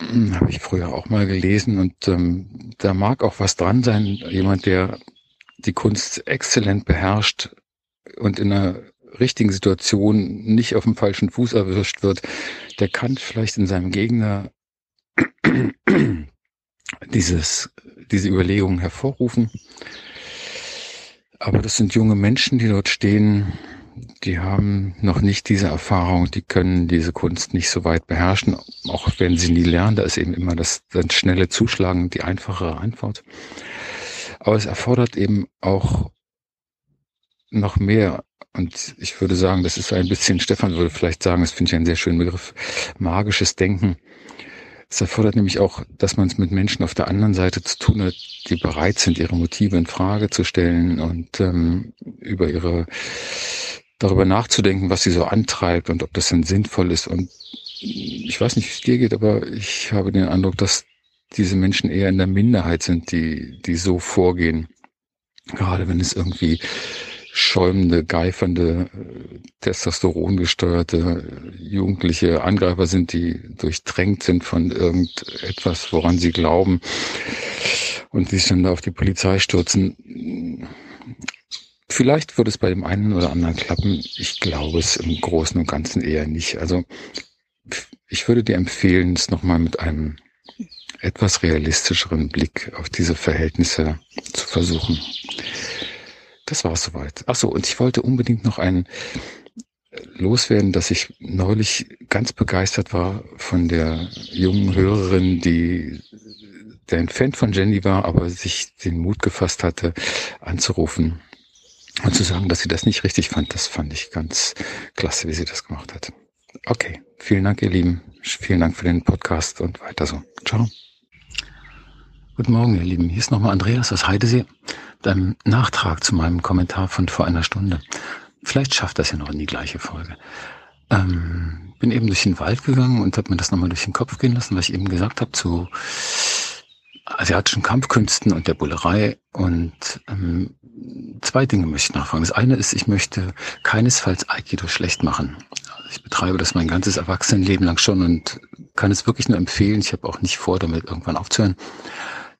Hm, Habe ich früher auch mal gelesen und ähm, da mag auch was dran sein. Jemand, der die Kunst exzellent beherrscht und in einer richtigen Situation nicht auf dem falschen Fuß erwischt wird, der kann vielleicht in seinem Gegner dieses, diese Überlegungen hervorrufen. Aber das sind junge Menschen, die dort stehen, die haben noch nicht diese Erfahrung, die können diese Kunst nicht so weit beherrschen, auch wenn sie nie lernen. Da ist eben immer das, das schnelle Zuschlagen die einfachere Antwort. Aber es erfordert eben auch noch mehr. Und ich würde sagen, das ist ein bisschen, Stefan würde vielleicht sagen, das finde ich einen sehr schönen Begriff, magisches Denken. Es erfordert nämlich auch, dass man es mit Menschen auf der anderen Seite zu tun hat, die bereit sind, ihre Motive in Frage zu stellen und ähm, über ihre darüber nachzudenken, was sie so antreibt und ob das denn sinnvoll ist. Und ich weiß nicht, wie es dir geht, aber ich habe den Eindruck, dass diese Menschen eher in der Minderheit sind, die, die so vorgehen. Gerade wenn es irgendwie schäumende, geifernde, testosterongesteuerte jugendliche Angreifer sind, die durchtränkt sind von irgendetwas, woran sie glauben und sich dann da auf die Polizei stürzen. Vielleicht wird es bei dem einen oder anderen klappen. Ich glaube es im Großen und Ganzen eher nicht. Also ich würde dir empfehlen, es nochmal mit einem etwas realistischeren Blick auf diese Verhältnisse zu versuchen. Das war es soweit. Ach so, und ich wollte unbedingt noch einen loswerden, dass ich neulich ganz begeistert war von der jungen Hörerin, die der ein Fan von Jenny war, aber sich den Mut gefasst hatte, anzurufen und zu sagen, dass sie das nicht richtig fand, das fand ich ganz klasse, wie sie das gemacht hat. Okay, vielen Dank, ihr Lieben. Vielen Dank für den Podcast und weiter so. Ciao. Guten Morgen, ihr Lieben. Hier ist nochmal Andreas aus Heidesee mit Nachtrag zu meinem Kommentar von vor einer Stunde. Vielleicht schafft das ja noch in die gleiche Folge. Ähm, bin eben durch den Wald gegangen und habe mir das nochmal durch den Kopf gehen lassen, was ich eben gesagt habe zu asiatischen Kampfkünsten und der Bullerei. Und ähm, zwei Dinge möchte ich nachfragen. Das eine ist, ich möchte keinesfalls Aikido schlecht machen. Also ich betreibe das mein ganzes Erwachsenenleben lang schon und kann es wirklich nur empfehlen. Ich habe auch nicht vor, damit irgendwann aufzuhören.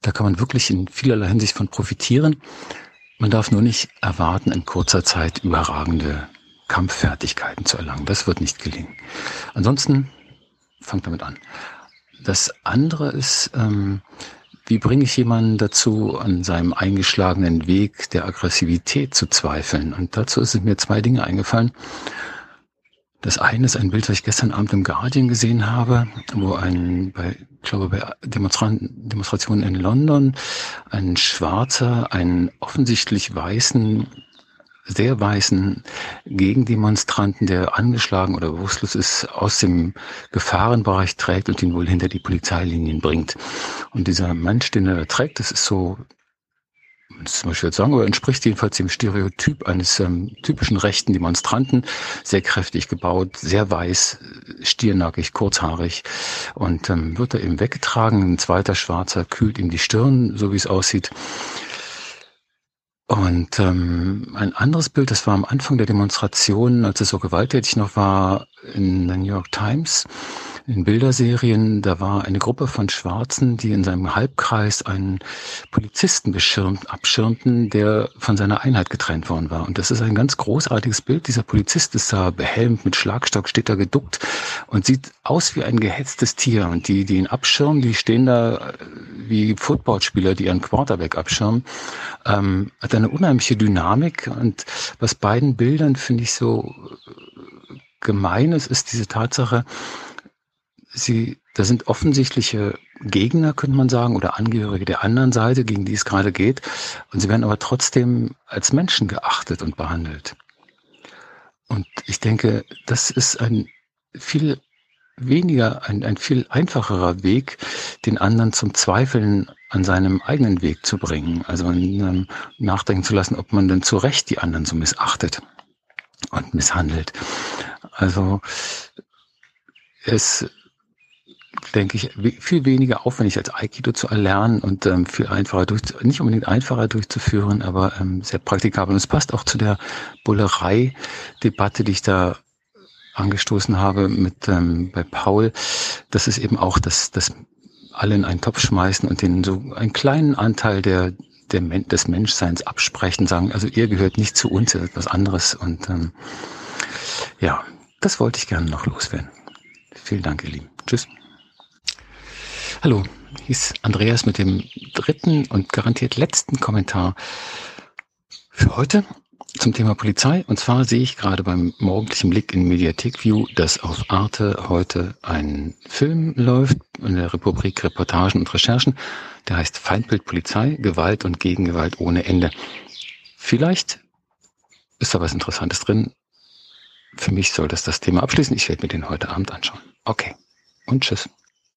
Da kann man wirklich in vielerlei Hinsicht von profitieren. Man darf nur nicht erwarten, in kurzer Zeit überragende Kampffertigkeiten zu erlangen. Das wird nicht gelingen. Ansonsten fangt damit an. Das andere ist, ähm, wie bringe ich jemanden dazu, an seinem eingeschlagenen Weg der Aggressivität zu zweifeln? Und dazu es mir zwei Dinge eingefallen. Das eine ist ein Bild, das ich gestern Abend im Guardian gesehen habe, wo ein, bei, ich glaube, bei Demonstran Demonstrationen in London ein Schwarzer einen offensichtlich weißen sehr weißen Gegendemonstranten, der angeschlagen oder bewusstlos ist, aus dem Gefahrenbereich trägt und ihn wohl hinter die Polizeilinien bringt. Und dieser Mensch, den er trägt, das ist so das ist zum Beispiel sagen, aber entspricht jedenfalls dem Stereotyp eines ähm, typischen rechten Demonstranten, sehr kräftig gebaut, sehr weiß, stiernackig, kurzhaarig und ähm, wird er eben weggetragen. Ein zweiter Schwarzer kühlt ihm die Stirn, so wie es aussieht. Und ähm, ein anderes Bild, das war am Anfang der Demonstration, als es so gewalttätig noch war, in der New York Times in Bilderserien, da war eine Gruppe von Schwarzen, die in seinem Halbkreis einen Polizisten beschirmt, abschirmten, der von seiner Einheit getrennt worden war. Und das ist ein ganz großartiges Bild. Dieser Polizist ist da behelmt, mit Schlagstock steht da geduckt und sieht aus wie ein gehetztes Tier. Und die, die ihn abschirmen, die stehen da wie Footballspieler, die einen Quarterback abschirmen. Ähm, hat eine unheimliche Dynamik. Und was beiden Bildern finde ich so gemein ist, ist diese Tatsache, Sie, da sind offensichtliche Gegner, könnte man sagen, oder Angehörige der anderen Seite, gegen die es gerade geht. Und sie werden aber trotzdem als Menschen geachtet und behandelt. Und ich denke, das ist ein viel weniger, ein, ein viel einfacherer Weg, den anderen zum Zweifeln an seinem eigenen Weg zu bringen. Also nachdenken zu lassen, ob man denn zu Recht die anderen so missachtet und misshandelt. Also es denke ich, viel weniger aufwendig als Aikido zu erlernen und ähm, viel einfacher durch, nicht unbedingt einfacher durchzuführen, aber ähm, sehr praktikabel. Und es passt auch zu der Bullerei-Debatte, die ich da angestoßen habe mit ähm, bei Paul. Das ist eben auch, dass, dass alle in einen Topf schmeißen und den so einen kleinen Anteil der, der des Menschseins absprechen, sagen, also ihr gehört nicht zu uns, ihr seid was anderes. Und ähm, ja, das wollte ich gerne noch loswerden. Vielen Dank, ihr Lieben. Tschüss. Hallo, hieß Andreas mit dem dritten und garantiert letzten Kommentar für heute zum Thema Polizei. Und zwar sehe ich gerade beim morgendlichen Blick in Mediathek View, dass auf Arte heute ein Film läuft in der Republik Reportagen und Recherchen. Der heißt Feindbild Polizei, Gewalt und Gegengewalt ohne Ende. Vielleicht ist da was Interessantes drin. Für mich soll das das Thema abschließen. Ich werde mir den heute Abend anschauen. Okay. Und tschüss.